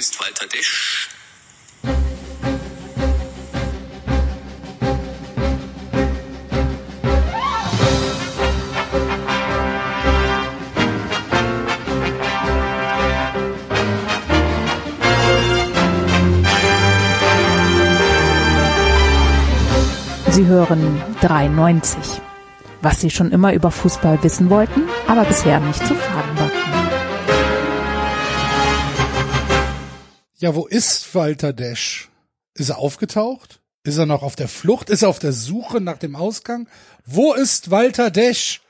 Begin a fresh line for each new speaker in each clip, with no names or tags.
ist Walter Desch?
Sie hören 93. Was Sie schon immer über Fußball wissen wollten, aber bisher nicht zu fragen war.
Ja, wo ist Walter Desch? Ist er aufgetaucht? Ist er noch auf der Flucht? Ist er auf der Suche nach dem Ausgang? Wo ist Walter Desch?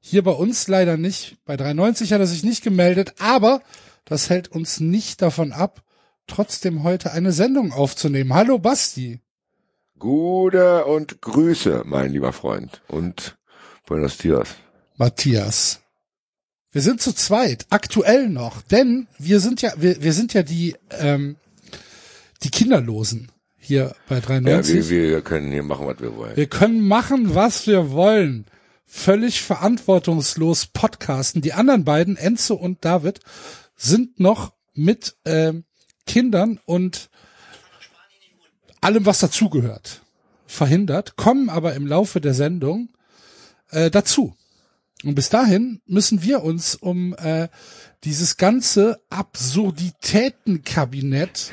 Hier bei uns leider nicht. Bei 93 hat er sich nicht gemeldet, aber das hält uns nicht davon ab, trotzdem heute eine Sendung aufzunehmen. Hallo Basti.
Gute und Grüße, mein lieber Freund. Und Buenos Dias.
Matthias. Wir sind zu zweit, aktuell noch, denn wir sind ja, wir, wir sind ja die, ähm, die Kinderlosen hier bei 93.
Ja, wir, wir können hier machen, was wir wollen.
Wir können machen, was wir wollen. Völlig verantwortungslos podcasten. Die anderen beiden, Enzo und David, sind noch mit ähm, Kindern und allem, was dazugehört, verhindert, kommen aber im Laufe der Sendung äh, dazu. Und bis dahin müssen wir uns um äh, dieses ganze Absurditätenkabinett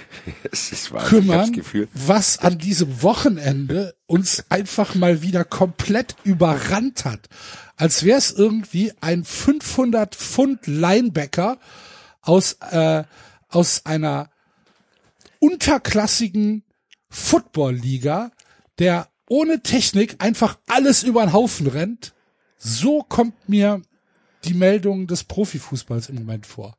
kümmern, was an diesem Wochenende uns einfach mal wieder komplett überrannt hat. Als wäre es irgendwie ein 500 Pfund Linebacker aus, äh, aus einer unterklassigen Football-Liga, der ohne Technik einfach alles über den Haufen rennt. So kommt mir die Meldung des Profifußballs im Moment vor.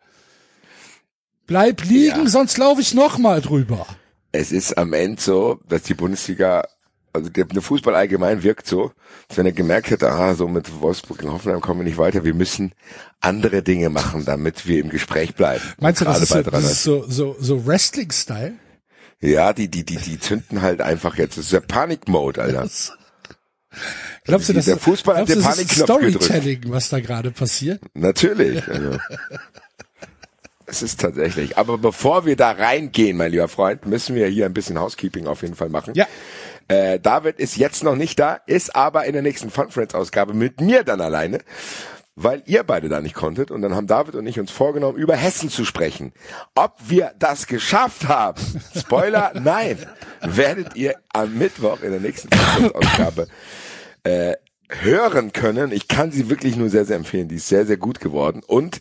Bleib liegen,
Ja.
sonst laufe ich noch mal drüber.
Es ist am Ende so, dass die Bundesliga, also der, der Fußball allgemein wirkt so, als wenn er gemerkt hätte, ah, so mit Wolfsburg und Hoffenheim kommen wir nicht weiter, wir müssen andere Dinge machen, damit wir im Gespräch bleiben.
Meinst du, das ist, so, das
93.
ist so, so, so Wrestling-Style?
Ja, die, die, die, die zünden halt einfach jetzt. Das ist der Panik-Mode, Alter.
Glaubst du,
Der
das,
Fußball
glaubst du,
den Panikknopf gedrückt.
Storytelling, was da gerade passiert?
Natürlich. Also. Es ist tatsächlich. Aber bevor wir da reingehen, mein lieber Freund, müssen wir hier ein bisschen Housekeeping auf jeden Fall machen.
Ja.
Äh, David ist jetzt noch nicht da, ist aber in der nächsten Fun Friends Ausgabe mit mir dann alleine, weil ihr beide da nicht konntet. Und dann haben David und ich uns vorgenommen, über Hessen zu sprechen. Ob wir das geschafft haben, Spoiler, nein, werdet ihr am Mittwoch in der nächsten Ausgabe äh, hören können. Ich kann sie wirklich nur sehr, sehr empfehlen. Die ist sehr, sehr gut geworden. Und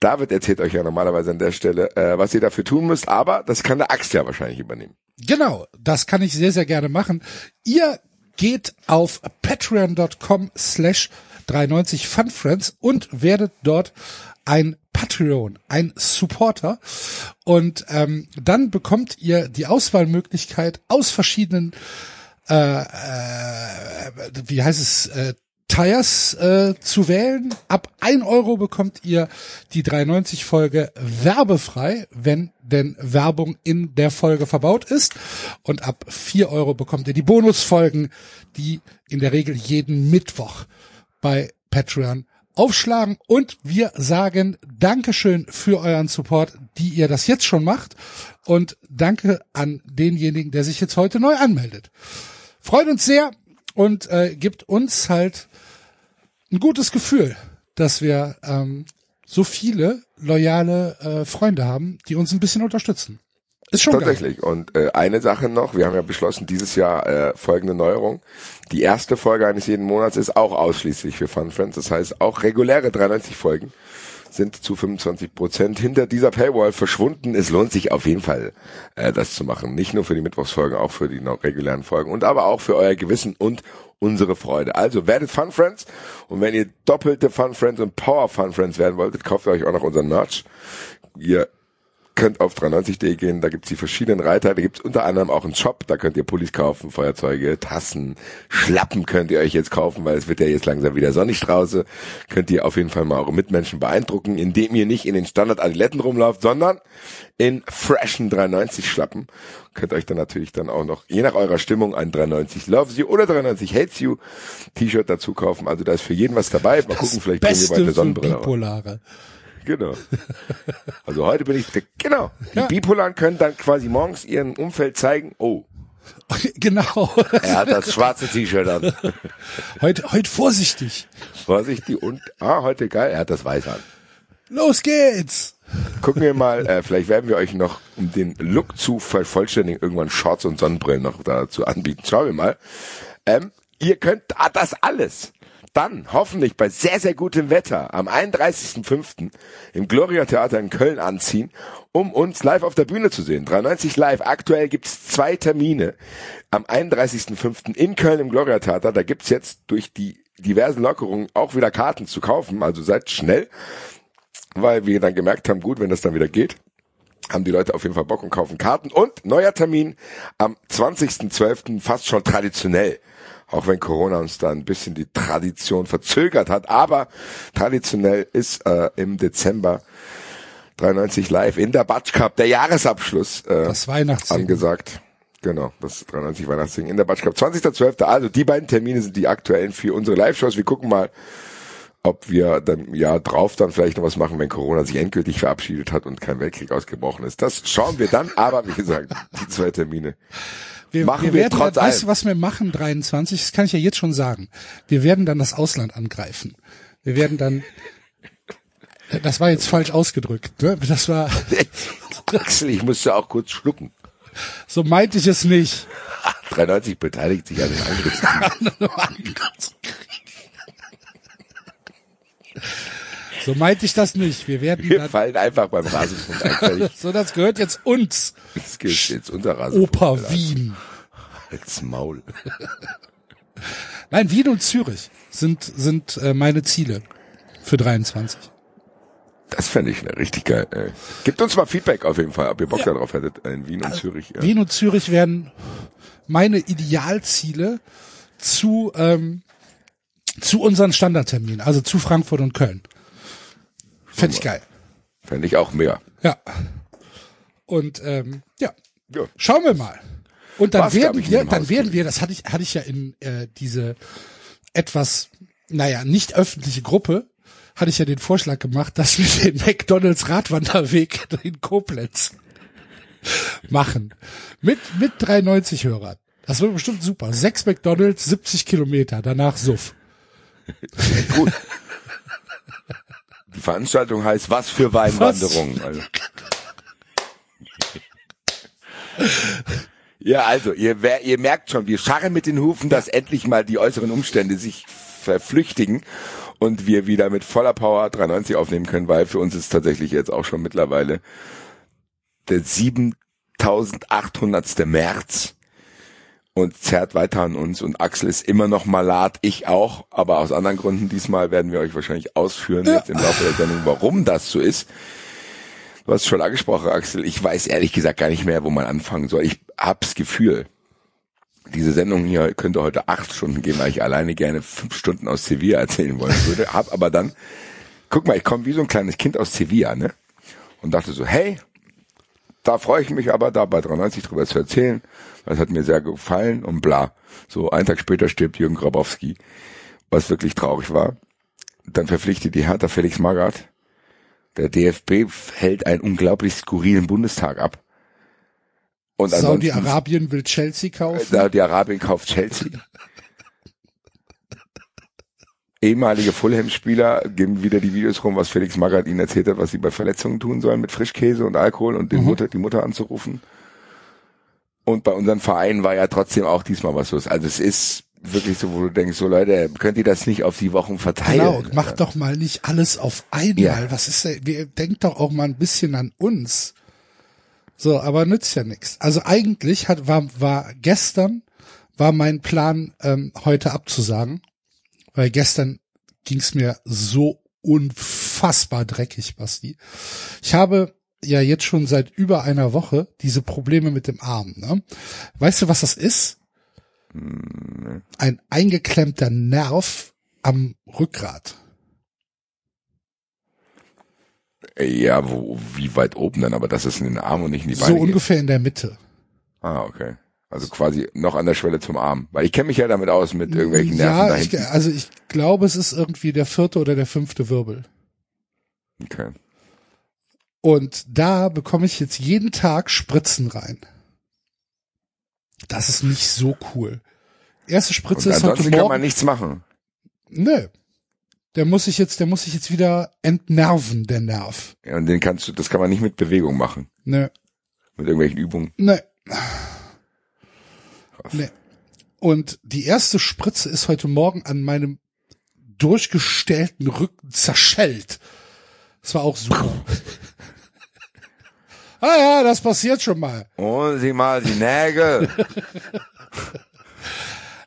David erzählt euch ja normalerweise an der Stelle, äh, was ihr dafür tun müsst. Aber das kann der Axt ja wahrscheinlich übernehmen.
Genau, das kann ich sehr, sehr gerne machen. Ihr geht auf patreon.com slash 93 funfriends und werdet dort ein Patreon, ein Supporter. Und ähm, dann bekommt ihr die Auswahlmöglichkeit aus verschiedenen äh, äh, wie heißt es, äh, Tires äh, zu wählen. Ab ein Euro bekommt ihr die 390 Folge werbefrei, wenn denn Werbung in der Folge verbaut ist. Und ab vier Euro bekommt ihr die Bonusfolgen, die in der Regel jeden Mittwoch bei Patreon aufschlagen. Und wir sagen Dankeschön für euren Support, die ihr das jetzt schon macht. Und danke an denjenigen, der sich jetzt heute neu anmeldet. Freut uns sehr und äh, gibt uns halt ein gutes Gefühl, dass wir ähm, so viele loyale äh, Freunde haben, die uns ein bisschen unterstützen. Ist schon geil.
Tatsächlich. Und äh, eine Sache noch, wir haben ja beschlossen, dieses Jahr äh, folgende Neuerung. Die erste Folge eines jeden Monats ist auch ausschließlich für Fun Friends. Das heißt, auch reguläre 93 Folgen sind zu 25 Prozent hinter dieser Paywall verschwunden. Es lohnt sich auf jeden Fall, äh, das zu machen. Nicht nur für die Mittwochsfolgen, auch für die noch regulären Folgen und aber auch für euer Gewissen und unsere Freude. Also werdet Fun Friends und wenn ihr doppelte Fun Friends und Power Fun Friends werden wolltet, kauft euch auch noch unseren Merch. Ihr könnt auf 93.de gehen, da gibt's die verschiedenen Reiter, da gibt's unter anderem auch einen Shop, da könnt ihr Pullis kaufen, Feuerzeuge, Tassen, Schlappen könnt ihr euch jetzt kaufen, weil es wird ja jetzt langsam wieder sonnig draußen. Könnt ihr auf jeden Fall mal eure Mitmenschen beeindrucken, indem ihr nicht in den Standard Adiletten rumlauft, sondern in freshen 390 Schlappen. Könnt euch dann natürlich dann auch noch, je nach eurer Stimmung, ein 390 Loves You oder 390 Hates You T-Shirt dazu kaufen. Also da ist für jeden was dabei. Mal gucken, vielleicht gehen wir bald eine Sonnenbrille.
Bipolare.
Genau. Also heute bin ich, genau. Die
Ja.
Bipolaren können dann quasi morgens ihrem Umfeld zeigen, oh,
genau.
er hat das schwarze T-Shirt an.
Heute, heute vorsichtig.
Vorsichtig und, ah, heute geil, er hat das weiß an.
Los geht's.
Gucken wir mal, äh, vielleicht werden wir euch noch, um den Look zu vervollständigen, irgendwann Shorts und Sonnenbrillen noch dazu anbieten. Schauen wir mal. Ähm, ihr könnt ah, das alles dann hoffentlich bei sehr, sehr gutem Wetter am 31.05. im Gloria Theater in Köln anziehen, um uns live auf der Bühne zu sehen. 93 live. Aktuell gibt's zwei Termine am 31.05. in Köln im Gloria Theater. Da gibt's jetzt durch die diversen Lockerungen auch wieder Karten zu kaufen. Also seid schnell, weil wir dann gemerkt haben, gut, wenn das dann wieder geht, haben die Leute auf jeden Fall Bock und kaufen Karten. Und neuer Termin am 20.12. fast schon traditionell. Auch wenn Corona uns da ein bisschen die Tradition verzögert hat. Aber traditionell ist äh, im Dezember 93 live in der Batsch Cup der Jahresabschluss äh,
Das Weihnachtsding.
angesagt. Genau, das ist 93 Weihnachtsding in der Batsch Cup. 20.12. Also die beiden Termine sind die aktuellen für unsere Live-Shows. Wir gucken mal, ob wir dann Jahr drauf dann vielleicht noch was machen, wenn Corona sich endgültig verabschiedet hat und kein Weltkrieg ausgebrochen ist. Das schauen wir dann, aber wie gesagt, die zwei Termine.
Wir,
Machen
wir
wir
werden,
trotz
weißt du, was wir machen, 23? Das kann ich ja jetzt schon sagen. Wir werden dann das Ausland angreifen. Wir werden dann, das war jetzt falsch ausgedrückt, ne? Das war,
Axel, ich musste auch kurz schlucken.
so meinte ich es nicht.
93 beteiligt sich an den Angriffskrieg.
So meinte ich das nicht. Wir werden
Wir fallen einfach beim Rasenfunk einfach.
so, das gehört jetzt uns.
Das gilt jetzt unter Rasenfunk.
Oper Wien.
Als Maul.
Nein, Wien und Zürich sind, sind äh, meine Ziele für 23.
Das fände ich ne, richtig geil. Ey. Gebt uns mal Feedback auf jeden Fall, ob ihr Bock darauf hättet in Wien und Zürich. Ja.
Wien und Zürich werden meine Idealziele zu, ähm, zu unseren Standardterminen, also zu Frankfurt und Köln. Fände ich geil.
Fände ich auch mehr.
Ja. Und ähm, ja,
Ja.
schauen wir mal. Und dann
Was,
werden wir, dann
Haus
werden wir, das hatte ich, hatte ich ja in äh, diese etwas, naja, nicht öffentliche Gruppe, hatte ich ja den Vorschlag gemacht, dass wir den McDonalds Radwanderweg in Koblenz machen. Mit, mit 390 Hörern. Das wird bestimmt super. Sechs McDonalds, 70 Kilometer, danach Suff.
Gut. Die Veranstaltung heißt Was für Weinwanderung. Also. Ja, also ihr, ihr merkt schon, wir scharren mit den Hufen, dass endlich mal die äußeren Umstände sich verflüchtigen und wir wieder mit voller Power 93 aufnehmen können, weil für uns ist tatsächlich jetzt auch schon mittlerweile der 7800. März und zerrt weiter an uns und Axel ist immer noch malat, ich auch, aber aus anderen Gründen diesmal werden wir euch wahrscheinlich ausführen jetzt im Laufe der Sendung, warum das so ist. Du hast schon angesprochen, Axel, ich weiß ehrlich gesagt gar nicht mehr, wo man anfangen soll. Ich hab's Gefühl, diese Sendung hier könnte heute acht Stunden gehen, weil ich alleine gerne fünf Stunden aus Sevilla erzählen wollen würde, hab aber dann, guck mal, ich komme wie so ein kleines Kind aus Sevilla, ne? Und dachte so, hey, da freue ich mich aber, da bei 93 drüber zu erzählen. Das hat mir sehr gefallen und bla. So, einen Tag später stirbt Jürgen Grabowski, was wirklich traurig war. Dann verpflichtet die Hertha Felix Magath. Der DFB hält einen unglaublich skurrilen Bundestag ab. Und
Saudi-Arabien will Chelsea kaufen.
Saudi-Arabien kauft Chelsea. Ehemalige Fulham-Spieler geben wieder die Videos rum, was Felix Magath ihnen erzählt hat, was sie bei Verletzungen tun sollen mit Frischkäse und Alkohol und den Mutter, die Mutter anzurufen. Und bei unseren Vereinen war ja trotzdem auch diesmal was los. Also es ist wirklich so, wo du denkst, so Leute, könnt ihr das nicht auf die Wochen verteilen?
Genau, macht doch mal nicht alles auf einmal.
Ja.
Was ist denn, wir denkt doch auch mal ein bisschen an uns. So, aber nützt ja nichts. Also eigentlich hat, war, war gestern, war mein Plan, ähm, heute abzusagen, weil gestern ging's mir so unfassbar dreckig, Basti. Ich habe ja jetzt schon seit über einer Woche diese Probleme mit dem Arm. Ne? Weißt du, was das ist? Ein eingeklemmter Nerv am Rückgrat.
Ja, wo, wie weit oben dann? Aber das ist in den Arm und nicht in die Beine.
So
geht.
ungefähr in der Mitte.
Ah, okay. Also quasi noch an der Schwelle zum Arm. Weil ich kenne mich ja damit aus mit irgendwelchen Nerven
ja,
da
ich, also ich glaube, es ist irgendwie der vierte oder der fünfte Wirbel.
Okay.
Und da bekomme ich jetzt jeden Tag Spritzen rein. Das ist nicht so cool. Erste Spritze
Und
ist heute
ansonsten kann man
Morgen.
nichts machen.
Nö. Der muss ich jetzt, der muss ich jetzt wieder entnerven, der Nerv.
Ja, und den kannst du, das kann man nicht mit Bewegung machen.
Nö.
Mit irgendwelchen Übungen.
Nee. Nee. Und die erste Spritze ist heute Morgen an meinem durchgestellten Rücken zerschellt. Das war auch super. ah ja, das passiert schon mal.
Holen Sie mal die Nägel.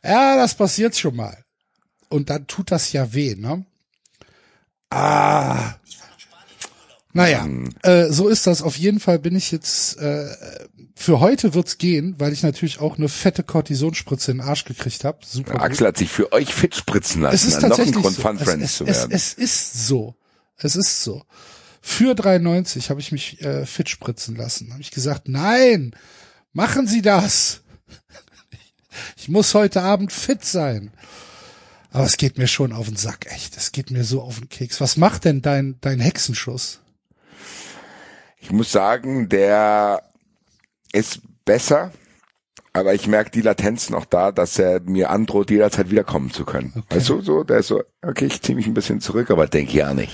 Ja, das passiert schon mal. Und dann tut das ja weh, ne? Ah. Naja, äh, so ist das. Auf jeden Fall bin ich jetzt, äh, für heute wird's gehen, weil ich natürlich auch eine fette Kortisonspritze in den Arsch gekriegt habe. Super. gut.
Axel hat sich für euch fit spritzen lassen.
Es ist
Noch ein
tatsächlich
Grund,
so.
Fun
es,
Friends
es,
zu
es,
werden.
es ist so. Es ist so. Für 93 habe ich mich äh, fit spritzen lassen. Habe ich gesagt, nein, machen Sie das. Ich muss heute Abend fit sein. Aber es geht mir schon auf den Sack, echt. Es geht mir so auf den Keks. Was macht denn dein, dein Hexenschuss?
Ich muss sagen, der ist besser, aber ich merke die Latenz noch da, dass er mir androht, jederzeit wiederkommen zu können. Weißt du, so, der ist so, okay, ich ziehe mich ein bisschen zurück, aber denk ja nicht.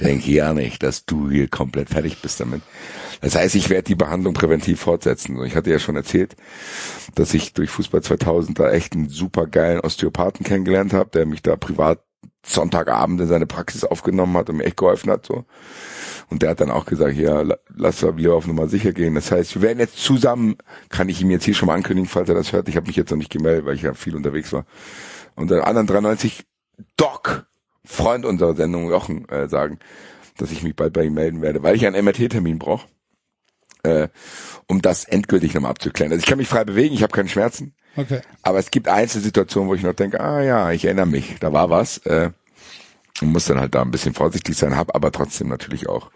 Denk ja nicht, dass du hier komplett fertig bist damit. Das heißt, ich werde die Behandlung präventiv fortsetzen. Ich hatte ja schon erzählt, dass ich durch Fußball 2000 da echt einen super geilen Osteopathen kennengelernt habe, der mich da privat Sonntagabend in seine Praxis aufgenommen hat und mir echt geholfen hat, so. Und der hat dann auch gesagt, ja, la- lass doch lieber auf Nummer sicher gehen. Das heißt, wir werden jetzt zusammen, kann ich ihm jetzt hier schon mal ankündigen, falls er das hört. Ich habe mich jetzt noch nicht gemeldet, weil ich ja viel unterwegs war. Und der anderen 93 Doc, Freund unserer Sendung Jochen, äh, sagen, dass ich mich bald bei ihm melden werde, weil ich einen MRT-Termin brauche, äh, um das endgültig nochmal abzuklären. Also ich kann mich frei bewegen, ich habe keine Schmerzen.
Okay.
Aber es gibt Einzelsituationen, wo ich noch denke, ah ja, ich erinnere mich, da war was. Äh, und muss dann halt da ein bisschen vorsichtig sein, habe aber trotzdem natürlich auch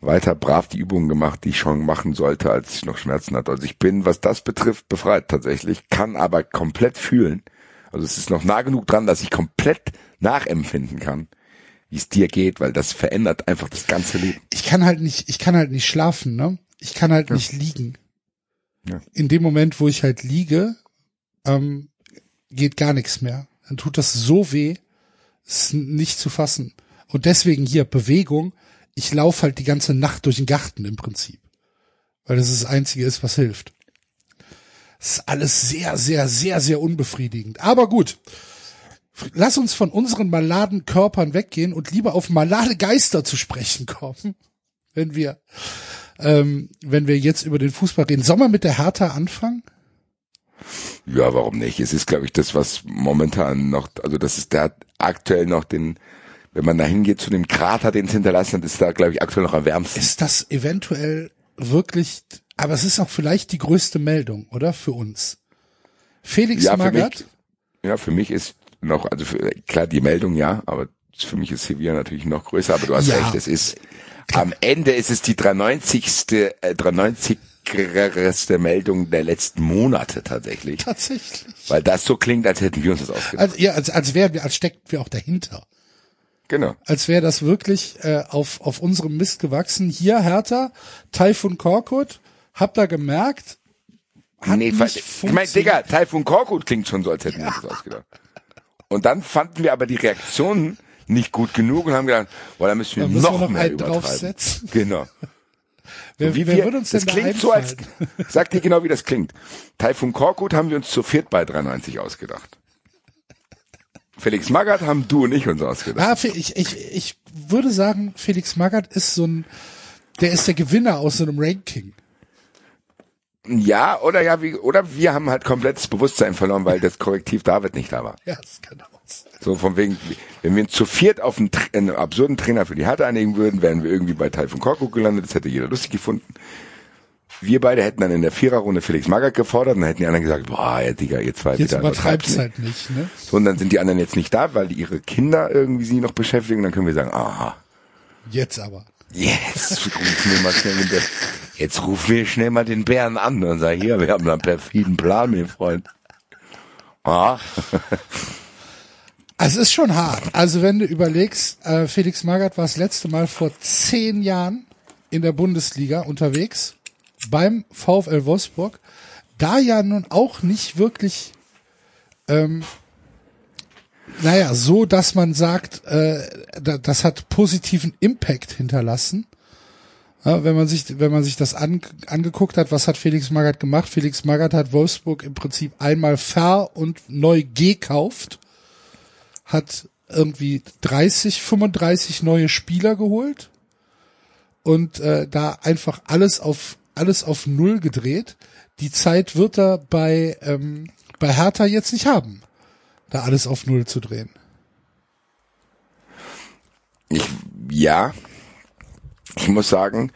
weiter brav die Übungen gemacht, die ich schon machen sollte, als ich noch Schmerzen hatte. Also ich bin, was das betrifft, befreit tatsächlich, kann aber komplett fühlen. Also es ist noch nah genug dran, dass ich komplett nachempfinden kann, wie es dir geht, weil das verändert einfach das ganze Leben.
Ich kann halt nicht, ich kann halt nicht schlafen, ne? Ich kann halt nicht liegen.
Ja.
In dem Moment, wo ich halt liege, ähm, geht gar nichts mehr. Dann tut das so weh, ist nicht zu fassen. Und deswegen hier Bewegung. Ich laufe halt die ganze Nacht durch den Garten im Prinzip. Weil das das Einzige ist, was hilft. Das ist alles sehr, sehr, sehr, sehr unbefriedigend. Aber gut. Lass uns von unseren maladen Körpern weggehen und lieber auf malade Geister zu sprechen kommen. Wenn wir, ähm, wenn wir jetzt über den Fußball reden. Wir mit der Hertha anfangen?
Ja, warum nicht? Es ist, glaube ich, das, was momentan noch, also das ist der hat aktuell noch den, wenn man da hingeht zu dem Krater, den es hinterlassen hat, ist da, glaube ich, aktuell noch am wärmsten.
Ist das eventuell wirklich, aber es ist auch vielleicht die größte Meldung, oder? Für uns. Felix
Ja, für
Magath,
mich, ja, für mich ist noch, also für, klar, die Meldung ja, aber für mich ist Sevilla natürlich noch größer, aber du hast
Ja.
recht, es ist, am Ende ist es die 390. Äh, 390 Meldung der letzten Monate tatsächlich.
tatsächlich.
Weil das so klingt, als hätten wir uns das ausgedacht.
Also, ja, als, als wären wir, als steckten wir auch dahinter.
Genau.
Als wäre das wirklich äh, auf, auf unserem Mist gewachsen. Hier, Hertha, Taifun Korkut, habt ihr gemerkt, hat
nee, ich meine. Digga, Taifun Korkut klingt schon so, als hätten wir uns das ausgedacht. Und dann fanden wir aber die Reaktionen nicht gut genug und haben gedacht, boah, da müssen wir
Da müssen wir
noch,
noch
mehr übertreiben.
draufsetzen.
Genau.
Wer,
Wie
wer
wir,
würde uns
das
denn da
klingt so, als, sag dir genau, wie das klingt. Taifun Korkut haben wir uns zu viert bei 93 ausgedacht. Felix Magath haben du und ich uns ausgedacht.
Ah, ich, ich, ich würde sagen, Felix Magath ist so ein, der ist der Gewinner aus so einem Ranking.
Ja, oder ja, wie, oder wir haben halt komplett das Bewusstsein verloren, weil das Korrektiv David nicht da war.
Ja, das kann auch.
So von wegen, wenn wir zu viert auf einen, einen absurden Trainer für die Härte einigen würden, wären wir irgendwie bei Taifun Korkut gelandet, das hätte jeder lustig gefunden. Wir beide hätten dann in der Viererrunde Felix Magath gefordert und dann hätten die anderen gesagt, boah, ja, Digga, ihr zwei
Jetzt
wieder
übertreibt's
übertreibt's
halt nicht, ne?
So, und dann sind die anderen jetzt nicht da, weil die ihre Kinder irgendwie sie noch beschäftigen. Dann können wir sagen, aha,
Jetzt aber.
jetzt rufen wir mal schnell den Bären. Jetzt rufen wir schnell mal den Bären an und sagen, hier, wir haben einen perfiden Plan, mein Freund. Ah,
es ist schon hart. Also wenn du überlegst, äh, Felix Magath war das letzte Mal vor zehn Jahren in der Bundesliga unterwegs beim VfL Wolfsburg, da ja nun auch nicht wirklich, ähm, naja, so, dass man sagt, äh, das hat positiven Impact hinterlassen. Ja, wenn man sich, wenn man sich das an, angeguckt hat, was hat Felix Magath gemacht? Felix Magath hat Wolfsburg im Prinzip einmal ver und neu gekauft, hat irgendwie 30, 35 neue Spieler geholt und äh, da einfach alles auf alles auf Null gedreht. Die Zeit wird er bei ähm, bei Hertha jetzt nicht haben, da alles auf Null zu drehen.
Ich, ja, ich muss sagen,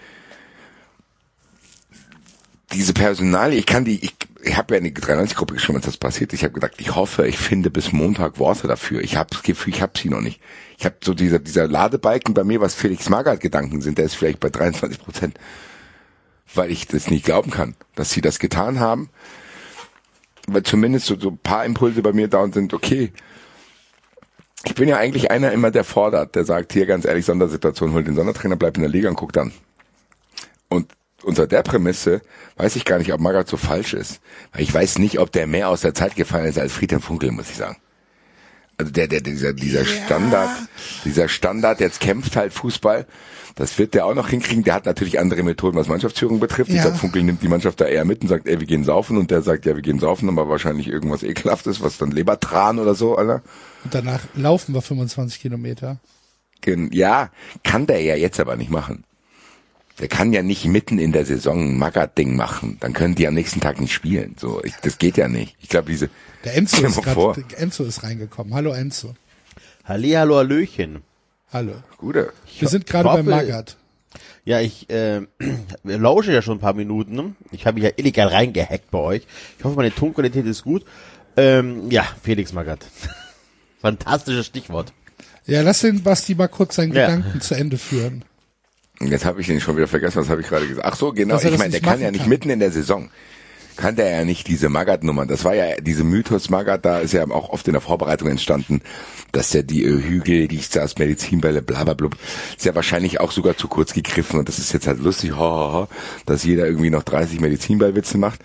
diese Personalie, ich kann die, ich, ich habe ja eine 93-Gruppe geschrieben, als das passiert Ich habe gedacht, ich hoffe, ich finde bis Montag Worte dafür. Ich habe das Gefühl, ich habe sie noch nicht. Ich habe so dieser, dieser Ladebalken bei mir, was Felix Magath Gedanken sind, der ist vielleicht bei 23 Prozent. Weil ich das nicht glauben kann, dass sie das getan haben. Weil zumindest so, so ein paar Impulse bei mir da und sind, okay, ich bin ja eigentlich einer immer, der fordert, der sagt, hier ganz ehrlich, Sondersituation, hol den Sondertrainer, bleib in der Liga und guck dann. Und unter der Prämisse weiß ich gar nicht, ob Magath so falsch ist. Weil ich weiß nicht, ob der mehr aus der Zeit gefallen ist als Friedhelm Funkel, muss ich sagen. Also der, der, dieser, dieser ja. Standard, dieser Standard, jetzt kämpft halt Fußball. Das wird der auch noch hinkriegen. Der hat natürlich andere Methoden, was Mannschaftsführung betrifft. Ja. Ich sag, Funkel nimmt die Mannschaft da eher mit und sagt, ey, wir gehen saufen. Und der sagt, ja, wir gehen saufen, aber wahrscheinlich irgendwas ekelhaftes, was dann Lebertran oder so, Alter.
Und danach laufen wir 25 Kilometer.
Ja, kann der ja jetzt aber nicht machen. Der kann ja nicht mitten in der Saison ein Magath-Ding machen. Dann können die am nächsten Tag nicht spielen. So, ich, das geht ja nicht. Ich glaube, diese.
Der Enzo ist, grad, Enzo ist reingekommen. Hallo Enzo.
Halli, hallo, Hallöchen.
Hallo.
Gute.
Wir sind gerade beim Magath.
Ja, ich äh, lausche ja schon ein paar Minuten. Ich habe mich ja illegal reingehackt bei euch. Ich hoffe, meine Tonqualität ist gut. Ähm, ja, Felix Magath. Fantastisches Stichwort.
Ja, lass den Basti mal kurz seinen ja. Gedanken zu Ende führen.
Jetzt habe ich den schon wieder vergessen, was habe ich gerade gesagt. Ach so, genau, ich meine, der kann ja nicht kann. mitten in der Saison kann der ja nicht diese Magath-Nummer. Das war ja diese Mythos Magath, da ist ja auch oft in der Vorbereitung entstanden, dass der die äh, Hügel, die das Medizinbälle, bla bla bla, ist ja wahrscheinlich auch sogar zu kurz gegriffen und das ist jetzt halt lustig, ho, ho, ho, dass jeder irgendwie noch 30 Medizinballwitze macht.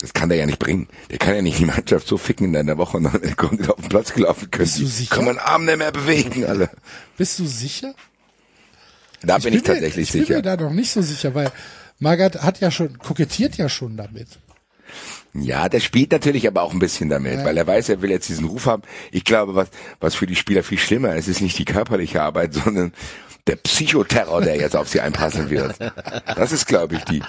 Das kann der ja nicht bringen. Der kann ja nicht die Mannschaft so ficken in der Woche und dann kommt auf den Platz gelaufen können. Bist du sicher? Kann man Arm nicht mehr bewegen, alle.
Bist du sicher?
Da ich bin ich tatsächlich
mir, ich
sicher. Ich
bin mir da noch nicht so sicher, weil Magath hat ja schon, kokettiert ja schon damit.
Ja, der spielt natürlich aber auch ein bisschen damit, ja. weil er weiß, er will jetzt diesen Ruf haben. Ich glaube, was, was für die Spieler viel schlimmer ist, ist nicht die körperliche Arbeit, sondern der Psychoterror, der jetzt auf sie einpassen wird. Das ist, glaube ich, die.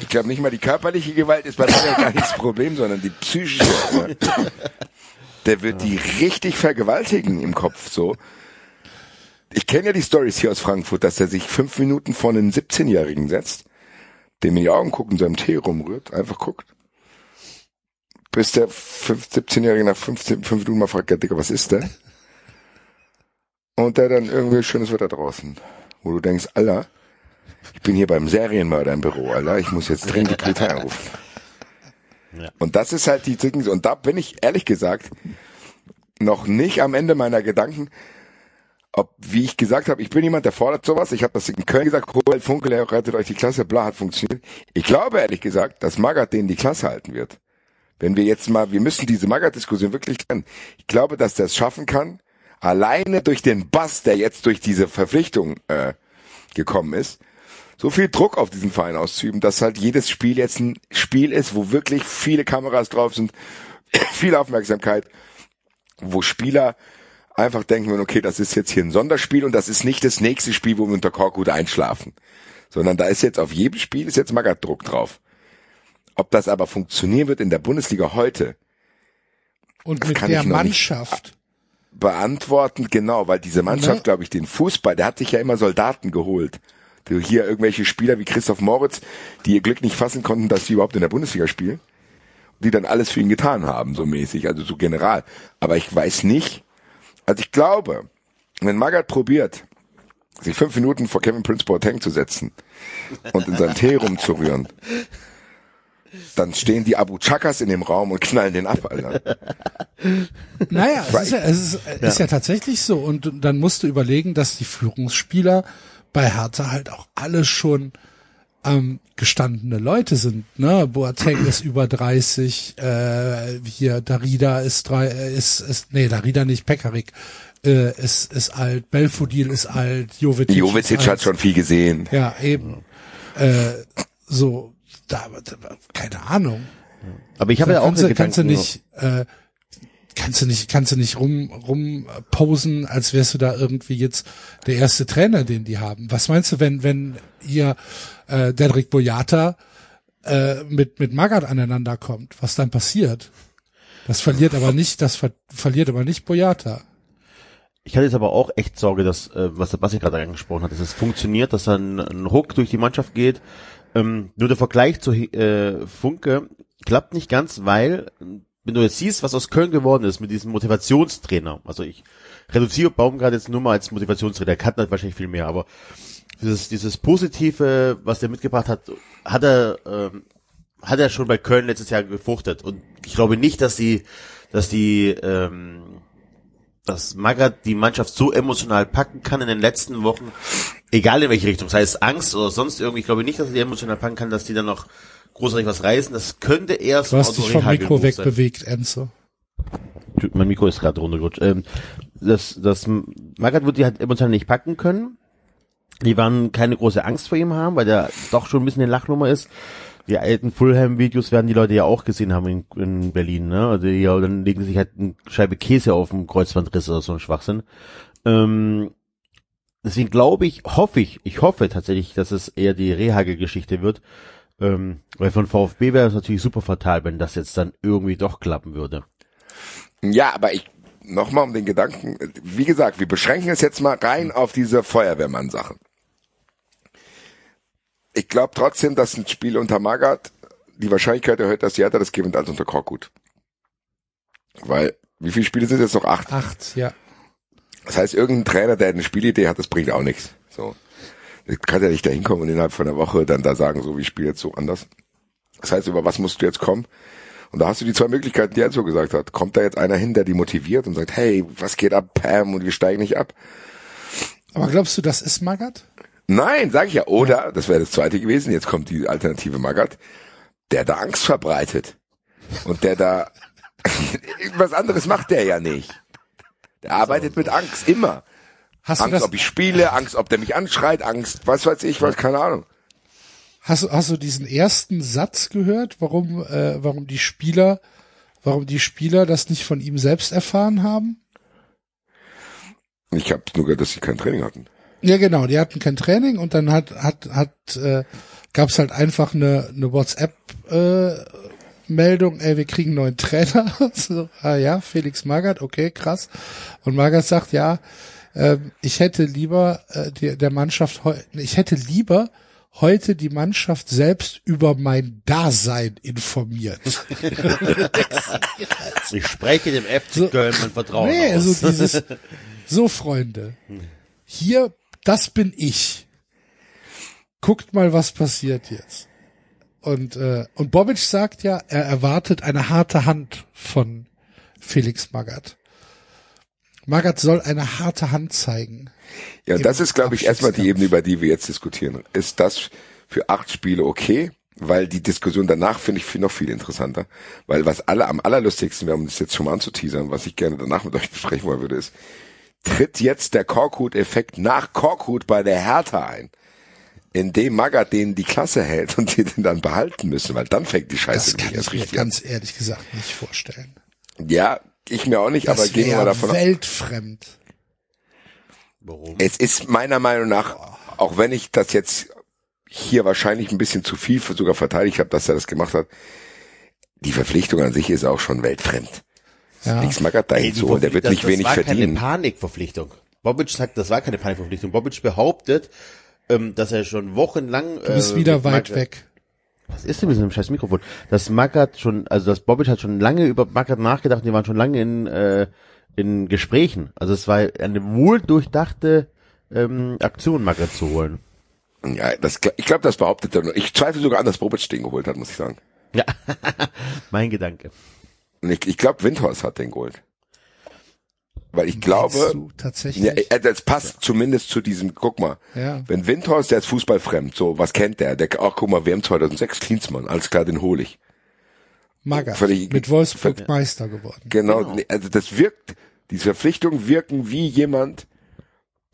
Ich glaube nicht mal die körperliche Gewalt ist bei mir gar nicht das Problem, sondern die psychische. Der wird die richtig vergewaltigen im Kopf, so. Ich kenne ja die Stories hier aus Frankfurt, dass er sich fünf Minuten vor einen 17-Jährigen setzt, dem in die Augen guckt und seinem Tee rumrührt, einfach guckt bis der 17-Jährige nach 15, 5 Minuten mal fragt, ja, Digga, was ist denn? Und der dann irgendwie schönes Wetter draußen, wo du denkst, Alter, ich bin hier beim Serienmörder im Büro, Alter, ich muss jetzt dringend die Polizei anrufen. Ja. Und das ist halt die Dinge, und da bin ich ehrlich gesagt noch nicht am Ende meiner Gedanken, ob, wie ich gesagt habe, ich bin jemand, der fordert sowas. Ich habe das in Köln gesagt, Robert Funkel, er rettet euch die Klasse, bla, hat funktioniert. Ich glaube ehrlich gesagt, dass Magath denen die Klasse halten wird. Wenn wir jetzt mal, wir müssen diese Maga-Diskussion wirklich trennen. Ich glaube, dass der es schaffen kann, alleine durch den Bass, der jetzt durch diese Verpflichtung äh, gekommen ist, so viel Druck auf diesen Verein auszuüben, dass halt jedes Spiel jetzt ein Spiel ist, wo wirklich viele Kameras drauf sind, viel Aufmerksamkeit, wo Spieler einfach denken, okay, das ist jetzt hier ein Sonderspiel und das ist nicht das nächste Spiel, wo wir unter Korkut einschlafen, sondern da ist jetzt auf jedem Spiel ist jetzt Magat Druck drauf. Ob das aber funktionieren wird in der Bundesliga heute.
Und mit der Mannschaft.
Beantworten, genau, weil diese Mannschaft, ne? glaube ich, den Fußball, der hat sich ja immer Soldaten geholt. Hier irgendwelche Spieler wie Christoph Moritz, die ihr Glück nicht fassen konnten, dass sie überhaupt in der Bundesliga spielen. Die dann alles für ihn getan haben, so mäßig, also so general. Aber ich weiß nicht, also ich glaube, wenn Magath probiert, sich fünf Minuten vor Kevin Prince Boateng zu setzen und in seinem Tee rumzurühren, dann stehen die Abu Chakas in dem Raum und knallen den ab, Alter.
Naja, es ist ja, es ist, ja. ist ja tatsächlich so. Und dann musst du überlegen, dass die Führungsspieler bei Hertha halt auch alle schon ähm, gestandene Leute sind. Ne? Boateng ist über 30, äh, hier Darida ist drei, äh, ist, ist nee Darida nicht, Pekarik äh, ist ist alt, Belfodil ist alt, Jovetic,
Jovetic
ist
hat
alt.
schon viel gesehen.
ja eben äh, so da, da keine Ahnung.
Aber ich habe ja auch
kannst, kannst du nicht, äh, kannst du nicht, kannst du nicht rum, rum posen, als wärst du da irgendwie jetzt der erste Trainer, den die haben. Was meinst du, wenn, wenn hier äh, Dedrick Boyata äh, mit mit Magath aneinander kommt, was dann passiert? Das verliert aber nicht, das ver verliert aber nicht Boyata.
Ich hatte jetzt aber auch echt Sorge, dass, äh, was der Basti gerade angesprochen hat, dass es funktioniert, dass dann ein Ruck durch die Mannschaft geht. Ähm, nur der Vergleich zu äh, Funke klappt nicht ganz, weil, wenn du jetzt siehst, was aus Köln geworden ist mit diesem Motivationstrainer, also ich reduziere Baumgart jetzt nur mal als Motivationstrainer, der kann halt wahrscheinlich viel mehr, aber dieses, dieses Positive, was der mitgebracht hat, hat er, ähm, hat er schon bei Köln letztes Jahr gefruchtet. Und ich glaube nicht, dass die, dass die, ähm, dass Magath die Mannschaft so emotional packen kann in den letzten Wochen, egal in welche Richtung, sei es Angst oder sonst irgendwie, ich glaube nicht, dass er die emotional packen kann, dass die dann noch großartig was reißen. Das könnte eher
Du hast dich vom Mikro wegbewegt, Enzo.
Mein Mikro ist gerade runtergerutscht. Ähm, das, das Magath wird die halt emotional nicht packen können. Die waren keine große Angst vor ihm haben, weil der doch schon ein bisschen eine Lachnummer ist. Die alten Fulham-Videos werden die Leute ja auch gesehen haben in, in Berlin, ne? Also ja, dann legen sie sich halt eine Scheibe Käse auf dem Kreuzbandriss oder so ein Schwachsinn. Ähm, deswegen glaube ich, hoffe ich, ich hoffe tatsächlich, dass es eher die Rehagel-Geschichte wird. Ähm, weil von VfB wäre es natürlich super fatal, wenn das jetzt dann irgendwie doch klappen würde.
Ja, aber ich nochmal um den Gedanken, wie gesagt, wir beschränken es jetzt mal rein auf diese Feuerwehrmann-Sachen. Ich glaube trotzdem, dass ein Spiel unter Magath die Wahrscheinlichkeit erhöht, dass Hertha das gewinnt als unter Korkut. Weil, wie viele Spiele sind jetzt noch? Acht.
Acht, ja.
Das heißt, irgendein Trainer, der eine Spielidee hat, das bringt auch nichts. So. Du kannst ja nicht da hinkommen und innerhalb von einer Woche dann da sagen, so, wie spiele jetzt so anders. Das heißt, über was musst du jetzt kommen? Und da hast du die zwei Möglichkeiten, die er so gesagt hat. Kommt da jetzt einer hin, der die motiviert und sagt, hey, was geht ab, Pam, und wir steigen nicht ab?
Aber glaubst du, das ist Magath?
Nein, sag ich ja. Oder, das wäre das zweite gewesen, jetzt kommt die alternative Magath, der da Angst verbreitet. Und der da, was anderes macht der ja nicht. Der arbeitet mit Angst, immer.
Hast du
Angst, ob ich spiele, Angst, ob der mich anschreit, Angst, was weiß ich, was, keine Ahnung.
Hast, du- hast du diesen ersten Satz gehört, warum, äh, warum die Spieler, warum die Spieler das nicht von ihm selbst erfahren haben?
Ich habe nur gehört, dass sie kein Training hatten.
Ja, genau, die hatten kein Training und dann hat, hat, hat, äh, gab's halt einfach eine, eine WhatsApp, äh, Meldung, ey, wir kriegen einen neuen Trainer. so, ah ja, Felix Magath, okay, krass. Und Magath sagt, ja, ähm, ich hätte lieber äh, die, der Mannschaft, ich hätte lieber heute die Mannschaft selbst über mein Dasein informiert.
Ich spreche dem FC
So-
Köln mein Vertrauen
nee,
aus.
also dieses, so Freunde, hier, das bin ich. Guckt mal, was passiert jetzt. Und, äh, und Bobic sagt ja, er erwartet eine harte Hand von Felix Magath. Magath soll eine harte Hand zeigen.
Ja, das ist, glaube ich, erstmal die. Ebene, über die wir jetzt diskutieren. Ist das für acht Spiele okay? Weil die Diskussion danach finde ich viel- noch viel interessanter. Weil was alle am allerlustigsten wäre, um das jetzt schon mal anzuteasern, was ich gerne danach mit euch besprechen wollen würde, ist, tritt jetzt der Korkut-Effekt nach Korkut bei der Hertha ein, indem Magath denen die Klasse hält und die den dann behalten müssen, weil dann fängt die Scheiße
Das kann
erst
ich mir
an.
ganz ehrlich gesagt nicht vorstellen.
Ja, ich mir auch nicht, aber
Das
gehen wir davon aus.
weltfremd.
Warum?
Es ist meiner Meinung nach, auch wenn ich das jetzt hier wahrscheinlich ein bisschen zu viel sogar verteidigt habe, dass er das gemacht hat, die Verpflichtung an sich ist auch schon weltfremd.
Ja.
Felix Magath dahin zu holen, der wird nicht
das,
wenig
das war
verdienen.
keine Panikverpflichtung. Bobic sagt, das war keine Panikverpflichtung. Bobic behauptet, ähm, dass er schon wochenlang.
Du bist wieder weit weg.
Was ist denn mit diesem scheiß Mikrofon? Das Magath schon, also das Bobic hat schon lange über Magath nachgedacht, die waren schon lange in, äh, in Gesprächen. Also es war eine wohl durchdachte ähm, Aktion, Magath zu holen.
Ja, das, ich glaube, das behauptet er nur. Ich zweifle sogar an, dass Bobic den geholt hat, muss ich sagen.
Ja, mein Gedanke.
Und ich, ich glaube, Windhorst hat den geholt. Weil ich glaube,
tatsächlich?
ja, äh, das passt zumindest zu diesem, guck mal,
Ja.
wenn Windhorst, der ist fußballfremd, so, was kennt der? Der, ach, guck mal, WM 2006, Klinsmann, alles klar, den hole ich.
Magath,
völlig-
mit Wolfsburg Meister geworden.
Genau, nee, also das wirkt, diese Verpflichtungen wirken wie jemand,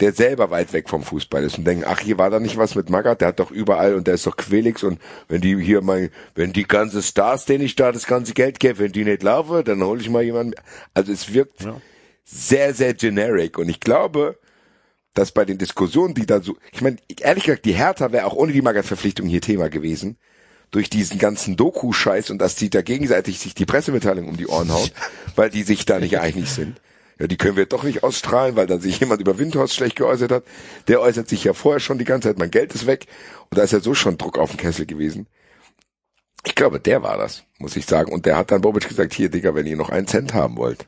der selber weit weg vom Fußball ist und denken, ach, hier war da nicht was mit Magath, der hat doch überall und der ist doch Quelix und wenn die hier mal, wenn die ganze Stars, denen ich da das ganze Geld gebe, wenn die nicht laufen, dann hole ich mal jemanden. Also es wirkt sehr, sehr generic und ich glaube, dass bei den Diskussionen, die da so, ich meine, ehrlich gesagt, die Hertha wäre auch ohne die Magath-Verpflichtung hier Thema gewesen. Durch diesen ganzen Doku-Scheiß und dass die da gegenseitig sich die Pressemitteilung um die Ohren hauen, weil die sich da nicht einig sind. Ja, die können wir doch nicht ausstrahlen, weil dann sich jemand über Windhorst schlecht geäußert hat. Der äußert sich ja vorher schon die ganze Zeit, mein Geld ist weg. Und da ist ja so schon Druck auf den Kessel gewesen. Ich glaube, der war das, muss ich sagen. Und der hat dann Bobic gesagt, hier, Digga, wenn ihr noch einen Cent haben wollt,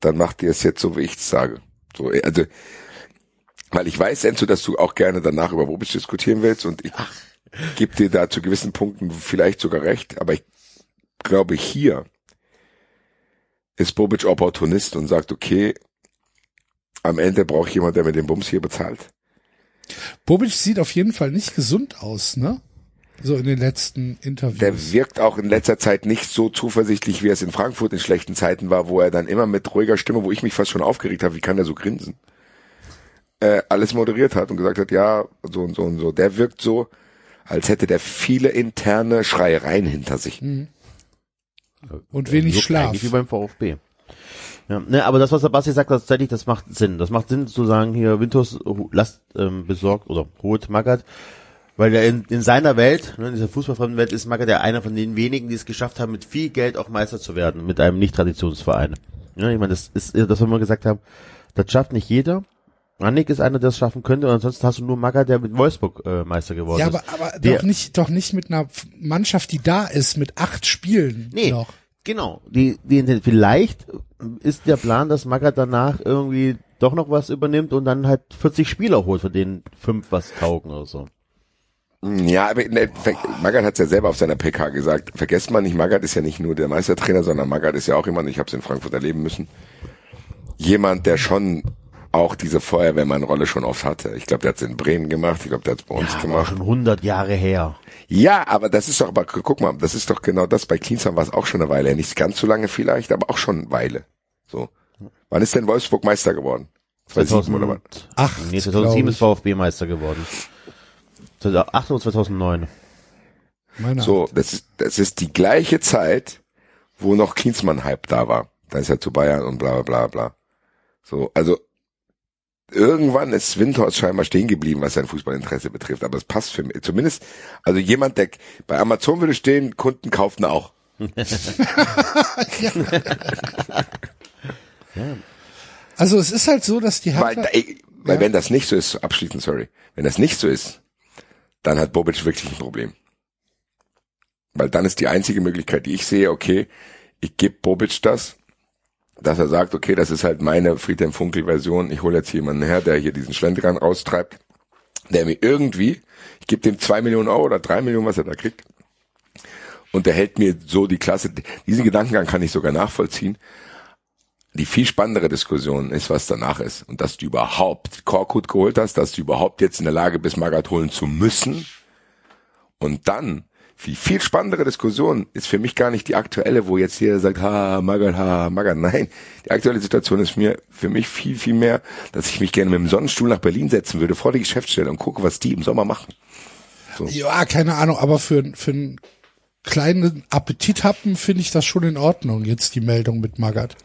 dann macht ihr es jetzt so, wie ich es sage. So, also, weil ich weiß, Enzo, dass du auch gerne danach über Bobic diskutieren willst und ich gebe dir da zu gewissen Punkten vielleicht sogar recht, aber ich glaube hier ist Bobic Opportunist und sagt, okay, am Ende brauche ich jemand, der mir den Bums hier bezahlt.
Bobic sieht auf jeden Fall nicht gesund aus, ne? So in den letzten Interviews.
Der wirkt auch in letzter Zeit nicht so zuversichtlich, wie es in Frankfurt in schlechten Zeiten war, wo er dann immer mit ruhiger Stimme, wo ich mich fast schon aufgeregt habe, wie kann der so grinsen, äh, alles moderiert hat und gesagt hat, ja, so und so und so. Der wirkt so, als hätte der viele interne Schreiereien hinter sich.
und wenig Schlaf.
Eigentlich wie beim VfB. Ja, ne, aber das, was der Basti sagt, tatsächlich, das macht Sinn. Das macht Sinn zu sagen, hier, Winters lasst ähm, besorgt oder holt Magath, weil der in, in seiner Welt, ne, in dieser fußballfremden Welt, ist Magath ja einer von den wenigen, die es geschafft haben, mit viel Geld auch Meister zu werden, mit einem Nicht-Traditionsverein. Ja, ich meine, das ist das, was wir gesagt haben, das schafft nicht jeder. Annik ist einer, der es schaffen könnte, und ansonsten hast du nur Magath, der mit Wolfsburg äh, Meister geworden
ja,
ist.
aber, aber
Der-
doch nicht, doch nicht mit einer Mannschaft, die da ist, mit acht Spielen
Nee,
noch.
genau. Die, die, vielleicht ist der Plan, dass Magath danach irgendwie doch noch was übernimmt und dann halt 40 Spieler holt, von denen fünf was taugen oder so.
Ja, aber ver- Magath hat es ja selber auf seiner PK gesagt. Vergesst mal nicht, Magath ist ja nicht nur der Meistertrainer, sondern Magath ist ja auch jemand, ich habe es in Frankfurt erleben müssen, jemand, der schon auch diese Feuerwehrmann-Rolle schon oft hatte. Ich glaube, der hat es in Bremen gemacht, ich glaube, der hat es bei uns
Ja, aber
gemacht.
schon 100 Jahre her.
Ja, aber das ist doch, aber guck mal, das ist doch genau das. Bei Klinsmann war es auch schon eine Weile. Nicht ganz so lange vielleicht, aber auch schon eine Weile. So. Wann ist denn Wolfsburg Meister geworden? 2007 oder was?
Acht,
Nee,
glaub
2007
ich.
ist VfB Meister geworden. 2008 oder 2009.
Meine
So, das ist, das ist die gleiche Zeit, wo noch Klinsmann-Hype da war. Dann ist er zu Bayern und bla, bla, bla, bla. So, also, irgendwann ist Windhorst scheinbar stehen geblieben, was sein Fußballinteresse betrifft. Aber es passt für mich. Zumindest, also jemand, der bei Amazon würde stehen, Kunden kaufen auch.
Also es ist halt so, dass die
Weil,
Hertha,
da- ey, weil
Ja.
wenn das nicht so ist, abschließend, sorry, wenn das nicht so ist, dann hat Bobic wirklich ein Problem. Weil dann ist die einzige Möglichkeit, die ich sehe, okay, ich gebe Bobic das, dass er sagt, okay, das ist halt meine Friedhelm Funkel-Version, ich hole jetzt jemanden her, der hier diesen Schlendrian raustreibt, der mir irgendwie, ich gebe dem zwei Millionen Euro oder drei Millionen, was er da kriegt, und der hält mir so die Klasse, diesen Gedankengang kann ich sogar nachvollziehen, die viel spannendere Diskussion ist, was danach ist. Und dass du überhaupt Korkut geholt hast, dass du überhaupt jetzt in der Lage bist, Magath holen zu müssen. Und dann, die viel spannendere Diskussion ist für mich gar nicht die aktuelle, wo jetzt jeder sagt, ha, Magath, ha, Magath. Nein, die aktuelle Situation ist mir, für mich viel, viel mehr, dass ich mich gerne mit dem Sonnenstuhl nach Berlin setzen würde, vor die Geschäftsstelle und gucke, was die im Sommer machen.
ja, keine Ahnung, aber für, für einen kleinen Appetithappen finde ich das schon in Ordnung, jetzt die Meldung mit Magath.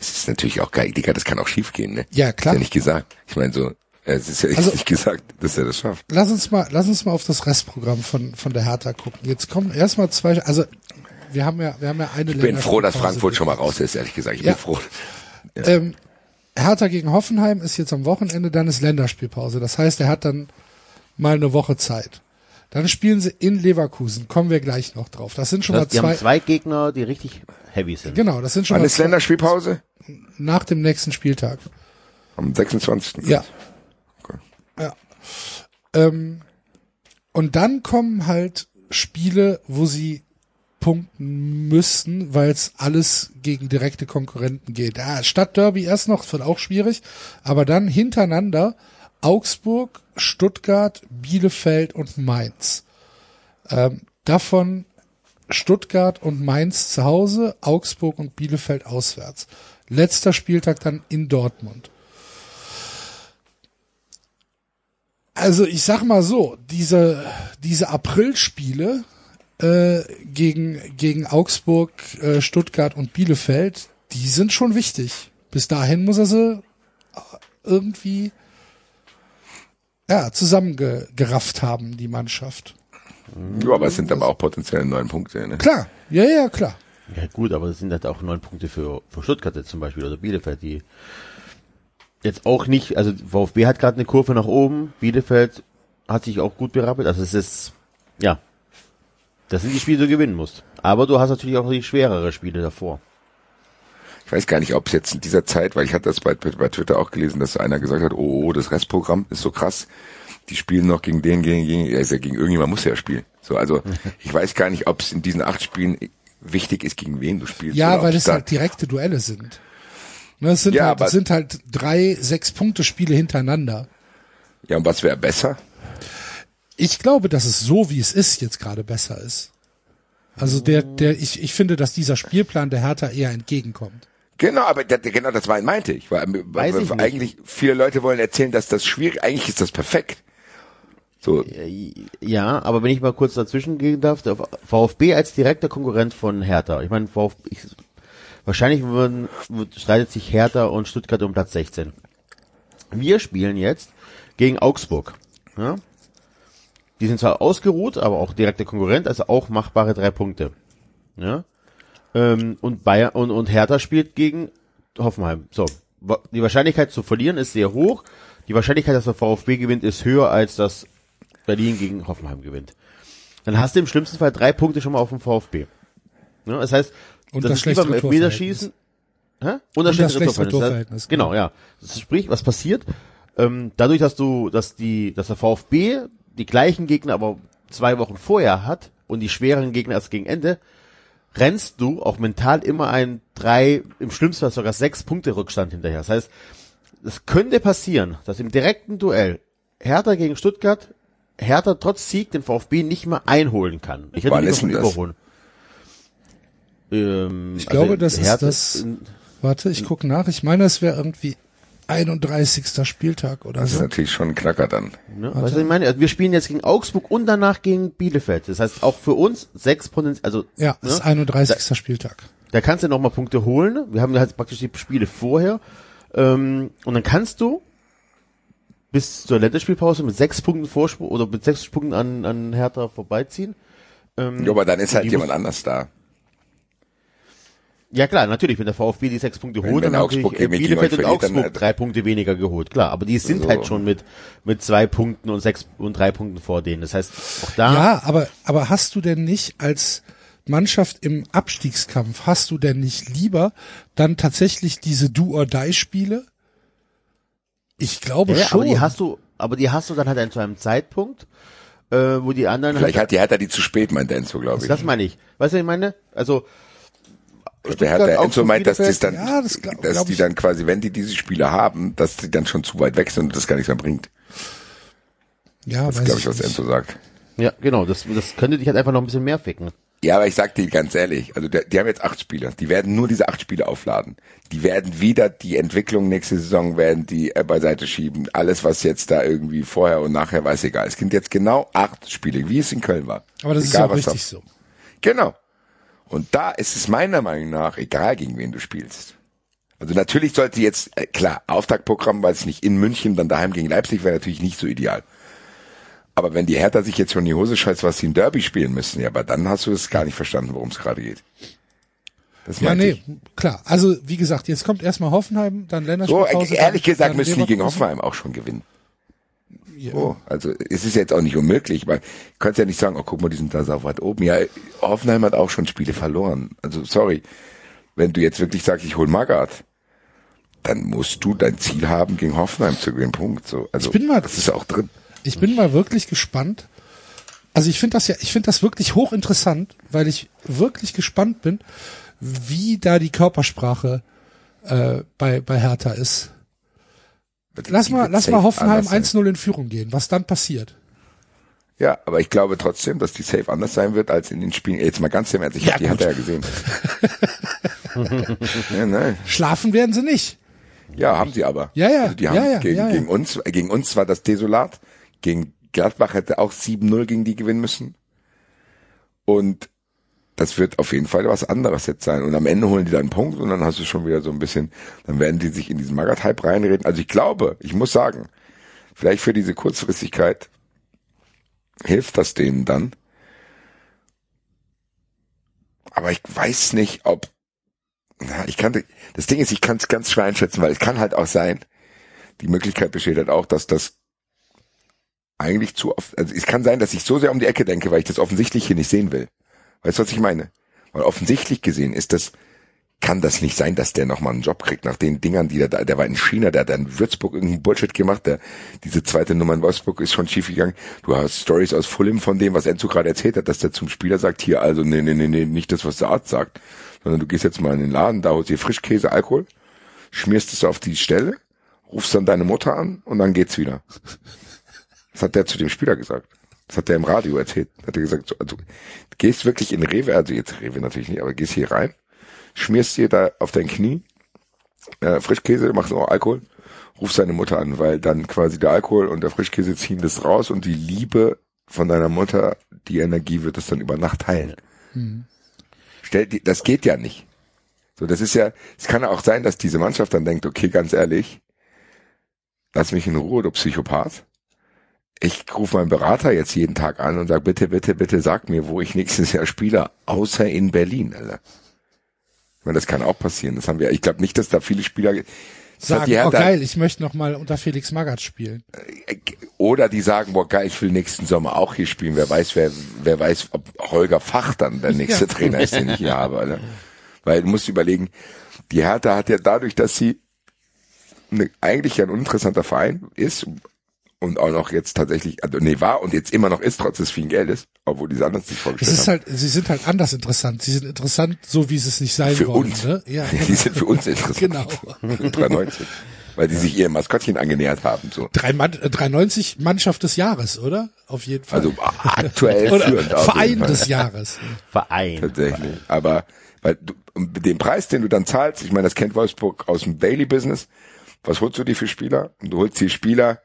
Es ist natürlich auch geil, Digga, das kann auch schief gehen, ne?
Ja, klar.
Ist ja nicht gesagt. Ich meine so, es ist ja
Also-
nicht gesagt, dass er das schafft.
Lass uns mal, lass uns mal auf das Restprogramm von, von der Hertha gucken. Jetzt kommen erstmal zwei, also wir haben ja, wir haben ja eine
Ich bin froh, dass Frankfurt schon mal raus ist, ehrlich gesagt. Ich
Ja.
bin froh.
Ähm, Hertha gegen Hoffenheim ist jetzt am Wochenende, dann ist Länderspielpause. Das heißt, er hat dann mal eine Woche Zeit. Dann spielen sie in Leverkusen. Kommen wir gleich noch drauf. Das sind schon
Das,
mal
die haben
zwei.
zwei Gegner, die richtig heavy sind.
Genau, das sind schon
Wann
mal
ist
zwei,
Länderspielpause?
nach dem nächsten Spieltag.
Am 26.
Ja.
Okay.
Ja. Ähm, und dann kommen halt Spiele, wo sie punkten müssen, weil es alles gegen direkte Konkurrenten geht. Ja, Stadtderby erst noch, wird auch schwierig, aber dann hintereinander Augsburg, Stuttgart, Bielefeld und Mainz. Ähm, davon Stuttgart und Mainz zu Hause, Augsburg und Bielefeld auswärts. Letzter Spieltag dann in Dortmund. Also ich sag mal so, diese, diese Aprilspiele äh, gegen, gegen Augsburg, äh, Stuttgart und Bielefeld, die sind schon wichtig. Bis dahin muss er sie irgendwie ja, zusammengerafft haben, die Mannschaft.
Ja, aber es sind aber auch potenziell neun Punkte. Ne?
Klar, ja, ja, klar.
Ja gut, aber das sind halt auch neun Punkte für, für Stuttgart jetzt zum Beispiel oder Bielefeld, die jetzt auch nicht, also VfB hat gerade eine Kurve nach oben, Bielefeld hat sich auch gut berappelt, also es ist, ja, das sind die Spiele, die du gewinnen musst. Aber du hast natürlich auch die schwerere Spiele davor.
Ich weiß gar nicht, ob es jetzt in dieser Zeit, weil ich hatte das bei, bei Twitter auch gelesen, dass einer gesagt hat, oh, oh, das Restprogramm ist so krass. Die spielen noch gegen den, gegen, gegen, ja, ist ja gegen irgendjemand muss ja spielen. So, also ich weiß gar nicht, ob es in diesen acht Spielen wichtig ist, gegen wen du spielst.
Ja, weil es halt direkte Duelle sind. Ne, es sind,
Ja,
halt,
aber-
es sind halt drei, sechs Punkte Spiele hintereinander.
Ja, und was wäre besser?
Ich glaube, dass es so, wie es ist, jetzt gerade besser ist. Also der, der, ich, ich finde, dass dieser Spielplan der Hertha eher entgegenkommt.
Genau, aber das, genau das war, meinte ich. Weil,
Weiß
weil
ich nicht.
eigentlich viele Leute wollen erzählen, dass das schwierig, eigentlich ist das perfekt. So,
Ja, aber wenn ich mal kurz dazwischen gehen darf, der VfB als direkter Konkurrent von Hertha. Ich meine, VfB, ich, wahrscheinlich würden, streitet sich Hertha und Stuttgart um Platz 16. Wir spielen jetzt gegen Augsburg. Ja? Die sind zwar ausgeruht, aber auch direkter Konkurrent, also auch machbare drei Punkte. Ja? Ähm, und Bayern und, und Hertha spielt gegen Hoffenheim. So, die Wahrscheinlichkeit zu verlieren ist sehr hoch. Die Wahrscheinlichkeit, dass der VfB gewinnt, ist höher als dass Berlin gegen Hoffenheim gewinnt. Dann hast du im schlimmsten Fall drei Punkte schon mal auf dem VfB. Ja, das heißt,
Und
das,
das
ist beim
schlechtere
Elfmeterschießen. Hä? Und das,
das
schlechtere Torverhältnis.
Torverhältnis,
Genau, ja. Das sprich, was passiert? Ähm, dadurch, dass du, dass die, dass der VfB die gleichen Gegner aber zwei Wochen vorher hat und die schweren Gegner erst gegen Ende, rennst du auch mental immer ein drei, im schlimmsten Fall sogar sechs Punkte Rückstand hinterher. Das heißt, es könnte passieren, dass im direkten Duell Hertha gegen Stuttgart Hertha trotz Sieg den VfB nicht mehr einholen kann. Ich hätte
Wann
nicht
ist das?
überholen. Ähm,
Ich glaube, das ist
Hertha
das-
in-
Warte, ich gucke nach. Ich meine, es wäre irgendwie 31. Spieltag oder
das ist
so.
natürlich schon ein Knacker dann.
Ne? Weißt du, ich meine? Also wir spielen jetzt gegen Augsburg und danach gegen Bielefeld. Das heißt, auch für uns sechs Potenzial, also
Ja,
ne?
es ist 31. Spieltag.
da kannst du noch mal Punkte holen. Wir haben halt praktisch die Spiele vorher. Ähm, und dann kannst du bis zur Länderspielpause mit sechs Punkten Vorsprung oder mit sechs Punkten an, an Hertha vorbeiziehen. Ähm,
Ja, aber dann ist halt jemand anders da.
Ja klar, natürlich, wenn der VfB die sechs Punkte
Wenn-
holt,
wenn
dann
Augsburg
natürlich, äh, Bielefeld und
verliert, dann,
Augsburg
äh,
drei Punkte weniger geholt, klar. Aber die sind
So.
halt schon mit, mit zwei Punkten und sechs und drei Punkten vor denen. Das heißt, auch da,
Ja, aber, aber hast du denn nicht als Mannschaft im Abstiegskampf, hast du denn nicht lieber dann tatsächlich diese Do-or-Die-Spiele? Ich glaube
ja, ja,
schon.
aber die hast du, aber die hast du dann halt zu einem Zeitpunkt, äh, wo die anderen
Vielleicht
halt,
hat die Hertha die zu spät, meint Enzo, glaube ich.
das meine ich. Weißt du, was ich meine? Also,
Der Hertha Enzo
Augsburg,
meint, dass, das dann,
Ja, das glaub-
dass
glaub
die
ich.
dann quasi, wenn die diese Spiele haben, dass die dann schon zu weit weg sind und das gar nichts mehr bringt.
ja,
Das
weiß
ist, glaube
ich
was
nicht.
Enzo sagt.
ja, genau, das, das könnte dich halt einfach noch ein bisschen mehr ficken.
Ja, aber ich sag dir ganz ehrlich, also der, die haben jetzt acht Spiele. Die werden nur diese acht Spiele aufladen. Die werden wieder die Entwicklung nächste Saison werden die äh, beiseite schieben. Alles, was jetzt da irgendwie vorher und nachher war, ist egal. Es sind jetzt genau acht Spiele, wie es in Köln war.
Aber das ist
Egal,
ja auch
was da-
richtig so.
Genau. Und da ist es meiner Meinung nach egal, gegen wen du spielst. Also natürlich sollte jetzt, äh, klar, Auftaktprogramm, weil es nicht in München, dann daheim gegen Leipzig wäre natürlich nicht so ideal. Aber wenn die Hertha sich jetzt schon in die Hose scheißt, was sie in Derby spielen müssen, ja, aber dann hast du es gar nicht verstanden, worum es gerade geht. Das
Ja, nee,
ich.
klar. Also, wie gesagt, jetzt kommt erstmal Hoffenheim, dann
So,
Länderspielpause.
äh, ehrlich gesagt müssen die gegen. Hoffenheim auch schon gewinnen.
Ja.
Oh, also es ist jetzt auch nicht unmöglich, weil du kannst ja nicht sagen, oh guck mal, die sind da so weit oben. Ja, Hoffenheim hat auch schon Spiele verloren. Also sorry, wenn du jetzt wirklich sagst, ich hol Magath, dann musst du dein Ziel haben, gegen Hoffenheim zu gewinnen. Punkt. So, also
Ich bin mal-
das ist auch drin.
Ich bin mal wirklich gespannt, Also ich finde das ja, ich finde das wirklich hochinteressant, weil ich wirklich gespannt bin, wie da die Körpersprache äh, bei bei Hertha ist. Lass mal, lass mal Hoffenheim
anders sein.
1-0 in Führung gehen. Was dann passiert?
Ja, aber ich glaube trotzdem, dass die Safe anders sein wird als in den Spielen. Jetzt mal ganz im Ernst, ich
Ja,
hab die
gut.
hat er ja gesehen. ja, nein.
Schlafen werden sie nicht.
Ja, haben sie aber.
Ja, ja,
Also die haben
ja, ja,
gegen,
ja, ja.
gegen uns, äh, gegen uns war das desolat. Gegen Gladbach hätte auch 7-0 gegen die gewinnen müssen. Und das wird auf jeden Fall was anderes jetzt sein. Und am Ende holen die dann einen Punkt und dann hast du schon wieder so ein bisschen, dann werden die sich in diesen Magath-Hype reinreden. Also ich glaube, ich muss sagen, vielleicht für diese Kurzfristigkeit hilft das denen dann. Aber ich weiß nicht, ob na, ich kann, das Ding ist, ich kann es ganz schwer einschätzen, weil es kann halt auch sein, die Möglichkeit besteht halt auch, dass das eigentlich zu oft, also es kann sein, dass ich so sehr um die Ecke denke, weil ich das offensichtlich hier nicht sehen will. Weißt du, was ich meine? Weil offensichtlich gesehen ist das, kann das nicht sein, dass der nochmal einen Job kriegt nach den Dingern, die der da, der war in China, der hat in Würzburg irgendeinen Bullshit gemacht, der, diese zweite Nummer in Wolfsburg ist schon schief gegangen. Du hast Stories aus Fulham von dem, was Enzo gerade erzählt hat, dass der zum Spieler sagt, hier, also, nee, nee, nee, nee, nicht das, was der Arzt sagt, sondern du gehst jetzt mal in den Laden, da holst dir Frischkäse, Alkohol, schmierst es auf die Stelle, rufst dann deine Mutter an und dann geht's wieder. Das hat der zu dem Spieler gesagt. Das hat der im Radio erzählt. Hat er gesagt, so, also, gehst wirklich in Rewe, also jetzt Rewe natürlich nicht, aber gehst hier rein, schmierst dir da auf dein Knie äh, Frischkäse, machst auch Alkohol, rufst deine Mutter an, weil dann quasi der Alkohol und der Frischkäse ziehen das raus und die Liebe von deiner Mutter, die Energie wird das dann über Nacht heilen. Stell dir, das geht ja nicht. So, das ist ja, es kann ja auch sein, dass diese Mannschaft dann denkt, okay, ganz ehrlich, lass mich in Ruhe, du Psychopath. Ich rufe meinen Berater jetzt jeden Tag an und sag bitte, bitte, bitte sag mir, wo ich nächstes Jahr spiele, außer in Berlin, Alter. Ich meine, das kann auch passieren. Das haben wir, ich glaube nicht, dass da viele Spieler
Sagen,
die
oh geil, ich möchte noch mal unter Felix Magath spielen.
oder die sagen, boah geil, ich will nächsten Sommer auch hier spielen. Wer weiß, wer, wer weiß, ob Holger Fach dann der nächste
Ja.
Trainer ist, den ich hier habe. Ne? Weil du musst überlegen, die Hertha hat ja dadurch, dass sie ne, eigentlich ja ein uninteressanter Verein ist und auch noch jetzt tatsächlich, also nee, war und jetzt immer noch ist, trotz des vielen Geldes, obwohl die es anders sich
Es
vorgestellt
ist
haben.
halt, sie sind halt anders interessant. Sie sind interessant, so wie sie es nicht sein
Für
wollen.
uns.
Ne? Ja,
Die sind für uns interessant.
Genau.
93. Weil die sich ihrem Maskottchen angenähert haben. So.
Drei Mann, äh, 390 Mannschaft des Jahres, oder? Auf jeden Fall.
Also aktuell führend.
Verein des Jahres.
Verein.
Tatsächlich. Aber weil du, mit dem Preis, den du dann zahlst, ich meine, das kennt Wolfsburg aus dem Daily-Business. Was holst du dir für Spieler? Du holst dir Spieler,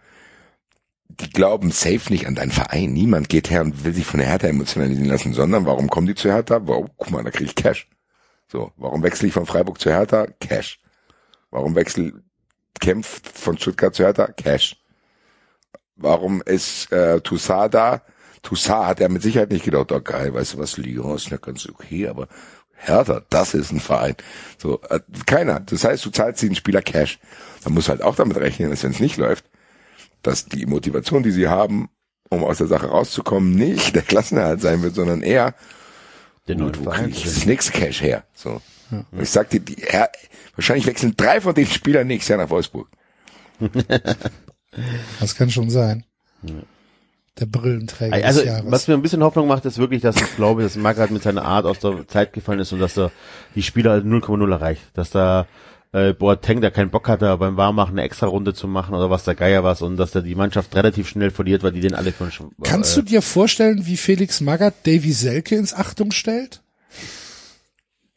die glauben safe nicht an deinen Verein. Niemand geht her und will sich von der Hertha emotionalisieren lassen, sondern warum kommen die zu Hertha? Wow, guck mal, da krieg ich Cash. So, warum wechsle ich von Freiburg zu Hertha? Cash. Warum wechsel Kempf von Stuttgart zu Hertha? Cash. Warum ist äh, Toussaint da? Toussaint hat ja mit Sicherheit nicht gedacht, oh geil, weißt du was, Lyon ist ja ganz okay, aber Hertha, das ist ein Verein. So, äh, keiner. Das heißt, du zahlst den Spieler Cash. Man muss halt auch damit rechnen, dass wenn es nicht läuft, dass die Motivation, die sie haben, um aus der Sache rauszukommen, nicht der Klassenerhalt sein wird, sondern eher,
Den
du,
neuen
du
Verein.
kriegst nix Cash her. So. Und ich sag dir, die, ja, wahrscheinlich wechseln drei von den Spielern nächstes Jahr nach Wolfsburg.
Das kann schon sein. Der Brillenträger
Also,
des Jahres.
was mir ein bisschen Hoffnung macht, ist wirklich, dass ich glaube, dass Magath mit seiner Art aus der Zeit gefallen ist und dass er die Spieler halt 0,0 erreicht. Dass da äh, Boateng, der keinen Bock hatte, beim Warmmachen eine extra Runde zu machen oder was der Geier was und dass er die Mannschaft relativ schnell verliert, weil die den alle von Sch-
Kannst
äh,
du dir vorstellen, wie Felix Magath Davy Selke ins Achtung stellt?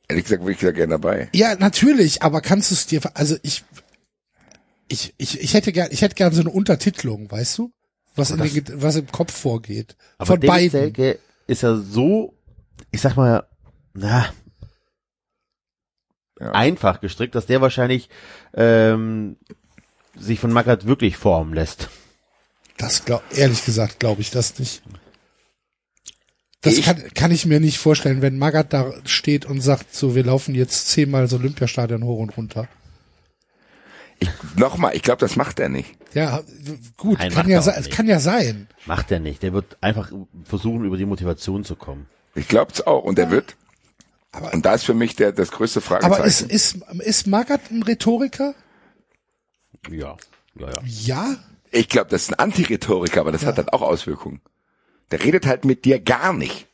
Ehrlich gesagt, würde ich da gerne dabei.
Ja, natürlich, aber kannst du es dir, also ich, ich, ich, ich hätte gern, ich hätte gern so eine Untertitelung, weißt du? Was, in den, was im Kopf vorgeht.
aber
Von
David
beiden.
Selke ist ja so, ich sag mal, na,
Ja.
einfach gestrickt, dass der wahrscheinlich ähm, sich von Magath wirklich formen lässt.
Das glaub, ehrlich gesagt glaube ich das nicht. Das
Ich-
kann, kann ich mir nicht vorstellen, wenn Magath da steht und sagt, so, wir laufen jetzt zehnmal das Olympiastadion hoch und runter.
Ich, Nochmal, ich glaube, das macht er nicht.
Ja, gut,
Nein,
kann ja, es kann ja sein.
Macht er nicht. Der wird einfach versuchen, über die Motivation zu kommen.
Ich glaube es auch. Und er wird.
Aber-
und da ist für mich der, das größte Fragezeichen.
Aber ist, ist, ist Magath ein Rhetoriker?
Ja, ja, ja.
Ja.
ich glaube, das ist ein Antirhetoriker, aber das hat halt auch Auswirkungen. Der redet halt mit dir gar nicht.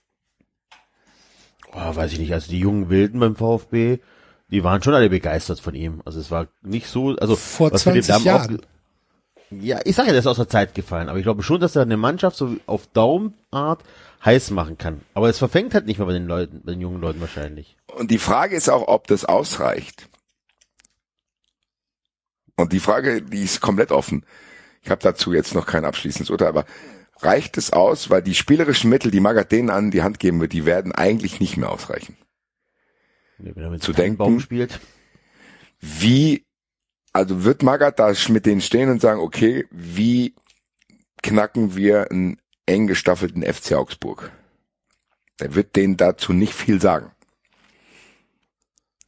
Oh, weiß ich nicht, also die jungen Wilden beim VfB, die waren schon alle begeistert von ihm. Also es war nicht so, also
Vor
was Philipp
20
Lahm
Jahren.
Auch, ja, ich sage ja, das ist aus der Zeit gefallen, aber ich glaube schon, dass er eine Mannschaft so auf Daumenart heiß machen kann. Aber es verfängt halt nicht mehr bei den Leuten, bei den jungen Leuten wahrscheinlich.
Und die Frage ist auch, ob das ausreicht. Und die Frage, die ist komplett offen. Ich habe dazu jetzt noch kein abschließendes Urteil, aber reicht es aus, weil die spielerischen Mittel, die Magath denen an die Hand geben wird, die werden eigentlich nicht mehr ausreichen.
Wenn er mit
Zu denken.
spielt.
Wie, also wird Magath da mit denen stehen und sagen, okay, wie knacken wir einen eng gestaffelten FC Augsburg? Der wird denen dazu nicht viel sagen.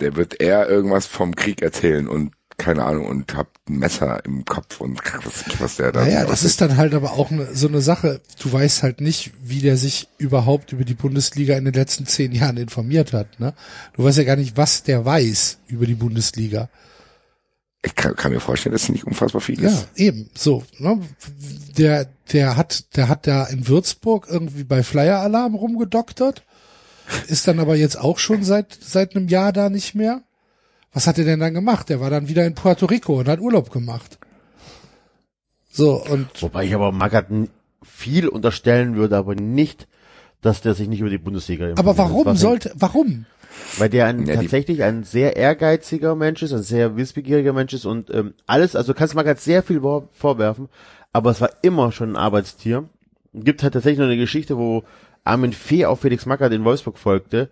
Der wird eher irgendwas vom Krieg erzählen und keine Ahnung und hab ein Messer im Kopf und was, der da
Naja, das ist dann halt aber auch ne, so eine Sache. Du weißt halt nicht, wie der sich überhaupt über die Bundesliga in den letzten zehn Jahren informiert hat. Ne? Du weißt ja gar nicht, was der weiß über die Bundesliga.
Ich kann, kann mir vorstellen, dass es nicht unfassbar viel
Ja,
ist.
eben. So, ne? Der, der hat, der hat da in Würzburg irgendwie bei Flyer Alarm rumgedoktert, ist dann aber jetzt auch schon seit seit einem Jahr da nicht mehr. Was hat er denn dann gemacht? Der war dann wieder in Puerto Rico und hat Urlaub gemacht. So und
Wobei ich aber Magath viel unterstellen würde, aber nicht, dass der sich nicht über die Bundesliga
aber warum
war-
sollte, warum?
Weil der ein,
Ja,
tatsächlich ein sehr ehrgeiziger Mensch ist, ein sehr wissbegieriger Mensch ist und ähm, alles, also du kannst Magath sehr viel vor, vorwerfen, aber es war immer schon ein Arbeitstier. Gibt halt tatsächlich noch eine Geschichte, wo Armin Fee auf Felix Magath in Wolfsburg folgte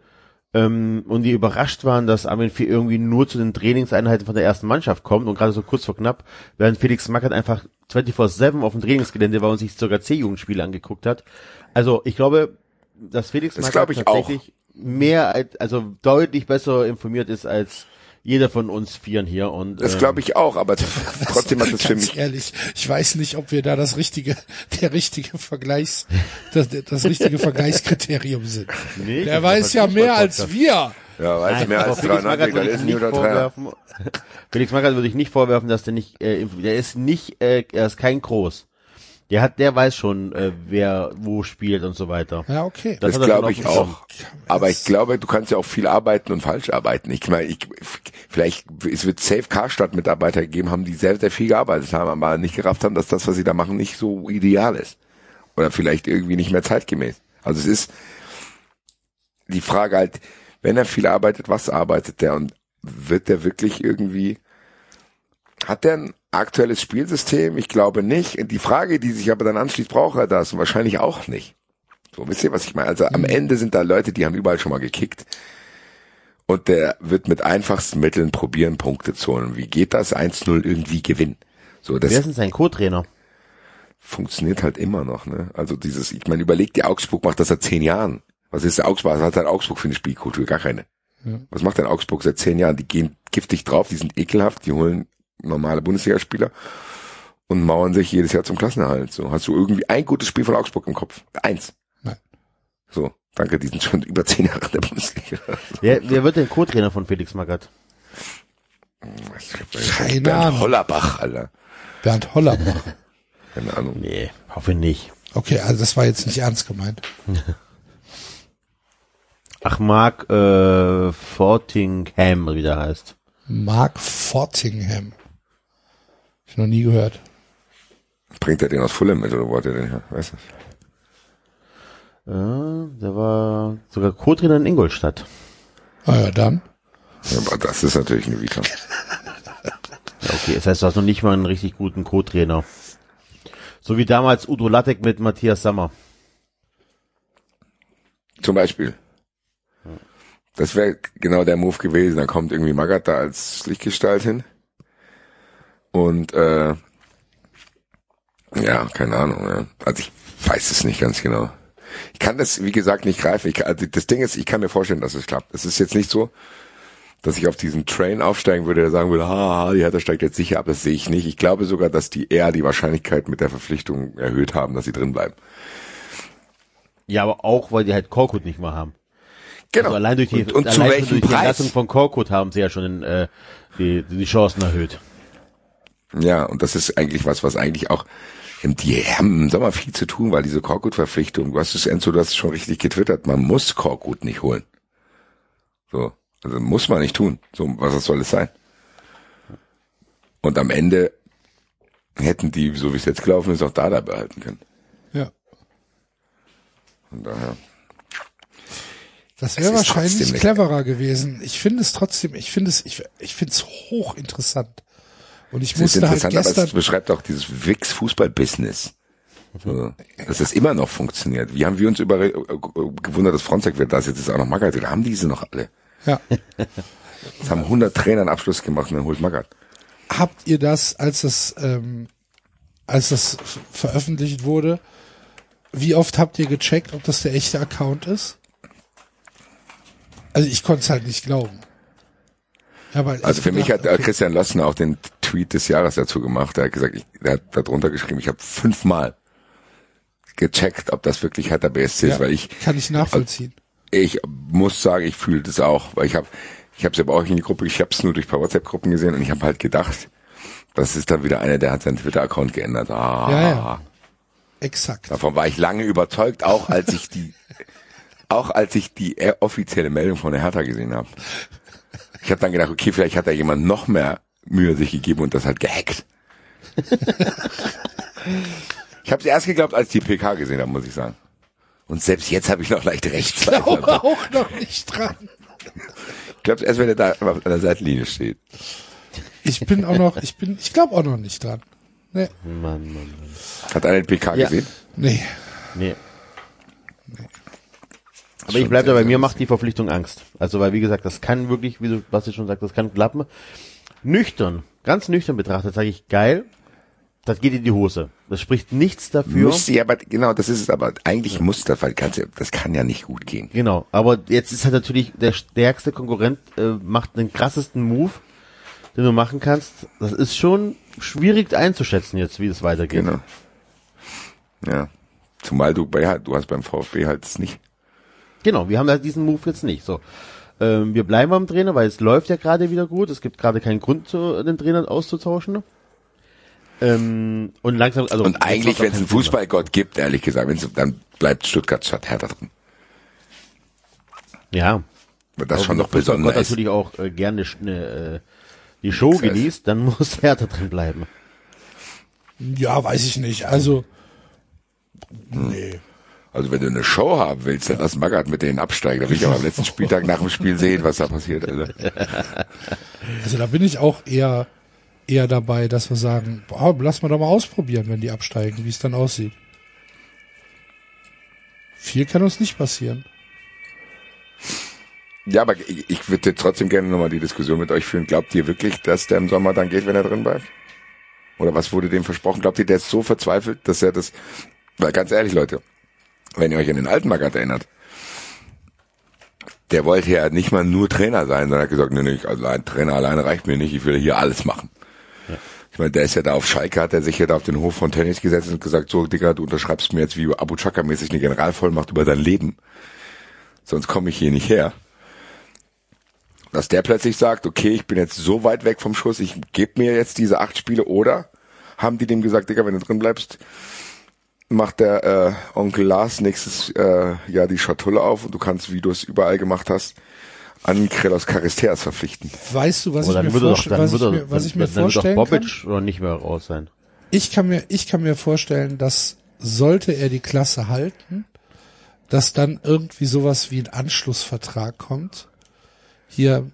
ähm, und die überrascht waren, dass Armin Fee irgendwie nur zu den Trainingseinheiten von der ersten Mannschaft kommt und gerade so kurz vor knapp, während Felix Magath einfach 24-7 auf dem Trainingsgelände war und sich sogar C-Jugendspiele angeguckt hat. Also ich glaube, dass Felix
Das
Magath
glaube ich auch.
Mehr, als- also deutlich besser informiert ist als jeder von uns Vieren hier und
Das
ähm,
glaube ich auch, aber trotzdem hat es für
Ganz
mich
ehrlich, ich weiß nicht, ob wir da das richtige, der richtige Vergleichs, das, das richtige Vergleichskriterium sind.
Nee,
Der weiß ja mehr als wir.
Ja, weiß
Nein,
mehr als
Felix
93,
Magath
dann
würde ich
ist nie
nicht
oder
vorwerfen. Felix Magath würde ich nicht vorwerfen, dass der nicht, äh, der ist nicht, äh, er ist kein Groß. Der hat, der weiß schon, äh, wer wo spielt und so weiter.
Ja, okay.
Das
er
glaube ich auch. Aber ich glaube, du kannst ja auch viel arbeiten und falsch arbeiten. Ich meine, ich, vielleicht, es wird safe Karstadt Mitarbeiter gegeben haben, die sehr, sehr viel gearbeitet haben, aber nicht gerafft haben, dass das, was sie da machen, nicht so ideal ist. Oder vielleicht irgendwie nicht mehr zeitgemäß. Also es ist die Frage halt, wenn er viel arbeitet, was arbeitet der und wird der wirklich irgendwie, hat der ein aktuelles Spielsystem? Ich glaube nicht. Die Frage, die sich aber dann anschließt, braucht er das? Und wahrscheinlich auch nicht. So, wisst ihr, was ich meine? Also am Ende sind da Leute, die haben überall schon mal gekickt. Und der wird mit einfachsten Mitteln probieren, Punkte zu holen. Wie geht das? 1-0 irgendwie gewinnen. So, das
Wer ist denn sein Co-Trainer?
funktioniert halt immer noch, ne? Also dieses, ich meine, überlegt die Augsburg macht das seit zehn Jahren. Was ist der Augsburg? Was hat halt Augsburg für eine Spielkultur? Gar keine. Was macht denn Augsburg seit zehn Jahren? Die gehen giftig drauf, die sind ekelhaft, die holen normale Bundesligaspieler und mauern sich jedes Jahr zum Klassenerhalt. So, hast du irgendwie ein gutes Spiel von Augsburg im Kopf? Eins.
Nein.
So, danke, die sind schon über zehn Jahre in der Bundesliga.
Wer, wer wird denn Co-Trainer von Felix Magath?
Keine
Bernd
Ahnung.
Hollerbach, Alter.
Bernd Hollerbach.
Keine Ahnung.
Nee, hoffe nicht.
Okay, also das war jetzt nicht ernst gemeint.
Ach, Mark äh, Fortingham, wie der heißt.
Mark Fortingham. Ich noch nie gehört.
Bringt er den aus Fulham mit oder wo hat er den her? Weißt du?
Ja, der war sogar Co-Trainer in Ingolstadt.
Ah ja, dann.
Ja, aber das ist natürlich eine Vita.
Okay, das heißt, du hast noch nicht mal einen richtig guten Co-Trainer. So wie damals Udo Lattek mit Matthias Sammer.
Zum Beispiel. Das wäre genau der Move gewesen. Da kommt irgendwie Magath da als Lichtgestalt hin. Und äh, ja, keine Ahnung. Ja. Also ich weiß es nicht ganz genau. Ich kann das, wie gesagt, nicht greifen. Ich, also das Ding ist, ich kann mir vorstellen, dass es klappt. Es ist jetzt nicht so, dass ich auf diesen Train aufsteigen würde, der sagen würde, ha, ha, die Hertha steigt jetzt sicher ab. Das sehe ich nicht. Ich glaube sogar, dass die eher die Wahrscheinlichkeit mit der Verpflichtung erhöht haben, dass sie drin bleiben.
Ja, aber auch, weil die halt Korkut nicht mehr haben.
Genau.
Also allein durch die,
und, und
allein durch die
Preis?
Entlassung von Korkut haben sie ja schon äh, die, die Chancen erhöht.
Ja, und das ist eigentlich was, was eigentlich auch Die haben im Sommer viel zu tun, weil diese Korkut-Verpflichtung, du hast es, Enzo, du hast es schon richtig getwittert, man muss Korkut nicht holen. So. Also muss man nicht tun. So, was soll es sein? Und am Ende hätten die, so wie es jetzt gelaufen ist, auch da da behalten können.
Ja.
Von daher.
Das wäre wahrscheinlich cleverer gewesen. Ich finde es trotzdem, ich finde es, ich, ich finde es hochinteressant. Und ich
Das ist
halt
interessant, aber
gestern,
es beschreibt auch dieses Wix-Fußball-Business. So, dass das immer noch funktioniert. Wie haben wir uns über äh, gewundert, dass Fronzek wird das jetzt ist auch noch Magath. Da haben diese noch alle.
ja.
Es haben 100 Trainer einen Abschluss gemacht und dann holt Magath.
Habt ihr das, als das, ähm, als das veröffentlicht wurde, wie oft habt ihr gecheckt, ob das der echte Account ist? Also ich konnte es halt nicht glauben. Ja,
Also für mich hat äh,
okay,
Christian Lossner auch den Tweet des Jahres dazu gemacht. Er hat gesagt, ich, er hat darunter geschrieben, ich habe fünfmal gecheckt, ob das wirklich Hertha BSC
ja,
ist, weil ich
kann ich nachvollziehen.
ich muss sagen, ich fühle das auch, weil ich habe ich habe es ja bei euch in die Gruppe, ich habe es nur durch ein paar WhatsApp-Gruppen gesehen und ich habe halt gedacht, das ist dann wieder einer, der hat seinen Twitter-Account geändert. Ah,
Ja, ja. Exakt.
Davon war ich lange überzeugt, auch als ich die auch als ich die offizielle Meldung von der Hertha gesehen habe. Ich habe dann gedacht, okay, vielleicht hat da jemand noch mehr Mühe sich gegeben und das hat gehackt. ich habe es erst geglaubt, als ich die PK gesehen habe, muss ich sagen. Und selbst jetzt habe ich noch leicht rechts.
Ich glaube auch noch nicht dran.
Ich glaube erst, wenn er da an der Seitenlinie steht.
Ich bin auch noch, ich bin, ich glaube auch noch nicht dran. Nee,
Mann, Mann, Mann.
Hat einer die PK
Ja.
gesehen?
nee.
Nee. Aber ich bleib dabei, mir macht die Verpflichtung Angst. Also, weil, wie gesagt, das kann wirklich, wie du, was ich schon sagt, das kann klappen. Nüchtern, ganz nüchtern betrachtet, sage ich, geil, das geht in die Hose. Das spricht nichts dafür.
Müsste ja, aber genau, das ist es. Aber eigentlich muss das, weil kann's ja- das kann ja nicht gut gehen.
Genau, aber jetzt ist halt natürlich der stärkste Konkurrent, äh, macht den krassesten Move, den du machen kannst. Das ist schon schwierig einzuschätzen jetzt, wie es weitergeht.
Genau. Ja. Zumal du bei, du hast beim VfB halt es nicht.
Genau, wir haben halt diesen Move jetzt nicht. So, ähm, wir bleiben beim Trainer, weil es läuft ja gerade wieder gut. Es gibt gerade keinen Grund, zu, den Trainer auszutauschen. Ähm, und langsam, also
Und eigentlich, wenn es einen Fußballgott gibt, ehrlich gesagt, wenn's, dann bleibt Stuttgart statt Hertha drin.
Ja,
Weil das schon
wenn
noch besonders ist.
natürlich auch äh, gerne äh, die Show
Das heißt-
genießt, dann muss Hertha drin bleiben.
Ja, weiß ich nicht. Also, nee.
Also wenn du eine Show haben willst, dann lass Magath mit denen absteigen. Da will ich aber am letzten Spieltag nach dem Spiel sehen, was da passiert. Also.
Also da bin ich auch eher, eher dabei, dass wir sagen, boah, lass mal doch mal ausprobieren, wenn die absteigen, wie es dann aussieht. Viel kann uns nicht passieren.
Ja, aber ich, ich würde trotzdem gerne nochmal die Diskussion mit euch führen. Glaubt ihr wirklich, dass der im Sommer dann geht, wenn er drin bleibt? Oder was wurde dem versprochen? Glaubt ihr, der ist so verzweifelt, dass er das... Weil ganz ehrlich, Leute, wenn ihr euch an den alten Magath erinnert, der wollte ja nicht mal nur Trainer sein, sondern hat gesagt, nee, nee, also ein Trainer alleine reicht mir nicht, ich will hier alles machen. Ich meine, der ist ja da auf Schalke, hat er sich ja da auf den Hof von Tennis gesetzt und gesagt, so, Digga, du unterschreibst mir jetzt wie Abu Chaka-mäßig eine Generalvollmacht über dein Leben. Sonst komme ich hier nicht her. Dass der plötzlich sagt, okay, ich bin jetzt so weit weg vom Schuss, ich gebe mir jetzt diese acht Spiele, oder haben die dem gesagt, Digga, wenn du drin bleibst, macht der äh, Onkel Lars nächstes äh, Jahr die Schatulle auf und du kannst, wie du es überall gemacht hast, an Krelos Charisteas verpflichten.
Weißt du, was
Oder
ich mir, vorstellen,
dann
was ich
würde
mir, was ich mir
dann, dann wird doch
vorstellen kann?
Oder nicht mehr raus sein.
Ich kann mir, ich kann mir vorstellen, dass sollte er die Klasse halten, dass dann irgendwie sowas wie ein Anschlussvertrag kommt. Hier,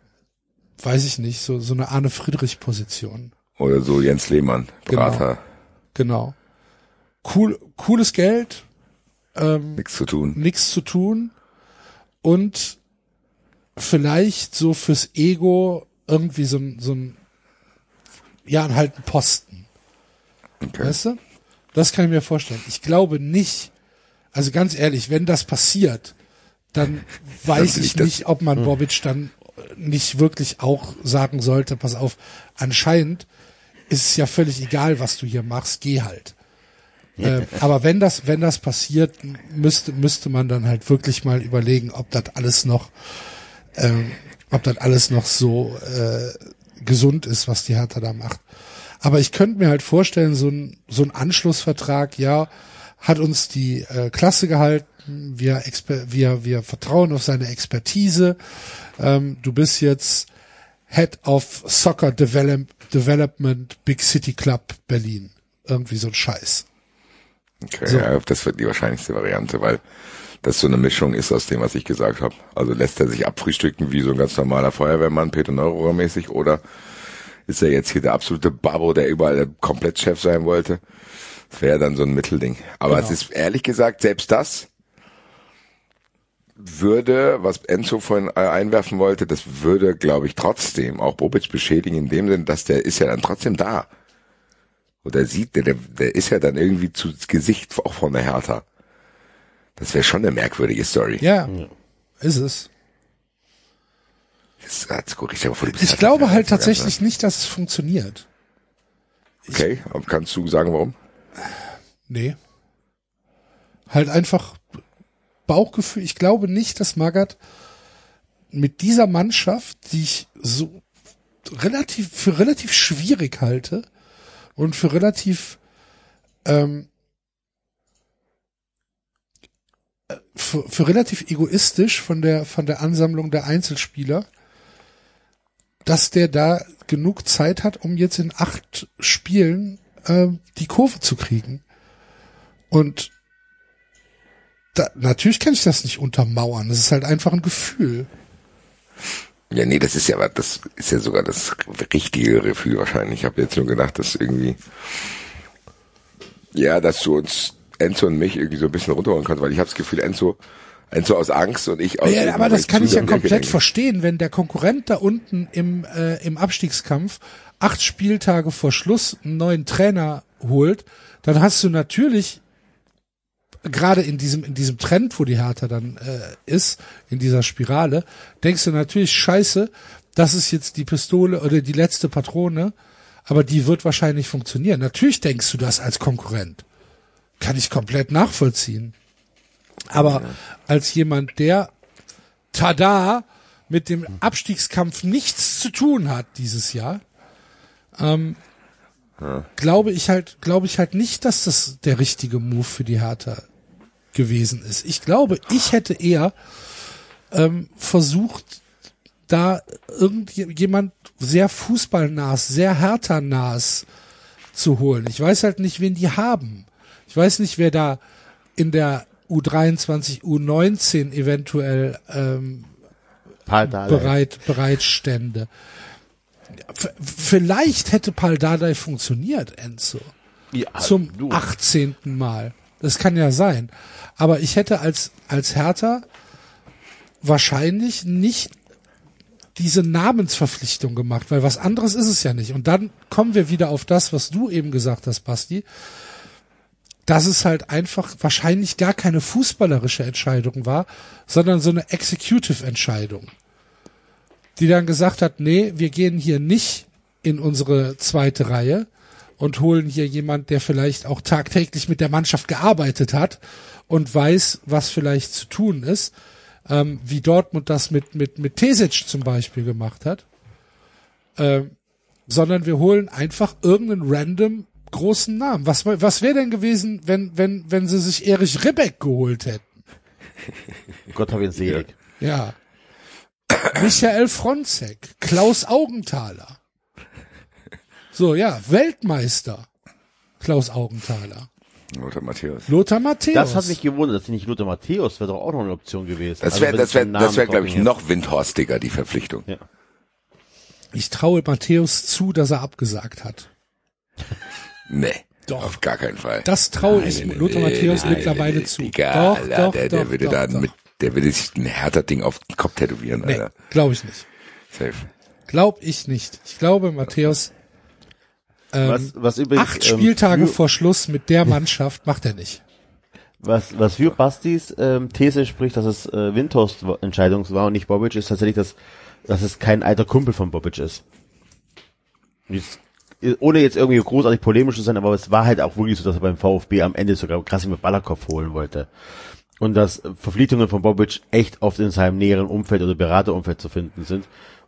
weiß ich nicht, so, so eine Arne Friedrich Position.
Oder so Jens Lehmann,
Genau.
Berater,
Genau. Cool, cooles Geld, ähm,
nichts zu tun.
nichts zu tun und vielleicht so fürs Ego irgendwie so ein, so ein, ja, halt ein Posten.
Okay.
Weißt du? Das kann ich mir vorstellen. Ich glaube nicht, also ganz ehrlich, wenn das passiert, dann weiß ich nicht, ob man Bobic dann nicht wirklich auch sagen sollte, pass auf, anscheinend ist es ja völlig egal, was du hier machst, geh halt. Äh, aber wenn das, wenn das passiert, müsste, müsste man dann halt wirklich mal überlegen, ob das alles noch, ähm, ob das alles noch so äh, gesund ist, was die Hertha da macht. Aber ich könnte mir halt vorstellen, so ein, so ein Anschlussvertrag, ja, hat uns die äh, Klasse gehalten, wir, exper wir, wir vertrauen auf seine Expertise. Ähm, du bist jetzt Head of Soccer Develop Development Big City Club Berlin. Irgendwie so ein Scheiß.
Okay,
So.
ja, das wird die wahrscheinlichste Variante, weil das so eine Mischung ist aus dem, was ich gesagt habe. Also lässt er sich abfrühstücken wie so ein ganz normaler Feuerwehrmann, Peter Neururer mäßig, oder ist er jetzt hier der absolute Babo, der überall der Komplettchef sein wollte? Das wäre dann so ein Mittelding. Aber
Genau.
es ist ehrlich gesagt, selbst das würde, was Enzo vorhin äh, einwerfen wollte, das würde, glaube ich, trotzdem auch Bobic beschädigen in dem Sinn, dass der ist ja dann trotzdem da. Oder sieht, der, der, der ist ja dann irgendwie zu Gesicht auch von der Hertha. Das wäre schon eine merkwürdige Story.
Ja, ist es.
Das skurril. Stell dir mal vor, bist
Ich glaube halt
das wär
tatsächlich nicht, dass es funktioniert.
Okay, aber kannst du sagen, warum?
Nee. Halt einfach Bauchgefühl. Ich glaube nicht, dass Magath mit dieser Mannschaft, die ich so relativ für relativ schwierig halte und für relativ ähm, äh, für, für relativ egoistisch von der von der Ansammlung der Einzelspieler, dass der da genug Zeit hat, um jetzt in acht Spielen ähm, die Kurve zu kriegen. Und da, natürlich kann ich das nicht untermauern. Das ist halt einfach ein Gefühl.
Ja, nee, das ist ja, das ist ja sogar das richtige Gefühl wahrscheinlich. Ich habe jetzt nur gedacht, dass irgendwie, ja, dass du uns Enzo und mich irgendwie so ein bisschen runterholen kannst, weil ich habe das Gefühl, Enzo, Enzo aus Angst und ich aus.
Ja, aber das kann ich ja komplett verstehen, wenn der Konkurrent da unten im, äh, im Abstiegskampf acht Spieltage vor Schluss einen neuen Trainer holt, dann hast du natürlich gerade in diesem in diesem Trend, wo die Hertha dann äh, ist, in dieser Spirale, denkst du natürlich Scheiße, das ist jetzt die Pistole oder die letzte Patrone, aber die wird wahrscheinlich funktionieren. Natürlich denkst du das als Konkurrent. Kann ich komplett nachvollziehen. Aber als jemand, der tada mit dem Abstiegskampf nichts zu tun hat dieses Jahr, ähm, glaube ich halt, glaube ich halt nicht, dass das der richtige Move für die Hertha gewesen ist. Ich glaube, ich hätte eher ähm, versucht, da irgendjemand sehr fußballnahes, sehr härter nahes zu holen. Ich weiß halt nicht, wen die haben. Ich weiß nicht, wer da in der U23, U19 eventuell ähm, bereit, bereit stände. Vielleicht hätte Paul Dardai funktioniert, Enzo.
Ja,
Zum
du.
18. Mal. Das kann ja sein. Aber ich hätte als, als Hertha wahrscheinlich nicht diese Namensverpflichtung gemacht, weil was anderes ist es ja nicht. Und dann kommen wir wieder auf das, was du eben gesagt hast, Basti, dass es halt einfach wahrscheinlich gar keine fußballerische Entscheidung war, sondern so eine Executive-Entscheidung, die dann gesagt hat, nee, wir gehen hier nicht in unsere zweite Reihe und holen hier jemand, der vielleicht auch tagtäglich mit der Mannschaft gearbeitet hat und weiß, was vielleicht zu tun ist, ähm, wie Dortmund das mit, mit, mit Tesic zum Beispiel gemacht hat, ähm, sondern wir holen einfach irgendeinen random großen Namen. Was, was wäre denn gewesen, wenn, wenn, wenn sie sich Erich Ribbeck geholt hätten?
Gott hab ihn selig.
Ja. Michael Fronzek, Klaus Augenthaler. So, ja, Weltmeister. Klaus Augenthaler.
Lothar Matthäus.
Lothar Matthäus.
Das hat mich gewundert, dass sie nicht Luther Matthäus wäre doch auch noch eine Option gewesen.
Das
Also
wäre,
wenn
das wäre, das wäre, glaube ich, noch windhorstiger, die Verpflichtung.
Ja.
ich traue Matthäus zu, dass er abgesagt hat.
Nee.
Doch.
Auf gar keinen Fall.
Das traue ich Lothar
nein,
Matthäus
nein,
mittlerweile
nein,
zu.
Digga,
doch, doch,
der,
doch,
der würde
doch,
dann
doch.
mit, der würde sich ein härter Ding auf den Kopf tätowieren,
Nee,
Alter.
glaube ich nicht.
Safe.
Glaub ich nicht. Ich glaube, Matthäus ähm,
Was, was übrigens,
acht
ähm,
Spieltage
für,
vor Schluss mit der Mannschaft macht er nicht.
was, was für Bastis ähm, These spricht, dass es äh, Windhorst Entscheidung war und nicht Bobic, ist tatsächlich, dass, dass es kein alter Kumpel von Bobic ist. Jetzt, ohne jetzt irgendwie großartig polemisch zu sein, aber es war halt auch wirklich so, dass er beim VfB am Ende sogar Krasimir Balakov holen wollte. Und dass Verpflichtungen von Bobic echt oft in seinem näheren Umfeld oder Beraterumfeld zu finden sind.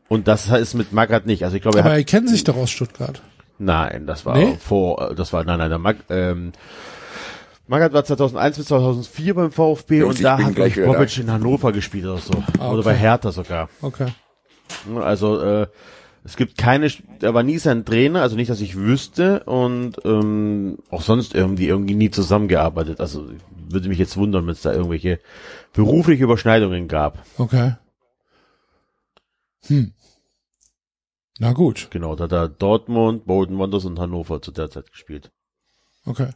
Und das ist mit Magath nicht. Also ich glaube, er
Aber er kennen sich doch aus Stuttgart.
Nein, das war
Nee?
vor, das war, nein, nein, der Mag, ähm, Magath war 2001 bis 2004 beim VfB
Jungs,
und da hat
gleich
Bobic in Hannover gespielt oder so.
Ah,
Oder
okay.
bei Hertha sogar.
Okay.
Also, äh, es gibt keine, er war nie sein Trainer, also nicht, dass ich wüsste und ähm, auch sonst irgendwie irgendwie nie zusammengearbeitet. Also würde mich jetzt wundern, wenn es da irgendwelche berufliche Überschneidungen gab.
Okay. Hm. Na gut.
Genau, da hat er Dortmund, Bolton Wanderers und Hannover zu der Zeit gespielt.
Okay.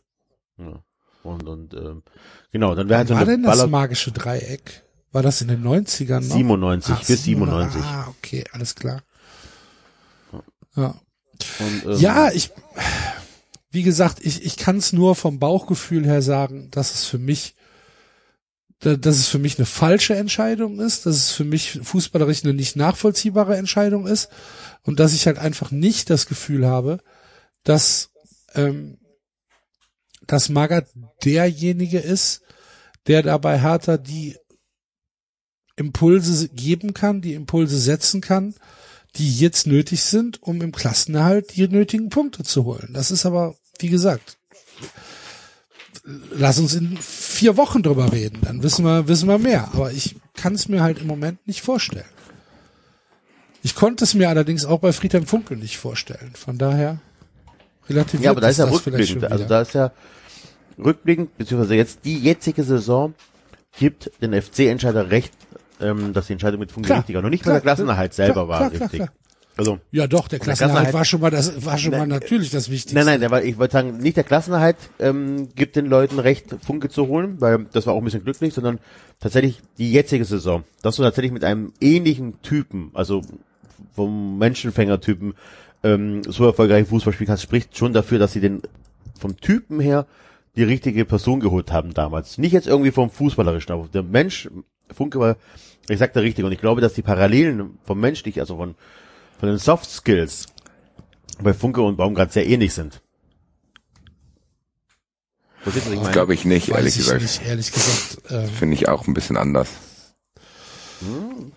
Ja. Und, und ähm, genau, dann wäre halt
War denn das
Baller
magische Dreieck? War das in den 90ern noch?
97
Ach,
bis 97.
Ah, okay, alles klar. Ja.
Und, ähm,
Ja, ich, wie gesagt, ich, ich kann es nur vom Bauchgefühl her sagen, dass es für mich, da- dass es für mich eine falsche Entscheidung ist, dass es für mich fußballerisch eine nicht nachvollziehbare Entscheidung ist und dass ich halt einfach nicht das Gefühl habe, dass, ähm, dass Magath derjenige ist, der dabei Hertha die Impulse geben kann, die Impulse setzen kann, die jetzt nötig sind, um im Klassenerhalt die nötigen Punkte zu holen. Das ist aber, wie gesagt, lass uns in vier Wochen drüber reden, dann wissen wir, wissen wir mehr. Aber ich kann es mir halt im Moment nicht vorstellen. Ich konnte es mir allerdings auch bei Friedhelm Funkel nicht vorstellen. Von daher relativ
ja, aber da ist ja rückblickend. Also da ist ja rückblickend, beziehungsweise jetzt die jetzige Saison gibt den FC-Entscheider recht, ähm, dass die Entscheidung mit Funke
Klar,
richtig war. Noch nicht
klar,
mal der Klassenerhalt selber
klar,
war
klar,
richtig. Also
ja, doch, der
der
Klassenerhalt
Klassenerhalt-
war schon mal das, war schon mal natürlich das Wichtigste.
Nein, nein, der war, ich wollte sagen, nicht der Klassenerhalt ähm, gibt den Leuten recht, Funke zu holen, weil das war auch ein bisschen glücklich, sondern tatsächlich die jetzige Saison, dass du tatsächlich mit einem ähnlichen Typen, also vom Menschenfängertypen, ähm, so erfolgreich Fußball spielen kannst, spricht schon dafür, dass sie den vom Typen her die richtige Person geholt haben damals. Nicht jetzt irgendwie vom Fußballerischen, aber der Mensch, Funke war, ich sag der richtig, und ich glaube, dass die Parallelen vom Menschlichen, also von, von den Soft Skills bei Funke und Baumgart sehr ähnlich sind. Verstehst du, was ich
Das
meine?
glaube ich nicht,
Weiß
ehrlich
ich
gesagt.
nicht, ehrlich gesagt. Ähm,
Finde ich auch ein bisschen anders.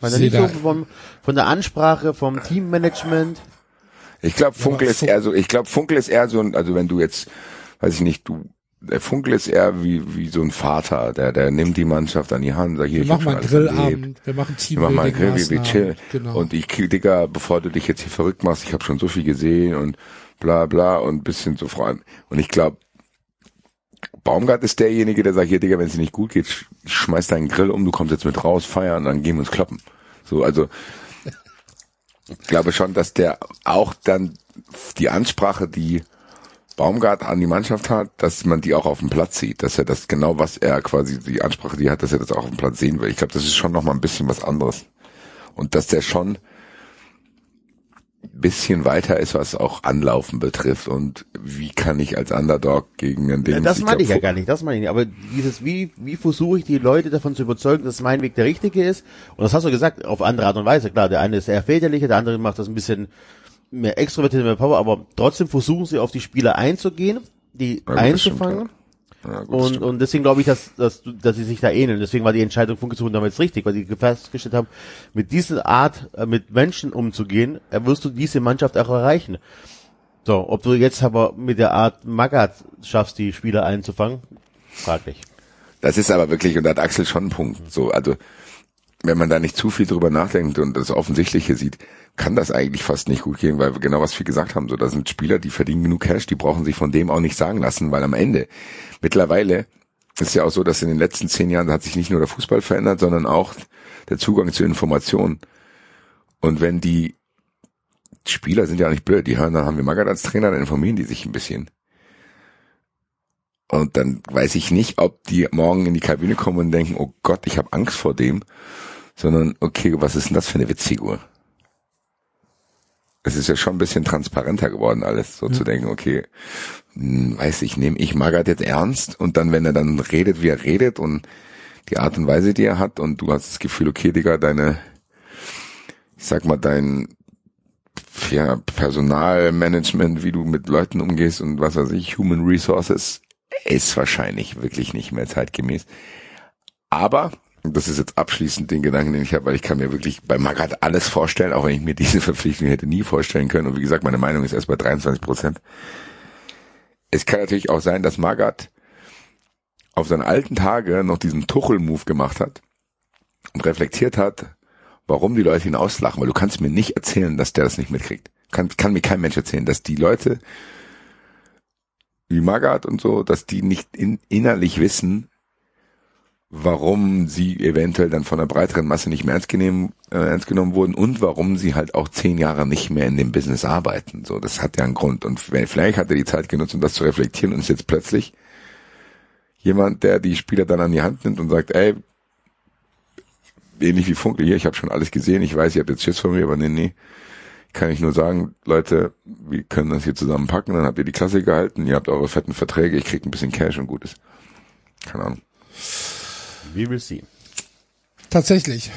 Weil er
Sehe
nicht so
da-
von, von der Ansprache, vom Teammanagement.
Ich glaube, Funkel
aber
ist
Fun-
eher so, ich glaube, Funkel ist eher so ein, also wenn du jetzt, weiß ich nicht, du, der Funkel ist eher wie, wie so ein Vater, der, der nimmt die Mannschaft an die Hand, sagt hier,
wir machen mal einen. Grillabend, wir machen
Wir machen mal einen Grill, wir chillen.
Genau.
Und ich Digga, bevor du dich jetzt hier verrückt machst, ich habe schon so viel gesehen und bla bla und bisschen so vor allem. Und ich glaube, Baumgart ist derjenige, der sagt, hier, Digga, wenn es dir nicht gut geht, sch schmeiß deinen Grill um, du kommst jetzt mit raus, feiern, dann gehen wir uns kloppen. So, also ich glaube schon, dass der auch dann die Ansprache, die Baumgart an die Mannschaft hat, dass man die auch auf dem Platz sieht, dass er das genau, was er quasi, die Ansprache, die er hat, dass er das auch auf dem Platz sehen will. Ich glaube, das ist schon nochmal ein bisschen was anderes. Und dass der schon ein bisschen weiter ist, was auch Anlaufen betrifft und wie kann ich als Underdog gegen ein Ding.
Ja, das meine ich ja
glaub,
gar nicht, das meine ich nicht. Aber dieses, wie, wie versuche ich die Leute davon zu überzeugen, dass mein Weg der richtige ist? Und das hast du gesagt, auf andere Art und Weise. Klar, der eine ist eher väterlicher, der andere macht das ein bisschen mehr extrovertiert, mehr Power, aber trotzdem versuchen sie auf die Spieler einzugehen, die
Ja, stimmt,
einzufangen.
Ja, gut,
Und, und deswegen glaube ich, dass, dass, dass sie sich da ähneln. Deswegen war die Entscheidung zu holen damals richtig, weil die festgestellt haben, mit dieser Art, äh, mit Menschen umzugehen, äh, wirst du diese Mannschaft auch erreichen. So, ob du jetzt aber mit der Art Magath schaffst, die Spieler einzufangen, fraglich.
Das ist aber wirklich, und da hat Axel schon einen Punkt. So, also, wenn man da nicht zu viel drüber nachdenkt und das Offensichtliche sieht, kann das eigentlich fast nicht gut gehen, weil genau was wir gesagt haben, so, da sind Spieler, die verdienen genug Cash, die brauchen sich von dem auch nicht sagen lassen, weil am Ende, mittlerweile, ist ja auch so, dass in den letzten zehn Jahren hat sich nicht nur der Fußball verändert, sondern auch der Zugang zu Informationen. Und wenn die Spieler sind ja auch nicht blöd, die hören, dann haben wir Magath als Trainer, dann informieren die sich ein bisschen. Und dann weiß ich nicht, ob die morgen in die Kabine kommen und denken, oh Gott, ich habe Angst vor dem, sondern okay, was ist denn das für eine Witzfigur? Es ist ja schon ein bisschen transparenter geworden alles, so zu denken, okay, hm, weiß ich, nehme ich Magath jetzt ernst und dann, wenn er dann redet, wie er redet und die Art und Weise, die er hat und du hast das Gefühl, okay, Digga, deine, ich sag mal, dein ja, Personalmanagement, wie du mit Leuten umgehst und was weiß ich, Human Resources, ist wahrscheinlich wirklich nicht mehr zeitgemäß. Aber das ist jetzt abschließend den Gedanken, den ich habe, weil ich kann mir wirklich bei Magath alles vorstellen, auch wenn ich mir diese Verpflichtung hätte nie vorstellen können. Und wie gesagt, meine Meinung ist erst bei 23 Prozent. Es kann natürlich auch sein, dass Magath auf seinen alten Tage noch diesen Tuchel-Move gemacht hat und reflektiert hat, warum die Leute ihn auslachen. Weil du kannst mir nicht erzählen, dass der das nicht mitkriegt. Kann, kann mir kein Mensch erzählen, dass die Leute wie Magath und so, dass die nicht in, innerlich wissen, warum sie eventuell dann von der breiteren Masse nicht mehr ernst genommen, äh, ernst genommen wurden und warum sie halt auch zehn Jahre nicht mehr in dem Business arbeiten. So, das hat ja einen Grund. Und vielleicht hat er die Zeit genutzt, um das zu reflektieren und ist jetzt plötzlich jemand, der die Spieler dann an die Hand nimmt und sagt, ey, ähnlich wie Funkel hier, ich habe schon alles gesehen, ich weiß, ihr habt jetzt Schiss von mir, aber nee, nee, kann ich nur sagen, Leute, wir können das hier zusammenpacken, dann habt ihr die Klasse gehalten, ihr habt eure fetten Verträge, ich krieg ein bisschen Cash und gut ist. Keine Ahnung.
We will see.
Tatsächlich.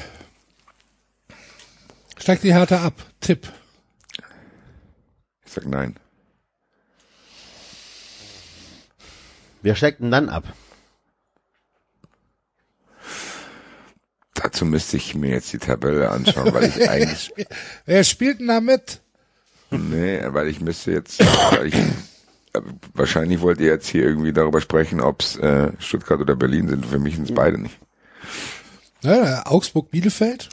Steigt die Härte ab. Tipp.
Ich sag nein.
Wer steigt denn dann ab?
Dazu müsste ich mir jetzt die Tabelle anschauen, weil ich eigentlich,
Wer spielt denn da mit?
nee, weil ich müsste jetzt, ich, wahrscheinlich wollt ihr jetzt hier irgendwie darüber sprechen, ob's äh, Stuttgart oder Berlin sind. Für mich sind es beide nicht.
Ja, Augsburg-Bielefeld?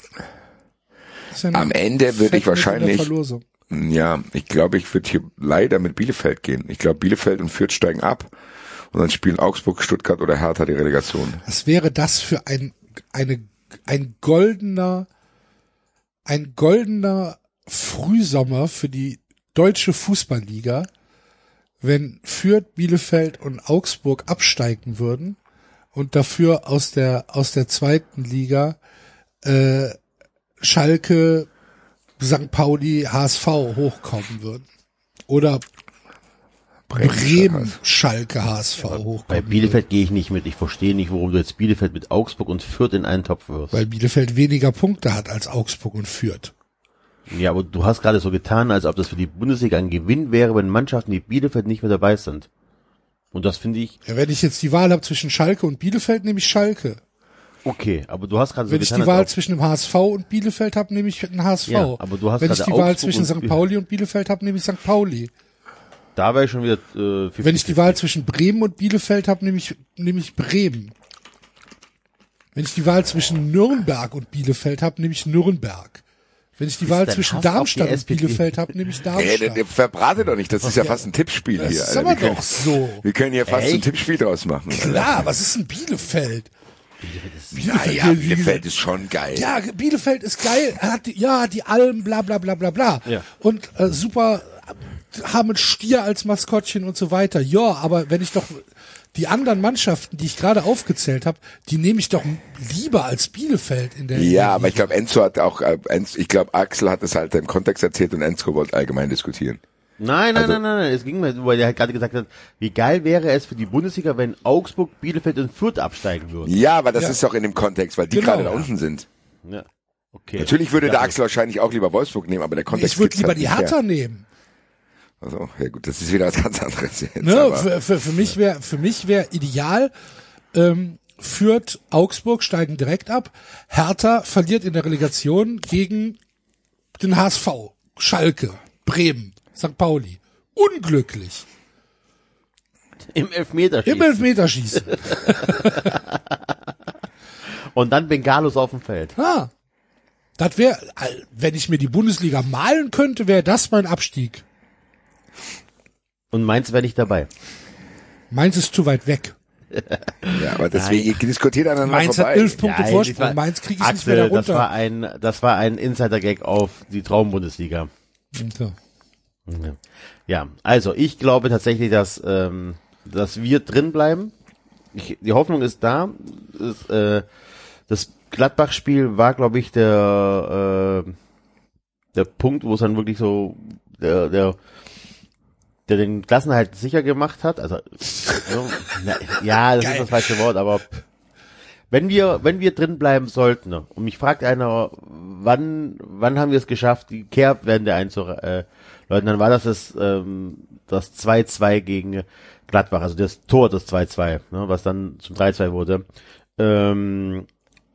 Ist ja
Am Ende würde ich wahrscheinlich, ja, ich glaube, ich würde hier leider mit Bielefeld gehen. Ich glaube, Bielefeld und Fürth steigen ab und dann spielen Augsburg, Stuttgart oder Hertha die Relegation.
Was wäre das für ein, eine, ein goldener, ein goldener Frühsommer für die deutsche Fußballliga, wenn Fürth, Bielefeld und Augsburg absteigen würden und dafür aus der, aus der zweiten Liga, äh, Schalke, St. Pauli, HSV hochkommen würden. Oder Bremen, Schalke, HSV hochkommen
Bei Bielefeld gehe ich nicht mit. Ich verstehe nicht, warum du jetzt Bielefeld mit Augsburg und Fürth in einen Topf wirst.
weil Bielefeld weniger Punkte hat als Augsburg und Fürth.
Ja, aber du hast gerade so getan, als ob das für die Bundesliga ein Gewinn wäre, wenn Mannschaften wie Bielefeld nicht mehr dabei sind. Und das finde ich
Ja, wenn ich jetzt die Wahl habe zwischen Schalke und Bielefeld, nehme ich Schalke.
okay. Aber du hast gerade so
Wenn ich
getan,
die Wahl zwischen dem HSV und Bielefeld habe, nehme ich den HSV.
Ja, aber du hast
Wenn ich die Wahl
Augsburg
zwischen
und
St. Pauli und Bielefeld habe, nehme ich St. Pauli.
Da wäre ich schon wieder äh, 50
Wenn ich die Wahl zwischen Bremen und Bielefeld habe, nehme ich, nehme ich Bremen. Wenn ich die Wahl zwischen Nürnberg und Bielefeld habe, nehme ich Nürnberg. Wenn ich die
Ist
Wahl zwischen
Hass
Darmstadt und? Bielefeld habe, nehme ich
Ey,
Darmstadt.
der verbrate doch nicht, das ist ja fast ein Tippspiel
Das
hier.
ist aber
wir können,
doch so.
Wir können hier fast
Echt?
ein Tippspiel draus machen.
Klar, was ist ein Bielefeld?
Ja, ja, Bielefeld ist schon geil.
Ja, Bielefeld ist geil. Er hat die, ja, die Alm, bla bla bla bla bla.
Ja.
Und äh, super haben ein Stier als Maskottchen und so weiter. Ja, aber wenn ich doch die anderen Mannschaften, die ich gerade aufgezählt habe, die nehme ich doch lieber als Bielefeld in der der
Ja, aber ich
Liga.
glaube, Enzo hat auch, äh, Enzo, ich glaube, Axel hat es halt im Kontext erzählt und Enzo wollte allgemein diskutieren.
Nein, nein,
Also-
nein, nein, nein, es ging mir, weil er halt gerade gesagt hat, wie geil wäre es für die Bundesliga, wenn Augsburg, Bielefeld und Fürth absteigen würden.
Ja, aber das
Ja.
ist doch in dem Kontext, weil die
Genau,
gerade da
ja.
unten sind.
Ja. Okay.
Natürlich würde der Axel wahrscheinlich auch lieber Wolfsburg nehmen, aber der Kontext
ich würde
gibt's
lieber
halt
die Hertha
her.
nehmen.
Also, ja gut, das ist wieder was ganz anderes jetzt.
Ne?
aber,
Für, für, für mich wäre für mich wäre ideal. Ähm, führt Augsburg steigen direkt ab. Hertha verliert in der Relegation gegen den HSV, Schalke, Bremen, St. Pauli. Unglücklich.
Im Elfmeterschießen.
Im Elfmeterschießen.
Und dann Bengalos auf dem Feld.
Ah. Das wäre, wenn ich mir die Bundesliga malen könnte, wäre das mein Abstieg.
Und Mainz wäre nicht dabei.
Mainz ist zu weit weg.
ja, aber deswegen, ihr diskutiert aneinander
Mainz hat
vorbei.
elf Punkte
Ja,
Vorsprung.
das war-
Mainz kriege ich nicht
Axel,
mehr
das
darunter.
war ein, das war ein Insider-Gag auf die Traumbundesliga.
So.
Ja, also ich glaube tatsächlich, dass, ähm, dass wir drin bleiben. Ich, die Hoffnung ist da. Es, äh, das Gladbach-Spiel war, glaube ich, der, äh, der Punkt, wo es dann wirklich so der, der, der den Klassenhalt sicher gemacht hat. Also so, na, ja, das ist das falsche Wort, aber wenn wir, wenn wir drin bleiben sollten, ne, und mich fragt einer, wann, wann haben wir es geschafft, die Kehrtwende einzuleiten, äh, dann war das das, ähm, das 2-2 gegen Gladbach, also das Tor des 2-2, ne, was dann zum 3-2 wurde. Ähm,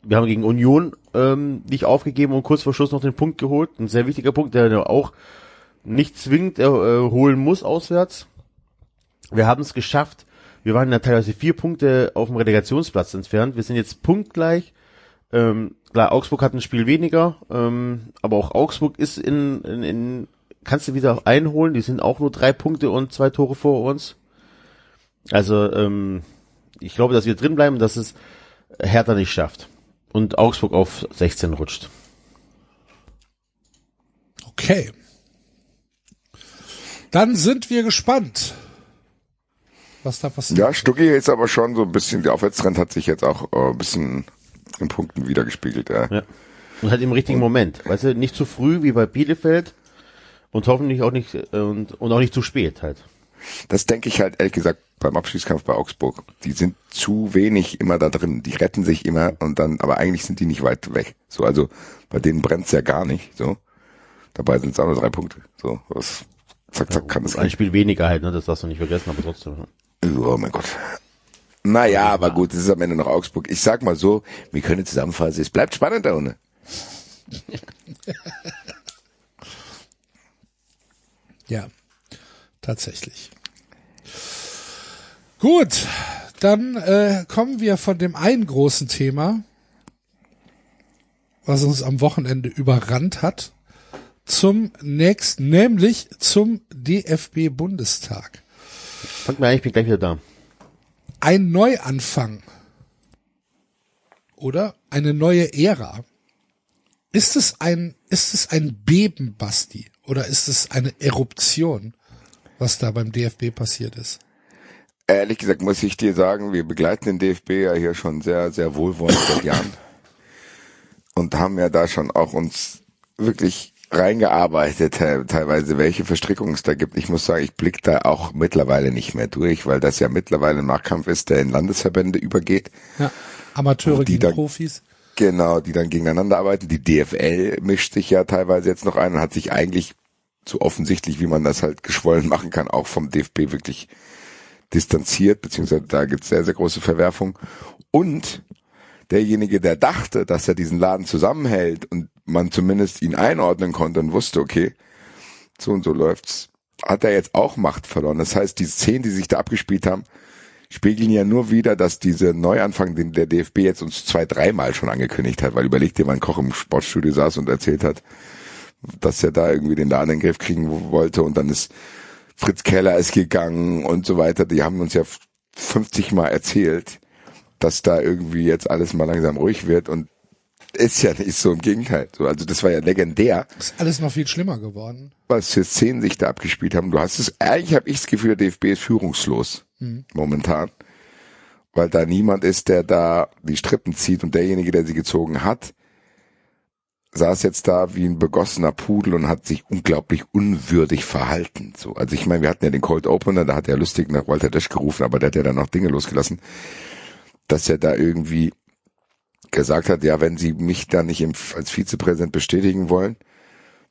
wir haben gegen Union ähm, nicht aufgegeben und kurz vor Schluss noch den Punkt geholt. Ein sehr wichtiger Punkt, der auch nicht zwingend äh, holen muss auswärts. Wir haben es geschafft. Wir waren ja teilweise vier Punkte auf dem Relegationsplatz entfernt. Wir sind jetzt punktgleich. Ähm, klar, Augsburg hat ein Spiel weniger, ähm, aber auch Augsburg ist in, in, in, kannst du wieder einholen. Die sind auch nur drei Punkte und zwei Tore vor uns. Also ähm, ich glaube, dass wir drin bleiben, dass es Hertha nicht schafft und Augsburg auf 16 rutscht.
Okay. Dann sind wir gespannt, was da passiert.
Ja, Stucki ist aber schon so ein bisschen, der Aufwärtstrend hat sich jetzt auch äh, ein bisschen in Punkten wiedergespiegelt. Ja.
Ja. Und halt im richtigen Moment. Weißt du, nicht zu früh wie bei Bielefeld und hoffentlich auch nicht äh, und, und auch nicht zu spät halt.
Das denke ich halt ehrlich gesagt beim Abschießkampf bei Augsburg. Die sind zu wenig immer da drin. Die retten sich immer und dann, aber eigentlich sind die nicht weit weg. So, also bei denen brennt's ja gar nicht. So, dabei sind es auch nur drei Punkte. So, was, zack, zack, kann das
Ein Spiel weniger halt, ne? Das darfst du nicht vergessen, aber trotzdem.
Oh mein Gott. Naja, aber gut, es ist am Ende noch Augsburg. Ich sag mal so, wir können zusammenfassen, es bleibt spannend da unten.
Ja, tatsächlich. Gut, dann äh, kommen wir von dem einen großen Thema, was uns am Wochenende überrannt hat, zum nächsten, nämlich zum DFB-Bundestag.
Fangt mir an, ich bin gleich wieder da.
Ein Neuanfang oder eine neue Ära. Ist es ein, ist es ein Beben, Basti? Oder ist es eine Eruption, was da beim DFB passiert ist?
Ehrlich gesagt muss ich dir sagen, wir begleiten den DFB ja hier schon sehr, sehr wohlwollend seit Jahren. Und haben ja da schon auch uns wirklich reingearbeitet, te- teilweise welche Verstrickungen es da gibt. Ich muss sagen, ich blick da auch mittlerweile nicht mehr durch, weil das ja mittlerweile ein Machtkampf ist, der in Landesverbände übergeht.
Ja. Amateure gegen
dann-
Profis.
Genau, die dann gegeneinander arbeiten. Die DFL mischt sich ja teilweise jetzt noch ein und hat sich eigentlich so offensichtlich, wie man das halt geschwollen machen kann, auch vom DFB wirklich distanziert, beziehungsweise da gibt's sehr, sehr große Verwerfung. Und derjenige, der dachte, dass er diesen Laden zusammenhält und man zumindest ihn einordnen konnte und wusste, okay, so und so läuft's, hat er jetzt auch Macht verloren. Das heißt, die Szenen, die sich da abgespielt haben, spiegeln ja nur wieder, dass dieser Neuanfang, den der DFB jetzt uns zwei, dreimal schon angekündigt hat, weil überleg dir, wann Koch im Sportstudio saß und erzählt hat, dass er da irgendwie den Laden in den Griff kriegen wollte und dann ist Fritz Keller ist gegangen und so weiter. Die haben uns ja 50 Mal erzählt, dass da irgendwie jetzt alles mal langsam ruhig wird und ist ja nicht so im Gegenteil. So, also das war ja legendär,
Ist alles noch viel schlimmer geworden.
was für Szenen sich da abgespielt haben. Du hast es, eigentlich habe ich das Gefühl, der DFB ist führungslos momentan, weil da niemand ist, der da die Strippen zieht und derjenige, der sie gezogen hat, saß jetzt da wie ein begossener Pudel und hat sich unglaublich unwürdig verhalten. So, also ich meine, wir hatten ja den Cold Opener, da hat er lustig nach Walter Desch gerufen, aber der hat ja dann noch Dinge losgelassen, dass er da irgendwie gesagt hat, ja, wenn Sie mich da nicht im, als Vizepräsident bestätigen wollen,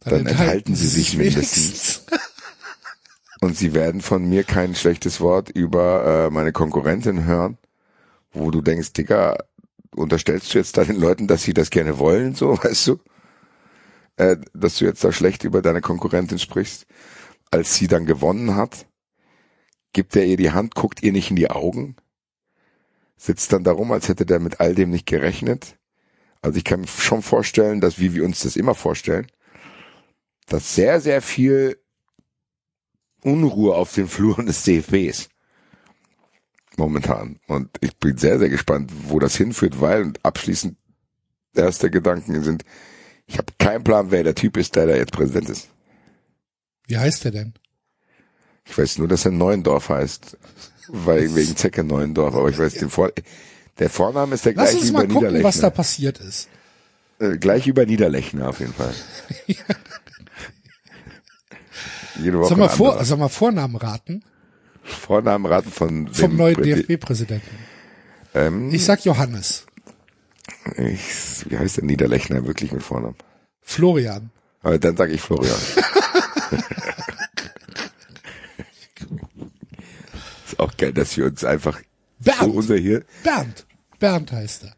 dann enthalten Sie sich mindestens. Und Sie werden von mir kein schlechtes Wort über äh, meine Konkurrentin hören, wo du denkst, Digga, unterstellst du jetzt da den Leuten, dass sie das gerne wollen, so, weißt du? Äh, dass du jetzt da schlecht über deine Konkurrentin sprichst, als sie dann gewonnen hat, gibt er ihr die Hand, guckt ihr nicht in die Augen, sitzt dann darum, als hätte der mit all dem nicht gerechnet. Also ich kann mir schon vorstellen, dass wie wir uns das immer vorstellen, dass sehr, sehr viel Unruhe auf den Fluren des DFBs momentan. Und ich bin sehr, sehr gespannt, wo das hinführt, weil und abschließend erste Gedanken sind, ich habe keinen Plan, wer der Typ ist, der da jetzt Präsident ist.
Wie heißt der denn?
Ich weiß nur, dass er Neuendorf heißt, weil wegen Zecke Neuendorf, aber ich weiß den Vor der Vorname ist der
Lass
gleiche
uns
wie
mal
bei
gucken, was da
Niederlechner.
passiert ist.
Äh, gleich über Niederlechner auf jeden Fall. Jede Woche
Soll mal, vor, soll mal Vornamen raten?
Vornamen raten von
Vom
dem
neuen
Prä-
DFB-Präsidenten.
Ähm,
Ich sag Johannes.
ich, wie heißt der Niederlechner wirklich mit Vornamen?
Florian.
Aber dann sage ich Florian. auch geil, dass wir uns einfach so
Bernd.
unser hier.
Bernd. Bernd heißt er.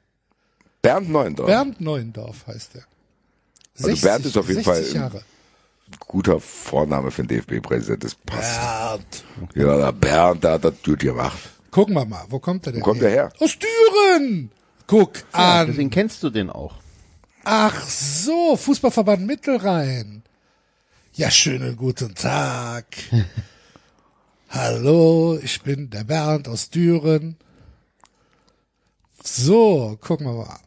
Bernd Neuendorf.
Bernd Neuendorf heißt er.
Also Bernd ist auf jeden
60
Fall-
Jahre.
Guter Vorname für einen DFB-Präsident, das passt.
Bernd.
Ja, der Bernd, der hat das gut gemacht.
Gucken wir mal, wo kommt er denn
Wo kommt er her?
Aus Düren! Guck
Ja,
an.
deswegen kennst du den auch.
Ach so, Fußballverband Mittelrhein. Ja, schönen guten Tag. Hallo, ich bin der Bernd aus Düren. So, gucken wir mal.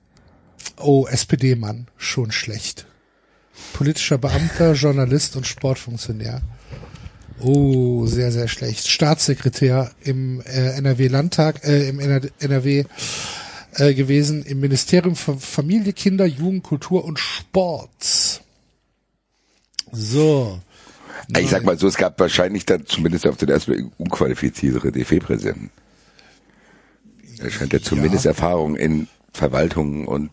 Oh, SPD-Mann, schon schlecht. Politischer Beamter, Journalist und Sportfunktionär. Oh, sehr, sehr schlecht. Staatssekretär im äh, NRW-Landtag, äh, im NRW äh, gewesen im Ministerium für Familie, Kinder, Jugend, Kultur und Sport. So.
Ich sag mal so, es gab wahrscheinlich dann zumindest auf den ersten Blick unqualifiziertere DFB-Präsidenten. Er scheint ja zumindest Erfahrung in Verwaltungen und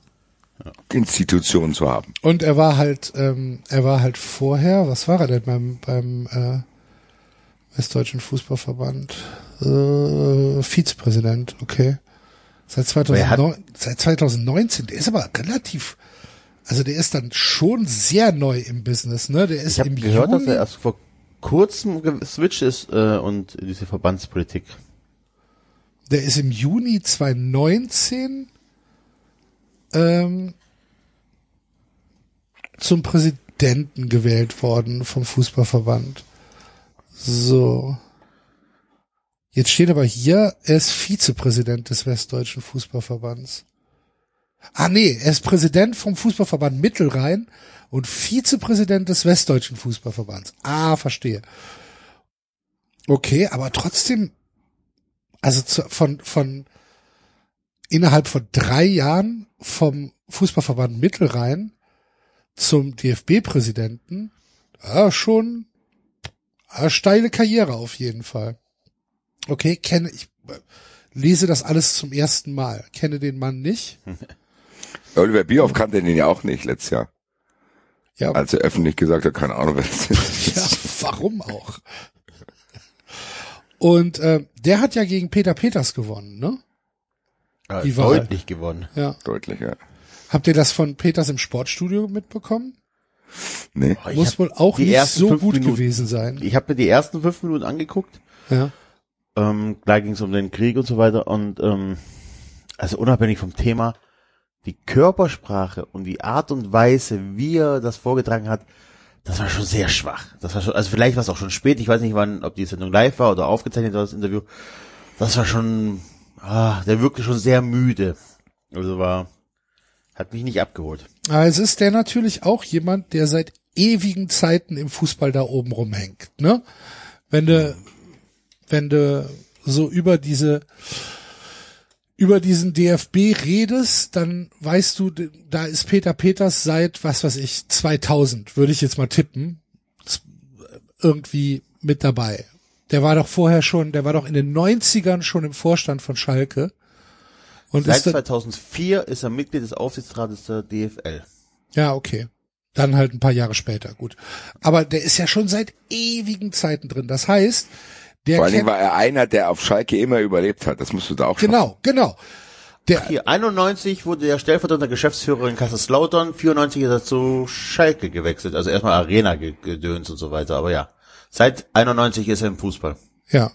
Institutionen zu haben.
Und er war halt, ähm, er war halt vorher, was war er denn beim, beim äh, Westdeutschen Fußballverband? Äh, Vizepräsident, okay. Seit
er hat-
2009, seit 2019, der ist aber relativ, also der ist dann schon sehr neu im Business, ne? Der ist
Ich habe
im
gehört, dass
Juni,
er erst vor kurzem geswitcht ist äh, und diese Verbandspolitik.
der ist im Juni 2019 ähm, zum Präsidenten gewählt worden vom Fußballverband. So. Jetzt steht aber hier, er ist Vizepräsident des Westdeutschen Fußballverbands. Ah nee, er ist Präsident vom Fußballverband Mittelrhein und Vizepräsident des Westdeutschen Fußballverbands. Ah, verstehe. Okay, aber trotzdem, also zu, von, von innerhalb von drei Jahren vom Fußballverband Mittelrhein zum DFB-Präsidenten, ja, schon ja, steile Karriere auf jeden Fall. Okay, kenne ich, äh, lese das alles zum ersten Mal, kenne den Mann nicht.
Oliver Bierhoff kannte den ja auch nicht letztes Jahr,
Ja,
als er öffentlich gesagt hat, keine Ahnung, wer das ist.
ja warum auch? Und äh, der hat ja gegen Peter Peters gewonnen, ne?
Äh,
Die Wahl.
deutlich gewonnen.
Ja.
Deutlich, ja.
Habt ihr das von Peters im Sportstudio mitbekommen?
Nee.
Oh, ich
Muss wohl auch nicht so gut
Minuten-
gewesen sein.
Ich habe mir die ersten fünf Minuten angeguckt.
Ja.
Ähm, klar ging es um den Krieg und so weiter. Und ähm, also unabhängig vom Thema, die Körpersprache und die Art und Weise, wie er das vorgetragen hat, das war schon sehr schwach. Das war schon, also vielleicht war es auch schon spät. Ich weiß nicht, wann, ob die Sendung live war oder aufgezeichnet war, das Interview. Das war schon, ah, der wirkte schon sehr müde. Also war, hat mich nicht abgeholt.
Es ist der natürlich auch jemand, der seit ewigen Zeiten im Fußball da oben rumhängt, ne? Wenn du, wenn du so über diese, über diesen DFB redest, dann weißt du, da ist Peter Peters seit, was weiß ich, 2000, würde ich jetzt mal tippen, irgendwie mit dabei. Der war doch vorher schon, der war doch in den 90ern schon im Vorstand von Schalke. Und
Seit
ist da,
2004 ist er Mitglied des Aufsichtsrates der DFL.
Ja, okay. Dann halt ein paar Jahre später, gut. Aber der ist ja schon seit ewigen Zeiten drin. Das heißt, der
Vor allen Dingen
kennt,
war er einer, der auf Schalke immer überlebt hat. Das musst du da auch schon.
genau, genau. Der,
Hier, 91 wurde er stellvertretender Geschäftsführer in Kaiserslautern, 94 ist er zu Schalke gewechselt, also erstmal Arena ge- gedöns und so weiter, aber ja. Seit 91 ist er im Fußball.
ja.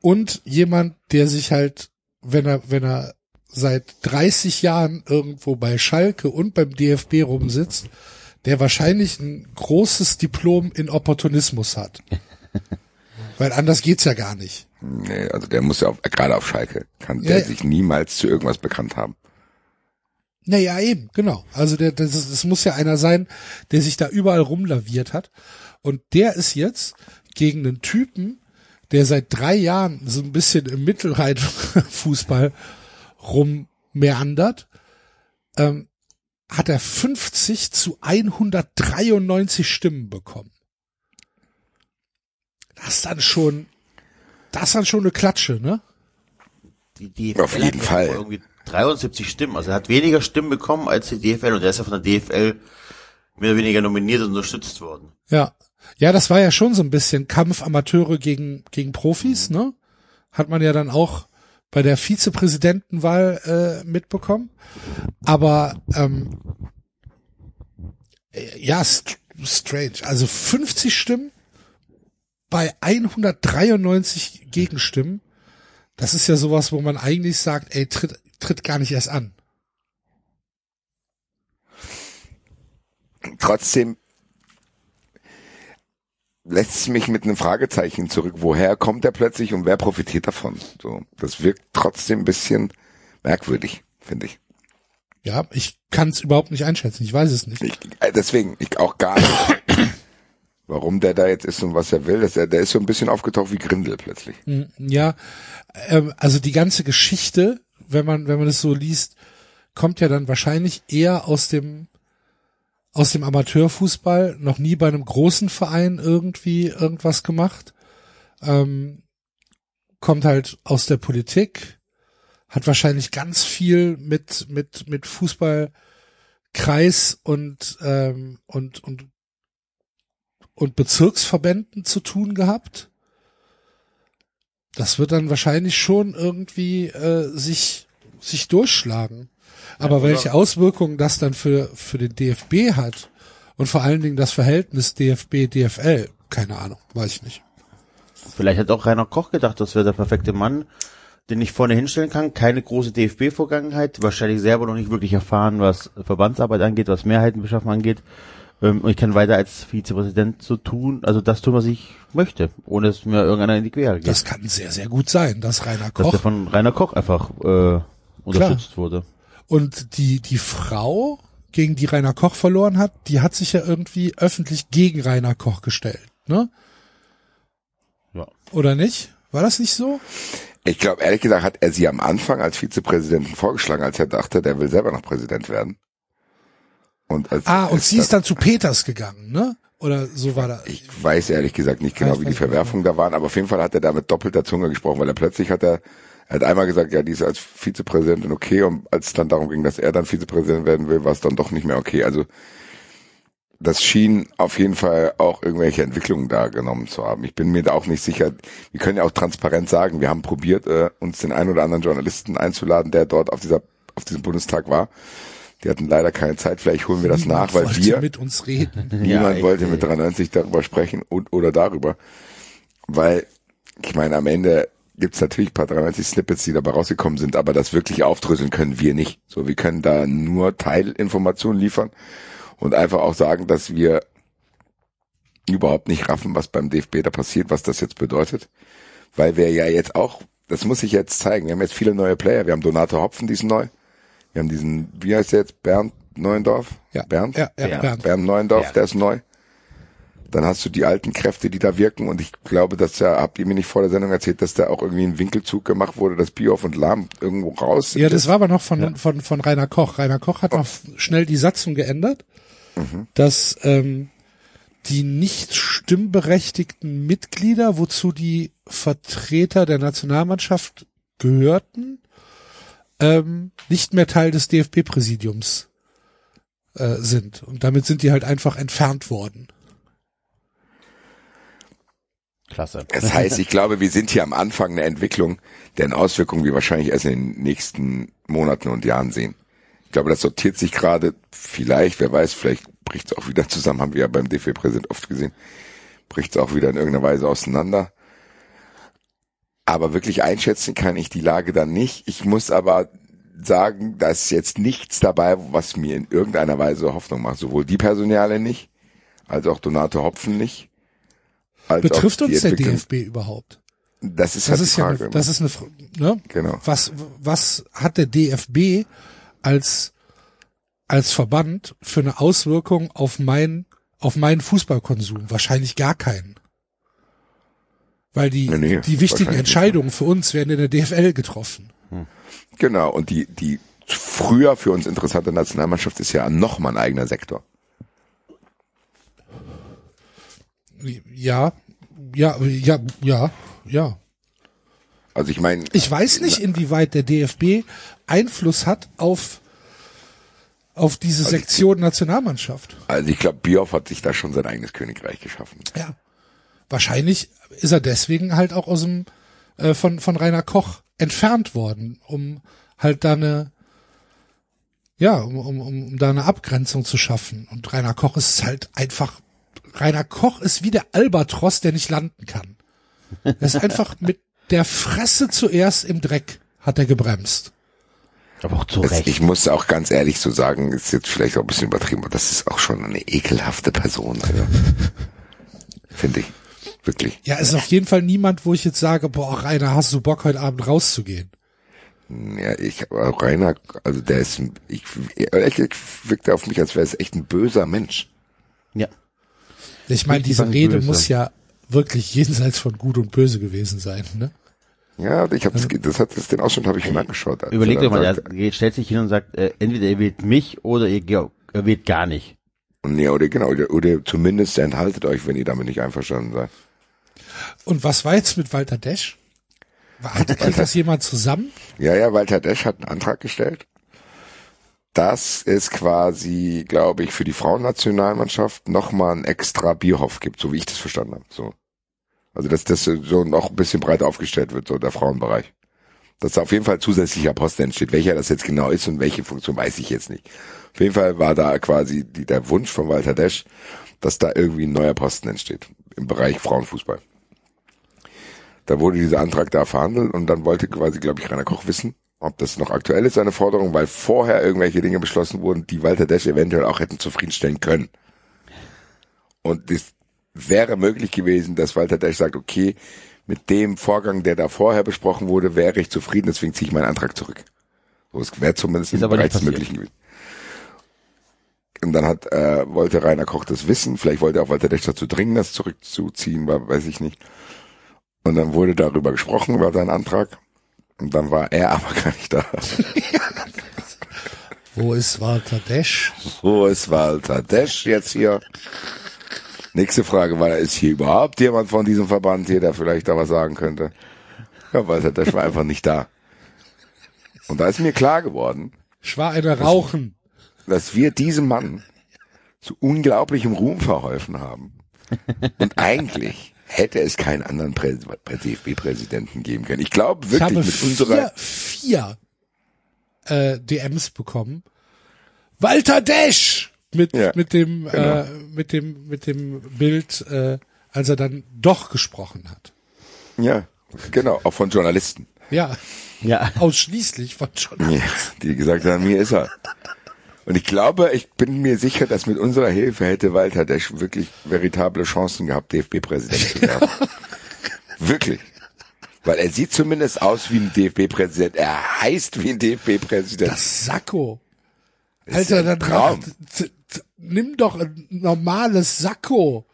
Und jemand, der sich halt, wenn er, wenn er seit 30 Jahren irgendwo bei Schalke und beim DFB rumsitzt, der wahrscheinlich ein großes Diplom in Opportunismus hat. Weil anders geht's ja gar nicht.
Nee, also der muss ja auf, gerade auf Schalke, kann
Ja,
der
ja.
sich niemals zu irgendwas bekannt haben.
Naja, eben, genau. Also der, das, ist- das muss ja einer sein, der sich da überall rumlaviert hat. Und der ist jetzt gegen einen Typen, der seit drei Jahren so ein bisschen im Mittelrhein-Fußball rummeandert, ähm, hat er 50 zu 193 Stimmen bekommen. Das ist dann schon, das ist dann schon eine Klatsche, ne?
Die DFL
Auf jeden Fall.
irgendwie 73 Stimmen, also er hat weniger Stimmen bekommen als die DFL und er ist ja von der DFL mehr oder weniger nominiert und unterstützt worden.
Ja. Ja, das war ja schon so ein bisschen Kampf Amateure gegen, gegen Profis, ne? Hat man ja dann auch bei der Vizepräsidentenwahl äh, mitbekommen. Aber ähm, äh, ja, st strange. Also 50 Stimmen bei 193 Gegenstimmen. Das ist ja sowas, wo man eigentlich sagt, ey, tritt, tritt gar nicht erst an.
Trotzdem lässt es mich mit einem Fragezeichen zurück. Woher kommt er plötzlich und wer profitiert davon? So, das wirkt trotzdem ein bisschen merkwürdig, finde ich.
Ja, ich kann es überhaupt nicht einschätzen. Ich weiß es nicht.
Ich, äh, deswegen, ich auch gar nicht. Warum der da jetzt ist und was er will, dass er, der ist so ein bisschen aufgetaucht wie Grindel plötzlich.
Hm, Ja, ähm, also die ganze Geschichte, wenn man wenn man es so liest, kommt ja dann wahrscheinlich eher aus dem aus dem Amateurfußball, noch nie bei einem großen Verein irgendwie irgendwas gemacht. Ähm, kommt halt aus der Politik, hat wahrscheinlich ganz viel mit mit mit Fußballkreis und ähm, und und und Bezirksverbänden zu tun gehabt. Das wird dann wahrscheinlich schon irgendwie äh, sich sich durchschlagen. Aber welche Auswirkungen das dann für für den DFB hat und vor allen Dingen das Verhältnis DFB DFL, keine Ahnung, weiß ich nicht.
Vielleicht hat auch Rainer Koch gedacht, das wäre der perfekte Mann, den ich vorne hinstellen kann. Keine große DFB-Vergangenheit, wahrscheinlich selber noch nicht wirklich erfahren, was Verbandsarbeit angeht, was Mehrheiten beschaffen angeht. Ähm, und ich kann weiter als Vizepräsident so tun, also das tun, was ich möchte, ohne dass mir irgendeiner in die Quere geht.
Das kann sehr sehr gut sein, dass Rainer
dass der
Koch
von Rainer Koch einfach äh, unterstützt wurde.
und die die Frau, gegen die Rainer Koch verloren hat, die hat sich ja irgendwie öffentlich gegen Rainer Koch gestellt, ne?
Ja.
Oder nicht? War das nicht so?
Ich glaube, ehrlich gesagt hat er sie am Anfang als Vizepräsidenten vorgeschlagen, als er dachte, der will selber noch Präsident werden. Und als
Ah, und
als
sie ist dann zu Peters gegangen, ne? Oder so war das.
Ich weiß ehrlich gesagt nicht genau,
ich
wie die Verwerfungen da waren, aber auf jeden Fall hat er da mit doppelter Zunge gesprochen, weil er plötzlich hat er, er hat einmal gesagt, ja, die ist als Vizepräsidentin okay und als es dann darum ging, dass er dann Vizepräsident werden will, war es dann doch nicht mehr okay. Also das schien auf jeden Fall auch irgendwelche Entwicklungen da genommen zu haben. Ich bin mir da auch nicht sicher. Wir können ja auch transparent sagen, wir haben probiert, äh, uns den einen oder anderen Journalisten einzuladen, der dort auf dieser auf diesem Bundestag war. Die hatten leider keine Zeit. Vielleicht holen wir das
Niemand
nach, weil
wollte
wir
mit uns reden.
Niemand
echt,
wollte mit 93 darüber sprechen und oder darüber. Weil, ich meine, am Ende gibt's natürlich ein paar 93 Snippets, die dabei rausgekommen sind, aber das wirklich aufdröseln können wir nicht. So, wir können da nur Teilinformationen liefern und einfach auch sagen, dass wir überhaupt nicht raffen, was beim DFB da passiert, was das jetzt bedeutet. Weil wir ja jetzt auch, das muss ich jetzt zeigen, wir haben jetzt viele neue Player. Wir haben Donato Hopfen, die ist neu. Wir haben diesen, wie heißt der jetzt, Bernd Neuendorf?
Ja,
Bernd?
Ja, ja,
Bernd.
Bernd.
Neuendorf,
Ja.
der ist neu. Dann hast du die alten Kräfte, die da wirken und ich glaube, dass ja, habt ihr mir nicht vor der Sendung erzählt, dass da auch irgendwie ein Winkelzug gemacht wurde, dass Bioff und Lahm irgendwo raus sind.
Ja, das war aber noch von, von, von Rainer Koch. Rainer Koch hat noch schnell die Satzung geändert, dass ähm, die nicht stimmberechtigten Mitglieder, wozu die Vertreter der Nationalmannschaft gehörten, ähm, nicht mehr Teil des DFB-Präsidiums äh, sind. Und damit sind die halt einfach entfernt worden.
Klasse.
Das heißt, ich glaube, wir sind hier am Anfang einer Entwicklung, deren Auswirkungen wir wahrscheinlich erst in den nächsten Monaten und Jahren sehen. Ich glaube, das sortiert sich gerade vielleicht, wer weiß, vielleicht bricht es auch wieder zusammen, haben wir ja beim DFB-Präsident oft gesehen, bricht es auch wieder in irgendeiner Weise auseinander. Aber wirklich einschätzen kann ich die Lage dann nicht. Ich muss aber sagen, da ist jetzt nichts dabei, was mir in irgendeiner Weise Hoffnung macht. Sowohl die Personale nicht, als auch Donato Hopfen nicht.
Betrifft uns der. DFB überhaupt?
Das ist
Das
halt
ist
die
ja,
Frage.
eine, das ist eine, ne?
Genau.
Was, was hat der DFB als, als Verband für eine Auswirkung auf mein, auf meinen Fußballkonsum? Wahrscheinlich gar keinen. Weil die,
Nee, nee,
die wichtigen
wahrscheinlich
Entscheidungen für uns werden in der DFL getroffen.
Genau. Und die, die früher für uns interessante Nationalmannschaft ist ja noch mal ein eigener Sektor.
Ja, ja, ja, ja, ja.
Also ich meine,
Ich weiß nicht, inwieweit der DFB Einfluss hat auf, auf diese Sektion Nationalmannschaft.
also ich glaube, Bioff hat sich da schon sein eigenes Königreich geschaffen.
Ja. Wahrscheinlich ist er deswegen halt auch aus dem, äh, von, von Rainer Koch entfernt worden, um halt da eine, ja, um, um, um da eine Abgrenzung zu schaffen. Und Rainer Koch ist halt einfach, Rainer Koch ist wie der Albatros, der nicht landen kann. Er ist einfach mit der Fresse zuerst im Dreck, hat er gebremst.
Aber auch zu Recht.
ich muss auch ganz ehrlich so sagen, ist jetzt vielleicht auch ein bisschen übertrieben, aber das ist auch schon eine ekelhafte Person. Also. Finde ich. Wirklich.
Ja, ist auf jeden Fall niemand, wo ich jetzt sage, boah, Rainer, hast du Bock, heute Abend rauszugehen?
Ja, ich, aber Rainer, also der ist, ein- ich, ehrlich wirkt er auf mich, als wäre es echt ein böser Mensch.
ja.
Ich meine, diese Rede
Böse.
muss ja wirklich jenseits von Gut und Böse gewesen sein, ne?
Ja, ich habe das, das hat das, den Ausschnitt habe ich mir angeschaut.
Überlegt
er
doch mal,
dann
er stellt sich hin und sagt, äh, entweder ihr wählt mich oder ihr, ihr wählt gar nicht.
Nee, oder genau, oder, oder zumindest enthaltet euch, wenn ihr damit nicht einverstanden seid.
Und was war jetzt mit Walter Desch? Hat, kriegt das jemand zusammen?
Ja, ja, Walter Desch hat einen Antrag gestellt, dass es quasi, glaube ich, für die Frauennationalmannschaft nochmal ein extra Bierhof gibt, so wie ich das verstanden habe. So. Also dass das so noch ein bisschen breiter aufgestellt wird, so der Frauenbereich. Dass da auf jeden Fall zusätzlicher Posten entsteht. Welcher das jetzt genau ist und welche Funktion, weiß ich jetzt nicht. Auf jeden Fall war da quasi die, der Wunsch von Walter Desch, dass da irgendwie ein neuer Posten entsteht im Bereich Frauenfußball. Da wurde dieser Antrag da verhandelt und dann wollte quasi, glaube ich, Rainer Koch wissen, ob das noch aktuell ist, seine Forderung, weil vorher irgendwelche Dinge beschlossen wurden, die Walter Desch eventuell auch hätten zufriedenstellen können. Und es wäre möglich gewesen, dass Walter Desch sagt, okay, mit dem Vorgang, der da vorher besprochen wurde, wäre ich zufrieden, deswegen ziehe ich meinen Antrag zurück. So, es wäre zumindest
Ist aber
bereits möglich gewesen. Und dann hat, äh, wollte Rainer Koch das wissen, vielleicht wollte auch Walter Desch dazu dringen, das zurückzuziehen, war, weiß ich nicht. Und dann wurde darüber gesprochen, über seinen Antrag. Und dann war er aber gar nicht da.
Wo ist Walter Desch?
Wo ist Walter Desch jetzt hier? Nächste Frage war, ist hier überhaupt jemand von diesem Verband hier, der vielleicht da was sagen könnte? Ja, Walter Desch war einfach nicht da. Und da ist mir klar geworden,
Ich war eine Rauchen.
dass wir diesem Mann zu unglaublichem Ruhm verholfen haben. Und eigentlich hätte es keinen anderen Prä DFB-Präsidenten geben können. Ich glaube
Ich
wirklich
habe
mit unserer
vier, vier äh, DMs bekommen. Walter Desch! Mit,
Ja,
mit dem,
genau.
äh, mit dem, mit dem Bild, äh, als er dann doch gesprochen hat.
Ja, genau, auch von Journalisten.
Ja,
Ja.
ausschließlich von John.
Ja, die gesagt haben, hier ist er. Und ich glaube, ich bin mir sicher, dass mit unserer Hilfe hätte Walter Desch wirklich veritable Chancen gehabt, DFB-Präsident zu werden. wirklich. Weil er sieht zumindest aus wie ein DFB-Präsident. Er heißt wie ein DFB-Präsident.
Das Sakko. Alter, dann
Traum.
mach- z- z- nimm doch ein normales Sakko.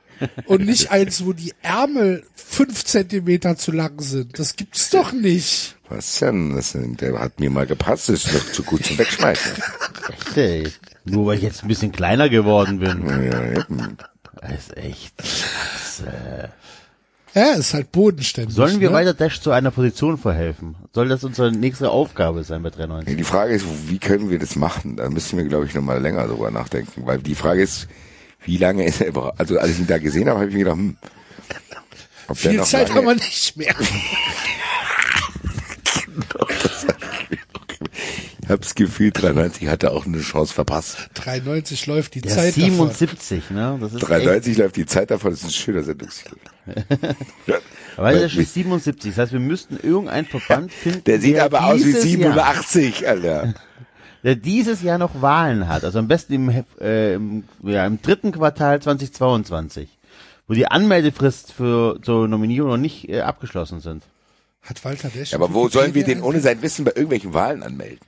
Und nicht eins, wo die Ärmel fünf Zentimeter zu lang sind. Das gibt's doch nicht.
Was denn? Das, der hat mir mal gepasst. Das ist doch zu gut zum Wegschmeißen.
Echt, ey. Nur weil ich jetzt ein bisschen kleiner geworden bin.
Ja, eben.
Das ist echt. scheiße.
Ja, ist halt bodenständig.
Sollen wir
ne?
weiter Dash zu einer Position verhelfen? Soll das unsere nächste Aufgabe sein bei 93?
Die Frage ist, wie können wir das machen? Da müssen wir, glaube ich, nochmal länger drüber nachdenken. Weil die Frage ist, wie lange ist er überhaupt, also als ich ihn da gesehen habe, habe ich mir gedacht, hm, ob der
Viel
noch
Zeit
lange-
haben wir nicht mehr.
Ich habe das Gefühl, 93 hat er auch eine Chance verpasst.
93 läuft die
Der
Zeit
ist 77, ne? Das ist
93 läuft die Zeit davon, das ist ein schöner Sendungstitel. ja.
Echt, weil der ist 77. Das heißt, wir müssten irgendeinen Verband finden,
Der sieht aber aus wie
dieses
87, Alter.
Der dieses Jahr noch Wahlen hat. Also am besten im, äh, im, ja, im dritten Quartal 2022. Wo die Anmeldefrist für zur Nominierung noch nicht äh, abgeschlossen sind.
Hat Walter Desch.
Ja, aber wo sollen wir den ohne sein Wissen bei irgendwelchen Wahlen anmelden?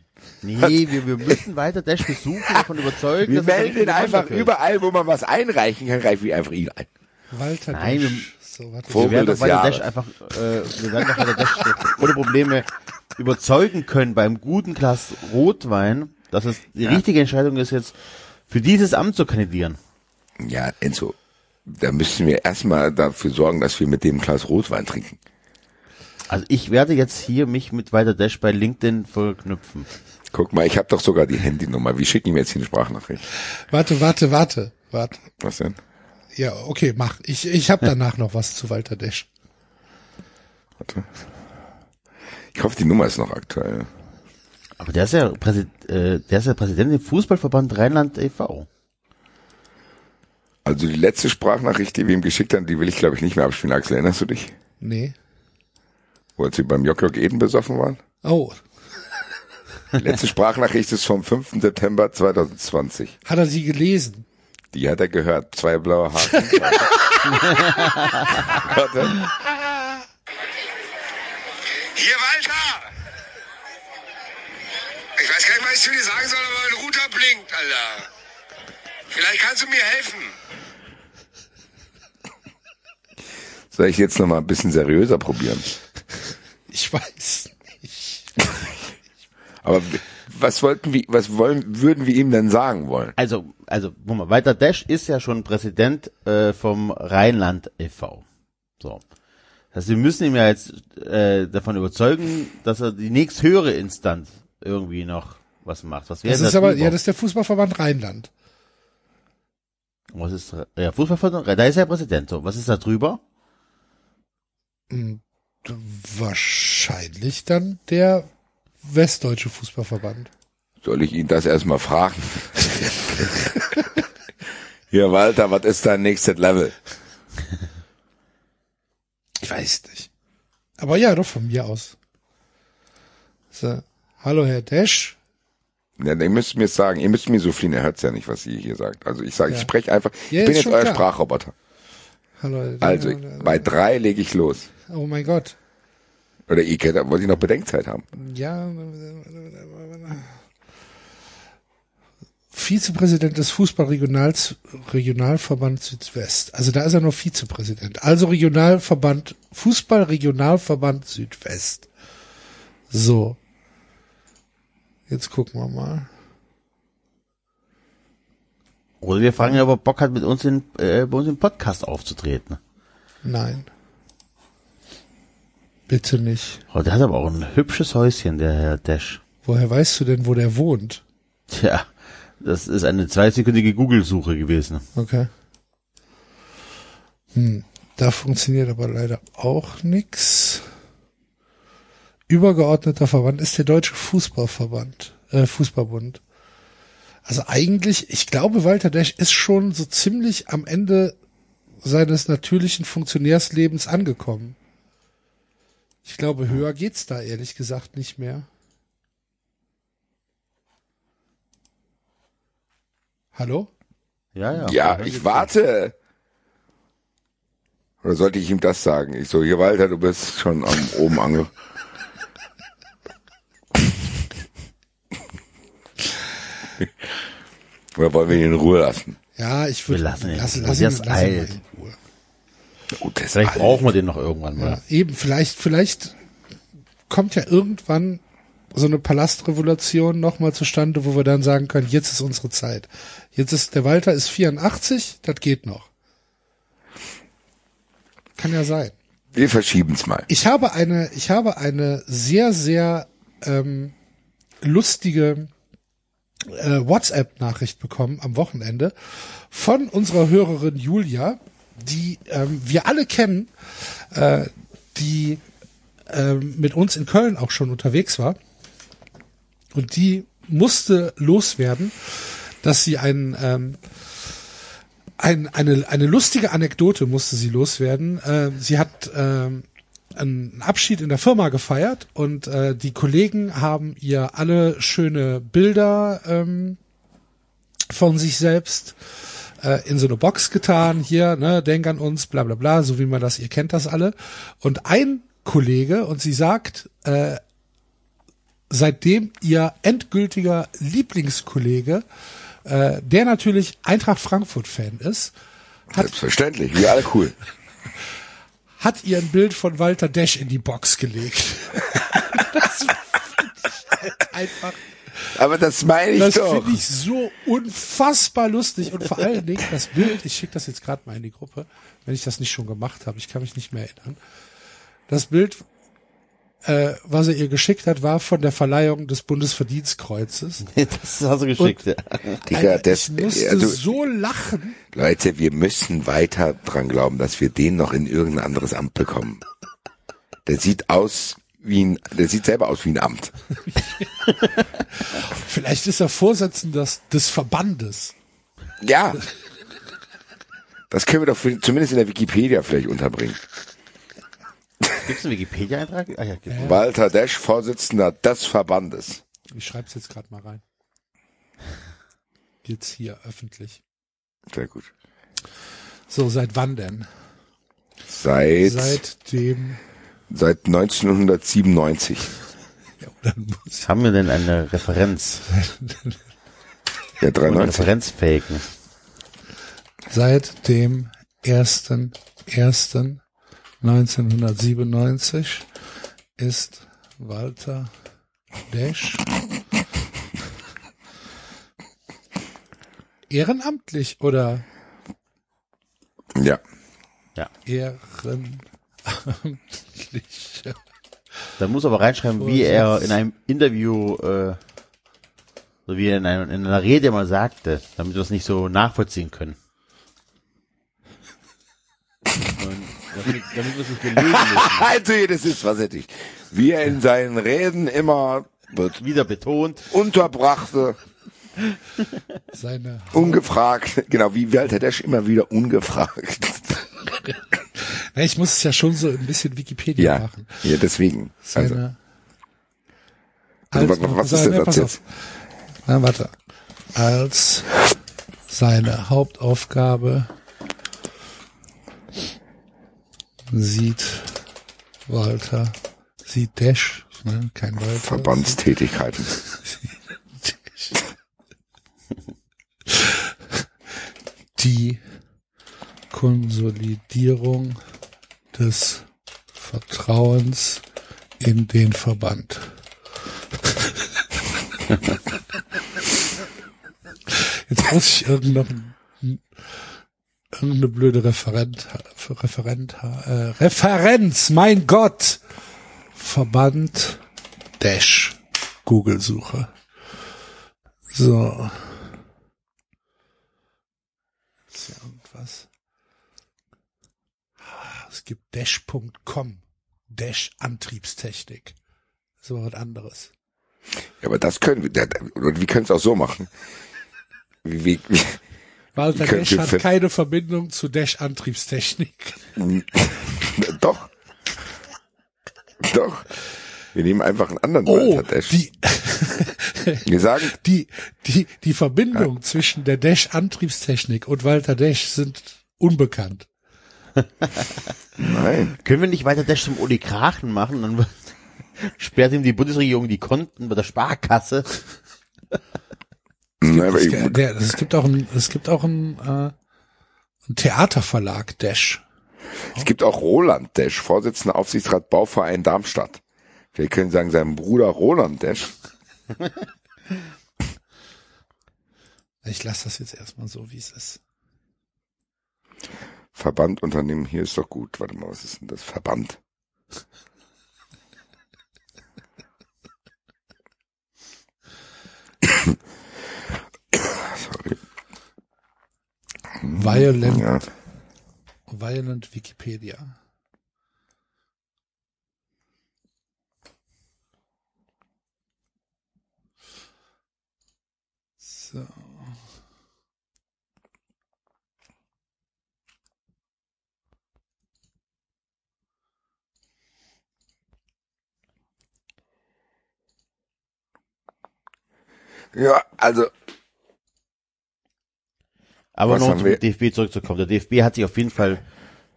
Nee, wir, wir müssen weiter Dash besuchen, davon überzeugen.
Wir
dass er
melden
nicht
ihn einfach überall, wo man was einreichen kann, reichen wir einfach ihn ein.
Walter
Nein,
Desch. So, warte.
Vogel
Wir werden
des
doch weiter
Jahres.
Dash einfach, äh, wir werden doch weiter Dash ohne Probleme überzeugen können beim guten Glas Rotwein, dass es die richtige Entscheidung ist, jetzt für dieses Amt zu kandidieren.
Ja, Enzo, da müssen wir erstmal dafür sorgen, dass wir mit dem Glas Rotwein trinken.
Also ich werde jetzt hier mich mit weiter Dash bei LinkedIn verknüpfen.
Guck mal, ich habe doch sogar die Handynummer. Wie schicken wir jetzt hier eine Sprachnachricht?
Warte, warte, warte, warte.
Was denn?
Ja, okay, mach. Ich, ich habe danach noch was zu Walter Desch.
Warte. Ich hoffe, die Nummer ist noch aktuell.
Aber der ist ja, Präsid äh, der ist ja Präsident im Fußballverband Rheinland e.V.
Also die letzte Sprachnachricht, die wir ihm geschickt haben, die will ich glaube ich nicht mehr abspielen. Axel, erinnerst du dich?
Nee.
Wo sie beim Jock Jock Eden besoffen waren?
Oh,
Die letzte Sprachnachricht ist vom 5. September 2020.
hat er sie gelesen?
Die hat er gehört. Zwei blaue Haken. Warte.
Hier, Walter! Ich weiß gar nicht, was ich zu dir sagen soll, aber mein Router blinkt, Alter. Vielleicht kannst du mir helfen.
Soll ich jetzt noch mal ein bisschen seriöser probieren?
Ich weiß nicht.
Aber was wollten wir, was wollen, würden wir ihm denn sagen wollen?
Also, also, Moment, Walter Desch ist ja schon Präsident äh, vom Rheinland e.V. So. Das heißt, wir müssen ihn ja jetzt äh, davon überzeugen, dass er die nächsthöhere Instanz irgendwie noch was macht. Was wäre
Das ist aber,
drüber?
ja, das ist der Fußballverband Rheinland.
was ist, ja, Fußballverband, da ist er Präsident. So, was ist da drüber?
Wahrscheinlich dann der Westdeutsche Fußballverband.
Soll ich ihn das erstmal fragen? Hier, Walter, was ist dein nächstes Level?
Ich weiß nicht. Aber ja, doch von mir aus. So. Hallo, Herr Desch.
Ja, ihr müsst mir sagen, ihr müsst mir so fliehen, er hört's ja nicht, was ihr hier sagt. Also ich sage,
Ja.
ich spreche einfach,
Ja,
ich bin jetzt euer
klar.
Sprachroboter.
Hallo.
Also, bei drei lege ich los.
Oh mein Gott.
Oder ihr kennt, wollt ihr noch Bedenkzeit haben?
Ja. Vizepräsident des Fußballregionals Regionalverband Südwest. Also da ist er nur Vizepräsident. Also Regionalverband Fußballregionalverband Südwest. So. Jetzt gucken wir mal.
Oder wir fragen ihn, ob er Bock hat, mit uns in, äh, bei uns im Podcast aufzutreten.
Nein. Bitte nicht.
Oh, der hat aber auch ein hübsches Häuschen, der Herr Desch.
Woher weißt du denn, wo der wohnt?
Tja, das ist eine zweisekündige Google-Suche gewesen.
Okay. Hm, da funktioniert aber leider auch nix. Übergeordneter Verband ist der Deutsche Fußballverband, äh, Fußballbund. Also eigentlich, ich glaube, Walter Desch ist schon so ziemlich am Ende seines natürlichen Funktionärslebens angekommen. Ich glaube, höher geht's da ehrlich gesagt nicht mehr. Hallo?
Ja, ja.
Ja, ich warte. Oder sollte ich ihm das sagen? Ich so, hier Walter, du bist schon am oben ange. Oder wollen wir ihn in Ruhe lassen?
Ja, ich würde
Wir lassen ihn.
lass,
Das
lass ihn, lass ihn mal
alt.
in Ruhe.
Oh, das
Vielleicht
Alter.
brauchen wir den noch irgendwann mal.
Ja, eben, vielleicht, vielleicht kommt ja irgendwann so eine Palastrevolution nochmal zustande, wo wir dann sagen können, jetzt ist unsere Zeit. Jetzt ist, der Walter ist 84, das geht noch. Kann ja sein.
Wir verschieben's mal.
Ich habe eine, ich habe eine sehr, sehr ähm, lustige äh, WhatsApp-Nachricht bekommen am Wochenende von unserer Hörerin Julia, die ähm, wir alle kennen, äh, die ähm, mit uns in Köln auch schon unterwegs war. Und die musste loswerden, dass sie ein, ähm, ein, eine, eine lustige Anekdote musste sie loswerden. Äh, sie hat ähm, einen Abschied in der Firma gefeiert und äh, die Kollegen haben ihr alle schöne Bilder ähm, von sich selbst äh, in so eine Box getan. Hier, ne, denk an uns, bla bla bla, so wie man das, ihr kennt das alle. Und ein Kollege, und sie sagt, äh, seitdem ihr endgültiger Lieblingskollege, äh, der natürlich Eintracht Frankfurt-Fan ist, hat,
Selbstverständlich, wir alle cool.
hat ihr ein Bild von Walter Desch in die Box gelegt. das halt einfach,
Aber das meine ich
das
doch.
finde ich so unfassbar lustig und vor allen Dingen das Bild, ich schicke das jetzt gerade mal in die Gruppe, wenn ich das nicht schon gemacht habe, ich kann mich nicht mehr erinnern. Das Bild, äh, was er ihr geschickt hat, war von der Verleihung des Bundesverdienstkreuzes.
Das hast du geschickt, ja.
Digga, das,
ich musste
also,
so lachen.
Leute, wir müssen weiter dran glauben, dass wir den noch in irgendein anderes Amt bekommen. Der sieht aus wie ein, der sieht selber aus wie ein Amt.
Vielleicht ist er Vorsitzender des, des Verbandes.
Ja. Das können wir doch für, zumindest in der Wikipedia vielleicht unterbringen.
Gibt es einen Wikipedia-Eintrag? Ah ja, gibt's.
Walter Desch, Vorsitzender des Verbandes.
Ich schreib's jetzt gerade mal rein. Jetzt hier öffentlich.
Sehr gut.
So, seit wann denn?
Seit, seit,
Seit dem.
1997.
Ja, dann muss
Haben wir denn eine Referenz?
Ja,
Eine
93.
Referenzfähigen?
seit dem ersten ersten 1997 ist Walter Desch ehrenamtlich oder
Ja.
Ja.
Ehrenamtlich.
Da muss aber reinschreiben, wie er in einem Interview, äh, so wie er in, einem, in einer Rede mal sagte, damit wir es nicht so nachvollziehen können. Und damit, damit wir es nicht belegen müssen.
Also, das ist wassertig. Wie er in seinen Reden immer wird
Wieder betont.
unterbrachte,
Seine
ungefragt, genau, wie Walter Desch immer wieder ungefragt.
Na, ich muss es ja schon so ein bisschen Wikipedia
Ja,
machen.
ja, deswegen. Also,
Seine
Also,
als,
wa- wa- was
seine-
ist denn das
pass auf. Na, warte. Als seine Hauptaufgabe sieht Walter, sieht Dash, ne, kein Walter.
Verbandstätigkeiten.
Die Konsolidierung des Vertrauens in den Verband. Jetzt muss ich irgendeine blöde Referent, Referent, äh, Referenz, mein Gott! Verband Dash. Google-Suche. So. Ist ja irgendwas. Ah, Es gibt dash.com. Dash Antriebstechnik. Das ist aber was anderes.
Ja, aber das können wir, wir können es auch so machen. Wie, wie,
Walter Dash hat keine Verbindung zu Dash Antriebstechnik.
doch. Doch. Wir nehmen einfach einen anderen
Oh,
Walter Desch.
die,
Wir sagen,
die, die, die Verbindung zwischen der Dash Antriebstechnik und Walter Dash sind unbekannt.
Nein.
Können wir nicht weiter Dash zum Oligarchen machen? Dann wird- sperrt ihm die Bundesregierung die Konten bei der Sparkasse.
nein aber
Es, gibt- der, es gibt auch ein, es gibt auch ein, äh, ein Theaterverlag Dash.
es gibt auch Roland Desch, Vorsitzender Aufsichtsrat Bauverein Darmstadt. Wir können sagen, sein Bruder Roland Desch.
Ich lasse das jetzt erstmal so, wie es ist.
Verband Unternehmen, hier ist doch gut. Warte mal, was ist denn das? Verband. Sorry.
Violent,
Ja.
Violent Wikipedia. So.
Ja, also
Aber noch
haben
zum
wir?
DFB zurückzukommen. Der DFB hat sich auf jeden Fall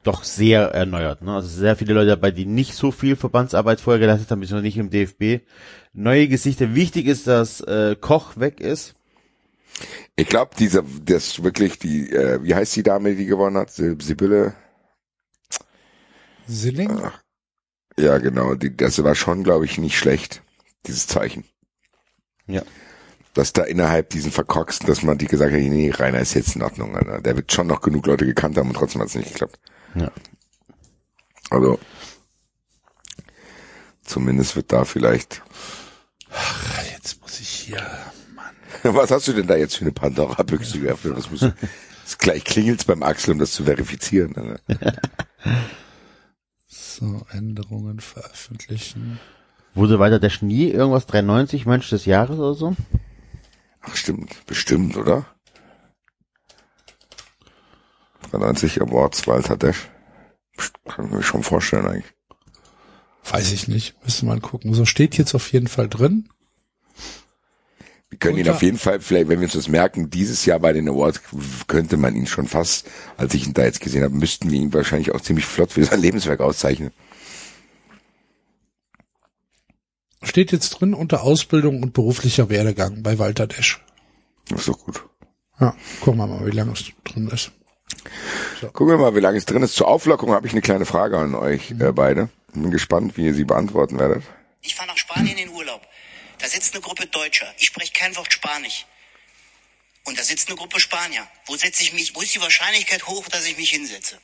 doch sehr erneuert. Ne? Also sehr viele Leute dabei, die nicht so viel Verbandsarbeit vorher geleistet haben, noch nicht im DFB. Neue Gesichter. Wichtig ist, dass äh, Koch weg ist.
ich glaube, dieser, das wirklich die, äh, wie heißt die Dame, die gewonnen hat? Sibylle?
Silling?
Ja, genau. Die, das war schon, glaube ich, nicht schlecht, dieses Zeichen.
Ja.
Dass da innerhalb diesen Verkorksten, dass man die gesagt hat, nee, Rainer ist jetzt in Ordnung. Alter. Der wird schon noch genug Leute gekannt haben und trotzdem hat es nicht geklappt.
Ja.
Also zumindest wird da vielleicht.
Jetzt muss ich hier.
Was hast du denn da jetzt für eine Pandora-Büchse geöffnet? Was musst du, es gleich klingelt's beim Axel, um das zu verifizieren. Alter.
So, Änderungen veröffentlichen.
Wurde weiter der nie irgendwas 93 Mensch des Jahres oder so?
Ach stimmt, bestimmt, oder? 93 Awards Walter Dash. Kann ich mir schon vorstellen eigentlich.
Weiß ich nicht. Müsste man gucken. So steht jetzt auf jeden Fall drin.
Wir können ihn
Unter-
auf jeden Fall, vielleicht, wenn wir uns das merken, dieses Jahr bei den Awards könnte man ihn schon fast, als ich ihn da jetzt gesehen habe, müssten wir ihn wahrscheinlich auch ziemlich flott für sein Lebenswerk auszeichnen.
Steht jetzt drin unter Ausbildung und beruflicher Werdegang bei Walter Desch.
Das ist doch gut.
Ja, gucken wir mal, wie lange es drin ist.
Gucken wir mal, wie lange es drin ist. Zur Auflockung habe ich eine kleine Frage an euch äh, beide. Bin gespannt, wie ihr sie beantworten werdet.
Ich fahre nach Spanien in Urlaub. Da sitzt eine Gruppe Deutscher. Ich spreche kein Wort Spanisch. Und da sitzt eine Gruppe Spanier. Wo setze ich mich? Wo ist die Wahrscheinlichkeit hoch, dass ich mich hinsetze?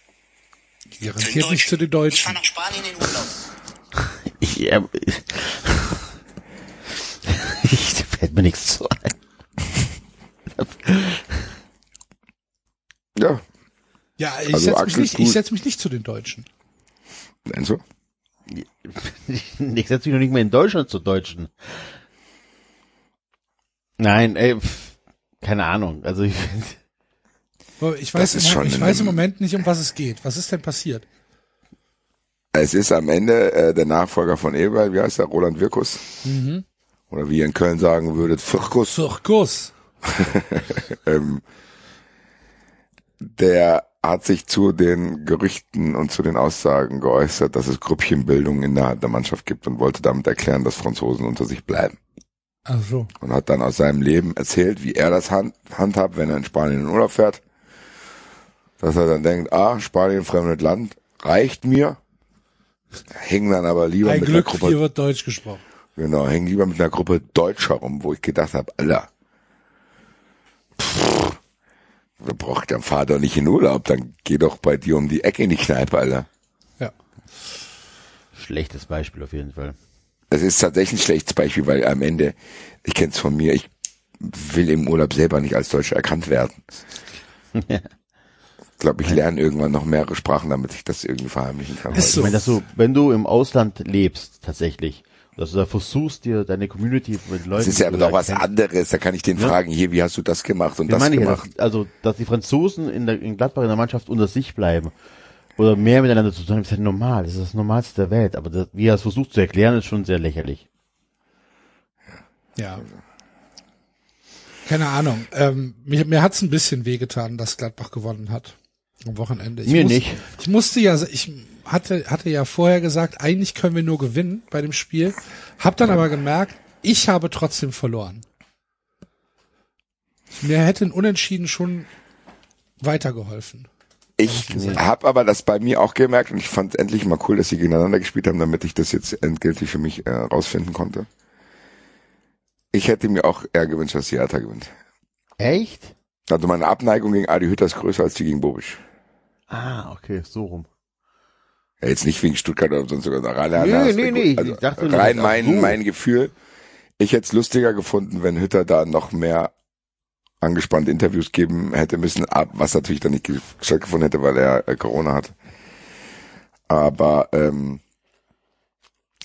Zu
Garantiert nicht zu den
Ich
Deutschen.
fahre nach Spanien in Urlaub.
Ich, äh, ich, da fällt mir nichts zu ein.
Ja,
Ja, ich
Also
setze mich nicht, ich setz mich nicht zu den Deutschen.
Enzo?
Ich setze mich noch nicht mehr in Deutschland zu Deutschen. Nein, ey, pff, keine Ahnung. Also ich,
Ich weiß,
ist
im,
schon
ich weiß im Moment nicht, um was es geht. Was ist denn passiert?
Es ist am Ende äh, der Nachfolger von Eberl, wie heißt er? Roland Wirkus. Oder wie ihr in Köln sagen würdet, Firkus.
Zirkus.
ähm, der hat sich zu den Gerüchten und zu den Aussagen geäußert, dass es Grüppchenbildung innerhalb der Mannschaft gibt und wollte damit erklären, dass Franzosen unter sich bleiben.
Ach so.
Und hat dann aus seinem Leben erzählt, wie er das hand, handhabt, wenn er in Spanien in Urlaub fährt. Dass er dann denkt, ah, Spanien, fremdes Land, reicht mir. Hängen dann aber lieber
Ein
mit
Glück,
einer
hier
Gruppe,
wird Deutsch gesprochen.
Genau, hängen lieber mit einer Gruppe Deutscher rum, wo ich gedacht habe, Alter, pff, da braucht der Vater nicht in Urlaub, dann geh doch bei dir um die Ecke in die Kneipe, Alter.
Ja.
schlechtes Beispiel auf jeden Fall.
Es ist tatsächlich ein schlechtes Beispiel, weil am Ende, ich kenne es von mir, ich will im Urlaub selber nicht als Deutscher erkannt werden. Ich glaube, ich lerne irgendwann noch mehrere Sprachen, damit ich das irgendwie verheimlichen kann.
Ist
Ich
so.
meine, dass du, wenn du im Ausland lebst, tatsächlich, dass du da versuchst, dir deine Community mit Leuten
Das ist ja aber doch was
kennst-
anderes. Da kann ich den
Ja.
fragen, hier, wie hast du das gemacht und
Das
das
meine ich ja,
gemacht?
dass, also, dass die Franzosen in, der, in Gladbach in der Mannschaft unter sich bleiben oder mehr miteinander zu tun haben, ist ja normal. Das ist das Normalste der Welt. Aber das, wie er es versucht zu erklären, ist schon sehr lächerlich.
Ja. Keine Ahnung. Ähm, mir mir hat's ein bisschen wehgetan, dass Gladbach gewonnen hat am Wochenende. Ich
Mir
muss-
nicht.
Ich musste ja, ich hatte, hatte ja vorher gesagt, eigentlich können wir nur gewinnen bei dem Spiel. Hab dann aber gemerkt, ich habe trotzdem verloren. Mir hätte ein Unentschieden schon weitergeholfen.
Ich habe aber das bei mir auch gemerkt und ich fand endlich mal cool, dass sie gegeneinander gespielt haben, damit ich das jetzt endgültig für mich äh, rausfinden konnte. Ich hätte mir auch eher gewünscht, dass die Hertha gewinnt.
Echt?
Also meine Abneigung gegen Adi Hütter ist größer als die gegen Bobisch.
Ah, okay, so rum.
Ja, jetzt nicht wegen Stuttgart oder sonst sogar. Rein,
Nee,
rein-
nee, nee, ich
Also
dachte nur,
rein mein, mein Gefühl. Ich hätte es lustiger gefunden, wenn Hütter da noch mehr angespannte Interviews geben hätte müssen, was natürlich dann nicht ge- stattgefunden hätte, weil er äh, Corona hat. Aber ähm,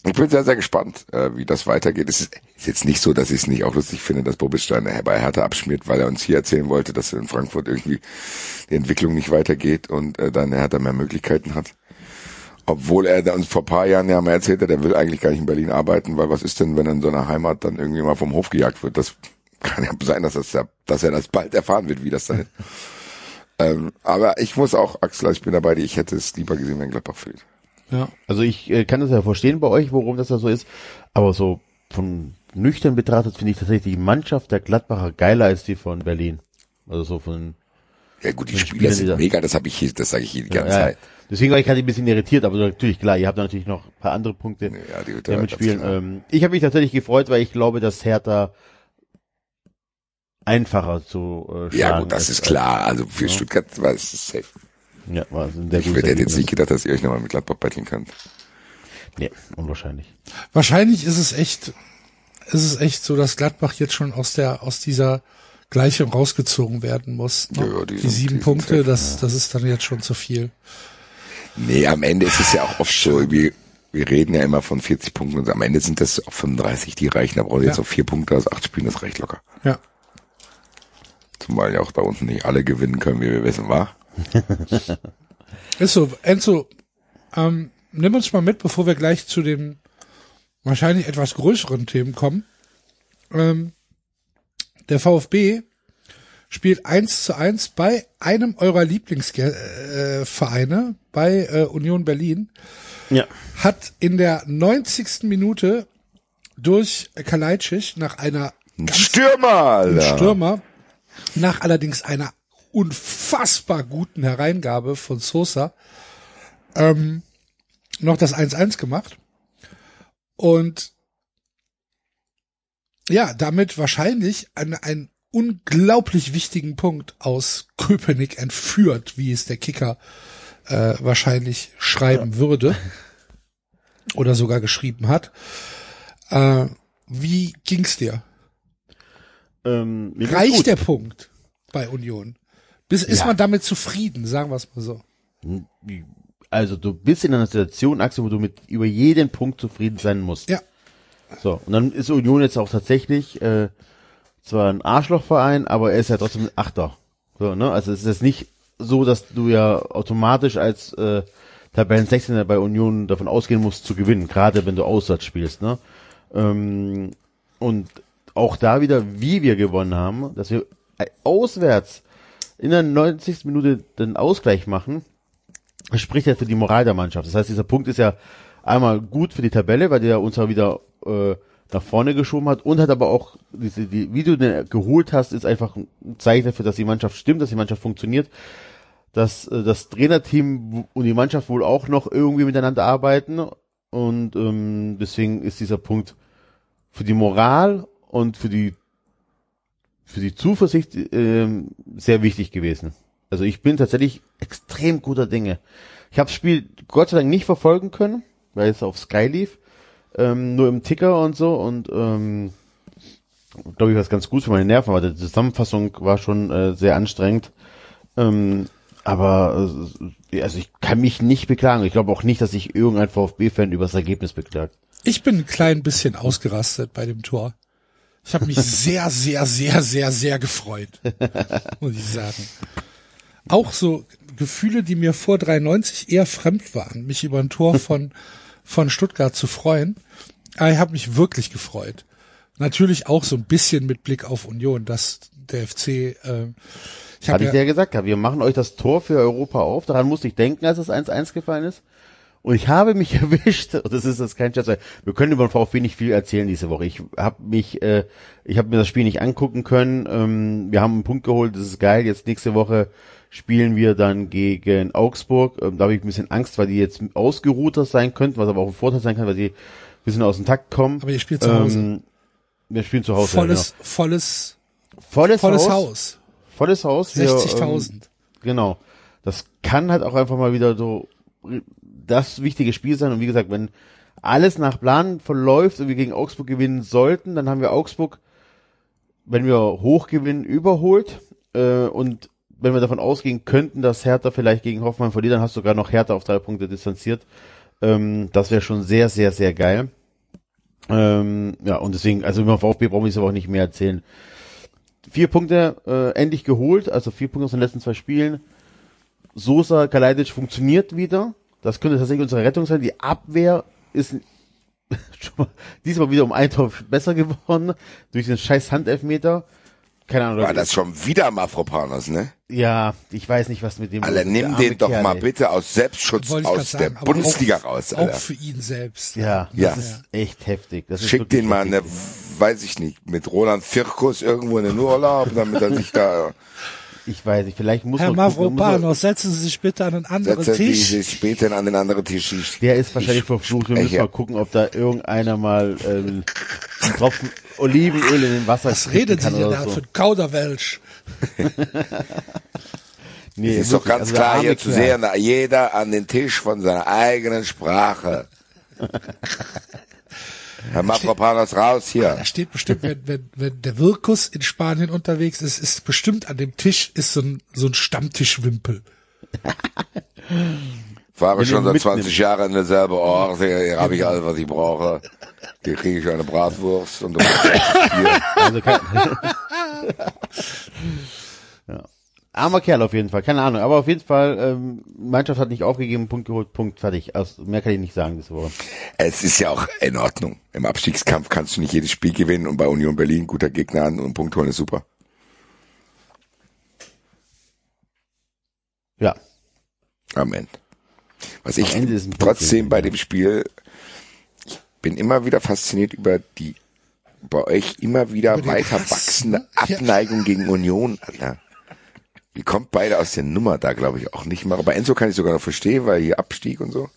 ich bin sehr, sehr gespannt, äh, wie das weitergeht. Es ist, ist jetzt nicht so, dass ich es nicht auch lustig finde, dass Bobistein bei Hertha abschmiert, weil er uns hier erzählen wollte, dass in Frankfurt irgendwie die Entwicklung nicht weitergeht und äh, dann Hertha mehr Möglichkeiten hat. Obwohl er uns vor paar Jahren ja mal erzählt hat, er will eigentlich gar nicht in Berlin arbeiten, weil was ist denn, wenn er in seiner Heimat dann irgendwie mal vom Hof gejagt wird? Das kann ja sein, dass, das, dass er das bald erfahren wird, wie das ist. ähm, aber ich muss auch, Axel, ich bin dabei, ich hätte es lieber gesehen, wenn Gladbach fehlt.
Ja.
Also ich äh, kann das ja verstehen bei euch, warum das da so ist, aber so von nüchtern betrachtet finde ich tatsächlich die Mannschaft der Gladbacher geiler als die von Berlin. Also so von
Ja gut, die Spieler
Spieler,
sind mega, das habe ich hier, das sage ich hier die ganze
ja, ja. Deswegen war ich gerade ein bisschen irritiert, aber natürlich klar, ihr habt natürlich noch ein paar andere Punkte
Ja, die
die spielen. Ähm, ich habe mich tatsächlich gefreut, weil ich glaube, dass Hertha einfacher zu äh,
Ja gut, das
als-
ist klar. Also für
Ja.
Stuttgart war es safe.
Ja, war ein sehr
Ich hätte jetzt nicht gedacht, dass ihr euch nochmal mit Gladbach betteln könnt.
Nee, unwahrscheinlich.
Wahrscheinlich ist es echt, ist es echt so, dass Gladbach jetzt schon aus der, aus dieser Gleichung rausgezogen werden muss. Ne?
Ja, ja, die
die, sieben Punkte,
safe,
das, das ist dann jetzt schon zu viel.
Nee, am Ende ist es ja auch oft so, wir, wir reden ja immer von 40 Punkten und am Ende sind das auch 35, die reichen. Da brauchen wir jetzt
Ja.
noch vier Punkte aus acht Spielen, das reicht locker.
Ja.
Zumal ja auch da unten nicht alle gewinnen können, wie wir wissen, war.
Ist so, Enzo, ähm, nimm uns mal mit, bevor wir gleich zu den wahrscheinlich etwas größeren Themen kommen. Ähm, der VfB spielt eins zu eins bei einem eurer Lieblingsvereine, äh, Vereine, bei äh, Union Berlin,
Ja.
hat in der 90. Minute durch Kalajdzic nach einer
Ein Stürmer.
Stürmer, nach allerdings einer unfassbar guten Hereingabe von Sosa, ähm, noch das 1-1 gemacht. Und ja, damit wahrscheinlich einen, einen unglaublich wichtigen Punkt aus Köpenick entführt, wie es der Kicker äh, wahrscheinlich schreiben würde oder sogar geschrieben hat. Äh, wie ging's dir?
Ähm,
Reicht
gut.
der Punkt bei Union? Bis, ist
Ja.
man damit zufrieden, sagen wir es mal so.
Also du bist in einer Situation, Axel, wo du mit über jeden Punkt zufrieden sein musst.
Ja.
So, und dann ist Union jetzt auch tatsächlich äh, zwar ein Arschlochverein, aber er ist ja trotzdem ein Achter. So, ne? Also es ist jetzt nicht so, dass du ja automatisch als äh, Tabellen 16 bei Union davon ausgehen musst zu gewinnen, gerade wenn du auswärts spielst, ne? Ähm, und auch da wieder, wie wir gewonnen haben, dass wir äh, auswärts in der 90. Minute den Ausgleich machen, spricht ja für die Moral der Mannschaft. Das heißt, dieser Punkt ist ja einmal gut für die Tabelle, weil der uns ja wieder äh, nach vorne geschoben hat und hat aber auch, diese, die, wie du den geholt hast, ist einfach ein Zeichen dafür, dass die Mannschaft stimmt, dass die Mannschaft funktioniert, dass äh, das Trainerteam und die Mannschaft wohl auch noch irgendwie miteinander arbeiten und ähm, deswegen ist dieser Punkt für die Moral und für die für die Zuversicht ähm, sehr wichtig gewesen. Also ich bin tatsächlich extrem guter Dinge. Ich habe das Spiel Gott sei Dank nicht verfolgen können, weil es auf Sky lief, ähm, nur im Ticker und so und ähm, glaube ich, was ganz gut für meine Nerven, weil die Zusammenfassung war schon äh, sehr anstrengend. Ähm, aber äh, also ich kann mich nicht beklagen. Ich glaube auch nicht, dass sich irgendein VfB-Fan über das Ergebnis beklagt.
Ich bin ein klein bisschen ausgerastet bei dem Tor. Ich habe mich sehr, sehr, sehr, sehr, sehr gefreut, muss ich sagen. Auch so Gefühle, die mir vor 93 eher fremd waren, mich über ein Tor von, von Stuttgart zu freuen. Aber ich habe mich wirklich gefreut. Natürlich auch so ein bisschen mit Blick auf Union, dass der FC. Äh, ich
Hatte ich
ja,
ja gesagt, wir machen euch das Tor für Europa auf. Daran musste ich denken, als es 1-1 gefallen ist. Und ich habe mich erwischt, das ist jetzt kein Scherz, wir können über den VfB nicht viel erzählen diese Woche. Ich habe mich, äh, ich habe mir das Spiel nicht angucken können. Ähm, wir haben einen Punkt geholt, das ist geil. Jetzt nächste Woche spielen wir dann gegen Augsburg. Ähm, da habe ich ein bisschen Angst, weil die jetzt ausgeruhter sein könnten, was aber auch ein Vorteil sein kann, weil die ein bisschen aus dem Takt kommen.
aber ihr spielt zu Hause.
Ähm, wir spielen zu Hause.
volles, volles,
ja, genau. volles,
volles
Haus.
Haus.
Volles Haus. Wir,
60.000.
Ähm, genau. Das kann halt auch einfach mal wieder so das wichtige Spiel sein. Und wie gesagt, wenn alles nach Plan verläuft und wir gegen Augsburg gewinnen sollten, dann haben wir Augsburg, wenn wir hoch gewinnen, überholt. Äh, und wenn wir davon ausgehen könnten, dass Hertha vielleicht gegen Hoffmann verliert, dann hast du sogar noch Hertha auf drei Punkte distanziert. Ähm, das wäre schon sehr, sehr, sehr geil. Ähm, ja, und deswegen, also über VfB brauchen wir es aber auch nicht mehr erzählen. Vier Punkte äh, endlich geholt, also vier Punkte aus den letzten zwei Spielen. Sosa, Kalajdzic funktioniert wieder. Das könnte tatsächlich unsere Rettung sein. Die Abwehr ist schon mal, diesmal wieder um ein Tor besser geworden durch den scheiß Handelfmeter. Keine Ahnung.
War das schon wieder Mafropanos, ne?
Ja, ich weiß nicht, was mit dem.
Alter, nimm den doch
Kerl,
mal
ey.
bitte aus Selbstschutz aus
sagen,
der Bundesliga
auch,
raus,
Auch
Alter.
für ihn selbst.
Ja,
Ja.
das ist echt heftig. Das ist
Schick den mal, ne,
heftig.
weiß ich nicht, mit Roland Firkus irgendwo in den Urlaub, damit er sich da,
Ich weiß nicht, vielleicht muss
Herr
man man-
Mavropanos, setzen Sie sich bitte an einen anderen
setzt er die
Tisch.
sich später an den anderen Tisch. Ich,
Der ist wahrscheinlich
ich
verflucht. Wir müssen mal gucken, ob da irgendeiner mal ähm, einen Tropfen Olivenöl in den Wasser
Was reden Sie
kann
denn
oder
da
so.
für ein Kauderwelsch?
Nee,
Es ist doch ganz
also
klar hier zu sehen, jeder an den Tisch von seiner eigenen Sprache. Herr Mafropanos raus hier.
Da steht bestimmt, wenn, wenn, wenn der Wirkus in Spanien unterwegs ist, ist bestimmt an dem Tisch ist so ein, so ein Stammtischwimpel.
Fahre
Wenn
schon seit 20
mitnimmst.
Jahren in derselbe Ort, hier, hier habe ich alles, was ich brauche. Hier kriege ich eine Bratwurst und Bier.
Also kein, ja. Armer Kerl auf jeden Fall, keine Ahnung. Aber auf jeden Fall, ähm, Mannschaft hat nicht aufgegeben, Punkt geholt, Punkt, fertig. Also, mehr kann ich nicht sagen diese Woche.
Es ist ja auch in Ordnung. Im Abstiegskampf kannst du nicht jedes Spiel gewinnen und bei Union Berlin guter Gegner an und Punkt holen ist super.
Ja.
Amen. Was ich trotzdem bei dem Spiel, bin immer wieder fasziniert über die bei euch immer wieder weiter
Hass,
wachsende
ne? Ja.
Abneigung gegen Union, Alter. Ihr kommt beide aus der Nummer da, glaube ich, auch nicht mehr. Bei Enzo kann ich sogar noch verstehen, weil hier Abstieg und so.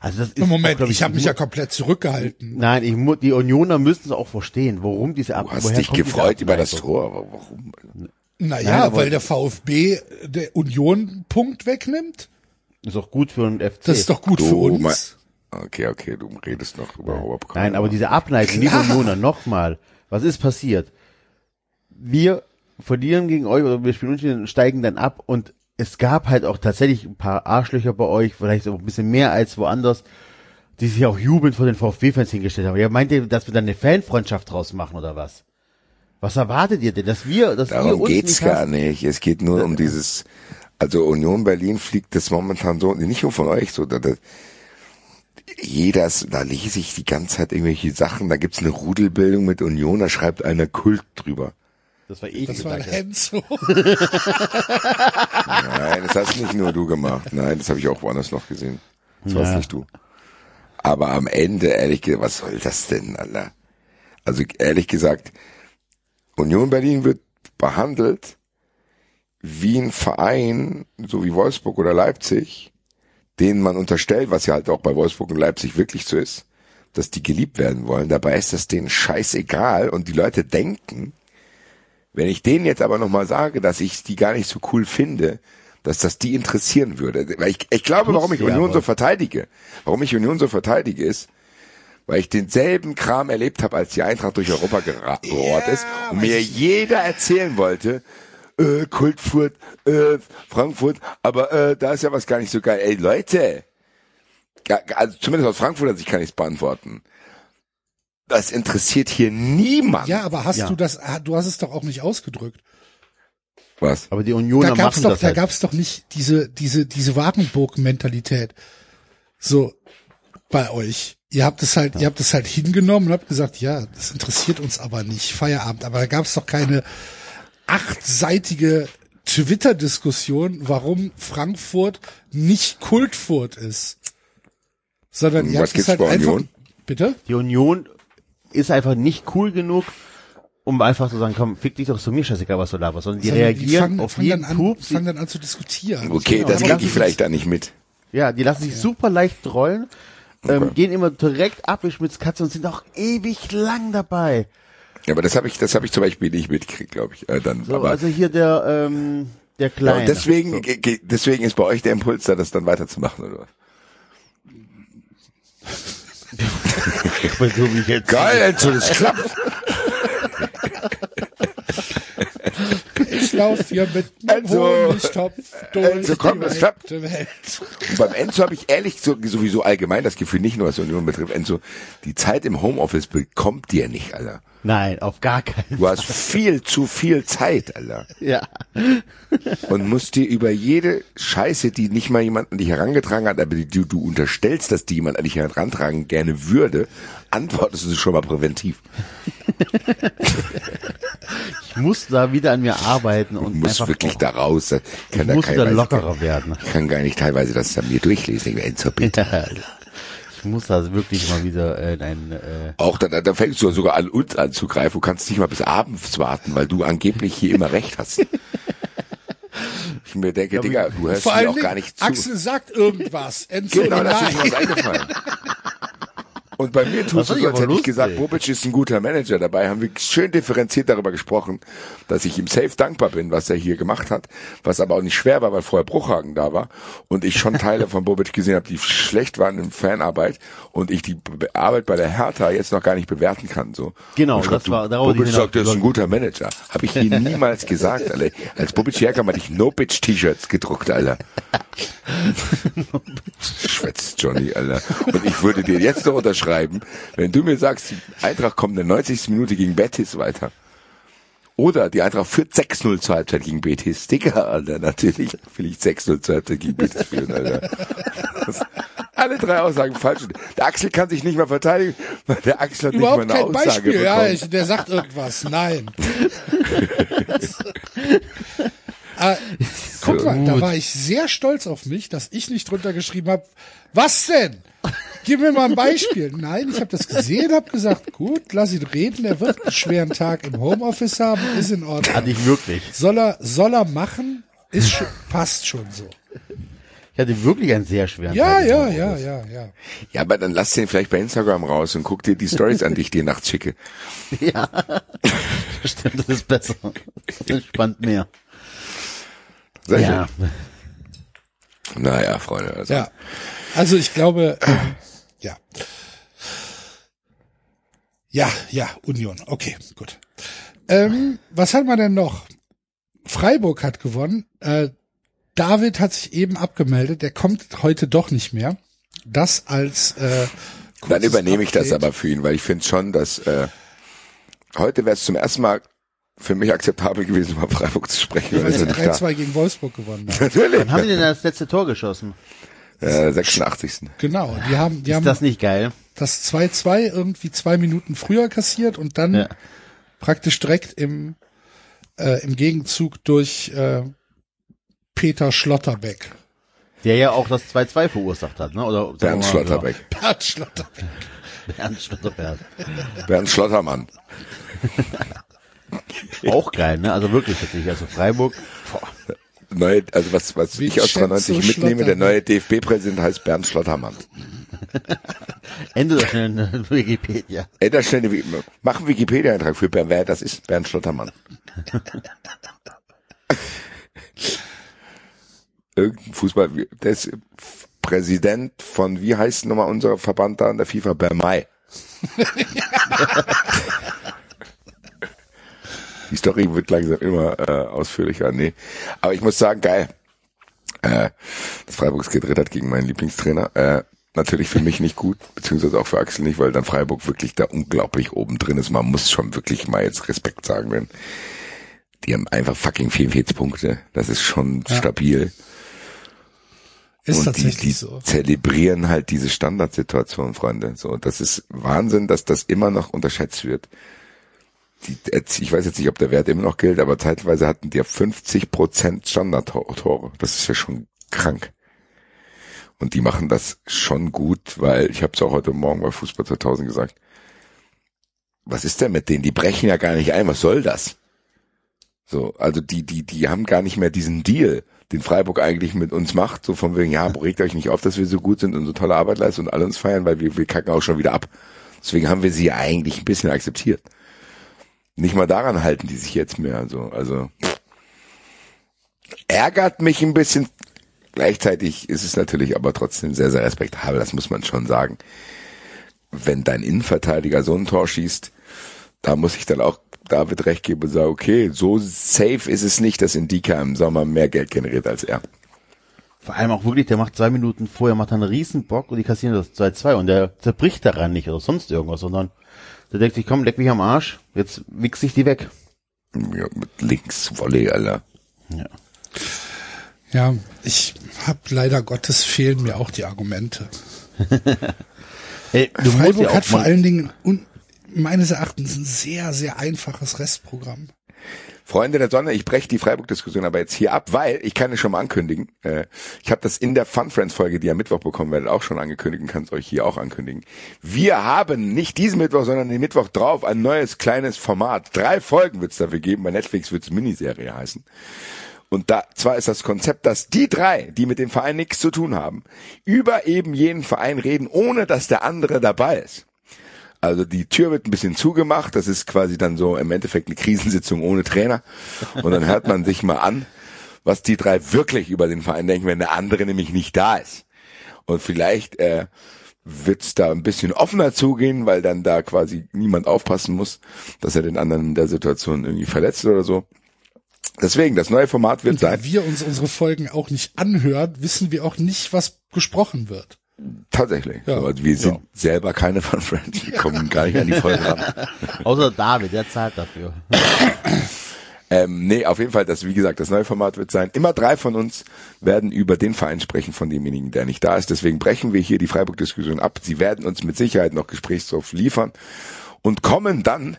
Also das ist
Im Moment,
auch, glaub
ich habe mich ja komplett zurückgehalten.
Nein, ich mu die Unioner müssen es auch verstehen, warum diese Ab
Du hast dich gefreut über das
Abneigung.
Tor, aber warum?
Naja,
Nein,
weil der VfB der Union Punkt wegnimmt.
Ist auch gut für den FC.
Das ist doch gut für
Du,
uns.
Okay, okay, du redest noch über Oberpokal.
Nein, aber diese Abneigung,
Klar.
Unioner, nochmal. Was ist passiert? Wir verlieren gegen euch oder wir spielen unentschieden und steigen dann ab und es gab halt auch tatsächlich ein paar Arschlöcher bei euch, vielleicht auch ein bisschen mehr als woanders, die sich auch jubelnd vor den VfB-Fans hingestellt haben. Ja, meint ihr, dass wir dann eine Fanfreundschaft draus machen oder was? Was erwartet ihr denn? Dass wir, dass wir
Darum
uns
geht's
nicht
gar
hassen?
nicht. Es geht nur um dieses, also Union Berlin fliegt das momentan so, nicht nur von euch so, da, da, jeder, ist- da lese ich die ganze Zeit irgendwelche Sachen, da gibt's eine Rudelbildung mit Union, da schreibt einer Kult drüber.
Das war eh
Das war
gesagt.
Enzo.
Nein, das hast nicht nur du gemacht. Nein, das habe ich auch woanders noch gesehen. Das warst
Ja.
nicht du. Aber am Ende, ehrlich gesagt, was soll das denn, Alter? Also ehrlich gesagt, Union Berlin wird behandelt wie ein Verein, so wie Wolfsburg oder Leipzig, denen man unterstellt, was ja halt auch bei Wolfsburg und Leipzig wirklich so ist, dass die geliebt werden wollen. Dabei ist das denen scheißegal und die Leute denken, wenn ich denen jetzt aber nochmal sage, dass ich die gar nicht so cool finde, dass das die interessieren würde. Weil ich, ich glaube, warum ich Union so verteidige, warum ich Union so verteidige ist, weil ich denselben Kram erlebt habe, als die Eintracht durch Europa gerollt ist und mir jeder erzählen wollte, äh, Kultfurt, äh, Frankfurt, aber äh, da ist ja was gar nicht so geil. Ey Leute, ja, also zumindest aus Frankfurter Sicht kann ich es beantworten. Das interessiert hier niemand.
Ja, aber hast
Ja.
du das, du hast es doch auch nicht ausgedrückt.
Was?
Aber die Unioner
Da gab's
machen
doch,
das
da
halt.
gab's doch nicht diese, diese, diese Wagenburg-Mentalität. So, bei euch. Ihr habt es halt, ihr habt es halt hingenommen und habt gesagt, ja, das interessiert uns aber nicht, Feierabend. Aber da gab's doch keine achtseitige Twitter-Diskussion, warum Frankfurt nicht Kultfurt ist. Sondern ihr
Was
habt es
gibt's
halt
bei
einfach,
Union?
bitte?
Die Union ist einfach nicht cool genug, um einfach zu sagen, komm, fick dich doch zu mir, scheißegal, was du laberst, sondern die
Sondern
reagieren
fangen,
auf
fangen
jeden
dann an,
Pup.
fangen dann an zu diskutieren.
Okay,
Genau,
das kriege ich vielleicht da nicht mit.
Ja, die lassen sich super leicht rollen, ähm,
Okay.
gehen immer direkt ab wie Schmitz Katze und sind auch ewig lang dabei.
Ja, aber das habe ich, das habe ich zum Beispiel nicht mitgekriegt, glaube ich. Äh, dann,
So,
aber
also hier der, ähm, der
ja,
Kleine.
und deswegen,
So.
ge- ge- deswegen ist bei euch der Impuls da, das dann weiterzumachen, oder was?
so wie ich jetzt.
Geil, Enzo, das klappt.
Ich lauf hier mit
Also,
Honigtopf durch
also komm,
die
das klappt.
weite Welt.
Und beim Enzo habe ich ehrlich so, sowieso allgemein das Gefühl, nicht nur was Union betrifft, Enzo, die Zeit im Homeoffice bekommt dir nicht, Alter.
Nein, auf gar keinen
Du hast viel zu viel Zeit, Alter.
Ja.
Und musst dir über jede Scheiße, die nicht mal jemand an dich herangetragen hat, aber die du, du unterstellst, dass die jemand an dich herantragen gerne würde, antwortest du schon mal präventiv.
Ich muss da wieder an mir arbeiten
Du
und
musst
einfach
wirklich
auch,
da raus. Ich
ich
kann da
muss
teilweise-
lockerer werden.
Ich kann gar nicht teilweise das an mir durchlesen. Ich, Enzo, bitte.
Ich muss da wirklich mal wieder äh, ein äh,
Auch da, da, da fängst du sogar an, uns anzugreifen. Du kannst nicht mal bis abends warten, weil du angeblich hier immer recht hast. Ich mir denke, Digga, du hörst
Vor
mir auch gar nicht zu.
Axel sagt irgendwas. Enzo,
Genau, das ist mir was eingefallen. Und bei mir so,
ich
als hätte ich gesagt, Bobic ist ein guter Manager. Dabei haben wir schön differenziert darüber gesprochen, dass ich ihm safe dankbar bin, was er hier gemacht hat, was aber auch nicht schwer war, weil vorher Bruchhagen da war und ich schon Teile von Bobic gesehen habe, die schlecht waren in Fanarbeit und ich die Be- Arbeit bei der Hertha jetzt noch gar nicht bewerten kann. So.
Genau,
glaub,
das war-
du,
darauf wollte
Bobic sagt, er ist ein guter Manager. Habe ich hier niemals gesagt, Alter. Als Bobic herkam, hatte ich No-Bitch-T-Shirts gedruckt, Alter. Schwätzt Johnny, Alter. Und ich würde dir jetzt noch unterschreiben, wenn du mir sagst, die Eintracht kommt in der 90. Minute gegen Betis weiter. Oder die Eintracht führt 6-0 zur Halbzeit gegen Betis. Digga, Alter, natürlich will ich 6-0 zur Halbzeit gegen Betis führen, Alter. Das, alle drei Aussagen falsch. Der Axel kann sich nicht mal verteidigen, weil der Axel hat
Überhaupt
nicht mal eine
kein
Aussage
Beispiel. Ja,
bekommen.
ich, der sagt irgendwas. Nein. äh, guck mal, da war ich sehr stolz auf mich, dass ich nicht drunter geschrieben habe, was denn? Gib mir mal ein Beispiel. Nein, ich habe das gesehen, habe gesagt, gut, lass ihn reden, er wird einen schweren Tag im Homeoffice haben, ist in Ordnung.
Hatte ich wirklich.
Soll er, soll er machen, ist schon, passt schon so.
Ich hatte wirklich einen sehr schweren
Ja,
Tag im
ja,
Homeoffice.
ja, ja, ja.
Ja, aber dann lass den vielleicht bei Instagram raus und guck dir die Stories an, die ich dir nachts schicke.
Ja. Stimmt, das ist besser. Das spannt mehr.
Sehr
Ja.
schön. Naja, Freunde. Also.
Ja. Also ich glaube, ja. Ja, ja, Union. Okay, gut. Ähm, was hat man denn noch? Freiburg hat gewonnen. Äh, David hat sich eben abgemeldet. Der kommt heute doch nicht mehr. Das als äh,
Dann übernehme ich das
Update.
aber für ihn, weil ich finde schon, dass äh, heute wäre es zum ersten Mal für mich akzeptabel gewesen, über Freiburg zu sprechen.
Weil sie
er nicht da.
3-2 gegen Wolfsburg gewonnen haben.
Natürlich.
Wann haben die denn das letzte Tor geschossen?
Äh, 86.
Genau, die haben, die
Ist
haben
das nicht geil?
das 2-2 irgendwie zwei Minuten früher kassiert und dann
Ja.
praktisch direkt im, äh, im Gegenzug durch äh, Peter Schlotterbeck.
Der ja auch das 2-2 verursacht hat, ne? Oder
Bernd
mal,
Schlotterbeck.
Bernd Schlotterbeck.
Bernd Schlotterbeck.
Bernd Schlottermann.
Auch geil, ne? Also wirklich. Also Freiburg. Boah.
Neue, also was, was ich aus
Vincenzo
93 mitnehme, der neue DFB-Präsident heißt Bernd Schlottermann.
Ende doch schnell Wikipedia.
Das schnell, mach einen Wikipedia-Eintrag für Bernd, wer das ist, Bernd Schlottermann. Irgendein Fußball, der ist Präsident von, wie heißt nochmal unser Verband da an der FIFA? Bermay. Die Story wird langsam immer äh, ausführlicher. Nee. Aber ich muss sagen, geil. Äh, dass Freiburg es gedreht hat gegen meinen Lieblingstrainer. Äh, natürlich für mich nicht gut, beziehungsweise auch für Axel nicht, weil dann Freiburg wirklich da unglaublich oben drin ist. Man muss schon wirklich mal jetzt Respekt sagen, denn die haben einfach fucking 44 Punkte. Das ist schon stabil.
Ist
und die, die
tatsächlich so.
zelebrieren halt diese Standardsituation, Freunde. So, das ist Wahnsinn, dass das immer noch unterschätzt wird. Die, ich weiß jetzt nicht, ob der Wert immer noch gilt, aber zeitweise hatten die ja 50 Prozent Standardtore. Das ist ja schon krank. Und die machen das schon gut, weil ich habe es auch heute Morgen bei Fußball 2000 gesagt. Was ist denn mit denen? Die brechen ja gar nicht ein. Was soll das? So, also die, die, die haben gar nicht mehr diesen Deal, den Freiburg eigentlich mit uns macht, so von wegen, ja, regt euch nicht auf, dass wir so gut sind und so tolle Arbeit leisten und alle uns feiern, weil wir, wir kacken auch schon wieder ab. Deswegen haben wir sie ja eigentlich ein bisschen akzeptiert. Nicht mal daran halten die sich jetzt mehr, so, also, ärgert mich ein bisschen. Gleichzeitig ist es natürlich aber trotzdem sehr, sehr respektabel, das muss man schon sagen. Wenn dein Innenverteidiger so ein Tor schießt, da muss ich dann auch David recht geben und sagen, okay, so safe ist es nicht, dass Indika im Sommer mehr Geld generiert als er.
Vor allem auch wirklich, der macht zwei Minuten vorher, macht einen riesen Bock und die kassieren das 2-2 und der zerbricht daran nicht oder sonst irgendwas, sondern der denkt sich, komm, leck mich am Arsch, jetzt wichs ich die weg.
Ja, mit links Volley, Alter.
Ja.
Ja, ich habe leider Gottes fehlen mir auch die Argumente.
Ey,
Freiburg
ja auch
hat vor allen Dingen un, meines Erachtens ein sehr, sehr einfaches Restprogramm.
Freunde der Sonne, ich breche die Freiburg-Diskussion aber jetzt hier ab, weil ich kann es schon mal ankündigen. Äh, ich habe das in der Fun Friends Folge, die ihr am Mittwoch bekommen werdet, auch schon angekündigt und kann es euch hier auch ankündigen. Wir haben nicht diesen Mittwoch, sondern den Mittwoch drauf ein neues kleines Format. Drei Folgen wird es dafür geben. Bei Netflix wird es Miniserie heißen. Und da zwar ist das Konzept, dass die drei, die mit dem Verein nichts zu tun haben, über eben jenen Verein reden, ohne dass der andere dabei ist. Also die Tür wird ein bisschen zugemacht. Das ist quasi dann so im Endeffekt eine Krisensitzung ohne Trainer. Und dann hört man sich mal an, was die drei wirklich über den Verein denken, wenn der andere nämlich nicht da ist. Und vielleicht äh, wird's da ein bisschen offener zugehen, weil dann da quasi niemand aufpassen muss, dass er den anderen in der Situation irgendwie verletzt oder so. Deswegen, das neue Format wird
Und
sein.
weil wir uns unsere Folgen auch nicht anhören, wissen wir auch nicht, was gesprochen wird.
Tatsächlich.
Ja.
Aber wir sind
Ja.
selber keine von Friends. Wir kommen gar nicht an die Folge ran.
Außer David, der zahlt dafür.
Ähm, nee, auf jeden Fall, das, wie gesagt, das neue Format wird sein. Immer drei von uns werden über den Verein sprechen von demjenigen, der nicht da ist. Deswegen brechen wir hier die Freiburg-Diskussion ab. Sie werden uns mit Sicherheit noch Gesprächsstoff liefern und kommen dann,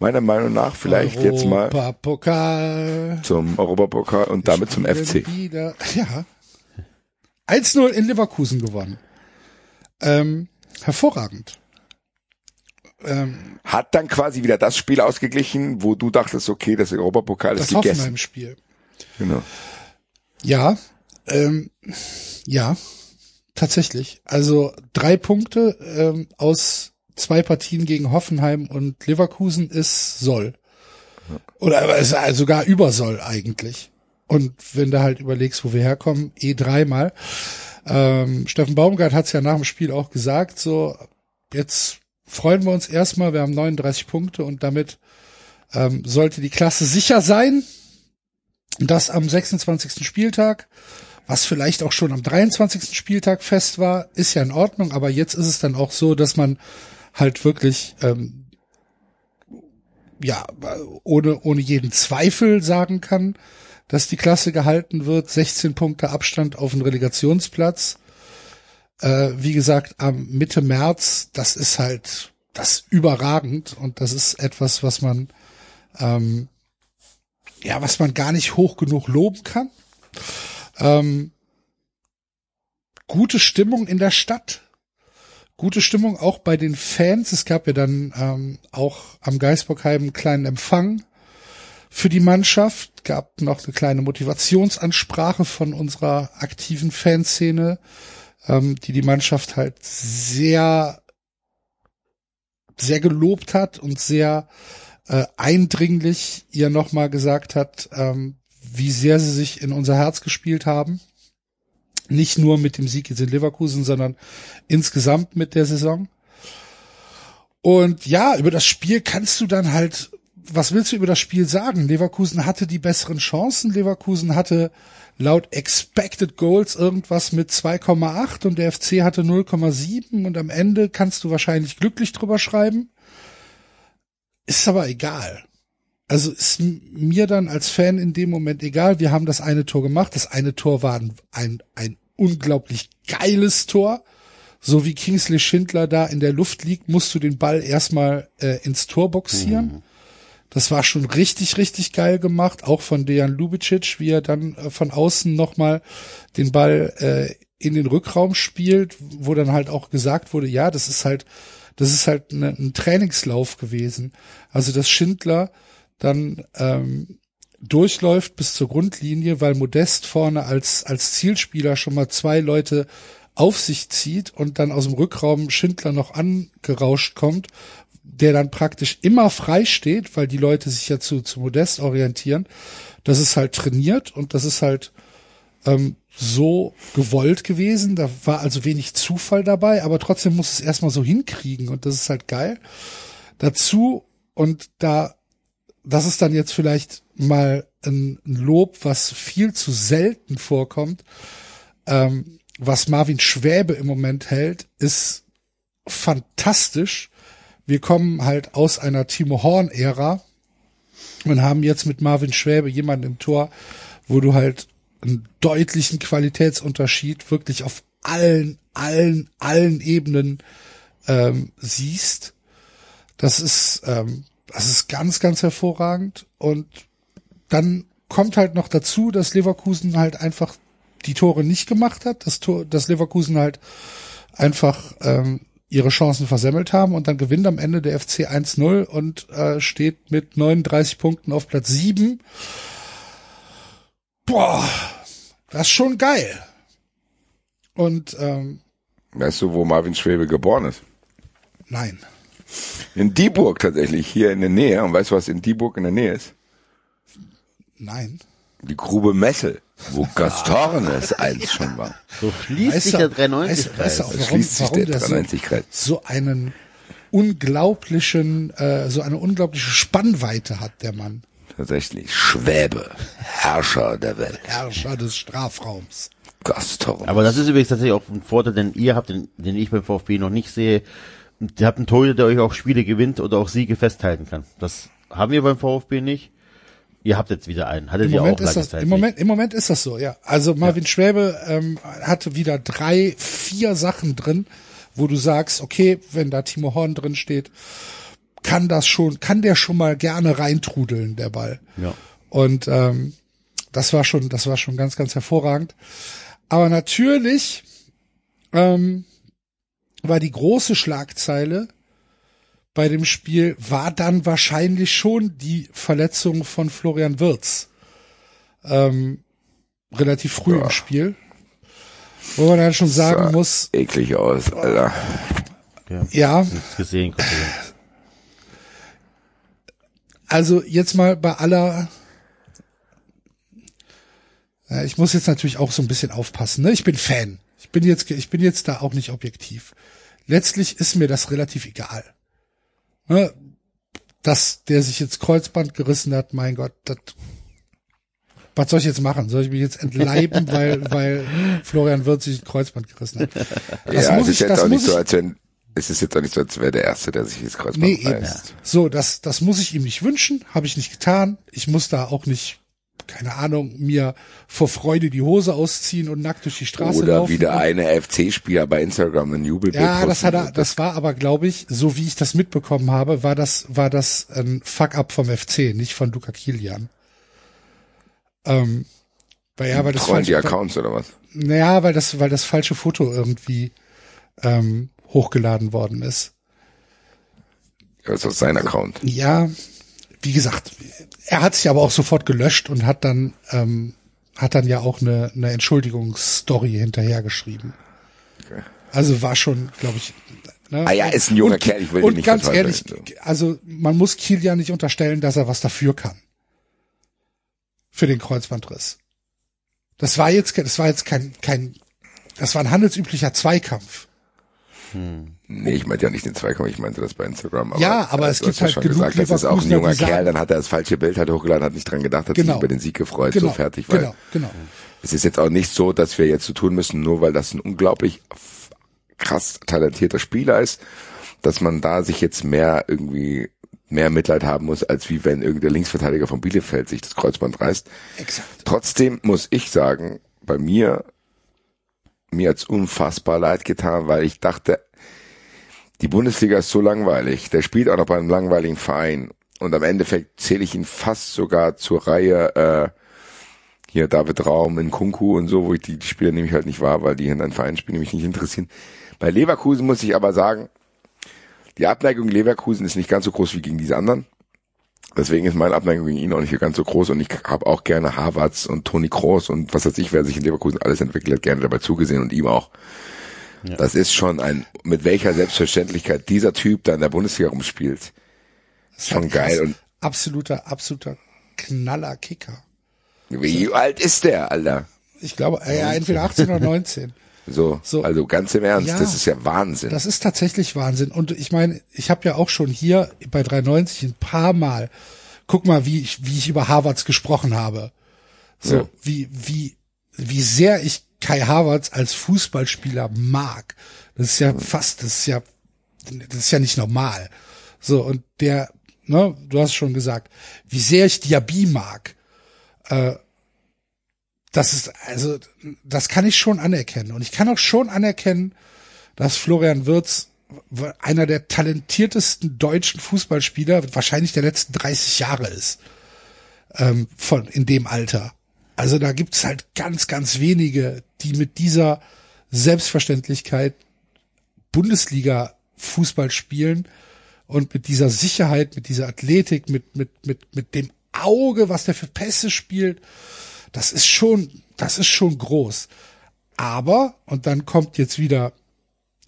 meiner Meinung nach, vielleicht jetzt mal
Europapokal.
zum Europapokal und damit zum FC.
Wieder, ja. 1-0 in Leverkusen gewonnen. Ähm, hervorragend. Ähm,
Hat dann quasi wieder das Spiel ausgeglichen, wo du dachtest, okay, das Europapokal
das
ist gegessen.
Hoffenheim-Spiel.
Genau.
Ja, ähm, ja, tatsächlich. Also drei Punkte ähm, aus zwei Partien gegen Hoffenheim und Leverkusen ist Soll. Oder sogar über Soll eigentlich. Und wenn du halt überlegst, wo wir herkommen, eh dreimal. Ähm, Steffen Baumgart hat es ja nach dem Spiel auch gesagt, so jetzt freuen wir uns erstmal, wir haben 39 Punkte und damit ähm, sollte die Klasse sicher sein. Das am 26. Spieltag, was vielleicht auch schon am 23. Spieltag fest war, ist ja in Ordnung, aber jetzt ist es dann auch so, dass man halt wirklich ähm, ja ohne ohne jeden Zweifel sagen kann, dass die Klasse gehalten wird. 16 Punkte Abstand auf den Relegationsplatz. Äh, wie gesagt, am Mitte März, das ist halt das überragend und das ist etwas, was man ähm, ja, was man gar nicht hoch genug loben kann. Ähm, gute Stimmung in der Stadt. Gute Stimmung auch bei den Fans. Es gab ja dann ähm, auch am Geisbockheim einen kleinen Empfang für die Mannschaft. Gab noch eine kleine Motivationsansprache von unserer aktiven Fanszene, ähm, die die Mannschaft halt sehr, sehr gelobt hat und sehr äh, eindringlich ihr nochmal gesagt hat, ähm, wie sehr sie sich in unser Herz gespielt haben. Nicht nur mit dem Sieg jetzt in Leverkusen, sondern insgesamt mit der Saison. Und ja, über das Spiel kannst du dann halt, was willst du über das Spiel sagen? Leverkusen hatte die besseren Chancen. Leverkusen hatte laut Expected Goals irgendwas mit 2,8 und der FC hatte 0,7 und am Ende kannst du wahrscheinlich glücklich drüber schreiben. Ist aber egal. Also ist mir dann als Fan in dem Moment egal. Wir haben das eine Tor gemacht. Das eine Tor war ein, ein, ein unglaublich geiles Tor. So wie Kingsley Schindler da in der Luft liegt, musst du den Ball erstmal äh, ins Tor boxieren. Das war schon richtig, richtig geil gemacht. Auch von Dejan Lubicic, wie er dann äh, von außen nochmal den Ball äh, in den Rückraum spielt, wo dann halt auch gesagt wurde, ja, das ist halt, das ist halt ne, ein Trainingslauf gewesen. Also dass Schindler dann ähm, durchläuft bis zur Grundlinie, weil Modest vorne als, als Zielspieler schon mal zwei Leute auf sich zieht und dann aus dem Rückraum Schindler noch angerauscht kommt, der dann praktisch immer frei steht, weil die Leute sich ja zu, zu Modest orientieren. Das ist halt trainiert und das ist halt ähm, so gewollt gewesen. Da war also wenig Zufall dabei, aber trotzdem muss es erstmal so hinkriegen und das ist halt geil. Dazu und da, das ist dann jetzt vielleicht mal ein, Lob, was viel zu selten vorkommt. Ähm, was Marvin Schwäbe im Moment hält, ist fantastisch. Wir kommen halt aus einer Timo Horn-Ära und haben jetzt mit Marvin Schwäbe jemanden im Tor, wo du halt einen deutlichen Qualitätsunterschied wirklich auf allen, allen, allen Ebenen ähm, siehst. Das ist, ähm, das ist ganz, ganz hervorragend. Und dann kommt halt noch dazu, dass Leverkusen halt einfach die Tore nicht gemacht hat, dass, Tor, dass Leverkusen halt einfach ähm, ihre Chancen versemmelt haben und dann gewinnt am Ende der FC 1-0 und äh, steht mit 39 Punkten auf Platz 7. Boah, das ist schon geil. Und ähm,
Weißt du, wo Marvin Schwebe geboren ist?
nein.
In Dieburg tatsächlich, hier in der Nähe. Und weißt du, was in Dieburg in der Nähe ist?
Nein.
Die Grube Messel, wo Gastornes eins schon war.
So schließt sich
du-
der 93
weißt, weißt auch,
Da
warum,
schließt sich der
der so,
93-Kreis.
so einen unglaublichen, äh, so eine unglaubliche Spannweite hat, der Mann.
Tatsächlich. Schwäbe, Herrscher der Welt.
Herrscher des Strafraums.
Gastornes.
Aber das ist übrigens tatsächlich auch ein Vorteil, den ihr habt, den, den ich beim VfB noch nicht sehe. Ihr habt einen Torhüter, der euch auch Spiele gewinnt oder auch Siege festhalten kann. Das haben wir beim VfB nicht. Ihr habt jetzt wieder einen. Hattet
Im
ihr auch
Moment,
lange
ist das,
Zeit
im. Moment, Im Moment ist das so, ja. Also Marvin Schwäbe ähm, hatte wieder drei, vier Sachen drin, wo du sagst, okay, wenn da Timo Horn drin steht, kann das schon, kann der schon mal gerne reintrudeln, der Ball.
Ja.
Und ähm, das war schon, das war schon ganz, ganz hervorragend. Aber natürlich ähm, war die große Schlagzeile bei dem Spiel war dann wahrscheinlich schon die Verletzung von Florian Wirz. Ähm, relativ früh im Spiel. Wo man dann schon sagen
Sah
muss,
eklig aus, Alter.
ja,
Nichts gesehen,
also jetzt mal bei aller, Ja, ich muss jetzt natürlich auch so ein bisschen aufpassen. Ne? Ich bin Fan. Ich bin jetzt, ich bin jetzt da auch nicht objektiv. Letztlich ist mir das relativ egal. Ne? Dass der sich jetzt Kreuzband gerissen hat, mein Gott, das, was soll ich jetzt machen? Soll ich mich jetzt entleiben, weil, weil Florian Wirtz sich Kreuzband gerissen hat? Das
ja,
muss
es ist
ich,
jetzt
das
auch nicht
muss
so,
ich,
als wenn, es ist jetzt auch nicht so, als wäre der Erste, der sich das Kreuzband
Nee, eben.
reißt.
So, das, das muss ich ihm nicht wünschen, habe ich nicht getan. Ich muss da auch nicht, keine Ahnung, mir vor Freude die Hose ausziehen und nackt durch die Straße
Oder
laufen.
wie der
und,
eine FC-Spieler bei Instagram ein Jubelbild
ja, das hat er, das war aber, glaube ich, so wie ich das mitbekommen habe, war das, war das ein Fuck-up vom FC, nicht von Luca Kilian. Ähm, weil ja, weil das
Treuen die
falsche,
Accounts oder was?
naja, weil das, weil das falsche Foto irgendwie ähm, hochgeladen worden ist.
Aus sein Account.
Ja, wie gesagt, er hat sich aber auch sofort gelöscht und hat dann ähm, hat dann ja auch eine, eine Entschuldigungsstory hinterhergeschrieben.
Okay.
Also war schon, glaube ich. Ne?
Ah ja, ist ein junger
und,
Kerl, ich will
Und
nicht
ganz ehrlich, also man muss Kiel ja nicht unterstellen, dass er was dafür kann. Für den Kreuzbandriss. Das war jetzt, das war jetzt kein, kein, das war ein handelsüblicher Zweikampf.
Nee, ich meinte ja nicht den Zweikampf, ich meinte das bei Instagram. Aber,
Ja, aber es gibt halt
schon
genug
gesagt, das ist auch ein junger Kerl, dann hat er das falsche Bild hat hochgeladen, hat nicht dran gedacht, hat
Genau.
sich über den Sieg gefreut,
Genau,
so fertig. Weil
genau, genau.
es ist jetzt auch nicht so, dass wir jetzt so tun müssen, nur weil das ein unglaublich krass talentierter Spieler ist, dass man da sich jetzt mehr irgendwie mehr Mitleid haben muss, als wie wenn irgendein Linksverteidiger von Bielefeld sich das Kreuzband reißt.
Exakt.
Trotzdem muss ich sagen, bei mir, mir hat's unfassbar leid getan, weil ich dachte, die Bundesliga ist so langweilig. Der spielt auch noch bei einem langweiligen Verein. Und am Endeffekt zähle ich ihn fast sogar zur Reihe, äh, hier David Raum in Kunku und so, wo ich die, die Spieler nämlich halt nicht war, weil die in einem Verein spielen, die mich nicht interessieren. Bei Leverkusen muss ich aber sagen, die Abneigung Leverkusen ist nicht ganz so groß wie gegen diese anderen. Deswegen ist meine Abneigung gegen ihn auch nicht ganz so groß und ich habe auch gerne Havertz und Toni Kroos und was weiß ich, wer sich in Leverkusen alles entwickelt hat, gerne dabei zugesehen und ihm auch. Das ist schon ein, mit welcher Selbstverständlichkeit dieser Typ da in der Bundesliga rumspielt.
Das ist
Schon geil. Und
absoluter, absoluter knaller Kicker.
wie alt ist der, Alter?
Ich glaube, äh, ja, entweder 18 oder 19.
So,
So.
also ganz im Ernst,
Ja.
das ist ja Wahnsinn.
Das ist tatsächlich Wahnsinn. Und ich meine, ich habe ja auch schon hier bei 390 ein paar Mal, guck mal, wie ich, wie ich über Harvards gesprochen habe. So,
Ja.
wie, wie, wie sehr ich Kai Havertz als Fußballspieler mag. Das ist ja fast, das ist ja, das ist ja nicht normal. So, und der, ne, du hast schon gesagt, wie sehr ich Diaby mag. Äh, das ist, also, das kann ich schon anerkennen. Und ich kann auch schon anerkennen, dass Florian Wirtz einer der talentiertesten deutschen Fußballspieler, wahrscheinlich der letzten 30 Jahre ist, ähm, von, in dem Alter. Also da gibt's halt ganz, ganz wenige, die mit dieser Selbstverständlichkeit Bundesliga Fußball spielen und mit dieser Sicherheit, mit dieser Athletik, mit, mit, mit, mit dem Auge, was der für Pässe spielt. Das ist schon, das ist schon groß. Aber, und dann kommt jetzt wieder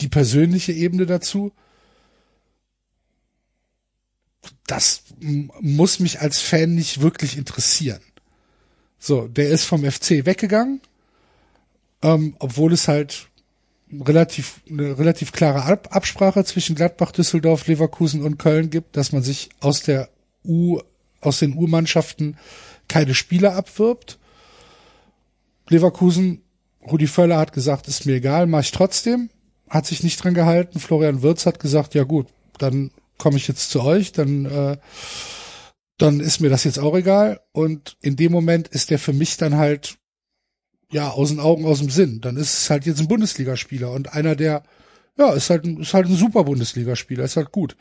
die persönliche Ebene dazu. das muss mich als Fan nicht wirklich interessieren. So, der ist vom FC weggegangen, ähm, obwohl es halt relativ eine relativ klare Ab Absprache zwischen Gladbach, Düsseldorf, Leverkusen und Köln gibt, dass man sich aus der U aus den U-Mannschaften keine Spieler abwirbt. Leverkusen, Rudi Völler hat gesagt, ist mir egal, mache ich trotzdem. Hat sich nicht dran gehalten. Florian Wirz hat gesagt, ja gut, dann komme ich jetzt zu euch, dann äh, dann ist mir das jetzt auch egal. Und in dem Moment ist der für mich dann halt ja aus den Augen, aus dem Sinn. Dann ist es halt jetzt ein Bundesligaspieler und einer, der ja ist halt ein, ist halt ein super Bundesligaspieler, ist halt gut.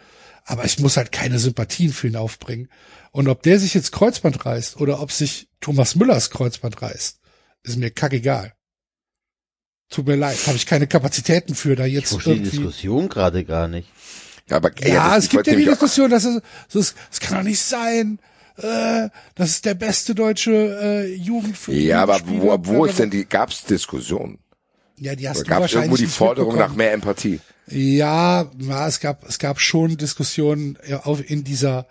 Aber ich muss halt keine Sympathien für ihn aufbringen. Und ob der sich jetzt Kreuzband reißt oder ob sich Thomas Müllers Kreuzband reißt, ist mir kackegal. Tut mir leid, habe ich keine Kapazitäten für da
Ich
jetzt
verstehe die. Diskussion gerade gar nicht.
Ja, aber
Ja,
das-
es gibt ja die Diskussion, dass es, es, es kann doch nicht sein, äh, das ist der beste deutsche äh, Jugend.
Ja, aber wo, wo ist denn die, gab's Diskussion?
Ja, die hast
Oder
du
gab's irgendwo die Forderung nach mehr Empathie?
Ja, ja, es gab es gab schon Diskussionen ja, auf in dieser.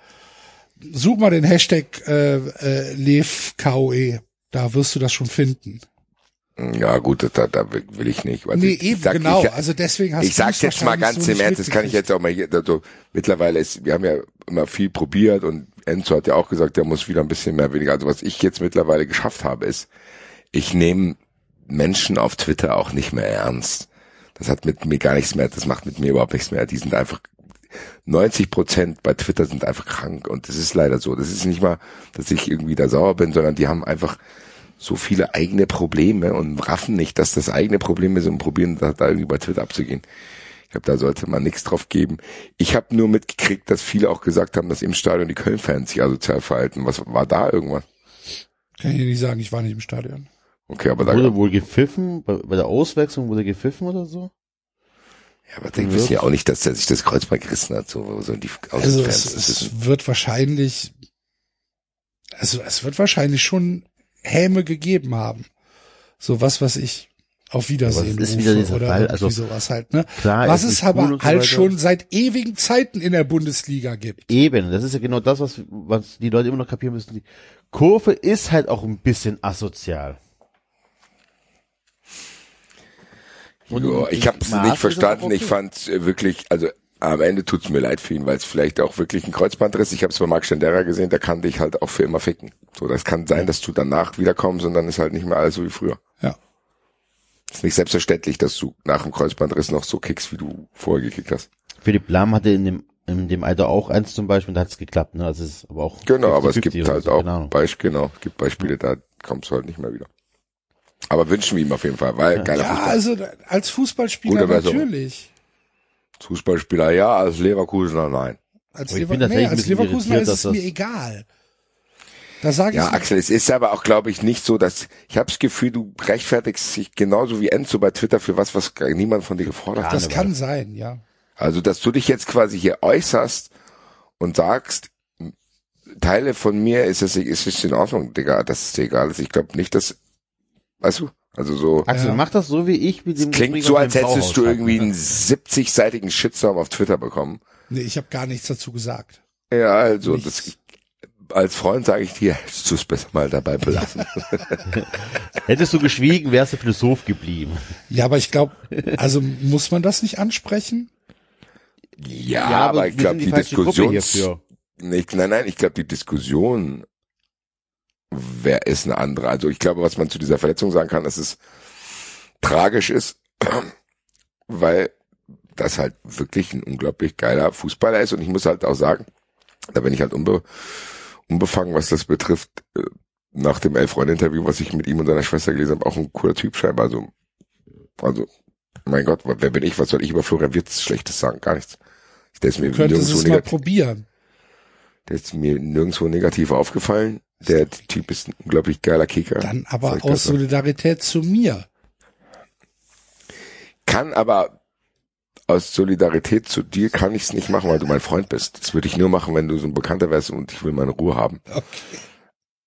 Such mal den Hashtag äh, äh, LevKOE, da wirst du das schon finden.
Ja, gut, da, da will ich nicht. Also
Nee,
ich,
eben,
sag,
genau.
Ich,
also deswegen hast
ich sag's jetzt mal ganz im Ernst, das kann ich jetzt auch mal hier, also mittlerweile ist, wir haben ja immer viel probiert und Enzo hat ja auch gesagt, der muss wieder ein bisschen mehr weniger. Also was ich jetzt mittlerweile geschafft habe, ist, ich nehme Menschen auf Twitter auch nicht mehr ernst. Das hat mit mir gar nichts mehr, das macht mit mir überhaupt nichts mehr. Die sind einfach 90 Prozent bei Twitter sind einfach krank und das ist leider so. Das ist nicht mal, dass ich irgendwie da sauer bin, sondern die haben einfach so viele eigene Probleme und raffen nicht, dass das eigene Probleme sind und probieren da, da irgendwie bei Twitter abzugehen. Ich glaube, da sollte man nichts drauf geben. Ich habe nur mitgekriegt, dass viele auch gesagt haben, dass im Stadion die Köln-Fans sich asozial verhalten. Was war da irgendwas?
Kann ich dir nicht sagen, ich war nicht im Stadion.
Okay, aber da,
Wurde wohl gepfiffen, bei, bei der Auswechslung wurde gepfiffen oder so?
ja, aber die wissen ja auch nicht, dass der sich das Kreuzband gerissen hat. So, so die
Also
Außenfans.
es,
ist,
es wird wahrscheinlich, also es wird wahrscheinlich schon Häme gegeben haben. So was, was ich auf Wiedersehen
es ist
rufe
wieder dieser
oder
Fall,
irgendwie
also
sowas halt, ne?
klar,
was
ist
es aber
cool so
halt
weiter.
schon seit ewigen Zeiten in der Bundesliga gibt.
Eben, das ist ja genau das, was, was die Leute immer noch kapieren müssen. Die Kurve ist halt auch ein bisschen asozial. Und im
ich habe es nicht verstanden. Ich fand wirklich, also am Ende tut's mir leid für ihn, weil es vielleicht auch wirklich ein Kreuzbandriss. Ich habe es bei Marc Stendera gesehen, der kann dich halt auch für immer ficken. So, das kann sein, dass du danach wiederkommst und dann ist halt nicht mehr alles so wie früher.
Ja.
ist nicht selbstverständlich, dass du nach dem Kreuzbandriss noch so kickst, wie du vorher gekickt hast.
Philipp Lahm hatte in dem, in dem Alter auch eins zum Beispiel, da hat's geklappt, ne? Also es ist aber auch.
Genau, aber es
50-50
gibt halt
so,
auch. Beispiele, genau, es gibt Beispiele, da kommst du halt nicht mehr wieder. Aber wünschen wir ihm auf jeden Fall, weil geiler
Ja,
Fußball.
also als Fußballspieler natürlich.
Fußballspieler ja, als Leverkusener nein.
Als, Lever nee, als Leverkusener ist es mir
das-
egal. Da sage
Ja,
ich,
Axel, es ist aber auch, glaube ich, nicht so, dass ich habe das Gefühl, du rechtfertigst dich genauso wie Enzo bei Twitter für was, was gar niemand von dir gefordert hat.
das kann sein, ja.
Also, dass du dich jetzt quasi hier äußerst und sagst, Teile von mir ist es, ist es in Ordnung, Digga, dass es dir egal ist. Ich glaube nicht, dass, weißt du, also so,
Axel,
Ja.
mach das so wie ich mit dem
klingt so, als hättest
Bauhaus
du
hatten,
irgendwie
ne?
einen 70-seitigen Shitstorm auf Twitter bekommen.
Nee, ich habe gar nichts dazu gesagt.
Ja, also,
Nichts.
das, als Freund sage ich dir, hättest du es besser mal dabei belassen.
Hättest du geschwiegen, wärst du Philosoph geblieben.
Ja, aber ich glaube, also muss man das nicht ansprechen?
ja, aber ich
wir
glaube, die,
hierfür.
nicht, nein, nein, ich glaube, die Diskussion wer ist eine andere. Also ich glaube, was man zu dieser Verletzung sagen kann, dass es tragisch ist, weil das halt wirklich ein unglaublich geiler Fußballer ist. Und ich muss halt auch sagen, da bin ich halt unbe unbefangen, was das betrifft, äh, nach dem Elf-Freunde-Interview, was ich mit ihm und seiner Schwester gelesen habe, auch ein cooler Typ scheinbar. Also, also, mein Gott, wer bin ich? Was soll ich über Florian Wirtz Schlechtes sagen? Gar nichts. Der ist mir
Du könntest
nirgendwo
es mal probieren.
der ist mir nirgendwo negativ aufgefallen. Der Typ ist ein unglaublich geiler Kicker.
Dann aber
ich
aus? Solidarität zu mir.
Kann aber aus Solidarität zu dir kann ich es nicht machen, weil du mein Freund bist. Das würde ich nur machen, wenn du so ein Bekannter wärst und ich will meine Ruhe haben.
Okay.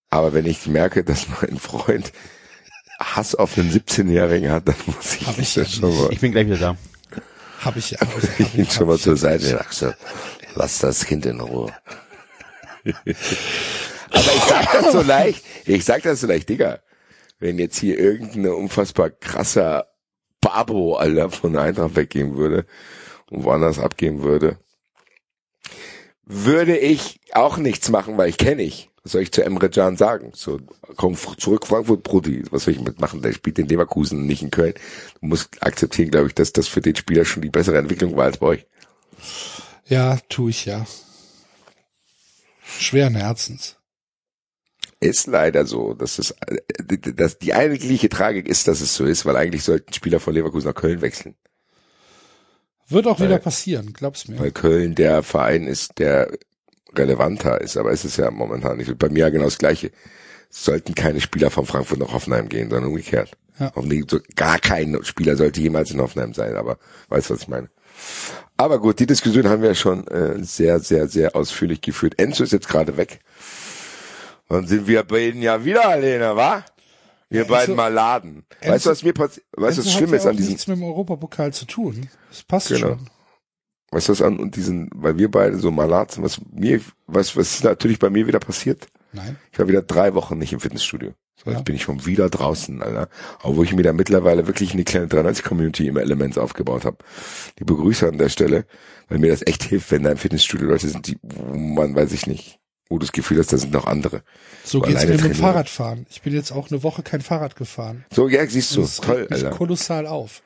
Aber wenn ich merke, dass mein Freund Hass auf einen 17-Jährigen hat, dann muss ich,
Hab ich
das schon mal,
Ich bin gleich wieder da.
Habe ich ja. Hab ich,
ich ihn
hab
schon mal
ich
zur. Seite nehmen. Axel. Lass das Kind in Ruhe. Aber ich sag das so leicht, ich sag das so leicht, Digga. Wenn jetzt hier irgendeine unfassbar krasser Babo, Alter, von Eintracht weggehen würde und woanders abgeben würde, würde ich auch nichts machen, weil ich kenne ich. Was soll ich zu Emre Can sagen? So, komm zurück, Frankfurt, Brudi. Was soll ich mitmachen? Der spielt in Leverkusen nicht in Köln. Du musst akzeptieren, glaube ich, dass das für den Spieler schon die bessere Entwicklung war als bei euch.
Ja, tu ich ja. Schweren Herzens.
Ist leider so. Das ist, das, die eigentliche Tragik ist, dass es so ist, weil eigentlich sollten Spieler von Leverkusen nach Köln wechseln.
Wird auch wieder passieren, glaub's mir.
Weil Köln der Verein ist, der relevanter ist. Aber es ist ja momentan nicht. Bei mir ja genau das Gleiche. Sollten keine Spieler von Frankfurt nach Hoffenheim gehen, sondern umgekehrt.
Ja.
Gar kein Spieler sollte jemals in Hoffenheim sein, aber weißt du, was ich meine. Aber gut, die Diskussion haben wir schon äh, sehr, sehr, sehr ausführlich geführt. Enzo ist jetzt gerade weg. Dann sind wir beiden ja wieder alleine, wa? Wir
Enzo-
beiden mal laden. weißt du, was mir passiert? Weißt du, was
Enzo
schlimm
hat
ist
ja
an diesem,
nichts mit dem Europapokal zu tun. Das passt
Genau.
schon.
weißt du, was an und diesen, weil wir beide so malat sind, was mir, was, was ist natürlich bei mir wieder passiert?
Nein.
Ich war wieder drei Wochen nicht im Fitnessstudio. So,
Ja.
jetzt bin ich schon wieder draußen, Alter. Obwohl ich mir da mittlerweile wirklich eine kleine 93-Community im Elements aufgebaut habe. Liebe Grüße an der Stelle, weil mir das echt hilft, wenn da im Fitnessstudio Leute sind, die, wo man weiß ich nicht, wo du das Gefühl hast, da sind noch andere.
So
Weil
geht's mir mit dem. Fahrradfahren. Ich bin jetzt auch eine Woche kein Fahrrad gefahren.
So, ja, siehst du,
das
toll, Alter.
kolossal auf.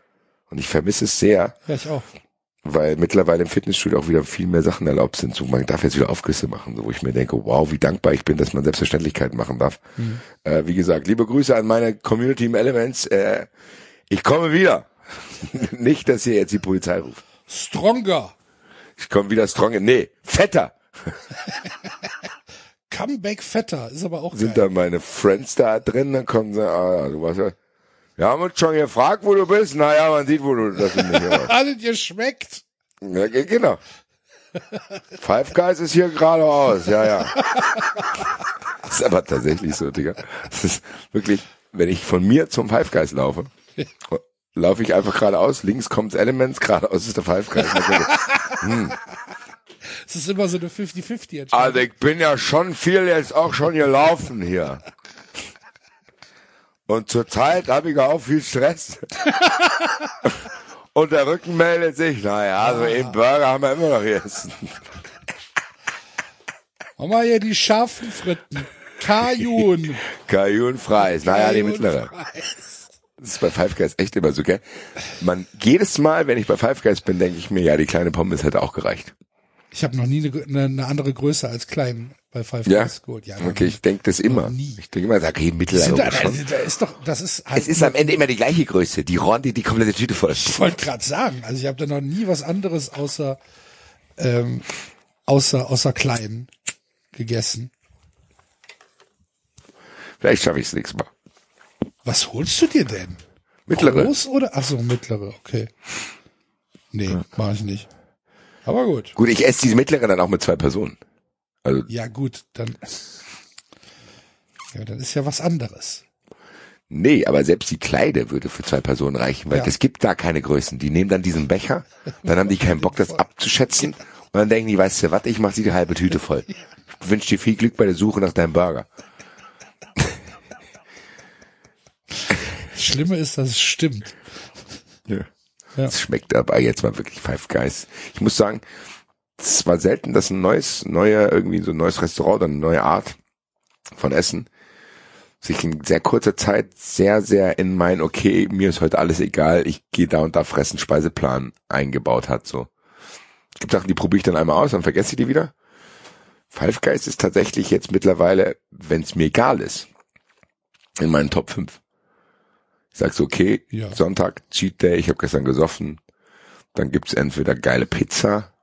Und ich vermisse es sehr,
Ja, ich auch.
weil mittlerweile im Fitnessstudio auch wieder viel mehr Sachen erlaubt sind. So, man darf jetzt wieder Aufgüsse machen, so, wo ich mir denke, wow, wie dankbar ich bin, dass man Selbstverständlichkeiten machen darf. Äh, wie gesagt, liebe Grüße an meine Community im Elements. Äh, ich komme wieder. Nicht, dass ihr jetzt die Polizei ruft.
Stronger.
Ich komme wieder strong. Nee, fetter
Comeback fetter. Ist aber auch
sind
geil.
da meine Friends da drin. Dann kommen sie, ah, ja, du warst ja. Wir haben uns schon gefragt, wo du bist. Naja, man sieht, wo du, dass du nicht warst.
Alle dir schmeckt.
Ja, ge- genau. Five Guys ist hier geradeaus, ja, ja. Das ist aber tatsächlich so, Digga. Das ist wirklich, wenn ich von mir zum Five Guys laufe, laufe ich einfach geradeaus, links kommt Elements, geradeaus ist der Five Guys. Denke
Es ist immer so eine 50-50
ich,
Entscheidung.
Also ich bin ja schon viel jetzt auch schon gelaufen hier. Und zurzeit habe ich auch viel Stress. Und der Rücken meldet sich, naja, so einen Burger haben wir immer noch gegessen.
Mach mal hier die scharfen Fritten. Kajun.
Kajun Fries, naja, die mittlere. Das ist bei Five Guys echt immer so, gell? Man, jedes Mal, wenn ich bei Five Guys bin, denke ich mir, ja, die kleine Pommes hätte auch gereicht.
Ich habe noch nie eine, eine, andere Größe als klein bei Five
Ja?
Guys geholt. Ja,
Okay, ich denke das immer.
Nie.
Ich denke immer, sag, okay,
sind da,
schon.
da ist doch, das ist halt,
Es ist am Ende immer die gleiche Größe. Die rollen die, die komplette Tüte voll.
ich wollte gerade sagen, also ich habe da noch nie was anderes außer ähm, außer außer klein gegessen.
Vielleicht schaffe ich es nächstes Mal.
Was holst du dir denn?
Mittlere.
Groß oder? Ach so, mittlere, okay. Nee, mach ich nicht. Aber gut.
Gut, ich esse diese mittlere dann auch mit zwei Personen. Also,
Ja, gut, dann. Ja, dann ist ja was anderes.
nee, aber selbst die Kleide würde für zwei Personen reichen, weil
Ja.
es gibt da keine Größen. Die nehmen dann diesen Becher, dann haben die keinen Bock, das abzuschätzen. Und dann denken die, weißt du was, ich mach sie die halbe Tüte voll. Ich wünsche dir viel Glück bei der Suche nach deinem Burger.
Das Schlimme ist, dass es stimmt.
Ja.
Ja.
Es schmeckt aber jetzt mal wirklich Five Guys. Ich muss sagen, es war selten, dass ein neues, neuer, irgendwie so ein neues Restaurant oder eine neue Art von Essen sich in sehr kurzer Zeit sehr, sehr in mein, okay, mir ist heute alles egal, ich gehe da und da fressen, Speiseplan eingebaut hat, so. Es gibt Sachen, die probiere ich dann einmal aus, dann vergesse ich die wieder. Five Guys ist tatsächlich jetzt mittlerweile, wenn es mir egal ist, in meinen Top 5. Ich sag so, okay,
Ja.
Sonntag, Cheat Day, ich habe gestern gesoffen. Dann gibt's entweder geile Pizza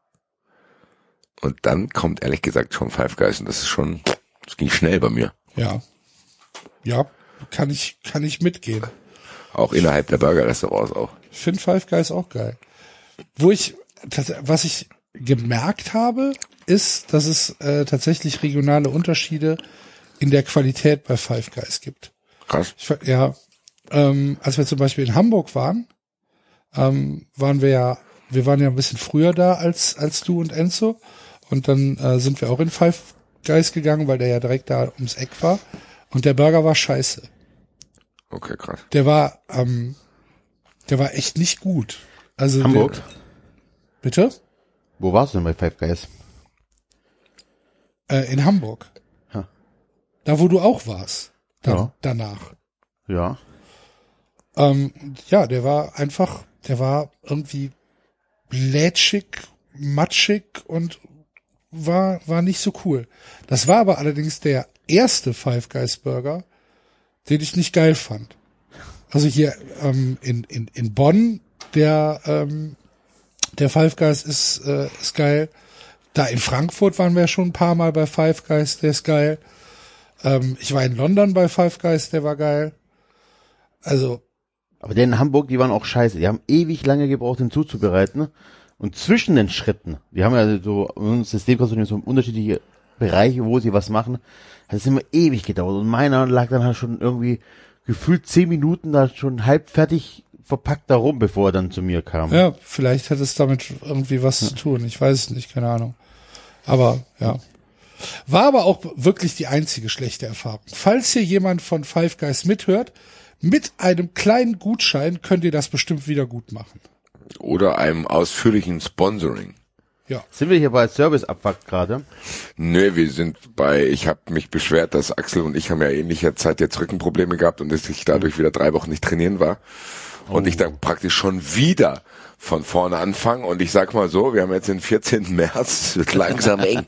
und dann kommt ehrlich gesagt schon Five Guys und das ist schon, das ging schnell bei mir.
Ja. Ja, kann ich, kann ich mitgehen.
Auch innerhalb der Burger-Restaurants auch.
Ich finde Five Guys auch geil. Wo ich, was ich gemerkt habe, ist, dass es äh, tatsächlich regionale Unterschiede in der Qualität bei Five Guys gibt.
Krass.
Ich, ja, ähm, als wir zum Beispiel in Hamburg waren, ähm, waren wir ja, wir waren ja ein bisschen früher da als als du und Enzo Und dann äh, sind wir auch in Five Guys gegangen, weil der ja direkt da ums Eck war. Und der Burger war scheiße.
Okay, krass.
Der war, ähm, der war echt nicht gut. Also
Hamburg?
Wir, bitte?
Wo warst du denn bei Five Guys?
Äh, in Hamburg.
Ha.
Da, wo du auch warst. Dann,
Ja.
Danach.
Ja.
Ähm, ja, der war einfach, der war irgendwie blätschig, matschig und war, war nicht so cool. Das war aber allerdings der erste Five Guys Burger, den ich nicht geil fand. Also hier ähm, in, in, in Bonn, der, ähm, der Five Guys ist, äh, ist geil. Da in Frankfurt waren wir schon ein paar Mal bei Five Guys, der ist geil. Ähm, ich war in London bei Five Guys, der war geil. Also,
Aber der in Hamburg, die waren auch scheiße. Die haben ewig lange gebraucht, den zuzubereiten. Und zwischen den Schritten, die haben ja so, ein System kostet so unterschiedliche Bereiche, wo sie was machen. Das ist immer ewig gedauert. Und meiner lag dann halt schon irgendwie gefühlt zehn Minuten da schon halb fertig verpackt da rum, bevor er dann zu mir kam.
ja, vielleicht hat es damit irgendwie was zu tun. Ich weiß es nicht, keine Ahnung. Aber, ja. War aber auch wirklich die einzige schlechte Erfahrung. Falls hier jemand von Five Guys mithört, mit einem kleinen Gutschein könnt ihr das bestimmt wieder gut machen.
Oder einem ausführlichen Sponsoring.
Ja.
Sind wir hier bei Serviceabfuck gerade?
Nö, wir sind bei, ich habe mich beschwert, dass Axel und ich haben ja ähnlicher Zeit jetzt Rückenprobleme gehabt und dass ich dadurch wieder drei Wochen nicht trainieren war. Und ich dann praktisch schon wieder von vorne anfange. Und ich sag mal so, wir haben jetzt den 14. März, es wird langsam eng.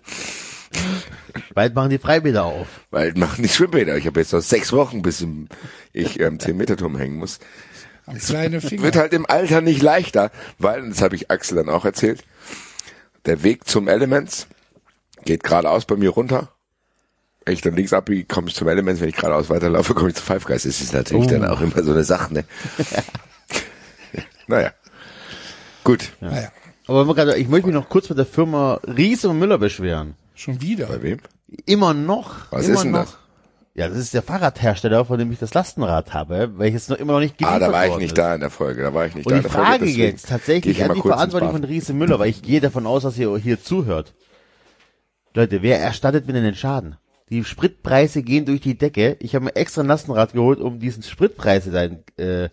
Bald machen die Freibäder auf.
Weil machen die Schwimmbäder. Ich habe jetzt noch sechs Wochen, bis ich ähm, 10 Meter Turm hängen muss.
Am kleinen Finger.
Wird halt im Alter nicht leichter, weil, und das habe ich Axel dann auch erzählt, der Weg zum Elements geht geradeaus bei mir runter. Wenn ich dann links abbiege, komme ich zum Elements. Wenn ich geradeaus weiterlaufe, komme ich zu Five Guys. Das ist natürlich dann auch immer so eine Sache, ne? naja. Gut.
naja,
Aber ich möchte mich noch kurz mit der Firma Riese und Müller beschweren.
Schon wieder.
Bei wem?
Immer noch.
Was
immer
ist denn
noch.
das?
Ja, das ist der Fahrradhersteller, von dem ich das Lastenrad habe, welches noch immer noch nicht
Ah,
geliefert
da war ich nicht
ist.
da in der Folge. Da war ich nicht
Und
da der Folge.
Frage
deswegen
jetzt tatsächlich
ich
an die
Bad.
von Riese Müller, weil ich gehe davon aus, dass ihr hier zuhört. Leute, wer erstattet mir denn den Schaden? Die Spritpreise gehen durch die Decke. Ich habe mir extra ein Lastenrad geholt, um diesen Spritpreise dann, äh,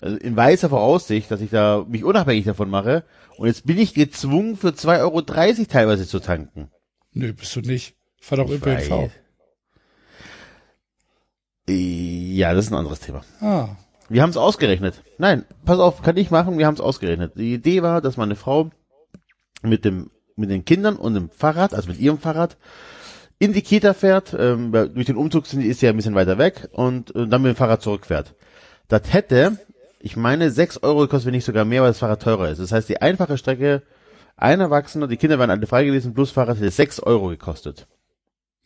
also in weißer Voraussicht, dass ich da mich unabhängig davon mache. Und jetzt bin ich gezwungen, für 2,30 Euro teilweise zu tanken.
Nö, bist du nicht. Fahr doch. ÖPNV.
Ja, das ist ein anderes Thema.
Ah,
Wir haben es ausgerechnet. Nein, pass auf, kann ich machen, wir haben es ausgerechnet. Die Idee war, dass meine Frau mit dem mit den Kindern und dem Fahrrad, also mit ihrem Fahrrad, in die Kita fährt, ähm, durch den Umzug sind, ist sie ja ein bisschen weiter weg und, äh, dann mit dem Fahrrad zurückfährt. Das hätte, ich meine, 6 Euro gekostet, wenn nicht sogar mehr, weil das Fahrrad teurer ist. Das heißt, die einfache Strecke, ein Erwachsener, die Kinder werden alle freigelesen, plus Fahrrad hätte 6 Euro gekostet.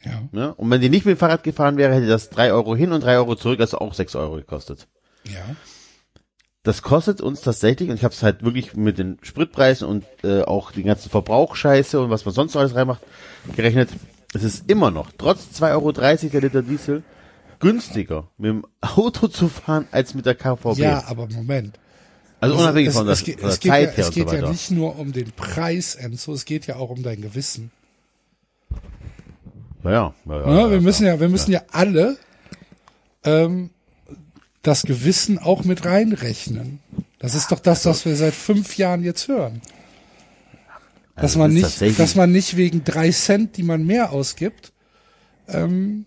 ja,
Ne? Und wenn die nicht mit dem Fahrrad gefahren wäre, hätte das 3 Euro hin und 3 Euro zurück, also auch 6 Euro gekostet.
ja.
Das kostet uns tatsächlich, und ich habe es halt wirklich mit den Spritpreisen und äh, auch die ganzen Verbrauchscheiße und was man sonst noch alles reinmacht, gerechnet, es ist immer noch, trotz 2,30 Euro der Liter Diesel, günstiger mit dem Auto zu fahren als mit der KVB.
Ja, aber Moment.
Also unabhängig
es,
von der,
es, geht,
von der
es geht,
Zeit
ja,
her
es
und so
geht ja nicht nur um den Preis, Enzo, es geht ja auch um dein Gewissen.
Ja, ja, ja, ja,
wir müssen ja, wir müssen ja alle ähm, das Gewissen auch mit reinrechnen. Das ist doch das, was wir seit fünf Jahren jetzt hören. Dass
Also
man nicht, dass man nicht wegen drei Cent, die man mehr ausgibt, ähm,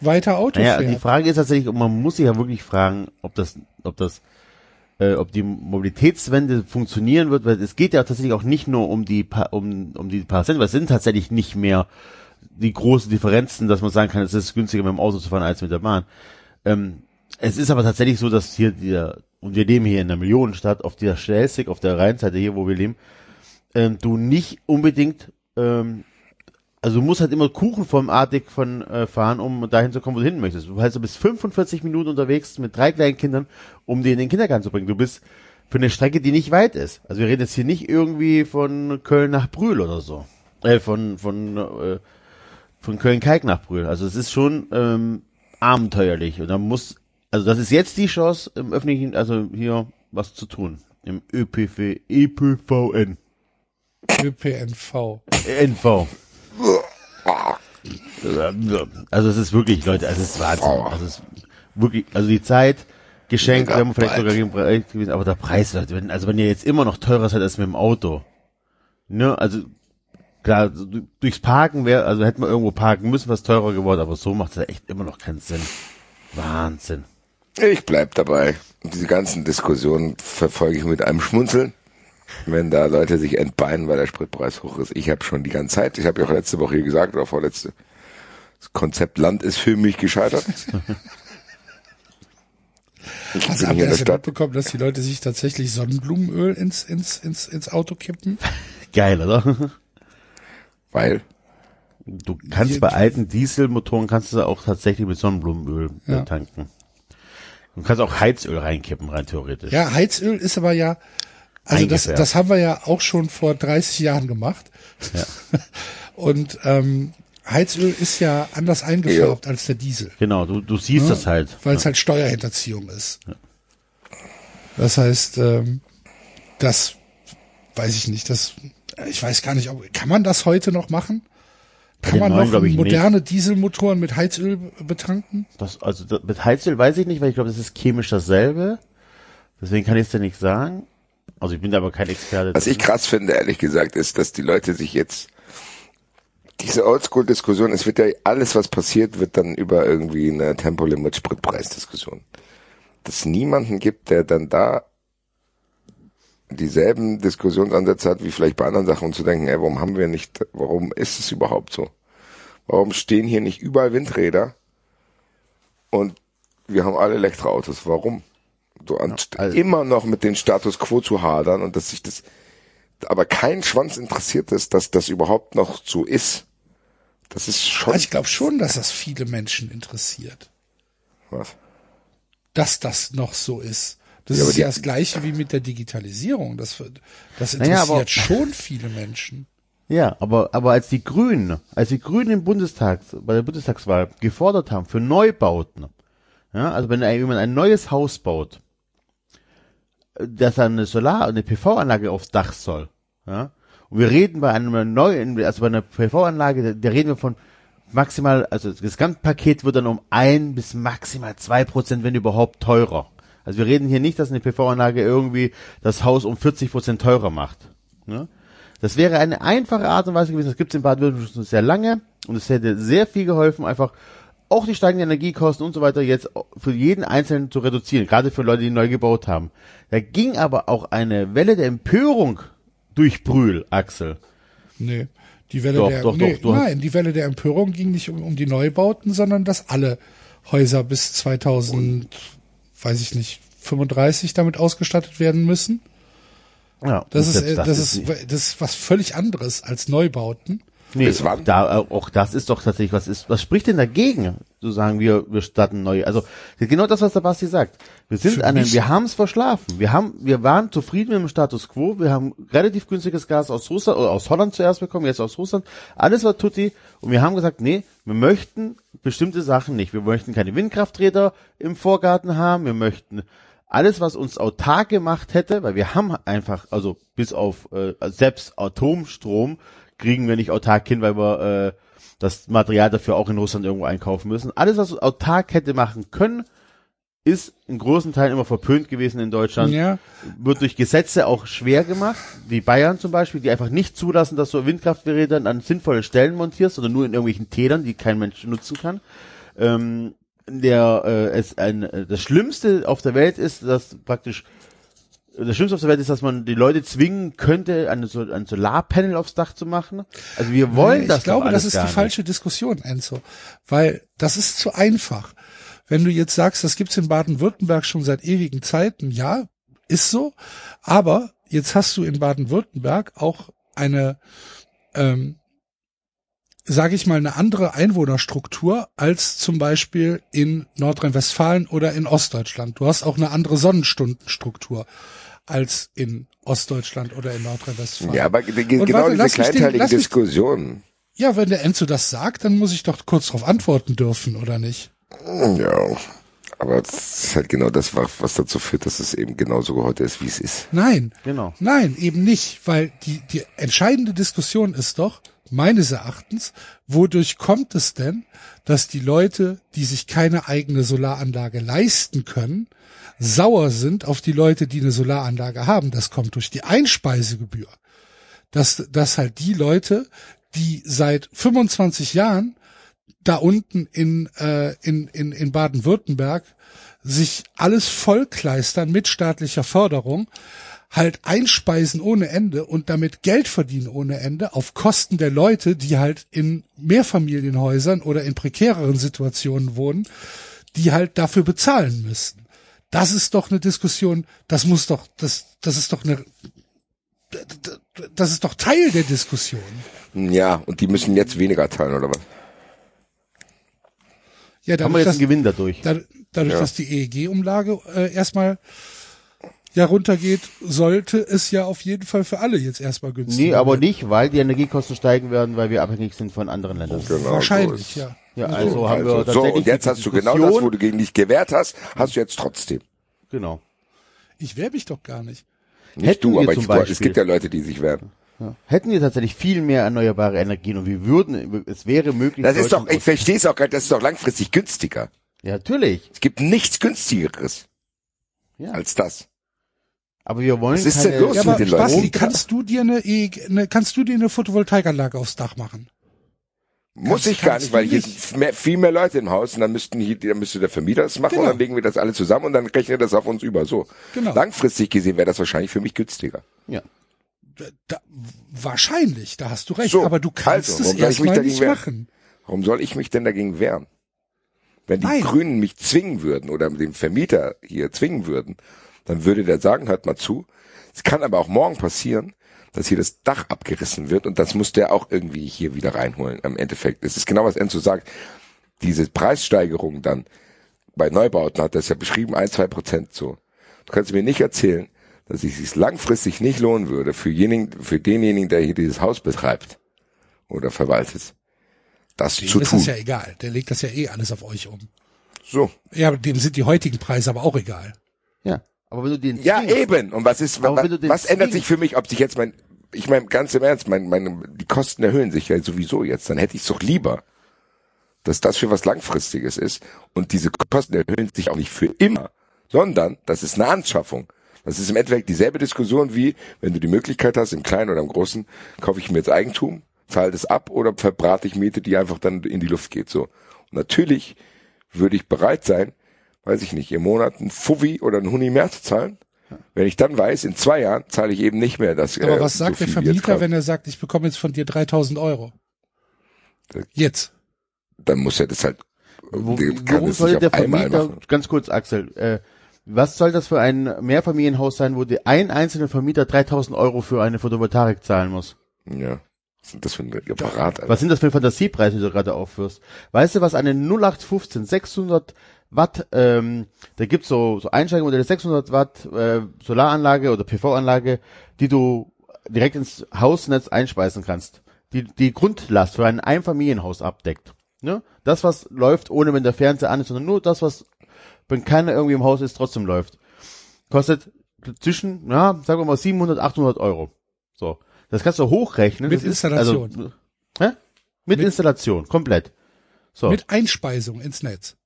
weiter Auto
Naja, die
fährt.
Frage ist tatsächlich, und man muss sich ja wirklich fragen, ob das, ob das, äh, ob die Mobilitätswende funktionieren wird, weil es geht ja tatsächlich auch nicht nur um die paar, um, um die paar weil es sind tatsächlich nicht mehr die großen Differenzen, dass man sagen kann, es ist günstiger mit dem Auto zu fahren als mit der Bahn. Ähm, es ist aber tatsächlich so, dass hier der, und wir leben hier in einer Millionenstadt, auf der Schleswig, auf der Rheinseite hier, wo wir leben, ähm, du nicht unbedingt ähm, also du musst halt immer kuchenformartig von äh, fahren, um dahin zu kommen, wo du hin möchtest. Du heißt, du bist 45 Minuten unterwegs mit drei kleinen Kindern, um die in den Kindergarten zu bringen. Du bist für eine Strecke, die nicht weit ist. Also wir reden jetzt hier nicht irgendwie von Köln nach Brühl oder so. Äh, von von äh, von Köln-Kalk nach Brühl. Also es ist schon ähm, abenteuerlich und da muss also das ist jetzt die Chance im öffentlichen, also hier was zu tun im ÖPV, EPVN.
ÖPNV.
NV. Also es ist wirklich, Leute, es ist Wahnsinn. Also es ist wirklich, also die Zeit geschenkt, wenn man vielleicht sogar gegen Preis gewesen, aber der Preis, Leute, wenn, also wenn ihr jetzt immer noch teurer seid als mit dem Auto, ne, also klar, durchs Parken wäre, also hätten wir irgendwo parken müssen, was teurer geworden, aber so macht es ja echt immer noch keinen Sinn. Wahnsinn.
Ich bleib dabei. Diese ganzen Diskussionen verfolge ich mit einem Schmunzeln. Wenn da Leute sich entbeinen, weil der Spritpreis hoch ist. Ich habe schon die ganze Zeit, ich habe ja auch letzte Woche hier gesagt oder vorletzte, das Konzept Land ist für mich gescheitert. Ich
Hast
bin
du
hier in der
das
Stadt.
mitbekommen, dass die Leute sich tatsächlich Sonnenblumenöl ins, ins, ins, ins Auto kippen?
Geil, oder?
Weil,
Du kannst bei alten Dieselmotoren kannst du auch tatsächlich mit Sonnenblumenöl
Ja.
tanken. Du kannst auch Heizöl reinkippen, rein theoretisch.
Ja, Heizöl ist aber ja, also das, das haben wir ja auch schon vor 30 Jahren gemacht. Und ähm, Heizöl ist ja anders eingefärbt als der Diesel.
Genau, du, du siehst das halt.
weil es halt Steuerhinterziehung ist. Das heißt, ähm, das weiß ich nicht. Das, ich weiß gar nicht, ob, kann man das heute noch machen? Kann man
neuen
noch moderne Dieselmotoren mit Heizöl betanken?
Das, also das, mit Heizöl weiß ich nicht, weil ich glaube, das ist chemisch dasselbe. Deswegen kann ich es dir nicht sagen. Also ich bin da aber kein Experte.
was ich krass finde, ehrlich gesagt, ist, dass die Leute sich jetzt diese Oldschool-Diskussion, es wird ja alles, was passiert, wird dann über irgendwie eine Tempolimit-Spritpreis-Diskussion. Dass es niemanden gibt, der dann da dieselben Diskussionsansätze hat, wie vielleicht bei anderen Sachen, und zu denken, ey, warum haben wir nicht, warum ist es überhaupt so? Warum stehen hier nicht überall Windräder und wir haben alle Elektroautos? Warum? So anst
also-
immer noch mit dem Status quo zu hadern und dass sich das, aber kein Schwanz interessiert ist, dass das überhaupt noch so ist. Das ist schon
Also ich glaube schon, dass das viele Menschen interessiert,
was.
dass das noch so ist. Das
Ja,
ist ja das Gleiche wie mit der Digitalisierung. Das, das
Naja,
interessiert
aber-
schon viele Menschen.
Ja, aber, aber als die Grünen, als die Grünen im Bundestag, bei der Bundestagswahl gefordert haben für Neubauten, ja, also wenn man ein neues Haus baut, dass da eine Solar- eine PV-Anlage aufs Dach soll, ja, und wir reden bei einer neuen, also bei einer PV-Anlage, da, da reden wir von maximal, also das Gesamtpaket wird dann um ein bis maximal zwei Prozent, wenn überhaupt, teurer. Also wir reden hier nicht, dass eine PV-Anlage irgendwie das Haus um 40 Prozent teurer macht. Ne? Das wäre eine einfache Art und Weise gewesen. Das gibt es in Baden-Württemberg schon sehr lange und es hätte sehr viel geholfen, einfach auch die steigenden Energiekosten und so weiter jetzt für jeden Einzelnen zu reduzieren, gerade für Leute, die neu gebaut haben. Da ging aber auch eine Welle der Empörung durch Brühl, Axel.
Nee. Die Welle
Doch,
der,
doch,
nee,
doch,
nein, die Welle der Empörung ging nicht um, um die Neubauten, sondern dass alle Häuser bis 2000, weiß ich nicht, 35 damit ausgestattet werden müssen.
Ja,
Das ist, äh, das, ist, das ist was völlig anderes als Neubauten.
Nee,
Bis wann?
da, äh, auch das ist doch tatsächlich, was ist, was spricht denn dagegen, zu sagen, wir, wir starten neu? Also, genau das, was der Basti sagt. Wir sind
Für
an
mich-
wir haben es verschlafen. Wir haben, wir waren zufrieden mit dem Status quo. Wir haben relativ günstiges Gas aus Russland, oder aus Holland zuerst bekommen, jetzt aus Russland. Alles war tutti. Und wir haben gesagt, nee, wir möchten bestimmte Sachen nicht. Wir möchten keine Windkrafträder im Vorgarten haben. Wir möchten alles, was uns autark gemacht hätte, weil wir haben einfach, also bis auf äh, selbst Atomstrom kriegen wir nicht autark hin, weil wir äh, das Material dafür auch in Russland irgendwo einkaufen müssen. Alles, was autark hätte machen können, ist in großen Teilen immer verpönt gewesen in Deutschland.
Ja.
Wird durch Gesetze auch schwer gemacht, wie Bayern zum Beispiel, die einfach nicht zulassen, dass du Windkraftgeräte an sinnvolle Stellen montierst, sondern nur in irgendwelchen Tälern, die kein Mensch nutzen kann. Ähm, der äh, es ein äh, das Schlimmste auf der Welt ist, dass praktisch das Schlimmste auf der Welt ist, dass man die Leute zwingen könnte, eine, so ein Solarpanel aufs Dach zu machen. Also wir wollen
ich
das
glaube,
doch
das ist die
nicht.
falsche Diskussion, Enzo. Weil das ist zu einfach. Wenn du jetzt sagst, das gibt's in Baden-Württemberg schon seit ewigen Zeiten, ja, ist so. Aber jetzt hast du in Baden-Württemberg auch eine, ähm, sage ich mal, eine andere Einwohnerstruktur als zum Beispiel in Nordrhein-Westfalen oder in Ostdeutschland. Du hast auch eine andere Sonnenstundenstruktur als in Ostdeutschland oder in Nordrhein-Westfalen.
Ja, aber die-
Und
genau
warte,
diese
den-
kleinteiligen
mich-
Diskussionen.
Ja, wenn der Enzo das sagt, dann muss ich doch kurz darauf antworten dürfen, oder nicht?
Ja. Aber das ist halt genau das, was was dazu führt, dass es eben genauso heute ist, wie es ist.
Nein.
Genau.
Nein, eben nicht, weil die, die entscheidende Diskussion ist doch, meines Erachtens, wodurch kommt es denn, dass die Leute, die sich keine eigene Solaranlage leisten können, sauer sind auf die Leute, die eine Solaranlage haben. Das kommt durch die Einspeisegebühr. Dass, dass halt die Leute, die seit 25 Jahren da unten in, äh, in, in, in Baden-Württemberg sich alles vollkleistern mit staatlicher Förderung, halt einspeisen ohne Ende und damit Geld verdienen ohne Ende auf Kosten der Leute, die halt in Mehrfamilienhäusern oder in prekäreren Situationen wohnen, die halt dafür bezahlen müssten. Das ist doch eine Diskussion, das muss doch, das, das ist doch eine, das ist doch Teil der Diskussion.
Ja, und die müssen jetzt weniger zahlen, oder was?
Ja,
Haben wir
dadurch,
jetzt
dass,
einen Gewinn dadurch?
da- dadurch
Ja.
dass die EEG-Umlage äh, erstmal ja runtergeht, sollte es ja auf jeden Fall für alle jetzt erstmal günstiger
Nee, aber
werden.
nicht, weil die Energiekosten steigen werden, weil wir abhängig sind von anderen Ländern.
Genau,
Wahrscheinlich,
so
ja.
Ja, also haben wir
Also, so,
tatsächlich
und jetzt
die
hast du genau das, wo du gegen dich gewehrt hast, hast du jetzt trotzdem.
Genau.
Ich wehre mich doch gar nicht.
Nicht
Hätten
du,
wir
aber
zum
ich,
Beispiel-
es gibt ja Leute, die sich wehren.
Ja. Hätten wir tatsächlich viel mehr erneuerbare Energien und wir würden, es wäre möglich.
Das ist doch, ich verstehe es auch gar nicht, das ist doch langfristig günstiger.
Ja, natürlich.
Es gibt nichts günstigeres
Ja.
als das.
Aber wir wollen
Was ist
keine,
denn los
Ja,
mit
aber
den Leuten?
Basti, kannst du dir eine, eine, kannst du dir eine Photovoltaikanlage aufs Dach machen?
Muss ich gar nicht, weil hier
nicht.
sind mehr, viel mehr Leute im Haus und dann müssten hier, dann müsste der Vermieter das machen
Genau.
und dann legen wir das alle zusammen und dann rechnet das auf uns über. So.
Genau.
Langfristig gesehen wäre das wahrscheinlich für mich günstiger.
ja.
Da, wahrscheinlich, da hast du recht,
So,
aber du kannst
also,
es
warum soll ich mich
erstmal nicht
wehren?
machen.
Warum soll ich mich denn dagegen wehren? Wenn die
Nein.
Grünen mich zwingen würden oder den Vermieter hier zwingen würden, dann würde der sagen, hört mal zu. Es kann aber auch morgen passieren, dass hier das Dach abgerissen wird und das muss der auch irgendwie hier wieder reinholen am Endeffekt. Es ist genau, was Enzo sagt. Diese Preissteigerung dann bei Neubauten hat das ja beschrieben, ein, zwei Prozent so. Du kannst mir nicht erzählen, dass es sich langfristig nicht lohnen würde für, jenigen, für denjenigen, der hier dieses Haus betreibt oder verwaltet, das
Dem
zu
ist
tun.
das ja egal. Der legt das ja eh alles auf euch um.
so.
Ja, aber dem sind die heutigen Preise aber auch egal.
Ja. Aber wenn du den
Ja,
zwingst-
eben. Und was ist,
Aber
was, was ändert sich für mich, ob sich jetzt mein, ich meine, ganz im Ernst, mein, meine, die Kosten erhöhen sich ja sowieso jetzt. Dann hätte ich es doch lieber, dass das für was Langfristiges ist. Und diese Kosten erhöhen sich auch nicht für immer, sondern das ist eine Anschaffung. Das ist im Endeffekt dieselbe Diskussion wie, wenn du die Möglichkeit hast, im Kleinen oder im Großen, kaufe ich mir jetzt Eigentum, zahle das ab oder verbrate ich Miete, die einfach dann in die Luft geht, so. Und natürlich würde ich bereit sein, weiß ich nicht, im Monat ein Fuffi oder ein Huni mehr zu zahlen. Wenn ich dann weiß, in zwei Jahren zahle ich eben nicht mehr das.
Aber
äh,
was sagt
so
der Vermieter, wenn er sagt, ich bekomme jetzt von dir 3000 Euro? Jetzt.
Dann muss er das halt,
Wo,
der das
soll der Vermieter,
machen.
ganz kurz Axel, äh, was soll das für ein Mehrfamilienhaus sein, wo die, ein einzelner Vermieter 3000 Euro für eine Photovoltaik zahlen muss?
Ja. Was sind das für ein Apparat? Alter?
Was sind das für Fantasiepreise, die du gerade aufführst? Weißt du, was eine 0815 600 Watt, ähm, da gibt's so, so Einsteigemodelle 600 Watt äh, Solaranlage oder PV-Anlage, die du direkt ins Hausnetz einspeisen kannst. Die die Grundlast für ein Einfamilienhaus abdeckt. Ne? Das, was läuft, ohne wenn der Fernseher an ist, sondern nur das, was, wenn keiner irgendwie im Haus ist, trotzdem läuft. Kostet zwischen, ja, sagen wir mal 700, 800 Euro. So. Das kannst du hochrechnen.
Mit
das ist
Installation.
Also, hä? Mit,
Mit-
Installation, komplett. So.
Mit Einspeisung ins Netz.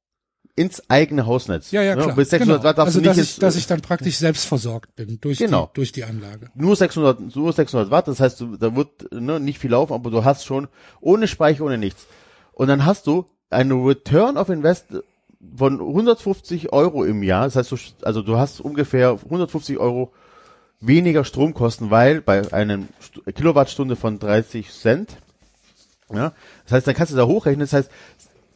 Ins eigene Hausnetz.
Ja, ja, klar.
Bis 600
genau.
Watt darfst
also,
du
dass
nicht
ich,
ins-
dass ich dann praktisch selbst versorgt bin durch,
Genau.
die, durch die Anlage.
nur 600, nur 600 Watt, das heißt, du, da wird ne, nicht viel laufen, aber du hast schon ohne Speicher, ohne nichts. Und dann hast du eine Return of Invest von 150 Euro im Jahr. Das heißt, du, also du hast ungefähr 150 Euro weniger Stromkosten, weil bei einem St- Kilowattstunde von 30 Cent, ja, das heißt, dann kannst du da hochrechnen. Das heißt,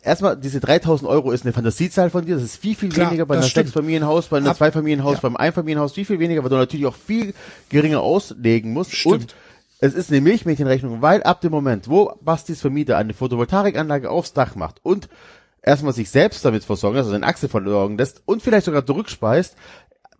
erstmal diese 3000 Euro ist eine Fantasiezahl von dir. Das ist viel, viel
Klar,
weniger bei einem. Sechsfamilienhaus, bei einem
Ab-
Zweifamilienhaus,
ja.
beim Einfamilienhaus viel, viel weniger, weil du natürlich auch viel geringer auslegen musst.
Stimmt.
Und es ist eine Milchmädchenrechnung, weil ab dem Moment, wo Bastis Vermieter eine Photovoltaikanlage aufs Dach macht und erstmal sich selbst damit versorgen, also den Achse versorgen lässt und vielleicht sogar zurückspeist,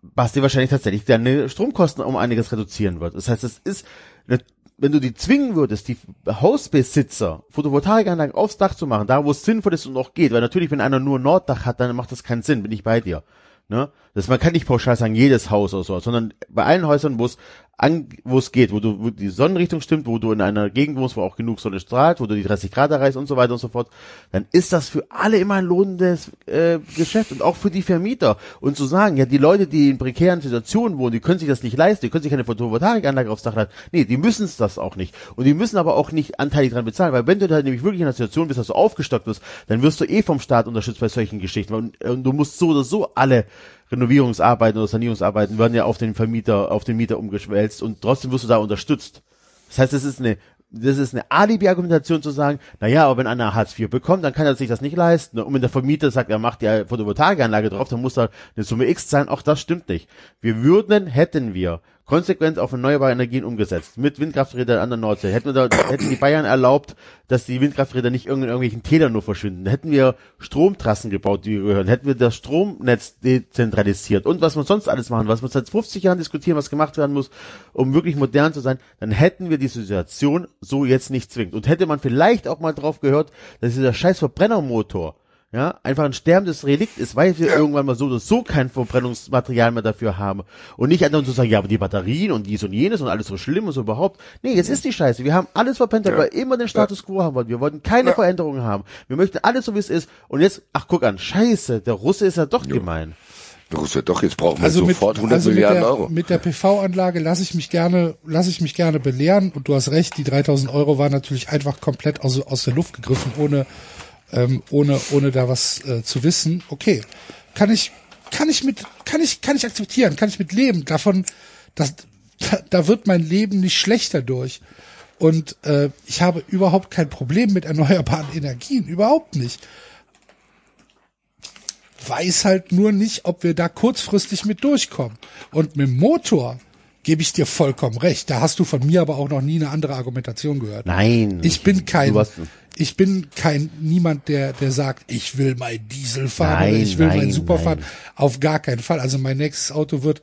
Basti wahrscheinlich tatsächlich deine Stromkosten um einiges reduzieren wird. Das heißt, es ist eine wenn du die zwingen würdest, die Hausbesitzer Photovoltaikanlagen aufs Dach zu machen, da wo es sinnvoll ist und auch geht, weil natürlich, wenn einer nur Norddach hat, dann macht das keinen Sinn, bin ich bei dir. Ne? Das, man kann nicht pauschal sagen, jedes Haus oder so, sondern bei allen Häusern, wo es an, wo es geht, wo du, wo die Sonnenrichtung stimmt, wo du in einer Gegend wohnst, wo auch genug Sonne strahlt, wo du die 30 Grad erreichst und so weiter und so fort, dann ist das für alle immer ein lohnendes äh, Geschäft und auch für die Vermieter. Und zu sagen, ja, die Leute, die in prekären Situationen wohnen, die können sich das nicht leisten, die können sich keine Photovoltaikanlage aufs Dach lassen. Nee, die müssen es das auch nicht. Und die müssen aber auch nicht anteilig dran bezahlen, weil wenn du da nämlich wirklich in einer Situation bist, dass du aufgestockt wirst, dann wirst du eh vom Staat unterstützt bei solchen Geschichten. Und, und du musst so oder so alle Renovierungsarbeiten oder Sanierungsarbeiten werden ja auf den Vermieter, auf den Mieter umgeschwälzt und trotzdem wirst du da unterstützt. Das heißt, es ist eine, das ist eine Alibi-Argumentation zu sagen, na ja, aber wenn einer Hartz IV bekommt, dann kann er sich das nicht leisten. Und wenn der Vermieter sagt, er macht ja Photovoltaikanlage drauf, dann muss er eine Summe X zahlen. Auch das stimmt nicht. Wir würden, hätten wir konsequent auf erneuerbare Energien umgesetzt, mit Windkrafträdern an der Nordsee, hätten wir da, hätten die Bayern erlaubt, dass die Windkrafträder nicht in irgendwelchen Tälern nur verschwinden, hätten wir Stromtrassen gebaut, die wir gehören, hätten wir das Stromnetz dezentralisiert. Und was wir sonst alles machen, was wir seit 50 Jahren diskutieren, was gemacht werden muss, um wirklich modern zu sein, dann hätten wir die Situation so jetzt nicht zwingend. Und hätte man vielleicht auch mal drauf gehört, dass dieser scheiß Verbrennermotor, ja, einfach ein sterbendes Relikt ist, weil wir ja. irgendwann mal so oder so kein Verbrennungsmaterial mehr dafür haben. Und nicht einfach zu sagen, ja, aber die Batterien und dies und jenes und alles so schlimm und so überhaupt. Nee, jetzt ist die Scheiße. Wir haben alles verpennt, weil wir immer den Status quo haben wollten. Wir wollten keine ja. Veränderungen haben. Wir möchten alles so, wie es ist. Und jetzt, ach guck an, Scheiße, der Russe ist ja doch ja. gemein.
Der Russe, doch, jetzt brauchen wir
also
sofort
mit,
100
also
Milliarden
mit der,
Euro.
Mit der PV-Anlage lasse ich mich gerne, lasse ich mich gerne belehren. Und du hast recht, die 3000 Euro waren natürlich einfach komplett aus, aus der Luft gegriffen, ohne, ähm, ohne, ohne da was äh, zu wissen. Okay, kann ich, kann ich mit, kann ich, kann ich akzeptieren, kann ich mit leben. Davon, das, da, da wird mein Leben nicht schlechter durch. Und äh, ich habe überhaupt kein Problem mit erneuerbaren Energien, überhaupt nicht. Weiß halt nur nicht, ob wir da kurzfristig mit durchkommen. Und mit dem Motor gebe ich dir vollkommen recht. Da hast du von mir aber auch noch nie eine andere Argumentation gehört.
Nein.
Ich bin kein, ich bin kein niemand, der der sagt, ich will mein Diesel fahren
Nein,
oder ich will mein
nein,
Super
nein.
fahren. Auf gar keinen Fall. Also mein nächstes Auto wird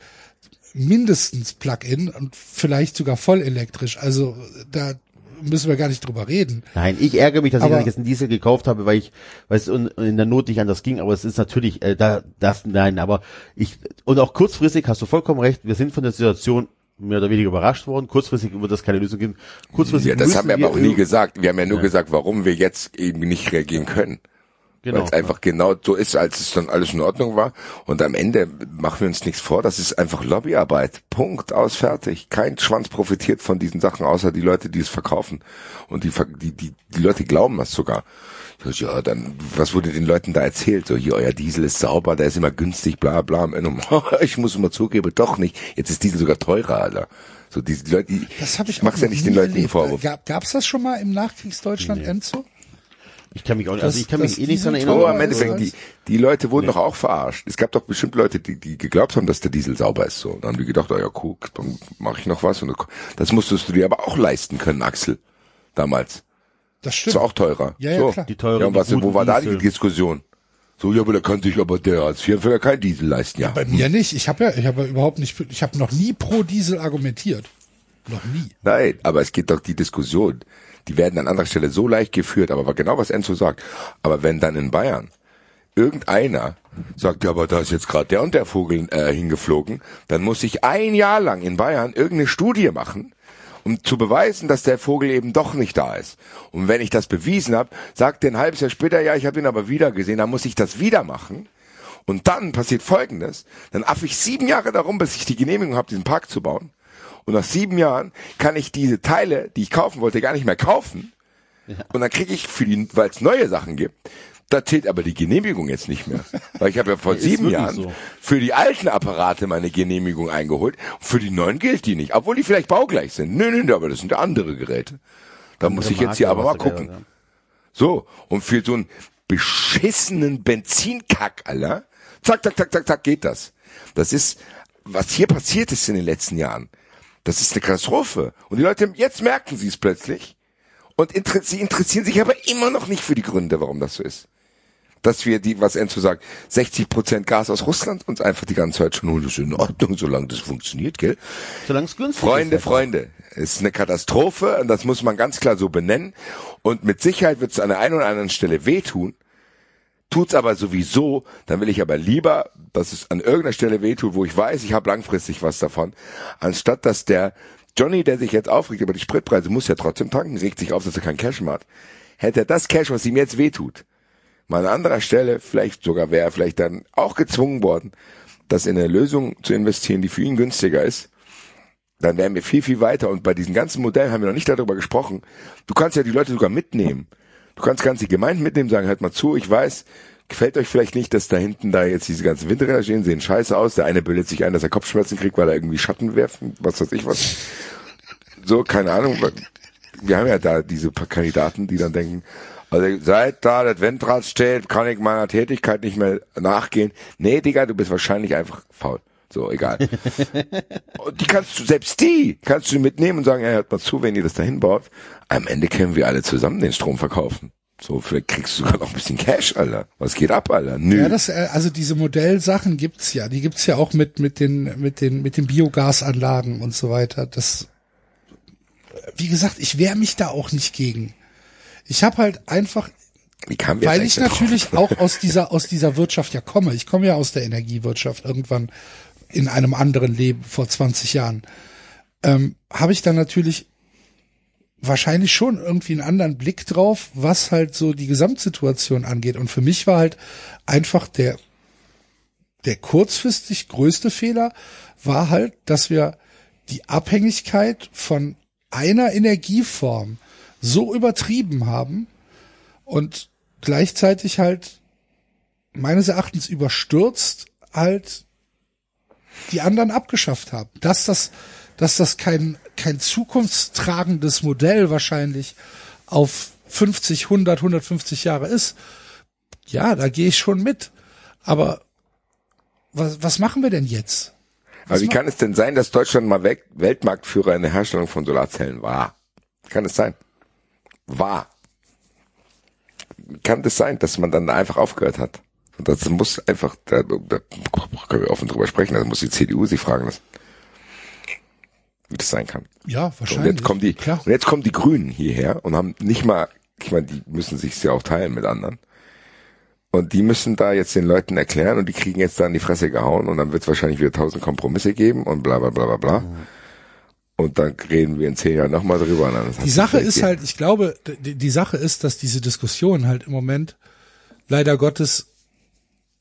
mindestens Plug-in und vielleicht sogar voll elektrisch. Also da müssen wir gar nicht drüber reden.
Nein, ich ärgere mich, dass
Aber-
ich jetzt einen Diesel gekauft habe, weil ich, weil es in in der Not nicht anders ging, aber es ist natürlich, äh, da, das, nein, aber ich, und auch kurzfristig hast du vollkommen recht, wir sind von der Situation mehr oder weniger überrascht worden, kurzfristig wird das keine Lösung geben, kurzfristig
Ja, das haben wir aber auch nie gesagt. Wir haben ja nur gesagt, warum wir jetzt eben nicht reagieren können.
Genau.
Weil es einfach genau so ist, als es dann alles in Ordnung war. Und am Ende machen wir uns nichts vor, das ist einfach Lobbyarbeit. Punkt, aus, fertig. Kein Schwanz profitiert von diesen Sachen, außer die Leute, die es verkaufen. Und die, die, die, die Leute glauben das sogar. So, Ja, dann, was wurde den Leuten da erzählt? So, hier, euer Diesel ist sauber, der ist immer günstig, bla, bla. Am Ende, ich muss immer zugeben, doch nicht. Jetzt ist Diesel sogar teurer, Alter. So, diese die Leute, die,
Das habe ich,
ich mach's
auch
ja nicht den Leuten den. Vorwurf.
Gab, gab's das schon mal im Nachkriegsdeutschland, Enzo?
Ich kann mich auch nicht, also ich kann
das
mich eh nicht
Diesel-
erinnern.
Oh, im Endeffekt, die, die Leute wurden doch auch verarscht. Es gab doch bestimmt Leute, die, die geglaubt haben, dass der Diesel sauber ist. So, und dann haben die gedacht, oh ja, guck, dann mache ich noch was. Und das musstest du dir aber auch leisten können, Axel. Damals.
Das
Ist
stimmt.
auch teurer.
Ja, ja,
so.
klar.
Die teuren,
Ja, und was, wo war da die. Diskussion? So, ja, aber da kann sich aber der als Vierfänger kein Diesel leisten, ja.
Bei mir nicht. Ich habe ja, ich habe ja überhaupt nicht, ich habe noch nie pro Diesel argumentiert. Noch nie.
Nein, aber es geht doch die Diskussion. Die werden an anderer Stelle so leicht geführt, aber genau was Enzo sagt. Aber wenn dann in Bayern irgendeiner sagt, ja, aber da ist jetzt gerade der und der Vogel äh, hingeflogen, dann muss ich ein Jahr lang in Bayern irgendeine Studie machen, um zu beweisen, dass der Vogel eben doch nicht da ist. Und wenn ich das bewiesen habe, sagt der ein halbes Jahr später, ja, ich habe ihn aber wieder gesehen, dann muss ich das wieder machen. Und dann passiert Folgendes, dann affe ich sieben Jahre darum, bis ich die Genehmigung habe, diesen Park zu bauen. Und nach sieben Jahren kann ich diese Teile, die ich kaufen wollte, gar nicht mehr kaufen. Und dann kriege ich für die, weil es neue Sachen gibt, da zählt aber die Genehmigung jetzt nicht mehr. Weil ich habe ja vor sieben Jahren
so.
für die alten Apparate meine Genehmigung eingeholt. Für die neuen gilt die nicht, obwohl die vielleicht baugleich sind. Nö, nö, aber das sind andere Geräte. Da muss ich jetzt hier aber mal gucken.
gehört, ja.
So, und für so einen beschissenen Benzinkack, Alter, zack, zack, zack, zack, zack, geht das. Das ist, was hier passiert ist in den letzten Jahren. Das ist eine Katastrophe. Und die Leute, jetzt merken sie es plötzlich. Und inter sie interessieren sich aber immer noch nicht für die Gründe, warum das so ist. Dass wir die, was Enzo sagt, 60 Prozent Gas aus Russland uns einfach die ganze Zeit schon holen. Das ist in Ordnung, solange das funktioniert, gell?
Solange es günstig
Freunde,
ist.
Freunde, es ist eine Katastrophe und das muss man ganz klar so benennen. Und mit Sicherheit wird es an der einen oder anderen Stelle wehtun. Tut's aber sowieso, dann will ich aber lieber, dass es an irgendeiner Stelle wehtut, wo ich weiß, ich habe langfristig was davon, anstatt dass der Johnny, der sich jetzt aufregt über die Spritpreise, muss ja trotzdem tanken, regt sich auf, dass er kein Cash mehr hat. Hätte er das Cash, was ihm jetzt wehtut, mal an anderer Stelle, vielleicht sogar wäre er vielleicht dann auch gezwungen worden, das in eine Lösung zu investieren, die für ihn günstiger ist, dann wären wir viel, viel weiter. Und bei diesen ganzen Modellen haben wir noch nicht darüber gesprochen. Du kannst ja die Leute sogar mitnehmen. Du kannst ganz die Gemeinden mitnehmen, sagen, hört mal zu, ich weiß, gefällt euch vielleicht nicht, dass da hinten da jetzt diese ganzen Windräder stehen, sehen scheiße aus. Der eine bildet sich ein, dass er Kopfschmerzen kriegt, weil er irgendwie Schatten werfen, was weiß ich was. So, keine Ahnung. Wir haben ja da diese paar Kandidaten, die dann denken, also seit da das Windrad steht, kann ich meiner Tätigkeit nicht mehr nachgehen. Nee, Digga, du bist wahrscheinlich einfach faul. So, egal. und die kannst du, selbst die kannst du mitnehmen und sagen, ja, hört mal zu, wenn ihr das dahin baut. Am Ende können wir alle zusammen den Strom verkaufen. So, vielleicht kriegst du sogar noch ein bisschen Cash, Alter. Was geht ab, Alter? Nö.
Ja, das, äh, also diese Modellsachen gibt's ja. Die gibt's ja auch mit, mit den, mit den, mit den Biogasanlagen und so weiter. Das, wie gesagt, ich wehre mich da auch nicht gegen. Ich habe halt einfach, weil ich natürlich
drauf?
auch aus dieser, aus dieser Wirtschaft ja komme. Ich komme ja aus der Energiewirtschaft irgendwann in einem anderen Leben vor 20 Jahren. Ähm, habe ich dann natürlich wahrscheinlich schon irgendwie einen anderen Blick drauf, was halt so die Gesamtsituation angeht. Und für mich war halt einfach der, der kurzfristig größte Fehler war halt, dass wir die Abhängigkeit von einer Energieform so übertrieben haben und gleichzeitig halt meines Erachtens überstürzt halt die anderen abgeschafft haben. Dass das, dass das kein, kein zukunftstragendes Modell wahrscheinlich auf 50, 100, 150 Jahre ist, ja, da gehe ich schon mit. Aber was, was machen wir denn jetzt?
Aber wie kann es denn sein, dass Deutschland mal Wel- Weltmarktführer in der Herstellung von Solarzellen war? Kann es sein? War. Kann das sein, dass man dann einfach aufgehört hat? Und das muss einfach, da, da können wir offen drüber sprechen, da muss die CDU sich fragen lassen. Wie das sein kann.
Ja,
Und
wahrscheinlich.
jetzt kommen die,
Klar.
und jetzt kommen die Grünen hierher und haben nicht mal, ich meine, die müssen sich ja auch teilen mit anderen. Und die müssen da jetzt den Leuten erklären und die kriegen jetzt da in die Fresse gehauen und dann wird es wahrscheinlich wieder tausend Kompromisse geben und bla bla bla bla bla. Und dann reden wir in zehn Jahren nochmal drüber.
Die Sache ist halt, ich glaube, die, die Sache ist, dass diese Diskussion halt im Moment leider Gottes,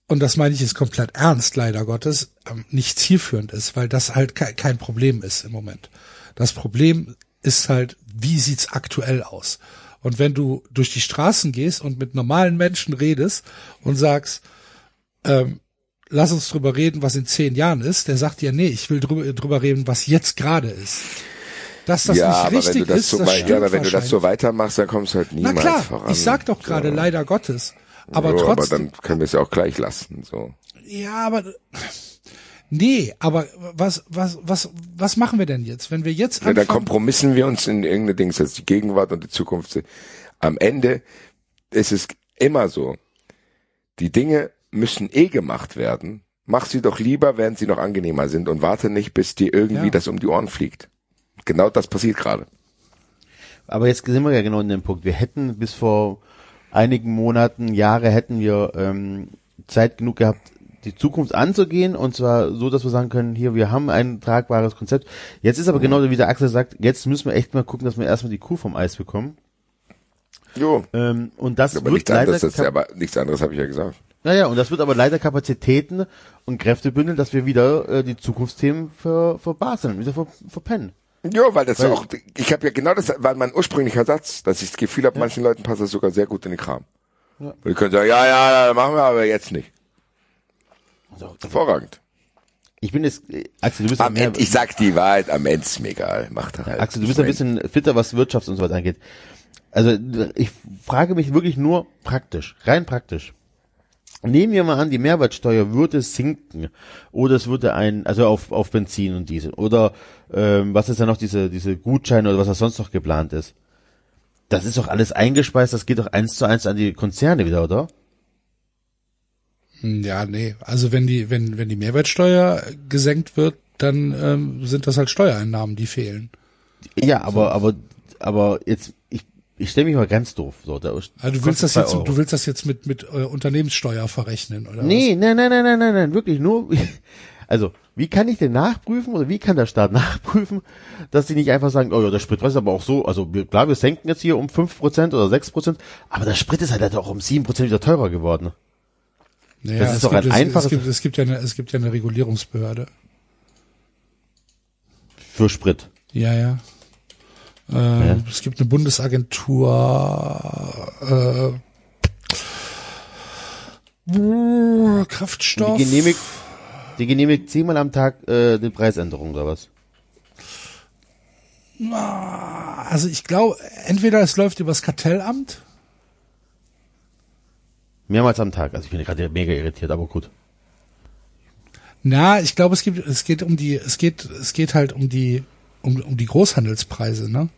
und das meine ich jetzt komplett ernst, leider Gottes, ähm, nicht zielführend ist, weil das halt ke kein Problem ist im Moment. Das Problem ist halt, wie sieht's aktuell aus? Und wenn du durch die Straßen gehst und mit normalen Menschen redest und sagst, ähm, lass uns drüber reden, was in zehn Jahren ist, der sagt dir, nee, ich will drüber, drüber reden, was jetzt gerade ist. Dass das
ja,
nicht
aber
richtig
das
ist,
so
das stimmt
ja, aber wenn du das so weitermachst, dann kommst du halt
Na
niemals
klar,
voran.
ich sag doch gerade
So.
leider Gottes. Aber
Jo, aber
trotzdem,
dann können wir es ja auch gleich lassen. So.
ja, aber nee, aber was was was was machen wir denn jetzt, wenn wir jetzt
Ja, dann
anfangen?
kompromissen wir uns in irgendeine Dings, jetzt die Gegenwart und die Zukunft. Am Ende ist es immer so, die Dinge müssen eh gemacht werden. Mach sie doch lieber, während sie noch angenehmer sind und warte nicht, bis dir irgendwie
Ja.
das um die Ohren fliegt. Genau das passiert gerade.
Aber jetzt sind wir ja genau in dem Punkt. Wir hätten bis vor einigen Monaten, Jahre hätten wir ähm, Zeit genug gehabt, die Zukunft anzugehen und zwar so, dass wir sagen können, hier, wir haben ein tragbares Konzept. Jetzt ist aber genau wie der Axel sagt, jetzt müssen wir echt mal gucken, dass wir erstmal die Kuh vom Eis bekommen.
Jo.
Ähm, und das
Aber
wird
nichts
leider,
anderes, das,
kap-
aber nichts anderes habe ich ja gesagt.
Naja, und das wird aber leider Kapazitäten und Kräfte bündeln, dass wir wieder äh, die Zukunftsthemen ver, verbaseln, wieder ver, verpennen.
Ja, weil das
Weil-
auch, ich habe ja genau das, war mein ursprünglicher Satz, dass ich das Gefühl habe, manchen Leuten passt das sogar sehr gut in den Kram.
Ja.
Und die können sagen, ja, ja, machen wir, aber jetzt nicht.
Also,
Hervorragend.
ich bin jetzt, äh, Axel, du bist
Am
ja
Ende, ich sag die Wahrheit, am Ende ist mir egal. Macht halt.
Axel, du bist ein bisschen fitter, was Wirtschaft und so weiter angeht. Also ich frage mich wirklich nur praktisch, rein praktisch. Nehmen wir mal an, die Mehrwertsteuer würde sinken oder es würde ein, also auf, auf Benzin und Diesel oder ähm, was ist ja noch diese, diese Gutscheine oder was da sonst noch geplant ist. Das ist doch alles eingespeist, das geht doch eins zu eins an die Konzerne wieder, oder?
Hm, Ja, nee. Also wenn die, wenn, wenn die Mehrwertsteuer gesenkt wird, dann ähm, sind das halt Steuereinnahmen, die fehlen.
Ja, aber, aber, aber jetzt, ich, ich stelle mich mal ganz doof. So, da
Also du willst das jetzt,
Euro.
du willst das jetzt mit, mit äh, Unternehmenssteuer verrechnen, oder?
Nee, nein, nein, nein, nein, nein, nein, wirklich nur, also, wie kann ich denn nachprüfen oder wie kann der Staat nachprüfen, dass sie nicht einfach sagen, oh ja, der Spritpreis ist aber auch so, also wir, klar, wir senken jetzt hier um 5% oder 6%, aber der Sprit ist halt, auch um 7% wieder teurer geworden.
was? Naja,
das ist
es
doch
gibt,
ein
es,
einfaches-
Es gibt, es gibt ja eine, es gibt ja eine Regulierungsbehörde.
Für Sprit.
Ja, ja. Ähm, Es gibt eine Bundesagentur äh, Kraftstoff.
Die genehmigt, die genehmigt zehnmal am Tag äh, eine Preisänderung oder was?
Also ich glaube, entweder es läuft übers Kartellamt.
Mehrmals am Tag. Also ich bin gerade mega irritiert, aber gut.
Na, ich glaube, es gibt, es geht um die, es geht, es geht halt um die, um, um die Großhandelspreise, ne?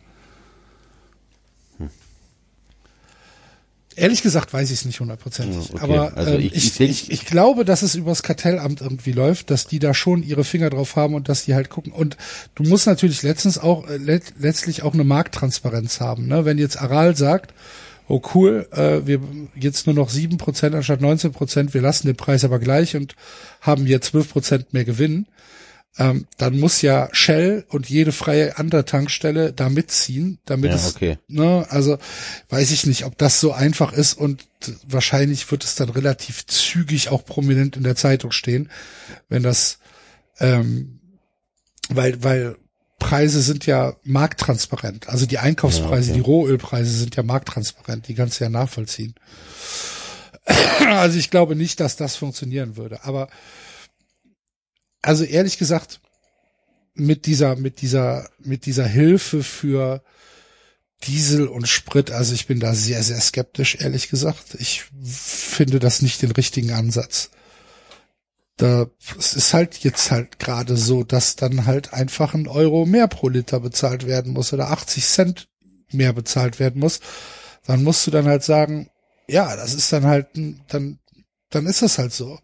Ehrlich gesagt weiß ich es nicht hundertprozentig.
Okay.
Aber
Also
ähm,
ich-
ich,
ich
ich, glaube, dass es übers Kartellamt irgendwie läuft, dass die da schon ihre Finger drauf haben und dass die halt gucken. Und du musst natürlich letztens auch äh, let, letztlich auch eine Markttransparenz haben. Ne? Wenn jetzt Aral sagt, oh cool, äh, wir jetzt nur noch sieben Prozent anstatt 19 Prozent, wir lassen den Preis aber gleich und haben hier zwölf Prozent mehr Gewinn, ähm, dann muss ja Shell und jede freie andere Tankstelle da mitziehen, damit
Ja,
es,
okay.
ne, also weiß ich nicht, ob das so einfach ist und wahrscheinlich wird es dann relativ zügig auch prominent in der Zeitung stehen, wenn das, ähm, weil, weil Preise sind ja markttransparent. Also die Einkaufspreise,
Ja, okay.
die Rohölpreise sind ja markttransparent, die kannst du ja nachvollziehen. Also ich glaube nicht, dass das funktionieren würde, aber also ehrlich gesagt, mit dieser, mit dieser, mit dieser Hilfe für Diesel und Sprit, also ich bin da sehr, sehr skeptisch, ehrlich gesagt. Ich finde das nicht den richtigen Ansatz. Da, es ist halt jetzt halt gerade so, dass dann halt einfach ein Euro mehr pro Liter bezahlt werden muss oder 80 Cent mehr bezahlt werden muss. Dann musst du dann halt sagen, ja, das ist dann halt, dann, dann ist das halt so.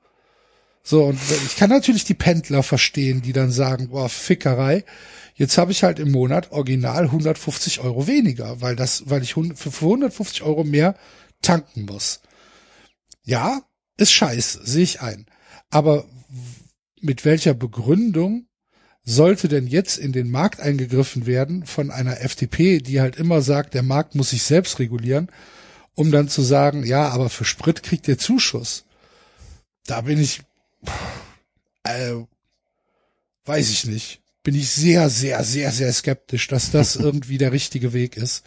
So, und ich kann natürlich die Pendler verstehen, die dann sagen, boah, Fickerei, jetzt habe ich halt im Monat original 150 Euro weniger, weil das, weil ich für 150 Euro mehr tanken muss. Ja, ist scheiße, sehe ich ein. Aber mit welcher Begründung sollte denn jetzt in den Markt eingegriffen werden von einer FDP, die halt immer sagt, der Markt muss sich selbst regulieren, um dann zu sagen, ja, aber für Sprit kriegt ihr Zuschuss. Da bin ich, äh, weiß ich nicht, bin ich sehr, sehr, sehr, sehr skeptisch, dass das irgendwie der richtige Weg ist.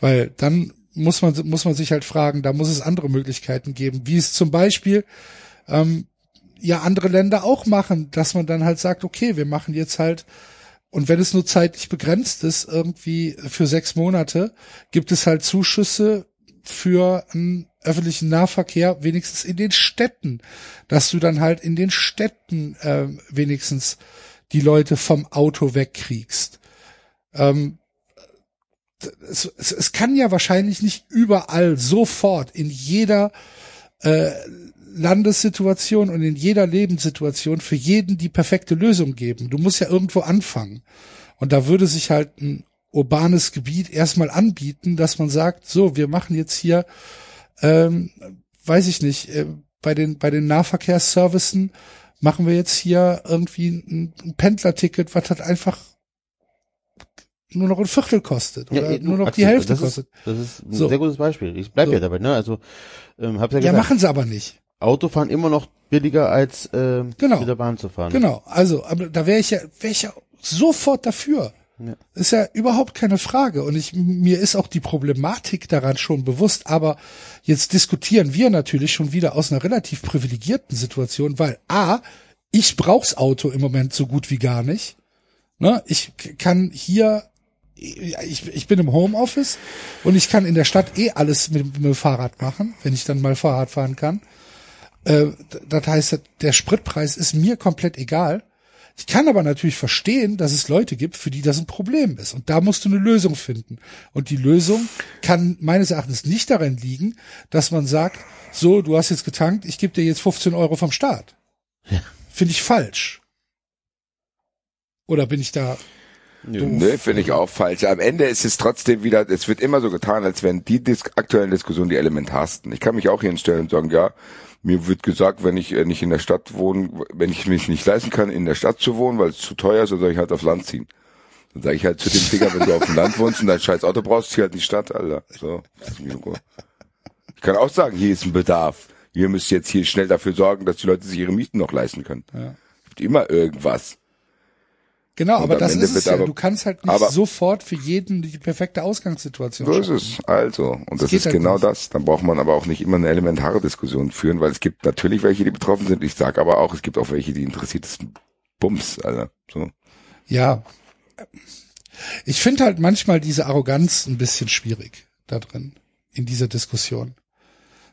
Weil dann muss man, muss man sich halt fragen, da muss es andere Möglichkeiten geben, wie es zum Beispiel ähm, ja andere Länder auch machen, dass man dann halt sagt, okay, wir machen jetzt halt, und wenn es nur zeitlich begrenzt ist, irgendwie für sechs Monate, gibt es halt Zuschüsse für einen öffentlichen Nahverkehr, wenigstens in den Städten, dass du dann halt in den Städten ähm, wenigstens die Leute vom Auto wegkriegst. Ähm, es, es, es kann ja wahrscheinlich nicht überall sofort in jeder äh, Landessituation und in jeder Lebenssituation für jeden die perfekte Lösung geben. Du musst ja irgendwo anfangen. Und da würde sich halt ein urbanes Gebiet erstmal anbieten, dass man sagt, so, wir machen jetzt hier, ähm, weiß ich nicht, äh, bei den, bei den Nahverkehrsservicen machen wir jetzt hier irgendwie ein, ein Pendlerticket, was halt einfach nur noch ein Viertel kostet oder
eh,
nur noch
Axel,
die Hälfte
das
kostet.
Ist, das ist ein
So.
sehr gutes Beispiel. Ich bleib
So.
ja dabei, ne? Also, ähm, hab's ja
Ja,
gesagt,
machen sie aber nicht.
Autofahren immer noch billiger als ähm,
Genau.
mit der Bahn zu fahren.
Genau, also, aber da wäre ich ja, wäre ich ja sofort dafür.
Ja.
Ist ja überhaupt keine Frage. Und ich, mir ist auch die Problematik daran schon bewusst, aber jetzt diskutieren wir natürlich schon wieder aus einer relativ privilegierten Situation, weil A, ich brauch's Auto im Moment so gut wie gar nicht. Ne? Ich kann hier, ich, ich bin im Homeoffice und ich kann in der Stadt eh alles mit, mit dem Fahrrad machen, wenn ich dann mal Fahrrad fahren kann. Äh, das heißt, der Spritpreis ist mir komplett egal. Ich kann aber natürlich verstehen, dass es Leute gibt, für die das ein Problem ist. Und da musst du eine Lösung finden. Und die Lösung kann meines Erachtens nicht darin liegen, dass man sagt, so, du hast jetzt getankt, ich gebe dir jetzt 15 Euro vom Staat.
Ja.
Finde ich falsch. Oder bin ich da doof?
Nee, finde ich auch falsch. Am Ende ist es trotzdem wieder, es wird immer so getan, als wenn die dis aktuellen Diskussionen die elementarsten. Ich kann mich auch hier hinstellen und sagen, ja, mir wird gesagt, wenn ich äh, nicht in der Stadt wohne, wenn ich mich nicht leisten kann, in der Stadt zu wohnen, weil es zu teuer ist, dann soll ich halt aufs Land ziehen. Dann sage ich halt zu dem Finger, wenn du auf dem Land wohnst und dein scheiß Auto brauchst, zieh halt in die Stadt, Alter. So, lass mich in Ruhe. Ich kann auch sagen, hier ist ein Bedarf. Ihr müsst jetzt hier schnell dafür sorgen, dass die Leute sich ihre Mieten noch leisten können.
Ja.
Es gibt immer irgendwas.
Genau,
Und
aber das
Ende
ist es ja.
aber-
du kannst halt nicht
aber-
sofort für jeden die perfekte Ausgangssituation
So ist es. Also, und das
geht
ist
halt
genau
nicht.
das. Dann braucht man aber auch nicht immer eine elementare Diskussion führen, weil es gibt natürlich welche, die betroffen sind. Ich sage aber auch, es gibt auch welche, die interessiert ist Bums, Alter. So.
Ja. Ich finde halt manchmal diese Arroganz ein bisschen schwierig da drin, in dieser Diskussion.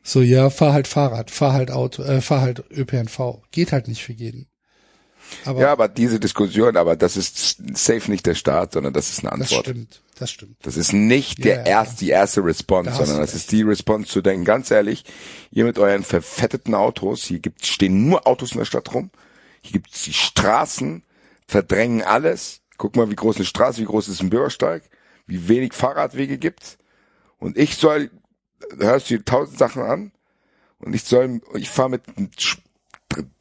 So, ja, fahr halt Fahrrad, fahr halt Auto, äh, fahr halt ÖPNV. Geht halt nicht für jeden. Aber
Ja, aber diese Diskussion, aber das ist safe nicht der Staat, sondern das ist eine
das
Antwort.
stimmt, das stimmt.
Das ist nicht der
Ja,
erst, die erste Response,
Da
sondern das
recht.
ist die Response zu denken, ganz ehrlich, ihr mit euren verfetteten Autos, hier gibt, stehen nur Autos in der Stadt rum, hier gibt's die Straßen, verdrängen alles. Guck mal, wie groß eine Straße, wie groß ist ein Bürgersteig, wie wenig Fahrradwege gibt's. Und ich soll, hörst du dir tausend Sachen an, und ich soll, ich fahre mit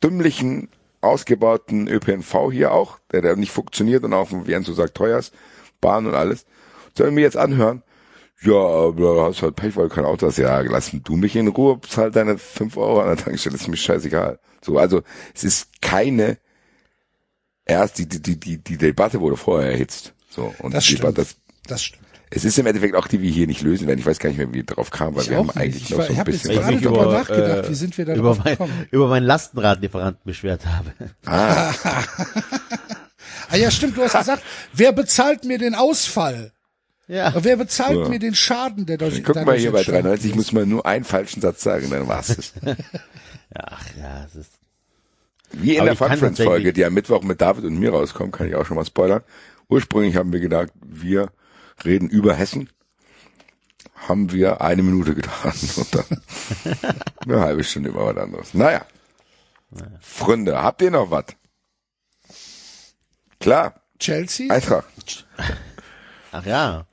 dümmlichen, ausgebauten ÖPNV hier auch, der, der nicht funktioniert und auch, wie Enzo sagt, teuer ist, Bahn und alles. Soll ich mir jetzt anhören? Ja, aber du hast halt Pech, weil du kein Auto hast. Ja, lass du mich in Ruhe, zahl deine fünf Euro an der Tankstelle, ist mir scheißegal. So, also, es ist keine, erst die, die, die, die, die Debatte wurde vorher erhitzt. So, und
Das
die
stimmt.
Debatte, das,
Das stimmt.
Es ist im Endeffekt auch die, wir hier nicht lösen werden. Ich weiß gar nicht mehr, wie wir drauf kamen, weil
Ich
wir haben eigentlich
nicht. Ich
noch
war-
so
ich
ein bisschen.
gerade
mich
drüber
über,
nachgedacht,
äh,
wie sind wir da
über, mein, über meinen Lastenradlieferanten beschwert habe.
Ah ja, stimmt, du hast gesagt, wer bezahlt mir den Ausfall?
Ja.
Wer bezahlt
Ja.
mir den Schaden, der durch
Guck mal hier bei
entstanden
93
ist?
muss man nur einen falschen Satz sagen, dann war's es.
Ach ja, es ist.
Wie in
Aber
der
ich tatsächlich-
die am Mittwoch mit David und mir rauskommt, kann ich auch schon mal spoilern. Ursprünglich haben wir gedacht, wir reden über Hessen. Haben wir eine Minute getan und dann eine halbe Stunde über was anderes. Naja. Freunde, habt ihr noch was? Klar,
Chelsea?
Eintracht.
Ach ja.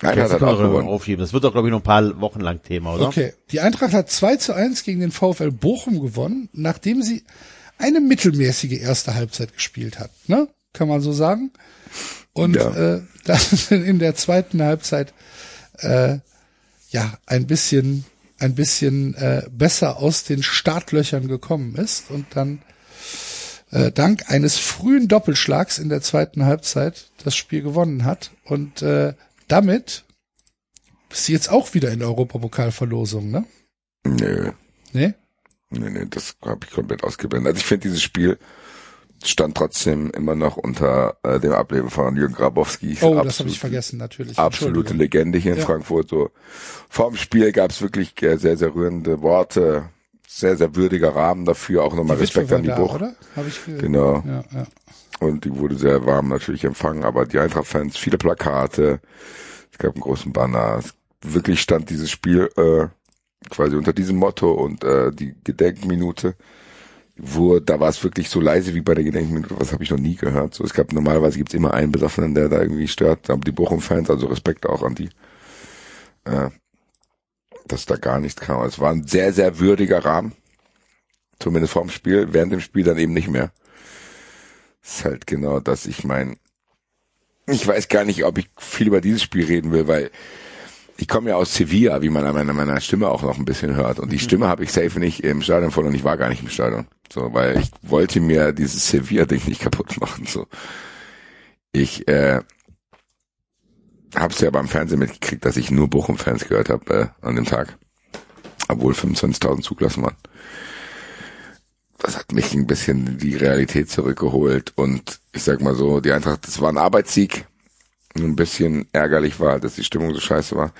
Eintracht
Das
hat auch gewonnen.
aufschieben. Das wird doch, glaube ich, noch ein paar Wochen lang Thema, oder?
Okay. Die Eintracht hat 2 zu 1 gegen den VfL Bochum gewonnen, nachdem sie eine mittelmäßige erste Halbzeit gespielt hat. Ne? Kann man so sagen. Und
Ja.
äh, dann in der zweiten Halbzeit äh, ja ein bisschen ein bisschen äh, besser aus den Startlöchern gekommen ist und dann äh, dank eines frühen Doppelschlags in der zweiten Halbzeit das Spiel gewonnen hat und äh, damit ist sie jetzt auch wieder in der Europapokalverlosung, ne?
Nö.
Nee?
Nee, nee, das habe ich komplett ausgeblendet. Also ich finde, dieses Spiel stand trotzdem immer noch unter äh, dem Ableben von Jürgen Grabowski.
Oh, das habe
Absolut-
ich vergessen, natürlich.
Absolute. Legende hier in
Ja.
Frankfurt. So. Vorm Spiel gab es wirklich äh, sehr, sehr rührende Worte, sehr, sehr würdiger Rahmen dafür, auch nochmal Respekt an die
war da,
Buch.
oder? Hab ich ge-
Genau.
Ja, ja.
Und die wurde sehr warm natürlich empfangen, aber die Eintracht-Fans, viele Plakate, es gab einen großen Banner. Es wirklich stand dieses Spiel äh, quasi unter diesem Motto und äh, die Gedenkminute, wo da war es wirklich so leise wie bei der Gedenkminute, was habe ich noch nie gehört. So, es gab normalerweise gibt's immer einen Besoffenen, der da irgendwie stört, aber die Bochum-Fans, also Respekt auch an die, äh, dass da gar nichts kam. Es war ein sehr, sehr würdiger Rahmen, zumindest vorm Spiel, während dem Spiel dann eben nicht mehr ist halt genau das. Ich meine, ich weiß gar nicht, ob ich viel über dieses Spiel reden will, weil ich komme ja aus Sevilla, wie man an meiner, meiner Stimme auch noch ein bisschen hört. Und die Stimme habe ich safe nicht im Stadion voll und ich war gar nicht im Stadion. So, weil ich wollte mir dieses Sevilla-Ding nicht kaputt machen. So. Ich äh, habe es ja beim Fernsehen mitgekriegt, dass ich nur Bochum-Fans gehört habe äh, an dem Tag. Obwohl 25.000 zugelassen waren das hat mich ein bisschen die Realität zurückgeholt und ich sag mal so, die Eintracht, das war ein Arbeitssieg. Ein bisschen ärgerlich war, dass die Stimmung so scheiße war.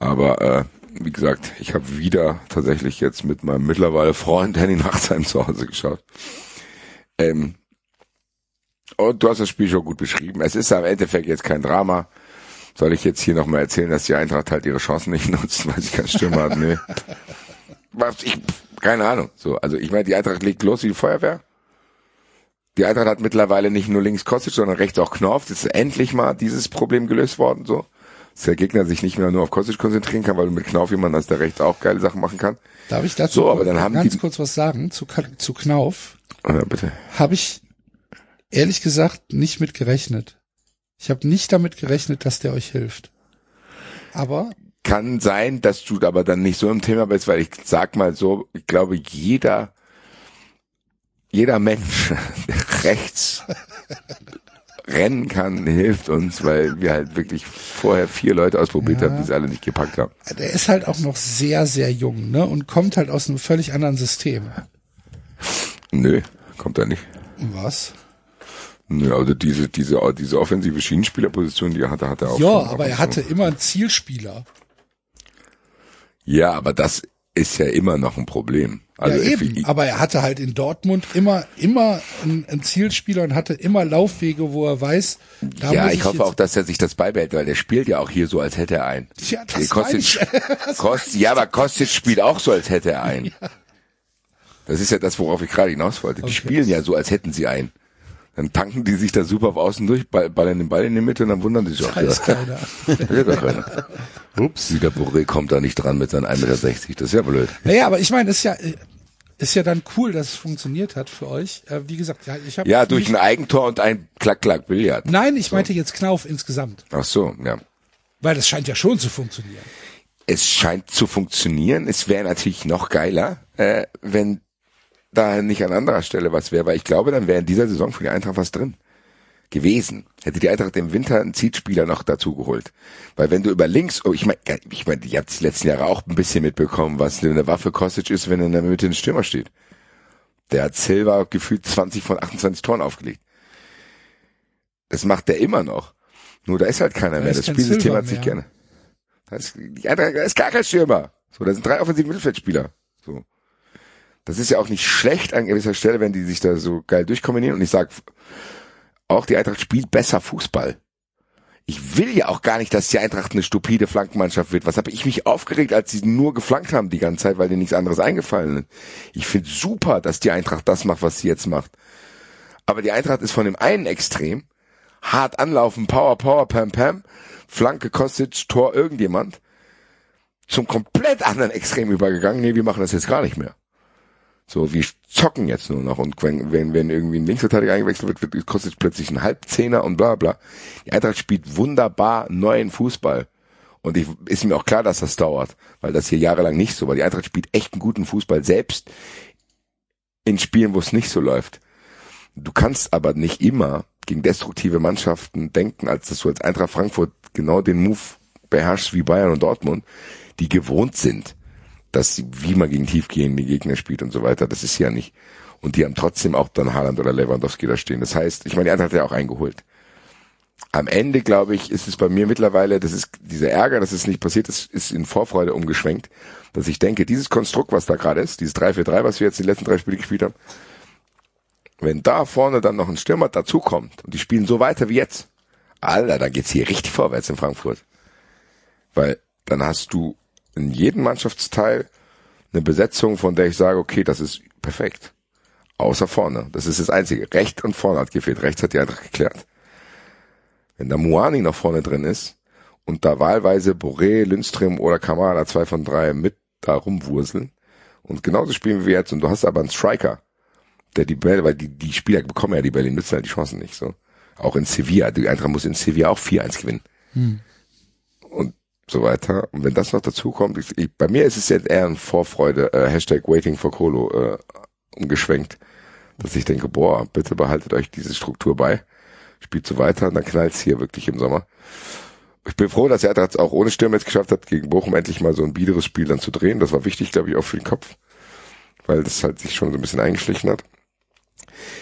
Aber äh, wie gesagt, ich habe wieder tatsächlich jetzt mit meinem mittlerweile Freund Henny Nachtsheim zu Hause geschaut. Ähm, Und du hast das Spiel schon gut beschrieben. Es ist am Endeffekt jetzt kein Drama. Soll ich jetzt hier nochmal erzählen, dass die Eintracht halt ihre Chancen nicht nutzt, weil sie keine Stimme hat? Nee. Was, ich, keine Ahnung. So, also ich meine, die Eintracht legt los wie die Feuerwehr. Die Eintracht hat mittlerweile nicht nur links Kostic, sondern rechts auch Knorf. Das ist endlich mal dieses Problem gelöst worden, so. Dass der Gegner sich nicht mehr nur auf Kostic konzentrieren kann, weil du mit Knauf jemanden hast, der rechts auch geile Sachen machen kann.
Darf ich dazu
So, aber dann haben
ganz
die-
kurz was sagen zu, zu Knauf?
Ja, bitte.
Habe ich ehrlich gesagt nicht mit gerechnet. Ich habe nicht damit gerechnet, dass der euch hilft. Aber
Kann sein, dass du aber dann nicht so im Thema bist, weil ich sag mal so, ich glaube, jeder, jeder Mensch, der rechts rennen kann, hilft uns, weil wir halt wirklich vorher vier Leute ausprobiert
Ja.
haben, die es alle nicht gepackt haben.
der ist halt auch noch sehr, sehr jung, ne? Und kommt halt aus einem völlig anderen System.
Nö, kommt da nicht.
Was?
Nö, also diese, diese, diese offensive Schienenspielerposition, die er hatte, hat er auch.
Ja, aber er hatte immer einen Zielspieler.
Ja, aber das ist ja immer noch ein Problem. Also
ja, eben. Aber er hatte halt in Dortmund immer, immer einen, Zielspieler und hatte immer Laufwege, wo er weiß, da
ja, ich
ich
hoffe auch, dass er sich das beibehält, weil der spielt ja auch hier so, als hätte er einen.
Ja, das
Kostic,
ich. Das
Kostic, ja, aber Kostic spielt auch so, als hätte er einen. Das ist ja das, worauf ich gerade hinaus wollte. Die
Okay.
spielen ja so, als hätten sie einen. Dann tanken die sich da super auf außen durch, ball- ballern den Ball in die Mitte und dann wundern die sich auch.
weiß
Ja,
keiner.
ist keiner. Ups, wieder Boré kommt da nicht dran mit seinen 1,60 Meter. Das ist ja blöd.
Naja, aber ich meine, ist ja, ist ja dann cool, dass es funktioniert hat für euch. Äh, wie gesagt, ja, ich habe
Ja, durch ein Eigentor und ein Klack-Klack-Billard.
Nein, ich meinte jetzt Knauf insgesamt,
Ach so, ja.
weil das scheint ja schon zu funktionieren.
es scheint zu funktionieren. Es wäre natürlich noch geiler, äh, wenn da nicht an anderer Stelle was wäre, weil ich glaube, dann wäre in dieser Saison für die Eintracht was drin gewesen. Hätte die Eintracht im Winter einen Zielspieler noch dazu geholt. Weil wenn du über links, oh, ich meine, ich meine, ihr habt die letzten Jahre auch ein bisschen mitbekommen, was eine Waffe Kostic ist, wenn in der Mitte ein Stürmer steht. Der hat Silva gefühlt 20 von 28 Toren aufgelegt. Das macht der immer noch. Nur da ist halt keiner mehr.
ist
Das Spielsystem hat sich
mehr.
gerne. Da ist, die Eintracht da ist gar kein Stürmer. So, da sind drei offensive Mittelfeldspieler. So. Das ist ja auch nicht schlecht an gewisser Stelle, wenn die sich da so geil durchkombinieren. Und ich sag auch die Eintracht spielt besser Fußball. Ich will ja auch gar nicht, dass die Eintracht eine stupide Flankenmannschaft wird. Was habe ich mich aufgeregt, als sie nur geflankt haben die ganze Zeit, weil denen nichts anderes eingefallen ist. Ich finde super, dass die Eintracht das macht, was sie jetzt macht. Aber die Eintracht ist von dem einen Extrem, hart anlaufen, Power, Power, Pam, Pam, Flanke, Kostic, Tor, irgendjemand, zum komplett anderen Extrem übergegangen. Nee, wir machen das jetzt gar nicht mehr. So, wir zocken jetzt nur noch. Und wenn, wenn, wenn irgendwie ein Linksverteidiger eingewechselt wird, wird kostet plötzlich ein Halbzehner und bla bla. Die Eintracht spielt wunderbar neuen Fußball. Und ich, ist mir auch klar, dass das dauert, weil das hier jahrelang nicht so war. Die Eintracht spielt echt einen guten Fußball, selbst in Spielen, wo es nicht so läuft. Du kannst aber nicht immer gegen destruktive Mannschaften denken, als dass du als Eintracht Frankfurt genau den Move beherrschst wie Bayern und Dortmund, die gewohnt sind, dass wie man gegen tiefgehende Gegner spielt und so weiter. Das ist ja nicht. Und die haben trotzdem auch dann Haaland oder Lewandowski da stehen. Das heißt, ich meine, die Eintracht hat ja auch eingeholt. Am Ende, glaube ich, ist es bei mir mittlerweile, das ist dieser Ärger, dass es nicht passiert ist, ist in Vorfreude umgeschwenkt, dass ich denke, dieses Konstrukt, was da gerade ist, dieses 3-4-3, was wir jetzt die letzten drei Spiele gespielt haben, wenn da vorne dann noch ein Stürmer dazukommt und die spielen so weiter wie jetzt, Alter, dann geht's hier richtig vorwärts in Frankfurt. Weil dann hast du in jedem Mannschaftsteil eine Besetzung, von der ich sage, okay, das ist perfekt. Außer vorne. Das ist das Einzige. Recht und vorne hat gefehlt. Rechts hat die Eintracht geklärt. Wenn da Muani noch vorne drin ist und da wahlweise Boré, Lindström oder Kamada zwei von drei mit da rumwurseln und genauso spielen wir jetzt und du hast aber einen Striker, der die Bälle, weil die, die Spieler bekommen ja die Bälle, die nutzen halt die Chancen nicht so. Auch in Sevilla, die Eintracht muss in Sevilla auch 4-1 gewinnen. Und so weiter. Und wenn das noch dazu kommt, ich, ich, bei mir ist es jetzt eher ein Vorfreude, äh, Hashtag Waiting for Colo, äh, umgeschwenkt, dass ich denke, boah, bitte behaltet euch diese Struktur bei, spielt so weiter, und dann knallt's hier wirklich im Sommer. Ich bin froh, dass er das auch ohne Stürmer jetzt geschafft hat, gegen Bochum endlich mal so ein biederes Spiel dann zu drehen. Das war wichtig, glaube ich, auch für den Kopf, weil das halt sich schon so ein bisschen eingeschlichen hat.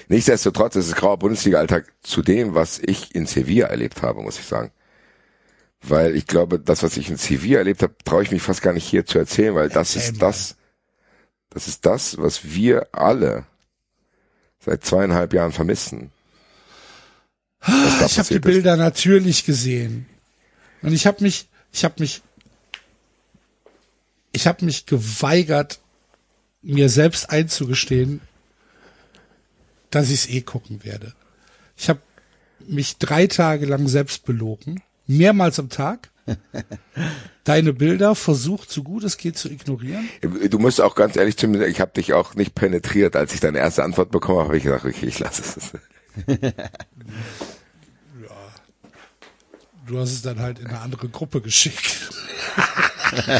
Nichtsdestotrotz ist es grauer Bundesliga-Alltag zu dem, was ich in Sevilla erlebt habe, muss ich sagen. Weil ich glaube, das, was ich in Sevilla erlebt habe, traue ich mich fast gar nicht hier zu erzählen, weil das
Erzähl
ist
mal.
das, das ist das, was wir alle seit zweieinhalb Jahren vermissen.
ich habe die
passiert ist.
Bilder natürlich gesehen. Und ich habe mich, ich habe mich, ich habe mich geweigert, mir selbst einzugestehen, dass ich es eh gucken werde. Ich habe mich drei Tage lang selbst belogen, mehrmals am Tag. Deine Bilder versucht, so gut es geht, zu ignorieren.
Du musst auch ganz ehrlich zu mir sagen, ich habe dich auch nicht penetriert. Als ich deine erste Antwort bekommen habe, habe ich gesagt, okay, ich lasse es.
Du hast es dann halt in eine andere Gruppe geschickt.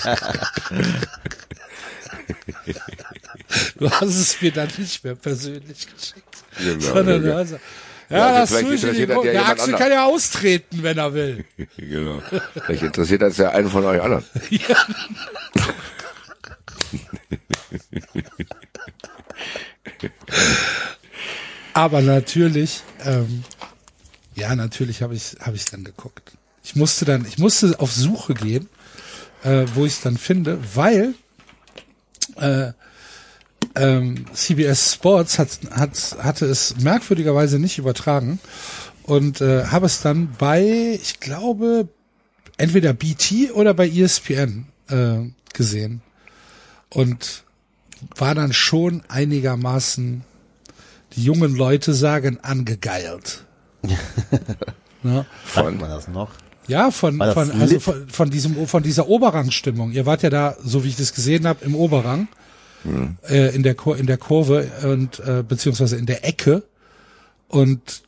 du hast es mir dann nicht mehr persönlich geschickt.
Genau,
sondern
ja.
du hast, ja,
Ja,
das
vielleicht interessiert das ja
Der Axel
anderen.
kann ja austreten, wenn er will.
genau. Vielleicht interessiert das ja einen von euch anderen.
Aber natürlich, ähm, ja, natürlich habe ich habe ich dann geguckt. Ich musste dann, ich musste auf Suche gehen, äh, wo ich es dann finde, weil äh, ähm, CBS Sports hat, hat hatte es merkwürdigerweise nicht übertragen und äh, habe es dann bei, ich glaube, entweder BT oder bei ESPN äh, gesehen und war dann schon einigermaßen die jungen Leute sagen angegeilt. ne?
Von-
man das noch?
Ja, von, von, also von, von diesem, von dieser Oberrangstimmung. Ihr wart ja da, so wie ich das gesehen habe, im Oberrang, äh, in der in der Kurve und äh, beziehungsweise in der Ecke. Und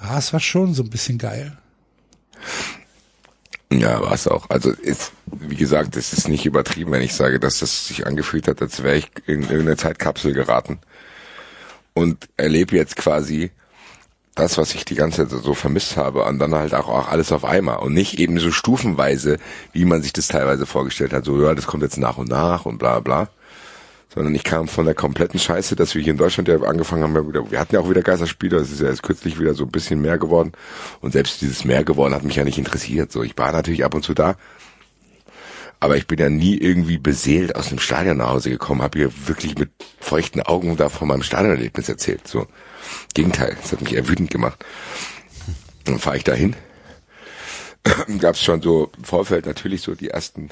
ah, es war schon so ein bisschen geil.
Ja, war es auch. Also ist, wie gesagt, es ist nicht übertrieben, wenn ich sage, dass das sich angefühlt hat, als wäre ich in irgendeine Zeitkapsel geraten und erlebe jetzt quasi das, was ich die ganze Zeit so vermisst habe, und dann halt auch, auch alles auf einmal und nicht eben so stufenweise, wie man sich das teilweise vorgestellt hat, so ja, das kommt jetzt nach und nach und bla bla. Sondern ich kam von der kompletten Scheiße, dass wir hier in Deutschland ja angefangen haben, wir hatten ja auch wieder Geisterspiele, es ist ja erst kürzlich wieder so ein bisschen mehr geworden. Und selbst dieses mehr geworden hat mich ja nicht interessiert. So, ich war natürlich ab und zu da, aber ich bin ja nie irgendwie beseelt aus dem Stadion nach Hause gekommen, habe hier wirklich mit feuchten Augen da von meinem Stadionerlebnis erzählt. So, Gegenteil, das hat mich eher wütend gemacht. Dann fahre ich dahin. Gab es schon so im Vorfeld natürlich so die ersten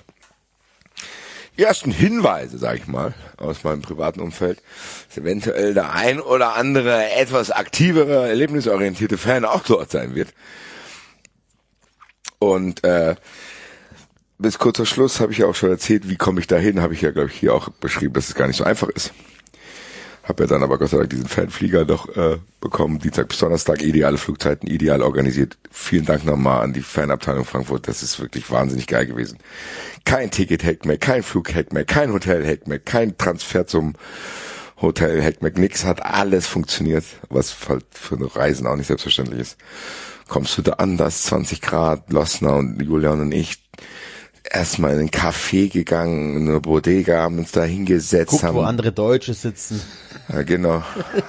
ersten Hinweise, sag ich mal, aus meinem privaten Umfeld, dass eventuell der ein oder andere etwas aktivere, erlebnisorientierte Fan auch dort sein wird. Und äh, bis kurz vor Schluss habe ich ja auch schon erzählt, wie komme ich da hin, habe ich ja, glaube ich, hier auch beschrieben, dass es gar nicht so einfach ist. Habe ja dann aber Gott sei Dank diesen Fanflieger noch äh, bekommen, Dienstag bis Donnerstag, ideale Flugzeiten, ideal organisiert. Vielen Dank nochmal an die Fanabteilung Frankfurt, das ist wirklich wahnsinnig geil gewesen. Kein Ticket-Hack mehr, kein Flug-Hack mehr, kein Hotel-Hack mehr, kein Transfer zum Hotel-Hack mehr, nix, hat alles funktioniert, was halt für eine Reisen auch nicht selbstverständlich ist. Kommst du da an, das 20 Grad, Losner und Julian und ich erstmal in einen Café gegangen, in eine Bodega, haben uns da hingesetzt,
Guck,
haben
wo andere Deutsche sitzen.
ja, genau.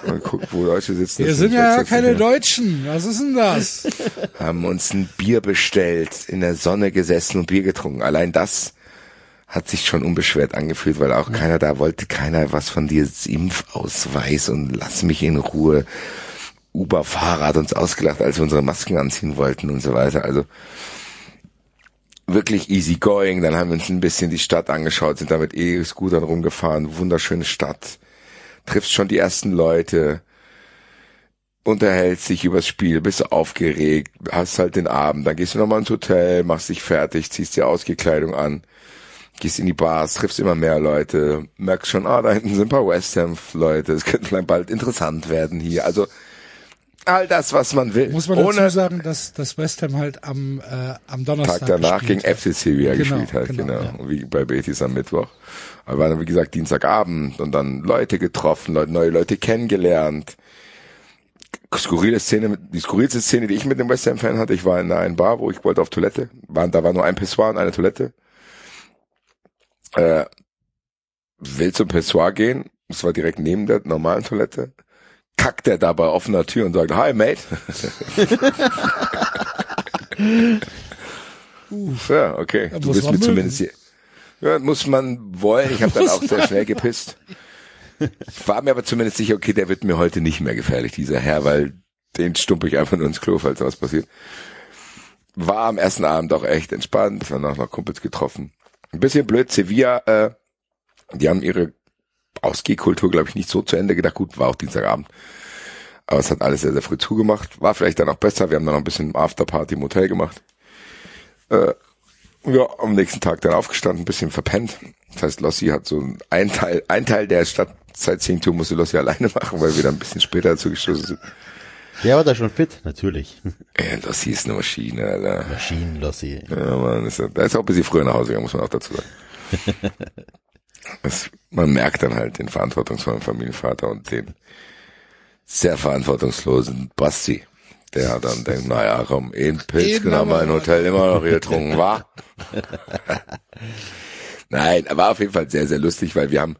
Mal gucken, wo Leute sitzen.
Wir sind ja
jetzt-
keine Deutschen. Was ist denn das?
Haben uns ein Bier bestellt, in der Sonne gesessen und Bier getrunken. Allein das hat sich schon unbeschwert angefühlt, weil auch keiner da wollte, keiner was von dir, Impfausweis und lass mich in Ruhe. Uber-Fahrer hat uns ausgelacht, als wir unsere Masken anziehen wollten und so weiter. Also wirklich easy going. Dann haben wir uns ein bisschen die Stadt angeschaut, sind da mit E-Scootern rumgefahren. Wunderschöne Stadt. Triffst schon die ersten Leute. Unterhältst dich übers Spiel, bist aufgeregt, hast halt den Abend, dann gehst du nochmal ins Hotel, machst dich fertig, ziehst dir Ausgekleidung an, gehst in die Bars, triffst immer mehr Leute, merkst schon, ah, da hinten sind ein paar West Ham Leute, es könnte vielleicht bald interessant werden hier. Also all das, was man will.
Muss man
Ohne
dazu sagen, dass, dass West Ham halt am, äh, am Donnerstag
Tag danach gegen
hat.
FC Sevilla
Genau,
gespielt hat,
genau,
genau.
ja.
Wie bei Betis am Mittwoch. Aber dann, wie gesagt, Dienstagabend und dann Leute getroffen, Leute, neue Leute kennengelernt. Skurrile Szene, die skurrilste Szene, die ich mit dem West Ham Fan hatte, ich war in einer Bar, wo ich wollte auf Toilette. Da war nur ein Pissoir und eine Toilette. Äh, will zum Pissoir gehen, es war direkt neben der normalen Toilette. Kackt er da bei offener Tür und sagt, hi mate. ja, okay.
Ja,
du
muss
bist
man
mir zumindest hier. Ja, muss man wollen. Ich habe dann auch sehr schnell gepisst. Ich war mir aber zumindest sicher, okay, der wird mir heute nicht mehr gefährlich, dieser Herr, weil Den stumpe ich einfach nur ins Klo, falls was passiert. War am ersten Abend auch echt entspannt. Wir haben auch noch Kumpels getroffen. Ein bisschen blöd, Sevilla, äh, die haben ihre Ausgehkultur, glaube ich, nicht so zu Ende gedacht. Gut, war auch Dienstagabend. Aber es hat alles sehr, sehr früh zugemacht. War vielleicht dann auch besser. Wir haben dann noch ein bisschen Afterparty im Hotel gemacht. Äh, ja, am nächsten Tag dann aufgestanden, ein bisschen verpennt. Das heißt, Lossi hat so ein Teil, ein Teil der Stadt Sightseeing-Tour musste Lossi alleine machen, weil wir dann ein bisschen später dazu gestoßen sind.
Der war da schon fit, natürlich.
Ey, Lossi ist eine Maschine, Alter.
Maschinenlossi.
Ja, man, ist, da ist auch ein bisschen früher nach Hause gegangen, muss man auch dazu sagen. das, man merkt dann halt den verantwortungsvollen Familienvater und den sehr verantwortungslosen Basti, der dann denkt, naja, komm, ein Pilz
Eben
genommen, mein Hotel immer noch hier getrunken, war. Nein, er war auf jeden Fall sehr, sehr lustig, weil wir haben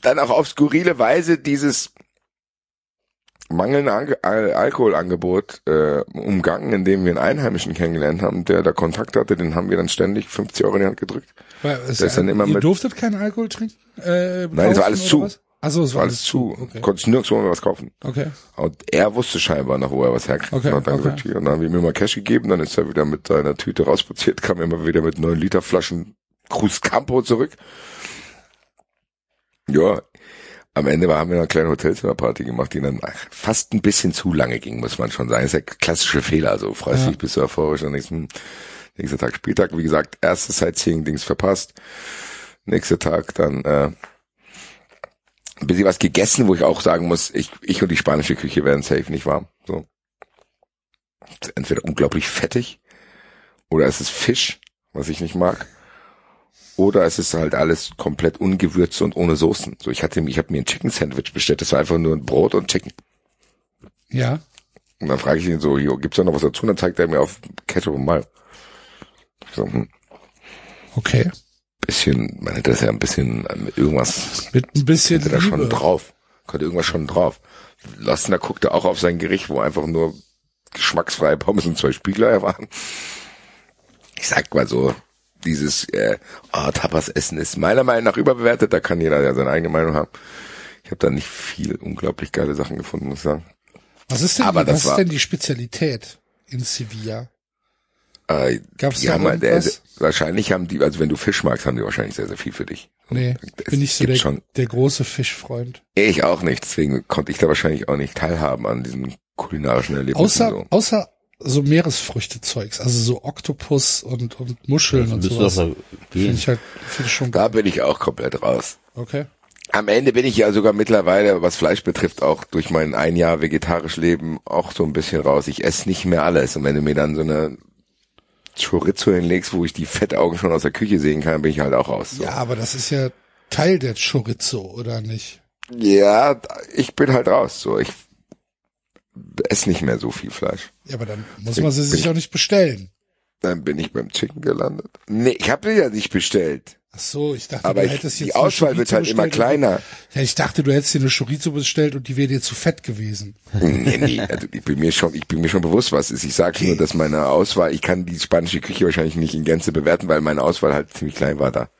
dann auch auf skurrile Weise dieses mangelnde Ange Al Alkoholangebot äh, umgangen, indem wir einen Einheimischen kennengelernt haben, der da Kontakt hatte, den haben wir dann ständig 50 Euro in die Hand gedrückt.
Weil
Das ist dann immer
ihr
mit-
durftet keinen Alkohol trinken? Äh,
Nein, es war alles zu.
Achso, es
War alles zu.
Okay.
Konntest nirgendwo mehr was kaufen.
okay.
Und er wusste scheinbar noch, wo er was herkriegt.
Okay,
und hat dann
okay.
gesagt, hier, und dann haben wir ihm mal Cash gegeben, dann ist er wieder mit seiner Tüte rausspaziert, kam immer wieder mit neun Liter Flaschen Cruz Campo zurück. Ja, am Ende war, haben wir eine kleine Hotelzimmerparty gemacht, die dann fast ein bisschen zu lange ging, muss man schon sagen. Das ist der klassische Fehler, also freust
Ja.
dich, bist du euphorisch, am nächsten, nächster Tag Spieltag, wie gesagt, erstes Sightseeing-Dings verpasst. Nächster Tag dann, äh, ein bisschen was gegessen, wo ich auch sagen muss, ich, ich und die spanische Küche werden safe nicht warm. So. Entweder unglaublich fettig oder es ist Fisch, was ich nicht mag. Oder es ist halt alles komplett ungewürzt und ohne Soßen. So, ich hatte, ich habe mir ein Chicken Sandwich bestellt. Das war einfach nur ein Brot und Chicken.
Ja.
Und dann frage ich ihn so, hier, gibt's da noch was dazu? Und dann zeigt er mir auf Ketchup und Mayo. Ich so, hm,
Okay.
bisschen, man hätte das ja ein bisschen mit irgendwas
Mit ein bisschen
Hatte da schon drauf. Konnte irgendwas schon drauf. Lassner guckte auch auf sein Gericht, wo einfach nur geschmacksfreie Pommes und zwei Spiegeleier waren. Ich sag mal so, dieses äh, oh, Tapas-Essen ist meiner Meinung nach überbewertet. Da kann jeder ja seine eigene Meinung haben. Ich habe da nicht viel unglaublich geile Sachen gefunden, muss ich sagen.
Was ist denn,
Aber
die, was ist
war-
denn die Spezialität in Sevilla?
Äh,
Gab's
die
da
haben halt, äh, wahrscheinlich haben die, also wenn du Fisch magst, haben die wahrscheinlich sehr, sehr viel für dich.
Nee,
Es
bin ich so der,
schon
der große Fischfreund.
Ich auch nicht, deswegen konnte ich da wahrscheinlich auch nicht teilhaben an diesem kulinarischen Erlebnis.
Außer,
so.
außer so Meeresfrüchtezeugs, also so Oktopus und, und Muscheln und
doch
sowas.
so
Finde ich halt, finde ich schon
Da bin ich auch komplett raus.
Okay.
Am Ende bin ich ja sogar mittlerweile, was Fleisch betrifft, auch durch mein ein Jahr vegetarisch Leben auch so ein bisschen raus. Ich esse nicht mehr alles. Und wenn du mir dann so eine Chorizo hinlegst, wo ich die Fettaugen schon aus der Küche sehen kann, bin ich halt auch raus. So.
Ja, aber das ist ja Teil der Chorizo, oder nicht?
ja, ich bin halt raus. So, ich esse nicht mehr so viel Fleisch.
Ja, aber dann muss man sie sich auch nicht bestellen.
Dann bin ich beim Chicken gelandet. Nee, ich habe ja nicht bestellt.
Ach so, ich dachte,
Aber
du
ich,
hättest jetzt
die Auswahl wird halt immer kleiner.
Ja, ich dachte, du hättest dir eine Chorizo bestellt und die wäre dir zu fett gewesen.
Nee, nee, also ich bin mir schon, ich bin mir schon bewusst, was ist. Ich sage nur, dass meine Auswahl, ich kann die spanische Küche wahrscheinlich nicht in Gänze bewerten, weil meine Auswahl halt ziemlich klein war da.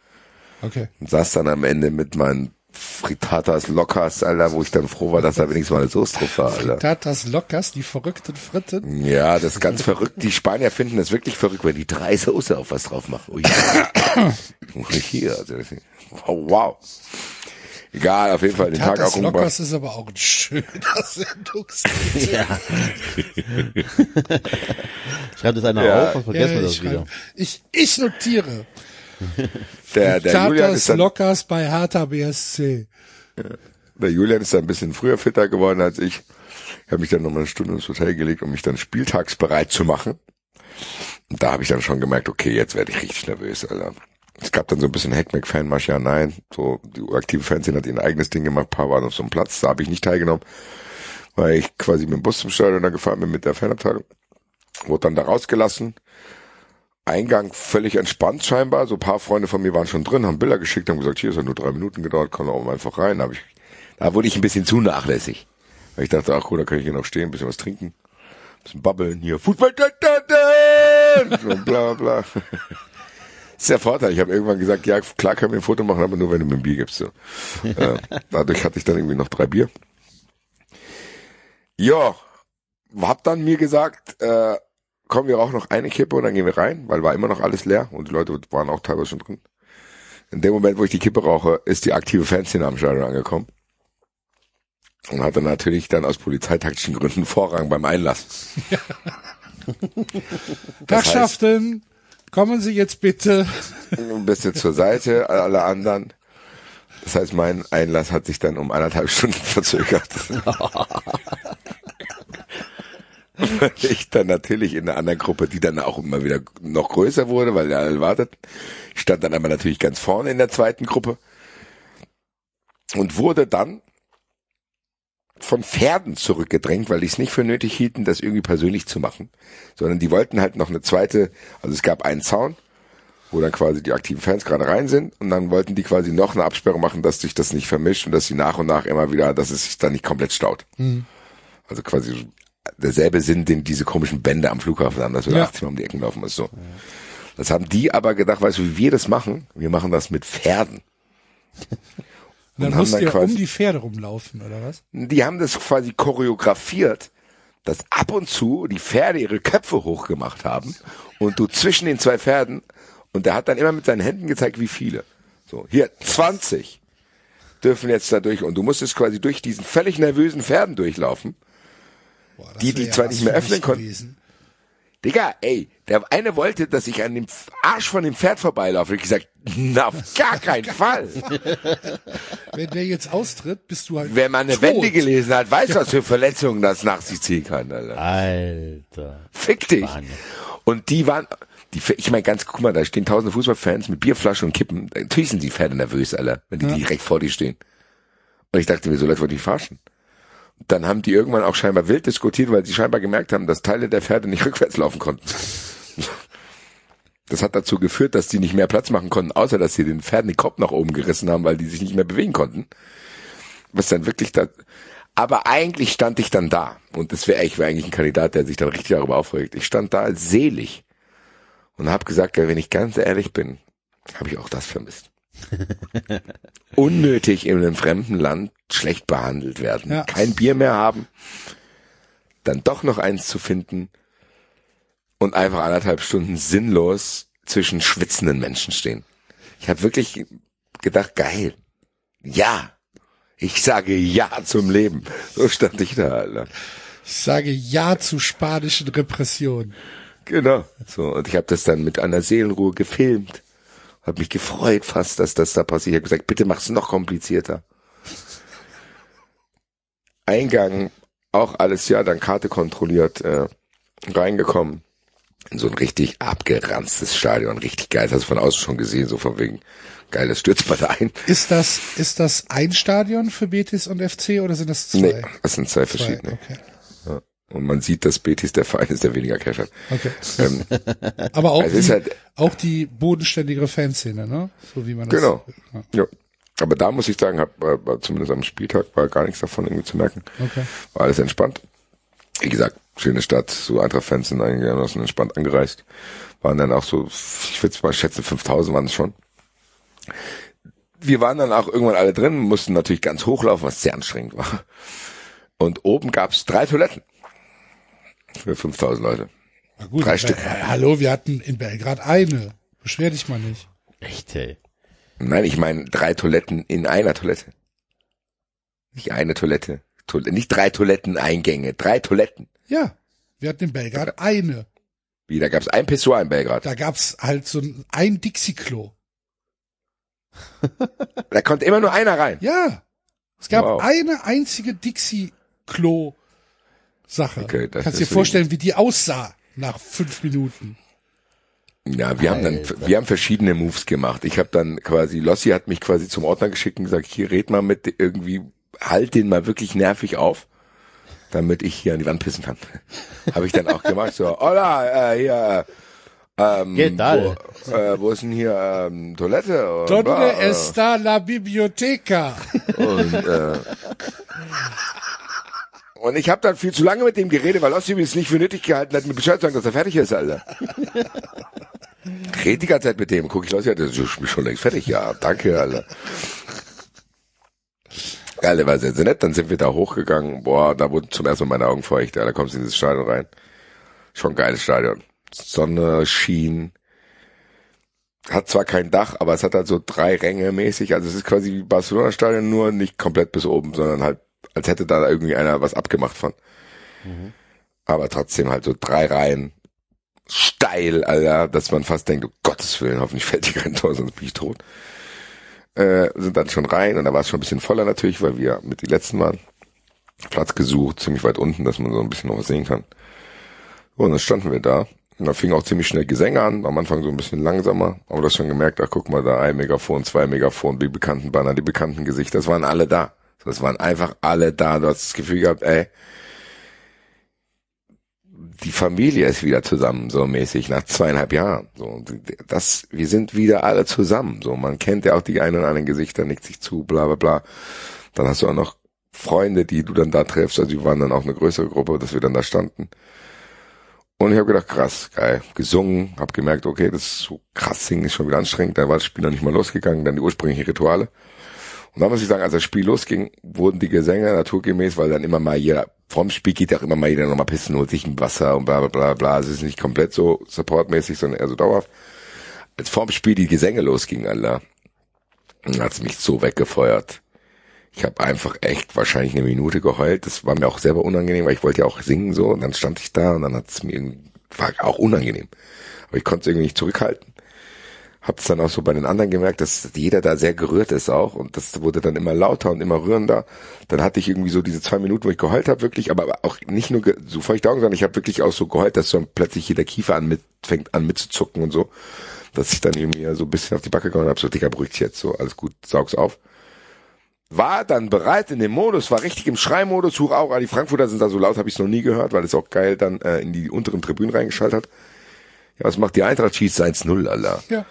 Okay.
Und saß dann am Ende mit meinen Frittatas Locas, Alter, wo ich dann froh war, dass da wenigstens mal eine Soße drauf war, Alter.
Tatas Lockers, die verrückten Fritten.
Ja, das ist ganz verrückt. Die Spanier finden das wirklich verrückt, wenn die drei Soße auf was drauf machen. Ui. Hier, also das wow, wow. Egal, auf jeden Fall den Tag auch umgebracht.
Lockers ist aber auch ein schöner Sendungstitel.
Ja. Schreibt es einer
Ja.
auf und vergessen wir
ich,
das wieder.
schreibe- ich, ich notiere.
Der, der Julian ist dann,
Lockers bei Hertha BSC.
Der Julian ist da ein bisschen früher fitter geworden als ich. Ich habe mich dann noch mal eine Stunde ins Hotel gelegt, um mich dann spieltagsbereit zu machen. Und da habe ich dann schon gemerkt, okay, jetzt werde ich richtig nervös, Alter. Es gab dann so ein bisschen Hackmack-Fanmarsch, ja nein. So, die aktive Fanszene hat ihr eigenes Ding gemacht, ein paar waren auf so einem Platz, da habe ich nicht teilgenommen, weil ich quasi mit dem Bus zum Stadion dann gefahren bin mit der Fanabteilung. Wurde dann da rausgelassen. Eingang völlig entspannt scheinbar. So ein paar Freunde von mir waren schon drin, haben Bilder geschickt, haben gesagt, hier ist ja nur drei Minuten gedauert, kann auch einfach rein. Da, ich, da wurde ich ein bisschen zu nachlässig. Weil ich dachte, ach cool, da kann ich hier noch stehen, ein bisschen was trinken, ein bisschen babbeln, hier, Fußball, da, da, da, und bla bla. Das ist der Vorteil. Ich habe irgendwann gesagt, ja, klar können wir ein Foto machen, aber nur wenn du mir ein Bier gibst. So. äh, dadurch hatte ich dann irgendwie noch drei Bier. Ja, hab dann mir gesagt, äh, komm, wir rauchen noch eine Kippe und dann gehen wir rein, weil war immer noch alles leer und die Leute waren auch teilweise schon drin. In dem Moment, wo ich die Kippe rauche, ist die aktive Fanszene am Stadion angekommen. Und hatte natürlich dann aus polizeitaktischen Gründen Vorrang beim Einlass.
Herrschaften, kommen Sie jetzt bitte.
Ein bisschen zur Seite, alle anderen. Das heißt, mein Einlass hat sich dann um anderthalb Stunden verzögert. Ich dann natürlich in einer anderen Gruppe, die dann auch immer wieder noch größer wurde, weil alle wartet, ich stand dann aber natürlich ganz vorne in der zweiten Gruppe und wurde dann von Pferden zurückgedrängt, weil die es nicht für nötig hielten, das irgendwie persönlich zu machen, sondern die wollten halt noch eine zweite, also es gab einen Zaun, wo dann quasi die aktiven Fans gerade rein sind und dann wollten die quasi noch eine Absperrung machen, dass sich das nicht vermischt und dass sie nach und nach immer wieder, dass es sich dann nicht komplett staut. Also quasi derselbe Sinn, den diese komischen Bände am Flughafen haben, dass wir
Ja.
80 Mal um die Ecken laufen muss. So. Das haben die aber gedacht, weißt du, wie wir das machen? Wir machen das mit Pferden.
Und dann
haben
musst
dann
ihr um
quasi-
die Pferde rumlaufen, oder was?
Die haben das quasi choreografiert, dass ab und zu die Pferde ihre Köpfe hochgemacht haben und du zwischen den zwei Pferden und der hat dann immer mit seinen Händen gezeigt, wie viele. So, hier, 20 dürfen jetzt da durch und du musstest quasi durch diesen völlig nervösen Pferden durchlaufen.
Boah,
Die, die zwar
ja
nicht mehr öffnen konnten.
gewesen.
Digga, ey, der eine wollte, dass ich an dem Arsch von dem Pferd vorbeilaufe. Ich gesagt, na, auf gar keinen Fall.
Wenn der jetzt austritt, bist du halt
Wenn man eine
tot.
Wende gelesen hat, weiß, was für Verletzungen das nach sich ziehen kann, Alter.
Alter.
Fick dich.
Spanien.
Und die waren, die, ich meine ganz, guck mal, da stehen tausende Fußballfans mit Bierflaschen und Kippen. Natürlich sind die Pferde nervös, Alter, wenn die direkt vor dir stehen. Und ich dachte mir, so Leute wollte ich verarschen. Dann haben die irgendwann auch scheinbar wild diskutiert, weil sie scheinbar gemerkt haben, dass Teile der Pferde nicht rückwärts laufen konnten. Das hat dazu geführt, dass die nicht mehr Platz machen konnten, außer dass sie den Pferden den Kopf nach oben gerissen haben, weil die sich nicht mehr bewegen konnten. Was dann wirklich da, aber eigentlich stand ich dann da. Und das wäre ich wäre eigentlich ein Kandidat, der sich dann richtig darüber aufregt. Ich stand da selig und habe gesagt, wenn ich ganz ehrlich bin, habe ich auch das vermisst. Unnötig in einem fremden Land schlecht behandelt werden,
Ja.
kein Bier mehr haben, dann doch noch eins zu finden und einfach anderthalb Stunden sinnlos zwischen schwitzenden Menschen stehen. Ich habe wirklich gedacht, geil, ja, ich sage ja zum Leben. So stand ich da, Alter.
Ich sage Ja zu spanischen Repressionen.
Genau. So, und ich habe das dann mit einer Seelenruhe gefilmt. Hab mich gefreut fast, dass das da passiert. Ich habe gesagt, bitte mach's noch komplizierter. Eingang, auch alles, ja, dann Karte kontrolliert, äh, reingekommen. In so ein richtig abgeranztes Stadion, richtig geil. Das hast du von außen schon gesehen, so von wegen, geil, das stürzt mal da ein.
Ist das, ist das ein Stadion für Betis und FC oder sind das zwei?
Nee, das sind zwei
Zwei,
verschiedene.
okay.
Und man sieht, dass Betis der Verein ist, der weniger Cash hat.
okay.
Ähm,
Aber auch,
ist
die,
halt-
auch die bodenständigere Fanszene, ne? So wie man das.
Genau.
Ja.
Ja. Aber da muss ich sagen, hab, war, war zumindest am Spieltag war gar nichts davon irgendwie zu merken.
Okay.
War alles entspannt. Wie gesagt, schöne Stadt, so Eintracht-Fans sind einigermaßen entspannt angereist. Waren dann auch so, ich würde mal schätzen, 5000 waren es schon. Wir waren dann auch irgendwann alle drin, mussten natürlich ganz hochlaufen, was sehr anstrengend war. Und oben gab's drei Toiletten. Für 5000 Leute.
Na gut,
Drei Stück.
äh, hallo, wir hatten in Belgrad eine. Beschwer dich mal nicht.
Echt, ey.
Nein, ich meine drei Toiletten in einer Toilette. Nicht eine Toilette. Toil nicht drei Toiletteneingänge, drei Toiletten.
Ja, wir hatten in Belgrad eine.
Wie, da gab's ein Pissoir in Belgrad.
Da gab's halt so ein, ein Dixie-Klo.
Da konnte immer nur einer rein.
Ja. Es gab
Wow.
eine einzige Dixie-Klo-Sache.
Okay, das
Kannst dir vorstellen, wie die aussah nach fünf Minuten.
Ja, wir haben dann, wir haben verschiedene Moves gemacht. Ich habe dann quasi, Lossi hat mich quasi zum Ordner geschickt und gesagt, hier red mal mit irgendwie, halt den mal wirklich nervig auf, damit ich hier an die Wand pissen kann. habe ich dann auch gemacht. So, hola, äh, hier, ähm. Wo, äh, wo ist denn hier ähm, Toilette?
Donde
äh,
está la biblioteca?
Und, äh, und ich habe dann viel zu lange mit dem geredet, weil Ossi es nicht für nötig gehalten hat, mir Bescheid zu sagen, dass er fertig ist, Alter. Red die ganze Zeit mit dem, guck ich Ossi, der ist schon- längst fertig, ja, danke, Alter. Ja, der war sehr, sehr nett. Dann sind wir da hochgegangen. Boah, da wurden zum ersten Mal meine Augen feucht. Ja, da kommst du in dieses Stadion rein. Schon geiles Stadion. Sonne, schien. Hat zwar kein Dach, aber es hat halt so drei Ränge mäßig. Also es ist quasi wie Barcelona-Stadion, nur nicht komplett bis oben, sondern halt, als hätte da irgendwie einer was abgemacht von. Aber trotzdem halt so drei Reihen steil, Alter, dass man fast denkt, oh Gottes Willen, hoffentlich fällt hier kein Tor, sonst bin ich tot. Äh, sind dann schon rein und da war es schon ein bisschen voller natürlich, weil wir mit die letzten waren. Platz gesucht, ziemlich weit unten, dass man so ein bisschen noch was sehen kann. Und dann standen wir da. Und da fing auch ziemlich schnell Gesänge an, am Anfang so ein bisschen langsamer, aber du hast schon gemerkt, ach guck mal da, ein Megafon, zwei Megafon, die bekannten Banner, die bekannten Gesichter, das waren alle da. Das waren einfach alle da. Du hast das Gefühl gehabt, ey, die Familie ist wieder zusammen, so mäßig, nach zweieinhalb Jahren. So, das, wir sind wieder alle zusammen. So, man kennt ja auch die einen oder anderen Gesichter, nickt sich zu, bla bla bla. Dann hast du auch noch Freunde, die du dann da triffst. Also wir waren dann auch eine größere Gruppe, dass wir dann da standen. Und ich habe gedacht, krass, geil, gesungen, habe gemerkt, okay, das ist so krass, singen ist schon wieder anstrengend. Da war das Spiel noch nicht mal losgegangen, dann die ursprünglichen Rituale. Und dann muss ich sagen, als das Spiel losging, wurden die Gesänge naturgemäß, weil dann immer mal jeder, vorm Spiel geht auch immer mal jeder nochmal pissen, holt sich ein Wasser und bla bla bla bla. Es ist nicht komplett so supportmäßig, sondern eher so dauerhaft. Als vorm Spiel die Gesänge losgingen, Alter, hat's mich so weggefeuert. Ich habe einfach echt wahrscheinlich eine Minute geheult. Das war mir auch selber unangenehm, weil ich wollte ja auch singen so. Und dann stand ich da und dann hat's mir war auch unangenehm. Aber ich konnte es irgendwie nicht zurückhalten. Hab's dann auch so bei den anderen gemerkt, dass jeder da sehr gerührt ist auch. Und das wurde dann immer lauter und immer rührender. Dann hatte ich irgendwie so diese zwei Minuten, wo ich geheult habe, wirklich, aber auch nicht nur so feuchte Augen, sondern ich habe wirklich auch so geheult, dass so plötzlich jeder Kiefer an mit, fängt an mitzuzucken und so. Dass ich dann irgendwie so ein bisschen auf die Backe gehauen habe, so, Digga, beruhigt jetzt so, alles gut, saug's auf war dann bereit in dem Modus, war richtig im Schreimodus, Hurra, die Frankfurter sind da so laut, habe ich noch nie gehört, weil es auch geil dann äh, in die unteren Tribünen reingeschaltet hat. Ja, was macht die Eintracht? Schießt 1-0, Alter.
Ja.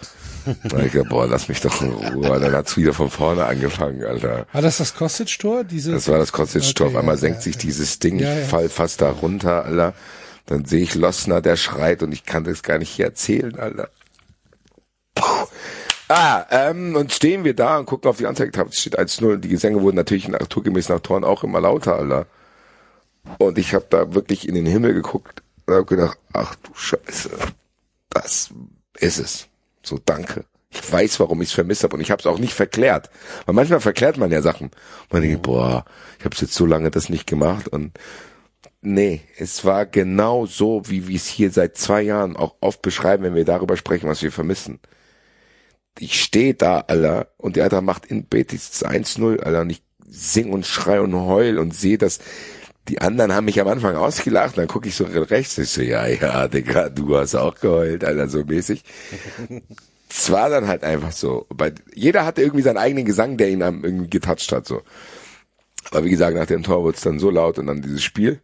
Ich boah, lass mich doch in Ruhe. Dann hat's wieder von vorne angefangen, Alter.
War das das Kostic-Tor?
Das war das Kostic-Tor.
Okay,
Auf einmal
ja,
senkt
ja,
sich
ja.
dieses Ding, ich fall fast da runter, Alter. Dann sehe ich Lossner, der schreit und ich kann das gar nicht hier erzählen, Alter. Puh. Ah, ähm, und stehen wir da und gucken auf die Anzeigetafel, es steht 1-0. Die Gesänge wurden natürlich naturgemäß nach Toren auch immer lauter, Alter. Und ich habe da wirklich in den Himmel geguckt und habe gedacht, ach du Scheiße, das ist es. So, danke. Ich weiß, warum ich es vermisst habe und ich habe es auch nicht verklärt. Weil manchmal verklärt man ja Sachen. Man denkt, boah, ich habe jetzt so lange das nicht gemacht und nee, es war genau so, wie wir es hier seit zwei Jahren auch oft beschreiben, wenn wir darüber sprechen, was wir vermissen. Ich stehe da, Alter, und der Alter macht in Betis 1-0, Alter, und ich sing und schrei und heul und sehe, dass die anderen haben mich am Anfang ausgelacht, dann gucke ich so rechts, ich so, ja, ja, Digga, du hast auch geheult, Alter, so mäßig. Es war dann halt einfach so. Weil jeder hatte irgendwie seinen eigenen Gesang, der ihn am- irgendwie getoucht hat, so. Aber wie gesagt, nach dem Tor wurde es dann so laut und dann dieses Spiel.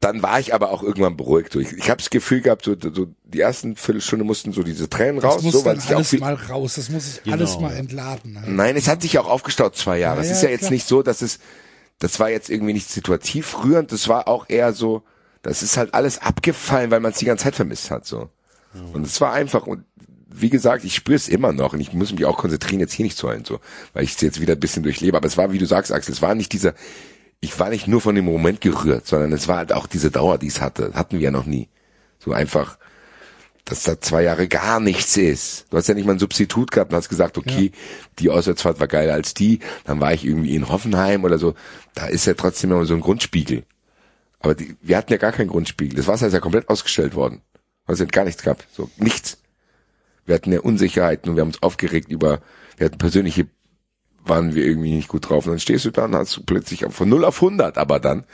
Dann war ich aber auch irgendwann beruhigt. So, Ich, ich habe das Gefühl gehabt, so, so die ersten Viertelstunde mussten so diese Tränen
Das
raus,
muss
so weil
dann
sich auch
alles
viel,
mal raus. Das muss ich
Genau.
alles mal entladen. Halt.
Nein, es hat sich auch aufgestaut zwei Jahre.
Ja,
es ist
ja,
ja jetzt
klar.
nicht so, dass es, das war jetzt irgendwie nicht situativ rührend, das war auch eher so, das ist halt alles abgefallen, weil man es die ganze Zeit vermisst hat, so. Und es war einfach, und wie gesagt, ich spüre es immer noch und ich muss mich auch konzentrieren, jetzt hier nicht zu heulen, so, weil ich es jetzt wieder ein bisschen durchlebe. Aber es war, wie du sagst, Axel, es war nicht dieser, ich war nicht nur von dem Moment gerührt, sondern es war halt auch diese Dauer, die es hatte. Hatten wir ja noch nie. So einfach, dass da zwei Jahre gar nichts ist. Du hast ja nicht mal ein Substitut gehabt und hast gesagt, okay, die Auswärtsfahrt war geiler als die, dann war ich irgendwie in Hoffenheim oder so. Da ist ja trotzdem immer so ein Grundspiegel. Aber die, wir hatten ja gar keinen Grundspiegel. Das Wasser ist ja komplett ausgestellt worden. Also gar nichts gehabt. So, nichts. Wir hatten ja Unsicherheiten und wir haben uns aufgeregt über, wir hatten persönliche, waren wir irgendwie nicht gut drauf. Und dann stehst du da und hast du plötzlich von 0 auf 100, aber dann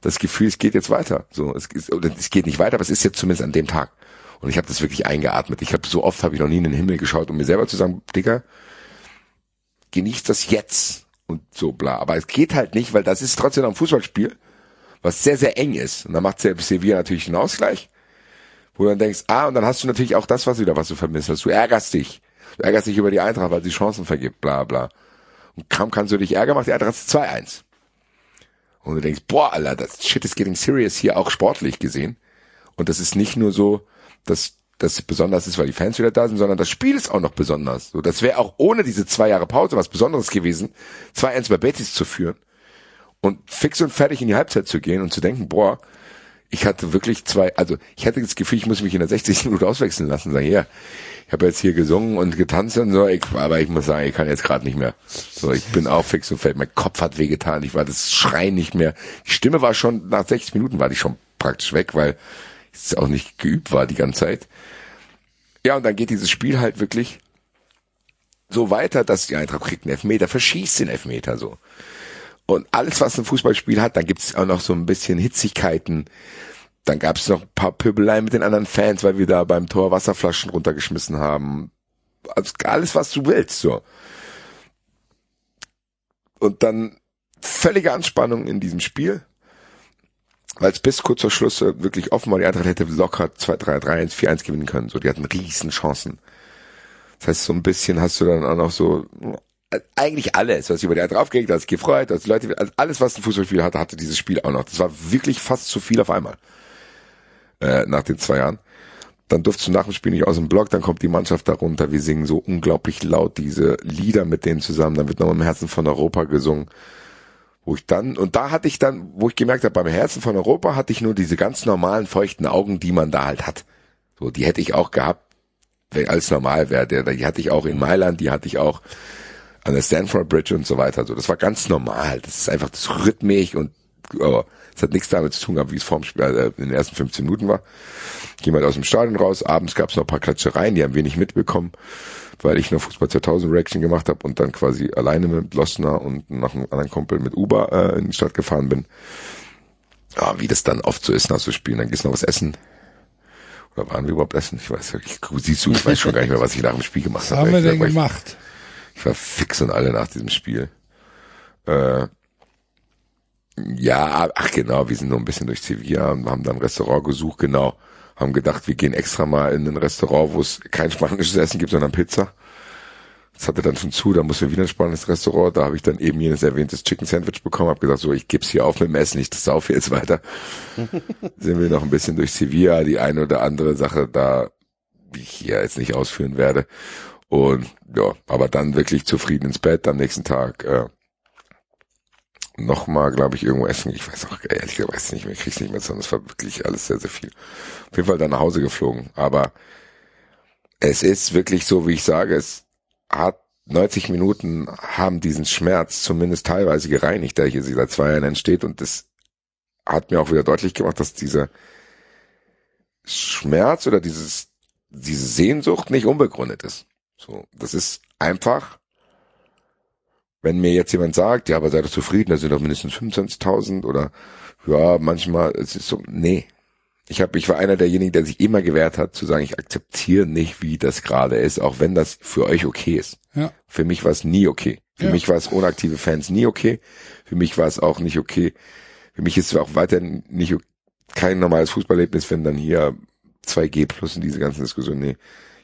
das Gefühl, es geht jetzt weiter. So, es, ist, oder es geht nicht weiter, aber es ist jetzt zumindest an dem Tag. Und ich habe das wirklich eingeatmet. Ich habe so oft habe ich noch nie in den Himmel geschaut, um mir selber zu sagen, Digga, genießt das jetzt und so bla. Aber es geht halt nicht, weil das ist trotzdem noch ein Fußballspiel, was sehr, sehr eng ist. Und dann macht Sevilla natürlich einen Ausgleich, wo du dann denkst, ah, und dann hast du natürlich auch das, was wieder, was du vermisst hast. Du ärgerst dich. Du ärgerst dich über die Eintracht, weil sie Chancen vergibt, bla bla. Und kaum kannst du dich ärgern, macht die Eintracht 2-1. Und du denkst, boah, Alter, das shit is getting serious hier auch sportlich gesehen. Und das ist nicht nur so, dass das besonders ist, weil die Fans wieder da sind, sondern das Spiel ist auch noch besonders. So, das wäre auch ohne diese zwei Jahre Pause was Besonderes gewesen, 2-1 bei Betis zu führen und fix und fertig in die Halbzeit zu gehen und zu denken, boah, ich hatte wirklich zwei, also ich hatte das Gefühl, ich muss mich in der 60. Minute auswechseln lassen, sagen, ja, ich habe jetzt hier gesungen und getanzt und so, ich, aber ich muss sagen, ich kann jetzt gerade nicht mehr. So, ich bin auch fix und fertig, mein Kopf hat wehgetan, ich war das Schreien nicht mehr. Die Stimme war schon, nach 60 Minuten war die schon praktisch weg, weil es auch nicht geübt war die ganze Zeit. Ja, und dann geht dieses Spiel halt wirklich so weiter, dass die Eintracht kriegt einen Elfmeter, verschießt den Elfmeter so. Und alles, was ein Fußballspiel hat, dann gibt's auch noch so ein bisschen Hitzigkeiten. Dann gab's noch ein paar Pöbeleien mit den anderen Fans, weil wir da beim Tor Wasserflaschen runtergeschmissen haben. Also alles, was du willst, so. Und dann völlige Anspannung in diesem Spiel, weil es bis kurz vor Schluss äh, wirklich offen war. Die Eintracht hätte locker 2, 3, 3, 1, 4, 1 gewinnen können. So, die hatten riesen Chancen. Das heißt, so ein bisschen hast du dann auch noch so eigentlich alles, was über der draufgelegt hat, gefreut, dass Leute, also alles, was ein Fußballspiel hatte, hatte dieses Spiel auch noch. Das war wirklich fast zu viel auf einmal. Äh, nach den zwei Jahren. Dann durfst du nach dem Spiel nicht aus dem Block, dann kommt die Mannschaft darunter, wir singen so unglaublich laut diese Lieder mit denen zusammen, dann wird nochmal im Herzen von Europa gesungen. Wo ich dann, und da hatte ich dann, wo ich gemerkt habe, beim Herzen von Europa hatte ich nur diese ganz normalen feuchten Augen, die man da halt hat. So, die hätte ich auch gehabt, wenn als normal wäre. Die hatte ich auch in Mailand, die hatte ich auch an der Stanford Bridge und so weiter. So, das war ganz normal. Das ist einfach das rhythmisch und oh, das hat nichts damit zu tun gehabt, wie es vorm Spiel äh, in den ersten 15 Minuten war. Gehen wir aus dem Stadion raus. Abends gab es noch ein paar Klatschereien, die haben wir nicht mitbekommen, weil ich noch Fußball 2000 Reaction gemacht habe und dann quasi alleine mit Losner und nach einem anderen Kumpel mit Uber äh, in die Stadt gefahren bin. Ja, wie das dann oft so ist nach so Spielen. Dann gehst du noch was essen. Oder waren wir überhaupt essen? Ich weiß, ich, siehst du, ich weiß schon gar nicht mehr, was ich nach dem Spiel gemacht
Was
habe.
haben wir
Ich-
denn
ich-
gemacht?
ich war fix und alle nach diesem Spiel. Äh, ja, ach genau, wir sind nur ein bisschen durch Sevilla und haben dann ein Restaurant gesucht, genau. Haben gedacht, wir gehen extra mal in ein Restaurant, wo es kein spanisches Essen gibt, sondern Pizza. Das hatte dann schon zu, da mussten wir wieder ein spanisches Restaurant, da habe ich dann eben jenes erwähntes Chicken Sandwich bekommen, habe gesagt, so, ich geb's hier auf mit dem Essen, ich saufe jetzt weiter. sind wir noch ein bisschen durch Sevilla, die eine oder andere Sache da, die ich hier jetzt nicht ausführen werde. Und ja, aber dann wirklich zufrieden ins Bett am nächsten Tag. Äh, Nochmal, glaube ich, irgendwo essen. Ich weiß auch ehrlich gesagt weiß nicht mehr, krieg's nicht mehr zusammen. Das war wirklich alles sehr, sehr viel. Auf jeden Fall dann nach Hause geflogen. Aber es ist wirklich so, wie ich sage, es hat 90 Minuten haben diesen Schmerz zumindest teilweise gereinigt, der hier seit zwei Jahren entsteht. Und das hat mir auch wieder deutlich gemacht, dass dieser Schmerz oder dieses, diese Sehnsucht nicht unbegründet ist. So, das ist einfach, wenn mir jetzt jemand sagt, ja, aber sei doch zufrieden, da sind doch mindestens 25.000 oder ja, manchmal, es ist so, nee. Ich habe, ich war einer derjenigen, der sich immer gewehrt hat, zu sagen, ich akzeptiere nicht, wie das gerade ist, auch wenn das für euch okay ist.
Ja.
Für mich war es nie okay. Für
Ja.
mich war es ohne aktive Fans nie okay. Für mich war es auch nicht okay. Für mich ist es auch weiterhin nicht kein normales Fußballerlebnis, wenn dann hier 2G plus und diese ganzen Diskussionen. Nee.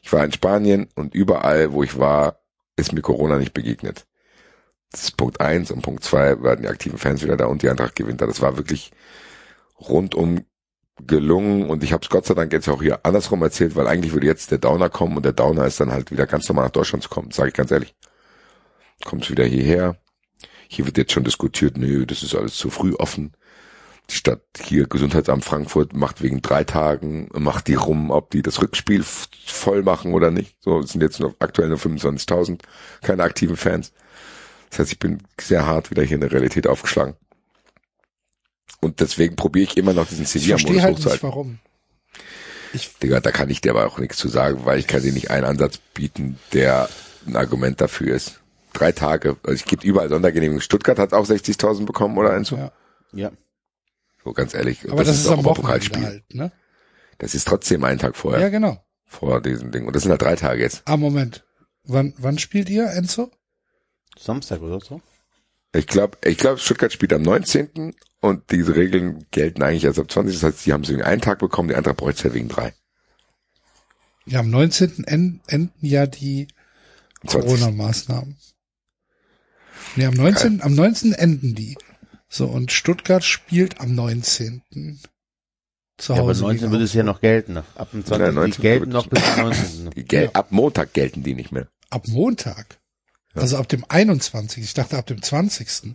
Ich war in Spanien und überall, wo ich war, ist mir Corona nicht begegnet. Das ist Punkt eins und Punkt zwei waren die aktiven Fans wieder da und die Eintracht gewinnt da. Das war wirklich rundum gelungen und ich habe es Gott sei Dank jetzt auch hier andersrum erzählt, weil eigentlich würde jetzt der Downer kommen und der Downer ist dann halt wieder ganz normal nach Deutschland zu kommen, sage ich ganz ehrlich. Kommt wieder hierher. Hier wird jetzt schon diskutiert, nö, das ist alles zu früh offen. Die Stadt hier, Gesundheitsamt Frankfurt, macht wegen drei Tagen, macht die rum, ob die das Rückspiel voll machen oder nicht. So, es sind jetzt nur aktuell nur 25.000, keine aktiven Fans. Das heißt, ich bin sehr hart wieder hier in der Realität aufgeschlagen. Und deswegen probiere ich immer noch diesen
Ich verstehe
Sevilla-Modus
halt nicht,
hochzuhalten.
warum.
Digga, da kann ich dir aber auch nichts zu sagen, weil ich kann dir nicht einen Ansatz bieten, der ein Argument dafür ist. Drei Tage, also ich gebe überall Sondergenehmigung. Stuttgart hat auch 60.000 bekommen oder eins so.
Ja.
Ja.
So ganz ehrlich. Und
Aber das, ist
auch
am Wochenende halt, ne?
Das ist trotzdem einen Tag vorher,
Ja, genau.
vor diesem Ding. Und das sind halt drei Tage jetzt.
Ah, Moment. Wann, wann spielt ihr, Enzo?
Samstag oder so?
Ich glaube, ich glaube, Stuttgart spielt am 19. und diese Regeln gelten eigentlich erst ab 20. Das heißt, die haben es wegen einen Tag bekommen, die andere bräuchte es ja wegen drei.
Ja, am 19. en- enden ja die
20.
Corona-Maßnahmen. Nee, am 19. am 19. enden die. So, und Stuttgart spielt am 19. zu
Ja, aber
Hause.
19
gegen
würde es ja noch gelten. Ab dem 20.
Ja,
die
19
gelten noch bis zum 19.
Die gel Ab Montag gelten die nicht mehr.
Ab Montag. Also ab dem 21. Ich dachte ab dem 20.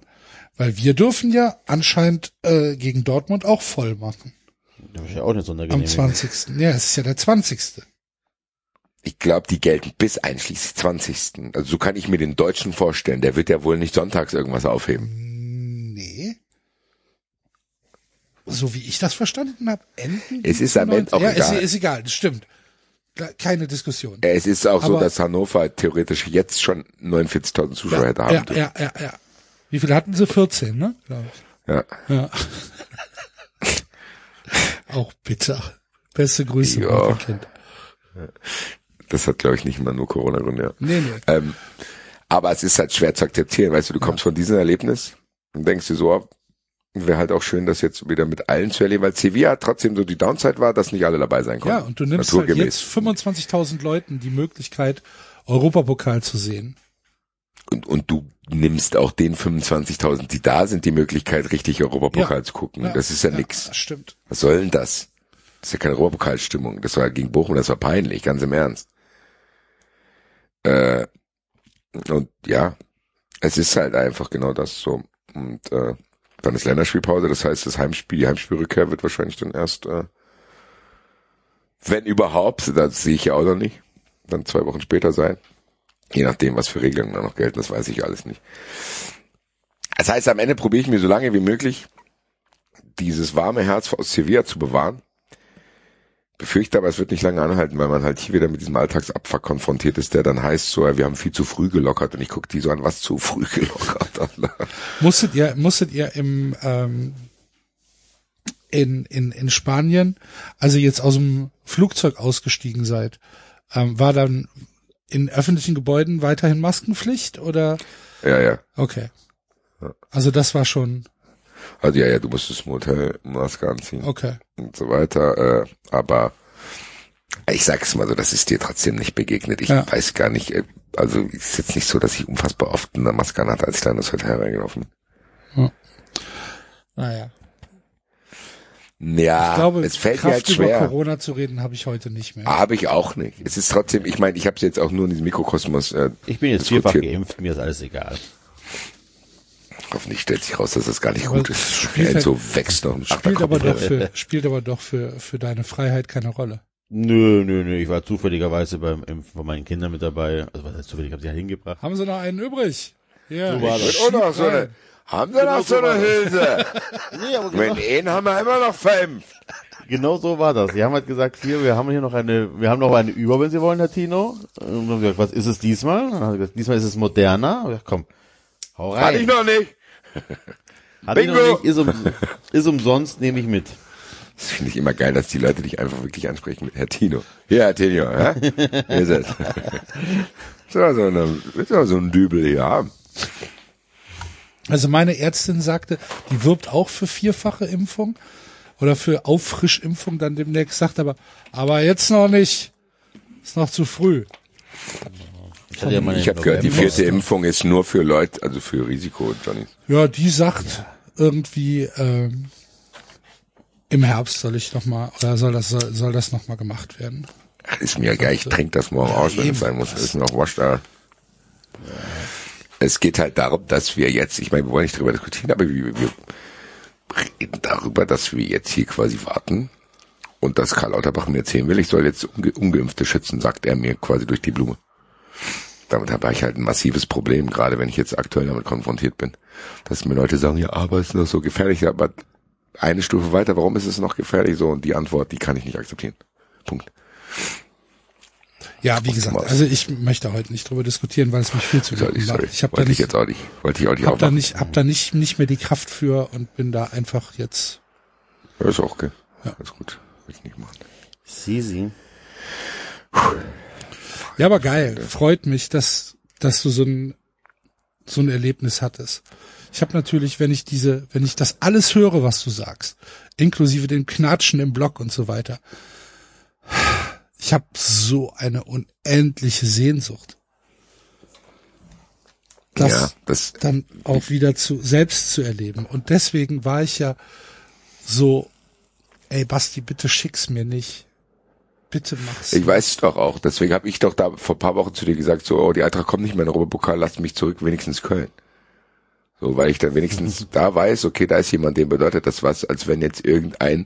Weil wir dürfen ja anscheinend äh, gegen Dortmund auch voll machen.
Da habe ich ja auch eine
Am
Sondergenehmigung.
20. Ja, es ist ja der 20.
Ich glaube, die gelten bis einschließlich 20. Also so kann ich mir den Deutschen vorstellen. Der wird ja wohl nicht sonntags irgendwas aufheben.
Nee. So wie ich das verstanden habe, enden.
Es ist am Ende
19.
auch
ja,
egal.
Ist, ist egal, das stimmt. Keine Diskussion.
Es ist auch so,
Aber-
dass Hannover theoretisch jetzt schon 49.000 Zuschauer hätte haben
ja,
dürfen.
ja, ja, ja. Wie viele hatten sie? 14, ne? Glaube ich.
Ja.
Ja. Auch bitter. Beste Grüße,
Ja.
Kind.
Das hat, glaube ich, nicht mal nur Corona-Gründe. Ja.
Nee, nee.
Ähm, aber es ist halt schwer zu akzeptieren. Weißt du, du kommst von diesem Erlebnis und denkst dir so, wäre halt auch schön, das jetzt wieder mit allen zu erleben, weil Sevilla trotzdem so die Downside war, dass nicht alle dabei sein konnten.
Ja, und du nimmst halt jetzt 25.000 Leuten die Möglichkeit, Europapokal zu sehen.
und, und du nimmst auch den 25.000, die da sind, die Möglichkeit, richtig Europapokal
Ja.
zu gucken. das ist ja, nix.
Das stimmt.
Was soll denn das? Das ist ja keine Europapokalstimmung. Das war gegen Bochum, das war peinlich, ganz im Ernst. Äh, und ja, es ist halt einfach genau das so. Und äh, dann ist Länderspielpause, das heißt, das Heimspiel, die Heimspielrückkehr wird wahrscheinlich dann erst, äh, wenn überhaupt, das sehe ich ja auch noch nicht, dann zwei Wochen später sein. Je nachdem, was für Regeln da noch gelten, das weiß ich alles nicht. Das heißt, am Ende probiere ich mir so lange wie möglich dieses warme Herz aus Sevilla zu bewahren. Befürchte aber, es wird nicht lange anhalten, weil man halt hier wieder mit diesem Alltagsabfuck konfrontiert ist, der dann heißt so, ja, wir haben viel zu früh gelockert und ich gucke die so an, was zu früh gelockert.
Musstet ihr, musstet ihr im, ähm, in, in, in Spanien, also jetzt aus dem Flugzeug ausgestiegen seid, ähm, war dann in öffentlichen Gebäuden weiterhin Maskenpflicht oder?
ja, ja.
Okay. Also das war schon,
Also ja, ja, du musstest im Hotel Maske anziehen
okay.
und so weiter. Äh, aber ich sag's mal so, das ist dir trotzdem nicht begegnet. Ich
Ja.
weiß gar nicht, äh, also ist jetzt nicht so, dass ich unfassbar oft eine Maske hatte, als ich da in das Hotel reingelaufen bin.
Naja.
Ja,
Ich glaube,
es fällt
Kraft
mir halt
über
schwer.
Corona zu reden habe ich heute nicht mehr.
Habe ich auch nicht. Es ist trotzdem, ich meine, ich habe es jetzt auch nur in diesem Mikrokosmos. Äh,
Ich bin jetzt vierfach geimpft, mir ist alles egal.
Hoffentlich stellt sich raus, dass das gar nicht
Aber
gut ist.
spielt halt-
Enzo wächst noch ein
Spielt aber doch für, spielt aber doch für, für deine Freiheit keine Rolle.
Nö, nö, nö, ich war zufälligerweise beim Impfen von meinen Kindern mit dabei. Also was heißt zufällig, ich habe sie ja hingebracht.
Haben sie noch einen übrig? Ja,
So war das.
Und noch so eine, haben sie noch so eine Hülse?
Nee, aber
Wenn ihn haben wir immer noch verimpft.
Genau so war das. Die haben halt gesagt, hier, wir haben hier noch eine, wir haben noch eine über, wenn Sie wollen, Herr Tino. Und dann haben wir gesagt, was ist es diesmal? Und dann hat er gesagt, diesmal ist es moderner. Und ich gesagt, komm, hau rein.
Hatte ich noch nicht.
Hat ich noch
Bingo.
nicht, ist, um, ist umsonst, nehme ich mit.
Das finde ich immer geil, dass die Leute dich einfach wirklich ansprechen mit Herr Tino. Ja, Herr Tino, hä? Hier ist es. So, so, eine, so ein Dübel hier haben?
Also meine Ärztin sagte, die wirbt auch für vierfache Impfung oder für Auffrischimpfung dann demnächst, sagt aber, aber jetzt noch nicht. Ist noch zu früh.
Ich, ja
Ich habe gehört, die vierte Impfung ist nur für Leute, also für Risiko, Johnny.
Ja, die sagt irgendwie, ähm, im Herbst soll ich noch mal oder soll das soll, soll das noch mal gemacht werden?
Ist mir egal, ich trinke das morgen aus, wenn es sein muss. Ist auch wurscht. da. Es geht halt darum, dass wir jetzt, ich meine, wir wollen nicht darüber diskutieren, aber wir, wir reden darüber, dass wir jetzt hier quasi warten und dass Karl Lauterbach mir erzählen will, ich soll jetzt Unge Ungeimpfte schützen, sagt er mir quasi durch die Blume. Damit habe ich halt ein massives Problem, gerade wenn ich jetzt aktuell damit konfrontiert bin. Dass mir Leute sagen, ja, aber ist das so gefährlich? Aber eine Stufe weiter, warum ist es noch gefährlich so? Und die Antwort, die kann ich nicht akzeptieren. Punkt.
Ja, wie gesagt, also ich möchte heute nicht drüber diskutieren, weil es mich viel zu
Sorry,
macht.
sorry.
Ich habe da
wollte ich
nicht,
jetzt auch nicht, wollte ich auch nicht
hab da nicht, hab da nicht, nicht mehr die Kraft für und bin da einfach jetzt.
Ja, ist auch okay.
Ja.
Ist gut. Will ich nicht machen.
Sisi.
Ja, aber geil. Freut mich, dass, dass du so ein, so ein Erlebnis hattest. Ich habe natürlich, wenn ich diese, wenn ich das alles höre, was du sagst, inklusive dem Knatschen im Block und so weiter, ich habe so eine unendliche Sehnsucht. Das,
ja, das,
dann auch wieder zu selbst zu erleben. Und deswegen war ich ja so Ey, Basti, bitte schick's mir nicht. Bitte mach's.
Ich weiß es doch auch. Deswegen habe ich doch da vor ein paar Wochen zu dir gesagt, so, oh, die Eintracht kommt nicht mehr in den Europapokal, lasst mich zurück, wenigstens Köln. So, weil ich dann wenigstens da weiß, okay, da ist jemand, dem bedeutet das was, als wenn jetzt irgendein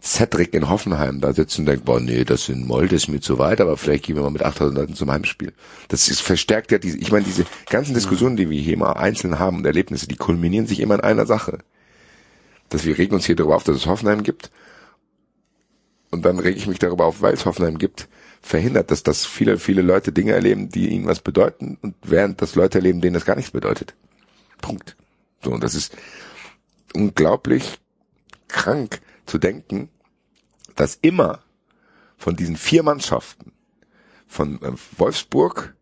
Cedric in Hoffenheim da sitzt und denkt, boah, nee, das in Molde ist mir zu weit, aber vielleicht gehen wir mal mit 8000 Leuten zum Heimspiel. Das ist, verstärkt ja diese, ich meine, diese ganzen Diskussionen, die wir hier immer einzeln haben und Erlebnisse, die kulminieren sich immer in einer Sache. Dass wir regen uns hier darüber auf, dass es Hoffenheim gibt. Und dann rege ich mich darüber auf, weil es Hoffenheim gibt, verhindert, dass das viele, viele Leute Dinge erleben, die ihnen was bedeuten und während das Leute erleben, denen das gar nichts bedeutet. Punkt. So, und das ist unglaublich krank zu denken, dass immer von diesen vier Mannschaften, von äh, Wolfsburg,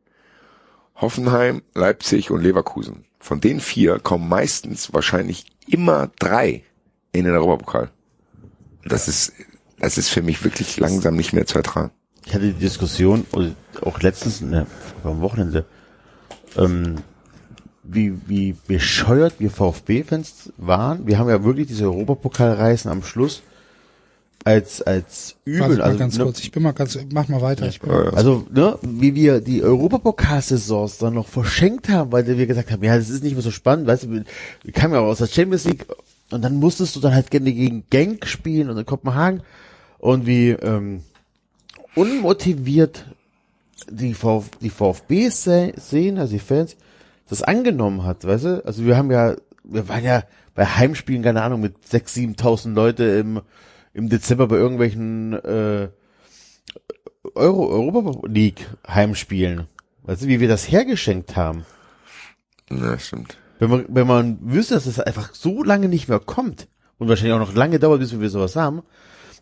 Hoffenheim, Leipzig und Leverkusen, von den vier kommen meistens wahrscheinlich immer drei in den Europapokal. Das ist, das ist für mich wirklich langsam nicht mehr zu ertragen.
Ich hatte die Diskussion, auch letztens, ne, am Wochenende, ähm, wie, wie bescheuert wir VfB-Fans waren. Wir haben ja wirklich diese Europapokalreisen am Schluss als, als
Warte
übel.
mal
Also,
ganz
ne,
kurz. Ich bin mal ganz, mach mal weiter. Ich bin
also, ne, wie wir die Europapokalsaisons dann noch verschenkt haben, weil wir gesagt haben, ja, das ist nicht mehr so spannend, weißt du, wir, wir kamen ja auch aus der Champions League und dann musstest du dann halt gerne gegen Genk spielen und in Kopenhagen und wie ähm, unmotiviert die, Vf die VfB se- sehen, also die Fans, das angenommen hat, weißt du? Also wir haben ja, wir waren ja bei Heimspielen, keine Ahnung, mit 6.000, 7.000 Leute im, im Dezember bei irgendwelchen äh, Euro, Europa League Heimspielen. Weißt du, wie wir das hergeschenkt haben?
Ja, stimmt.
Wenn man, wenn man wüsste, dass es einfach so lange nicht mehr kommt und wahrscheinlich auch noch lange dauert, bis wir sowas haben,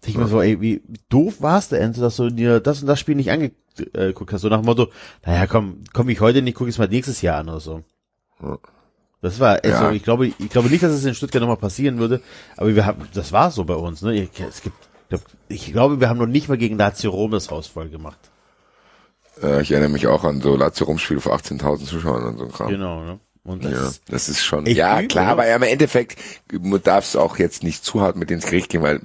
denke ich mir so, ey, wie doof war's denn, dass du dir das und das Spiel nicht angeguckt hast. So nach dem Motto, naja, komm, komm ich heute nicht, guck ich es mal nächstes Jahr an oder so. Das war, also
Ja.
ich glaube, ich glaube nicht, dass es in Stuttgart nochmal passieren würde, aber wir haben, das war so bei uns, ne? Ich- Es gibt, ich glaub- ich glaube, wir haben noch nicht mal gegen Lazio Rom das Haus voll gemacht.
Äh, ich erinnere mich auch an so Lazio-Rumspiele vor 18.000 Zuschauern und so ein Kram.
Genau, ne? Und das
Ja,
ist,
das ist schon, ja
übel,
klar,
oder?
aber ja, im Endeffekt darfst du auch jetzt nicht zu hart mit ins Gericht gehen, weil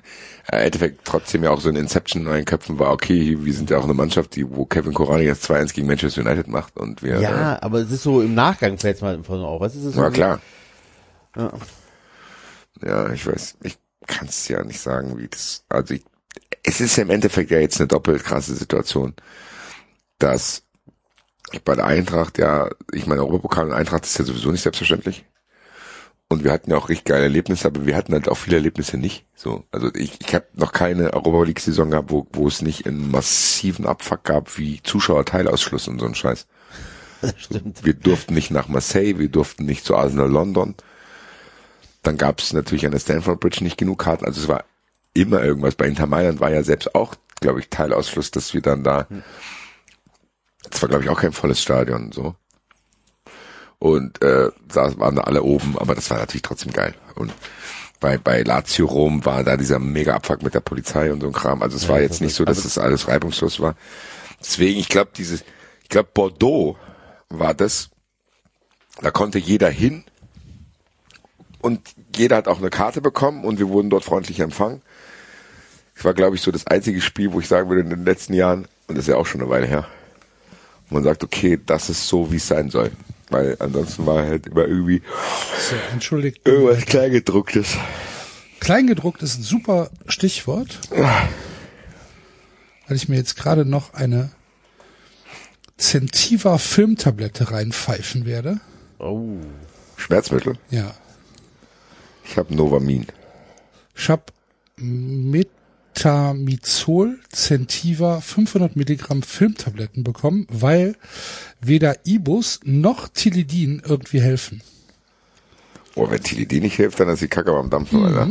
äh, im Endeffekt trotzdem ja auch so ein Inception in meinen Köpfen war, okay, wir sind ja auch eine Mannschaft, die, wo Kevin Korani jetzt 2-1 gegen Manchester United macht und wir,
ja, aber es ist so im Nachgang fällt es mal so auf. Was ist es
äh, ja klar.
Ja.
Ja, ich weiß, ich kann es ja nicht sagen, wie das, also ich, es ist ja im Endeffekt ja jetzt eine doppelt krasse Situation, dass bei der Eintracht ja, ich meine, Europapokal und Eintracht ist ja sowieso nicht selbstverständlich. Und wir hatten ja auch richtig geile Erlebnisse, aber wir hatten halt auch viele Erlebnisse nicht. So, also ich, ich habe noch keine Europa League Saison gehabt, wo, wo es nicht einen massiven Abfuck gab wie Zuschauerteilausschluss und so ein Scheiß.
Stimmt.
Wir durften nicht nach Marseille, wir durften nicht zu Arsenal London. Dann gab es natürlich an der Stanford Bridge nicht genug Karten. Also es war immer irgendwas. Bei Inter Mailand war ja selbst auch, glaube ich, Teilausschluss, dass wir dann da. Es war, glaube ich, auch kein volles Stadion und so. Und äh, da waren alle oben, aber das war natürlich trotzdem geil. Und bei, bei Lazio Rom war da dieser mega Abfuck mit der Polizei und so ein Kram. Also es war jetzt nicht so, dass das alles reibungslos war. Deswegen, ich glaube, dieses, ich glaube, Bordeaux war das, da konnte jeder hin und jeder hat auch eine Karte bekommen und wir wurden dort freundlich empfangen. Es war, glaube ich, so das einzige Spiel, wo ich sagen würde, in den letzten Jahren, und das ist ja auch schon eine Weile her, man sagt, okay, das ist so, wie es sein soll. Weil ansonsten war halt immer irgendwie
so, entschuldigt.
irgendwas Kleingedrucktes.
Kleingedruckt ist ein super Stichwort. Weil ich mir jetzt gerade noch eine Zentiva Filmtablette reinpfeifen werde.
Oh.
Schmerzmittel.
Ja.
Ich habe Novamin.
Ich habe Metamizol Zentiva 500 Milligramm Filmtabletten bekommen, weil weder Ibus noch Tilidin irgendwie helfen.
Oh, wenn Tilidin nicht hilft, dann ist die Kacke am Dampfen, Alter.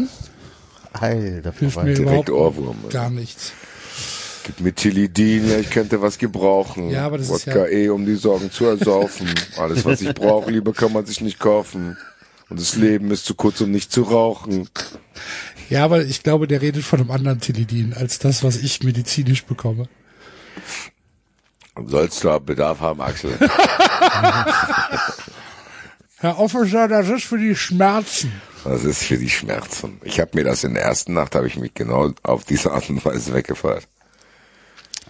Alter,
Hilft mir
Direkt
überhaupt
Ohrwurm. Alter.
gar nichts.
Gib mir Tilidin, ja, ich könnte was gebrauchen.
Ja, aber das ist
Wodka
ja-
eh, um die Sorgen zu ersaufen. Alles, was ich brauche, Liebe, kann man sich nicht kaufen. Und das Leben ist zu kurz, um nicht zu rauchen.
Ja, aber ich glaube, der redet von einem anderen Tilidin als das, was ich medizinisch bekomme.
Sollst du Bedarf haben, Axel?
Herr Officer, das ist für die Schmerzen.
Das ist für die Schmerzen. Ich habe mir das in der ersten Nacht, habe ich mich genau auf diese Art und Weise weggefeuert.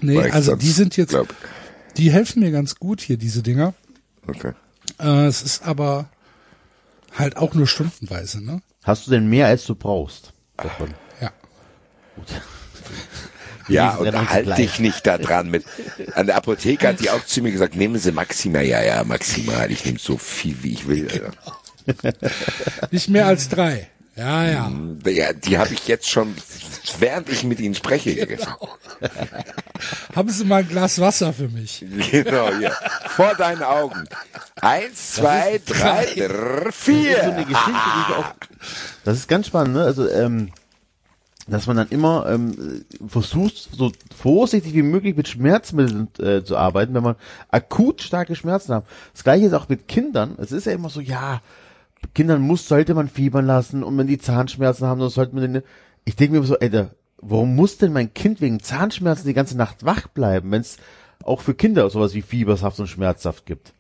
Nee, also
sonst
die sind jetzt,
glaub-
die helfen mir ganz gut hier, diese Dinger.
Okay.
Äh, es ist aber halt auch nur stundenweise, ne?
Hast du denn mehr, als du brauchst? Davon?
Ja.
Ja,
Wenigstens
und
dann
halt
gleich.
dich nicht da dran mit. An der Apotheke hat die auch zu mir gesagt, nehmen Sie maximal, ja, ja, maximal. Ich nehme so viel, wie ich will. Alter.
Nicht mehr als drei. Ja, ja.
Ja, die habe ich jetzt schon, während ich mit Ihnen spreche, gegessen.
Haben Sie mal ein Glas Wasser für mich?
Genau, ja. Vor deinen Augen. Eins, zwei, drei, drrr,
so eine
vier.
Geschichte, die ich auch. Das ist ganz spannend, ne? Also, ähm, dass man dann immer ähm, versucht, so vorsichtig wie möglich mit Schmerzmitteln äh, zu arbeiten, wenn man akut starke Schmerzen hat. Das gleiche ist auch mit Kindern. Es ist ja immer so, ja, Kindern muss, sollte man fiebern lassen und wenn die Zahnschmerzen haben, dann sollte man den. Ich denke mir so, ey, da, warum muss denn mein Kind wegen Zahnschmerzen die ganze Nacht wach bleiben, wenn es auch für Kinder sowas wie Fiebersaft und Schmerzsaft gibt?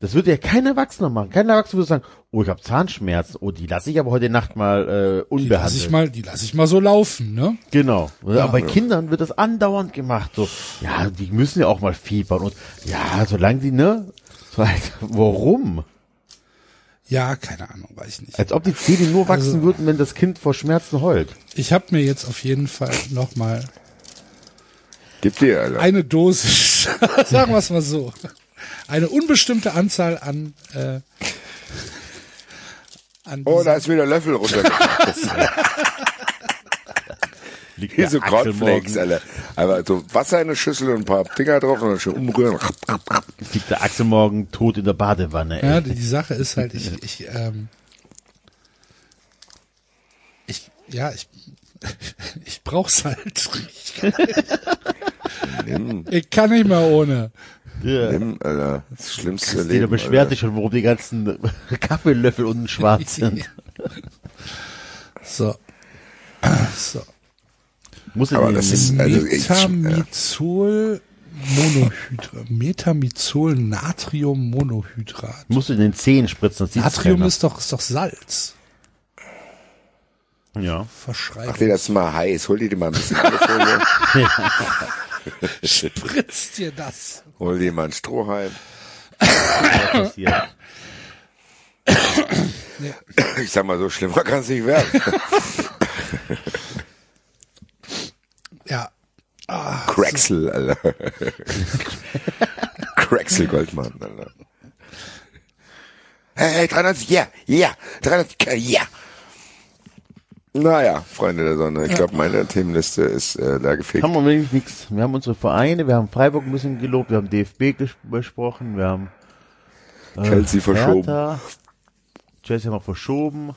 Das würde ja kein Erwachsener machen. Kein Erwachsener würde sagen, oh, ich habe Zahnschmerzen, oh, die lasse ich aber heute Nacht mal äh,
Die lasse
unbehandelt.
ich mal, die lasse ich mal so laufen, ne?
Genau. aber bei Kindern wird das andauernd gemacht. So, ja, die müssen ja auch mal fiebern und ja, solange die, ne? So, halt, warum?
Ja, keine Ahnung, weiß ich nicht.
Als ob die Zähne nur wachsen
Also-
würden, wenn das Kind vor Schmerzen heult.
Ich habe mir jetzt auf jeden Fall nochmal
Gib dir, Alter.
eine Dosis, sagen wir es mal so, eine unbestimmte Anzahl an, äh, an
Oh, da ist wieder Löffel runtergefallen.
Liegt
Hier so Cornflakes, Alter. Aber so Wasser in eine Schüssel und ein paar Dinger drauf und dann schön umrühren.
Liegt der Axel morgen tot in der Badewanne, ey.
Ja, die, die Sache ist halt, ich, ich, ähm, ich, ja, ich, ich brauch's halt. Ich kann,
Nimm,
ich kann nicht mehr ohne.
Ja.
nimm, Alter. Das schlimmste
Jeder
Leben.
beschwert sich schon, warum die ganzen Kaffeelöffel unten schwarz sind.
So. So.
Muss in
Aber
den-
das ist- Also ich-
Metamizol Monohydrat. Metamizol Natrium Monohydrat.
musst du in den Zehen spritzen. Das sieht
Natrium
keiner.
ist doch, ist doch Salz.
ja.
Verschreiben.
Ach nee, das ist mal heiß. Hol dir die mal ein bisschen.
Spritzt dir das.
Hol dir mal einen Strohhalm. Ich sag mal, so schlimmer kann es nicht werden.
Ja.
Craxel, Alter. Craxel Goldmann, Alter. Hey, hey, 390, ja, ja, 390, ja. Naja, Freunde der Sonne, ich glaube, meine Themenliste ist äh, da gefegt.
haben wir wirklich nichts. Wir haben unsere Vereine, wir haben Freiburg ein bisschen gelobt, wir haben DFB besprochen, wir haben äh,
Chelsea verschoben.
Hertha, Chelsea haben wir verschoben.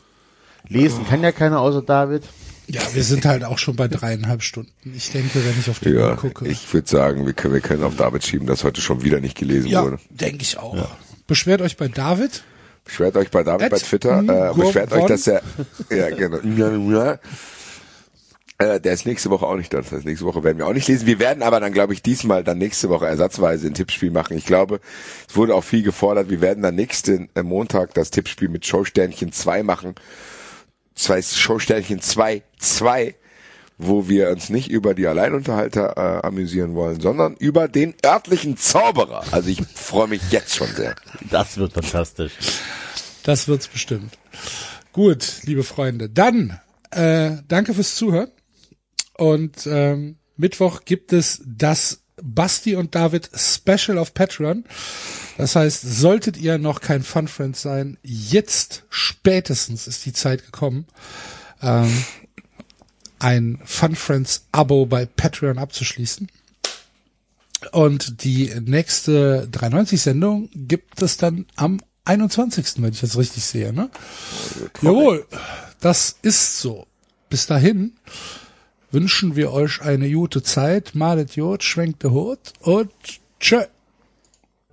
Lesen kann ja keiner außer David.
Ja, wir sind halt auch schon bei dreieinhalb Stunden. Ich denke, wenn ich auf die Uhr
Ja,
gucke.
ich würde sagen, wir können, wir können auf David schieben, dass heute schon wieder nicht gelesen
ja,
wurde.
denke ich auch. Beschwert euch bei David.
Beschwert euch bei David
At
bei Twitter, äh, beschwert euch, dass er, ja, genau. Äh, der ist nächste Woche auch nicht da. Das heißt, nächste Woche werden wir auch nicht lesen. Wir werden aber dann, glaube ich, diesmal dann nächste Woche ersatzweise ein Tippspiel machen. Ich glaube, es wurde auch viel gefordert. Wir werden dann nächsten äh, Montag das Tippspiel mit Showsternchen 2 machen. Zwei Showsternchen 2, 2, wo wir uns nicht über die Alleinunterhalter äh, amüsieren wollen, sondern über den örtlichen Zauberer. Also ich freue mich jetzt schon sehr.
Das wird fantastisch.
Das wird's bestimmt. Gut, liebe Freunde. Dann äh, danke fürs Zuhören. Und ähm, Mittwoch gibt es das Basti und David Special auf Patreon. Das heißt, solltet ihr noch kein Fun Friend sein, jetzt spätestens ist die Zeit gekommen, ähm, ein Fun Friends Abo bei Patreon abzuschließen. Und die nächste 390 Sendung gibt es dann am 21. wenn ich das richtig sehe, ne? Jawohl, das ist so. Bis dahin wünschen wir euch eine gute Zeit. Malet Jod, schwenkt der Hut und tschö.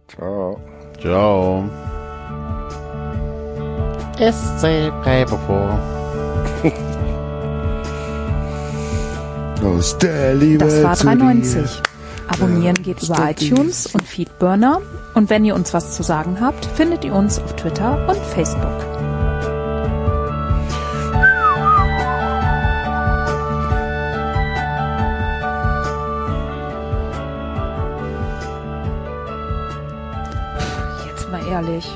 Ciao.
Ciao. SC Freiburg.
Aus der Liebe
Das war
zu dir.
390. Abonnieren geht über iTunes und Feedburner. Und wenn ihr uns was zu sagen habt, findet ihr uns auf Twitter und Facebook. Ehrlich,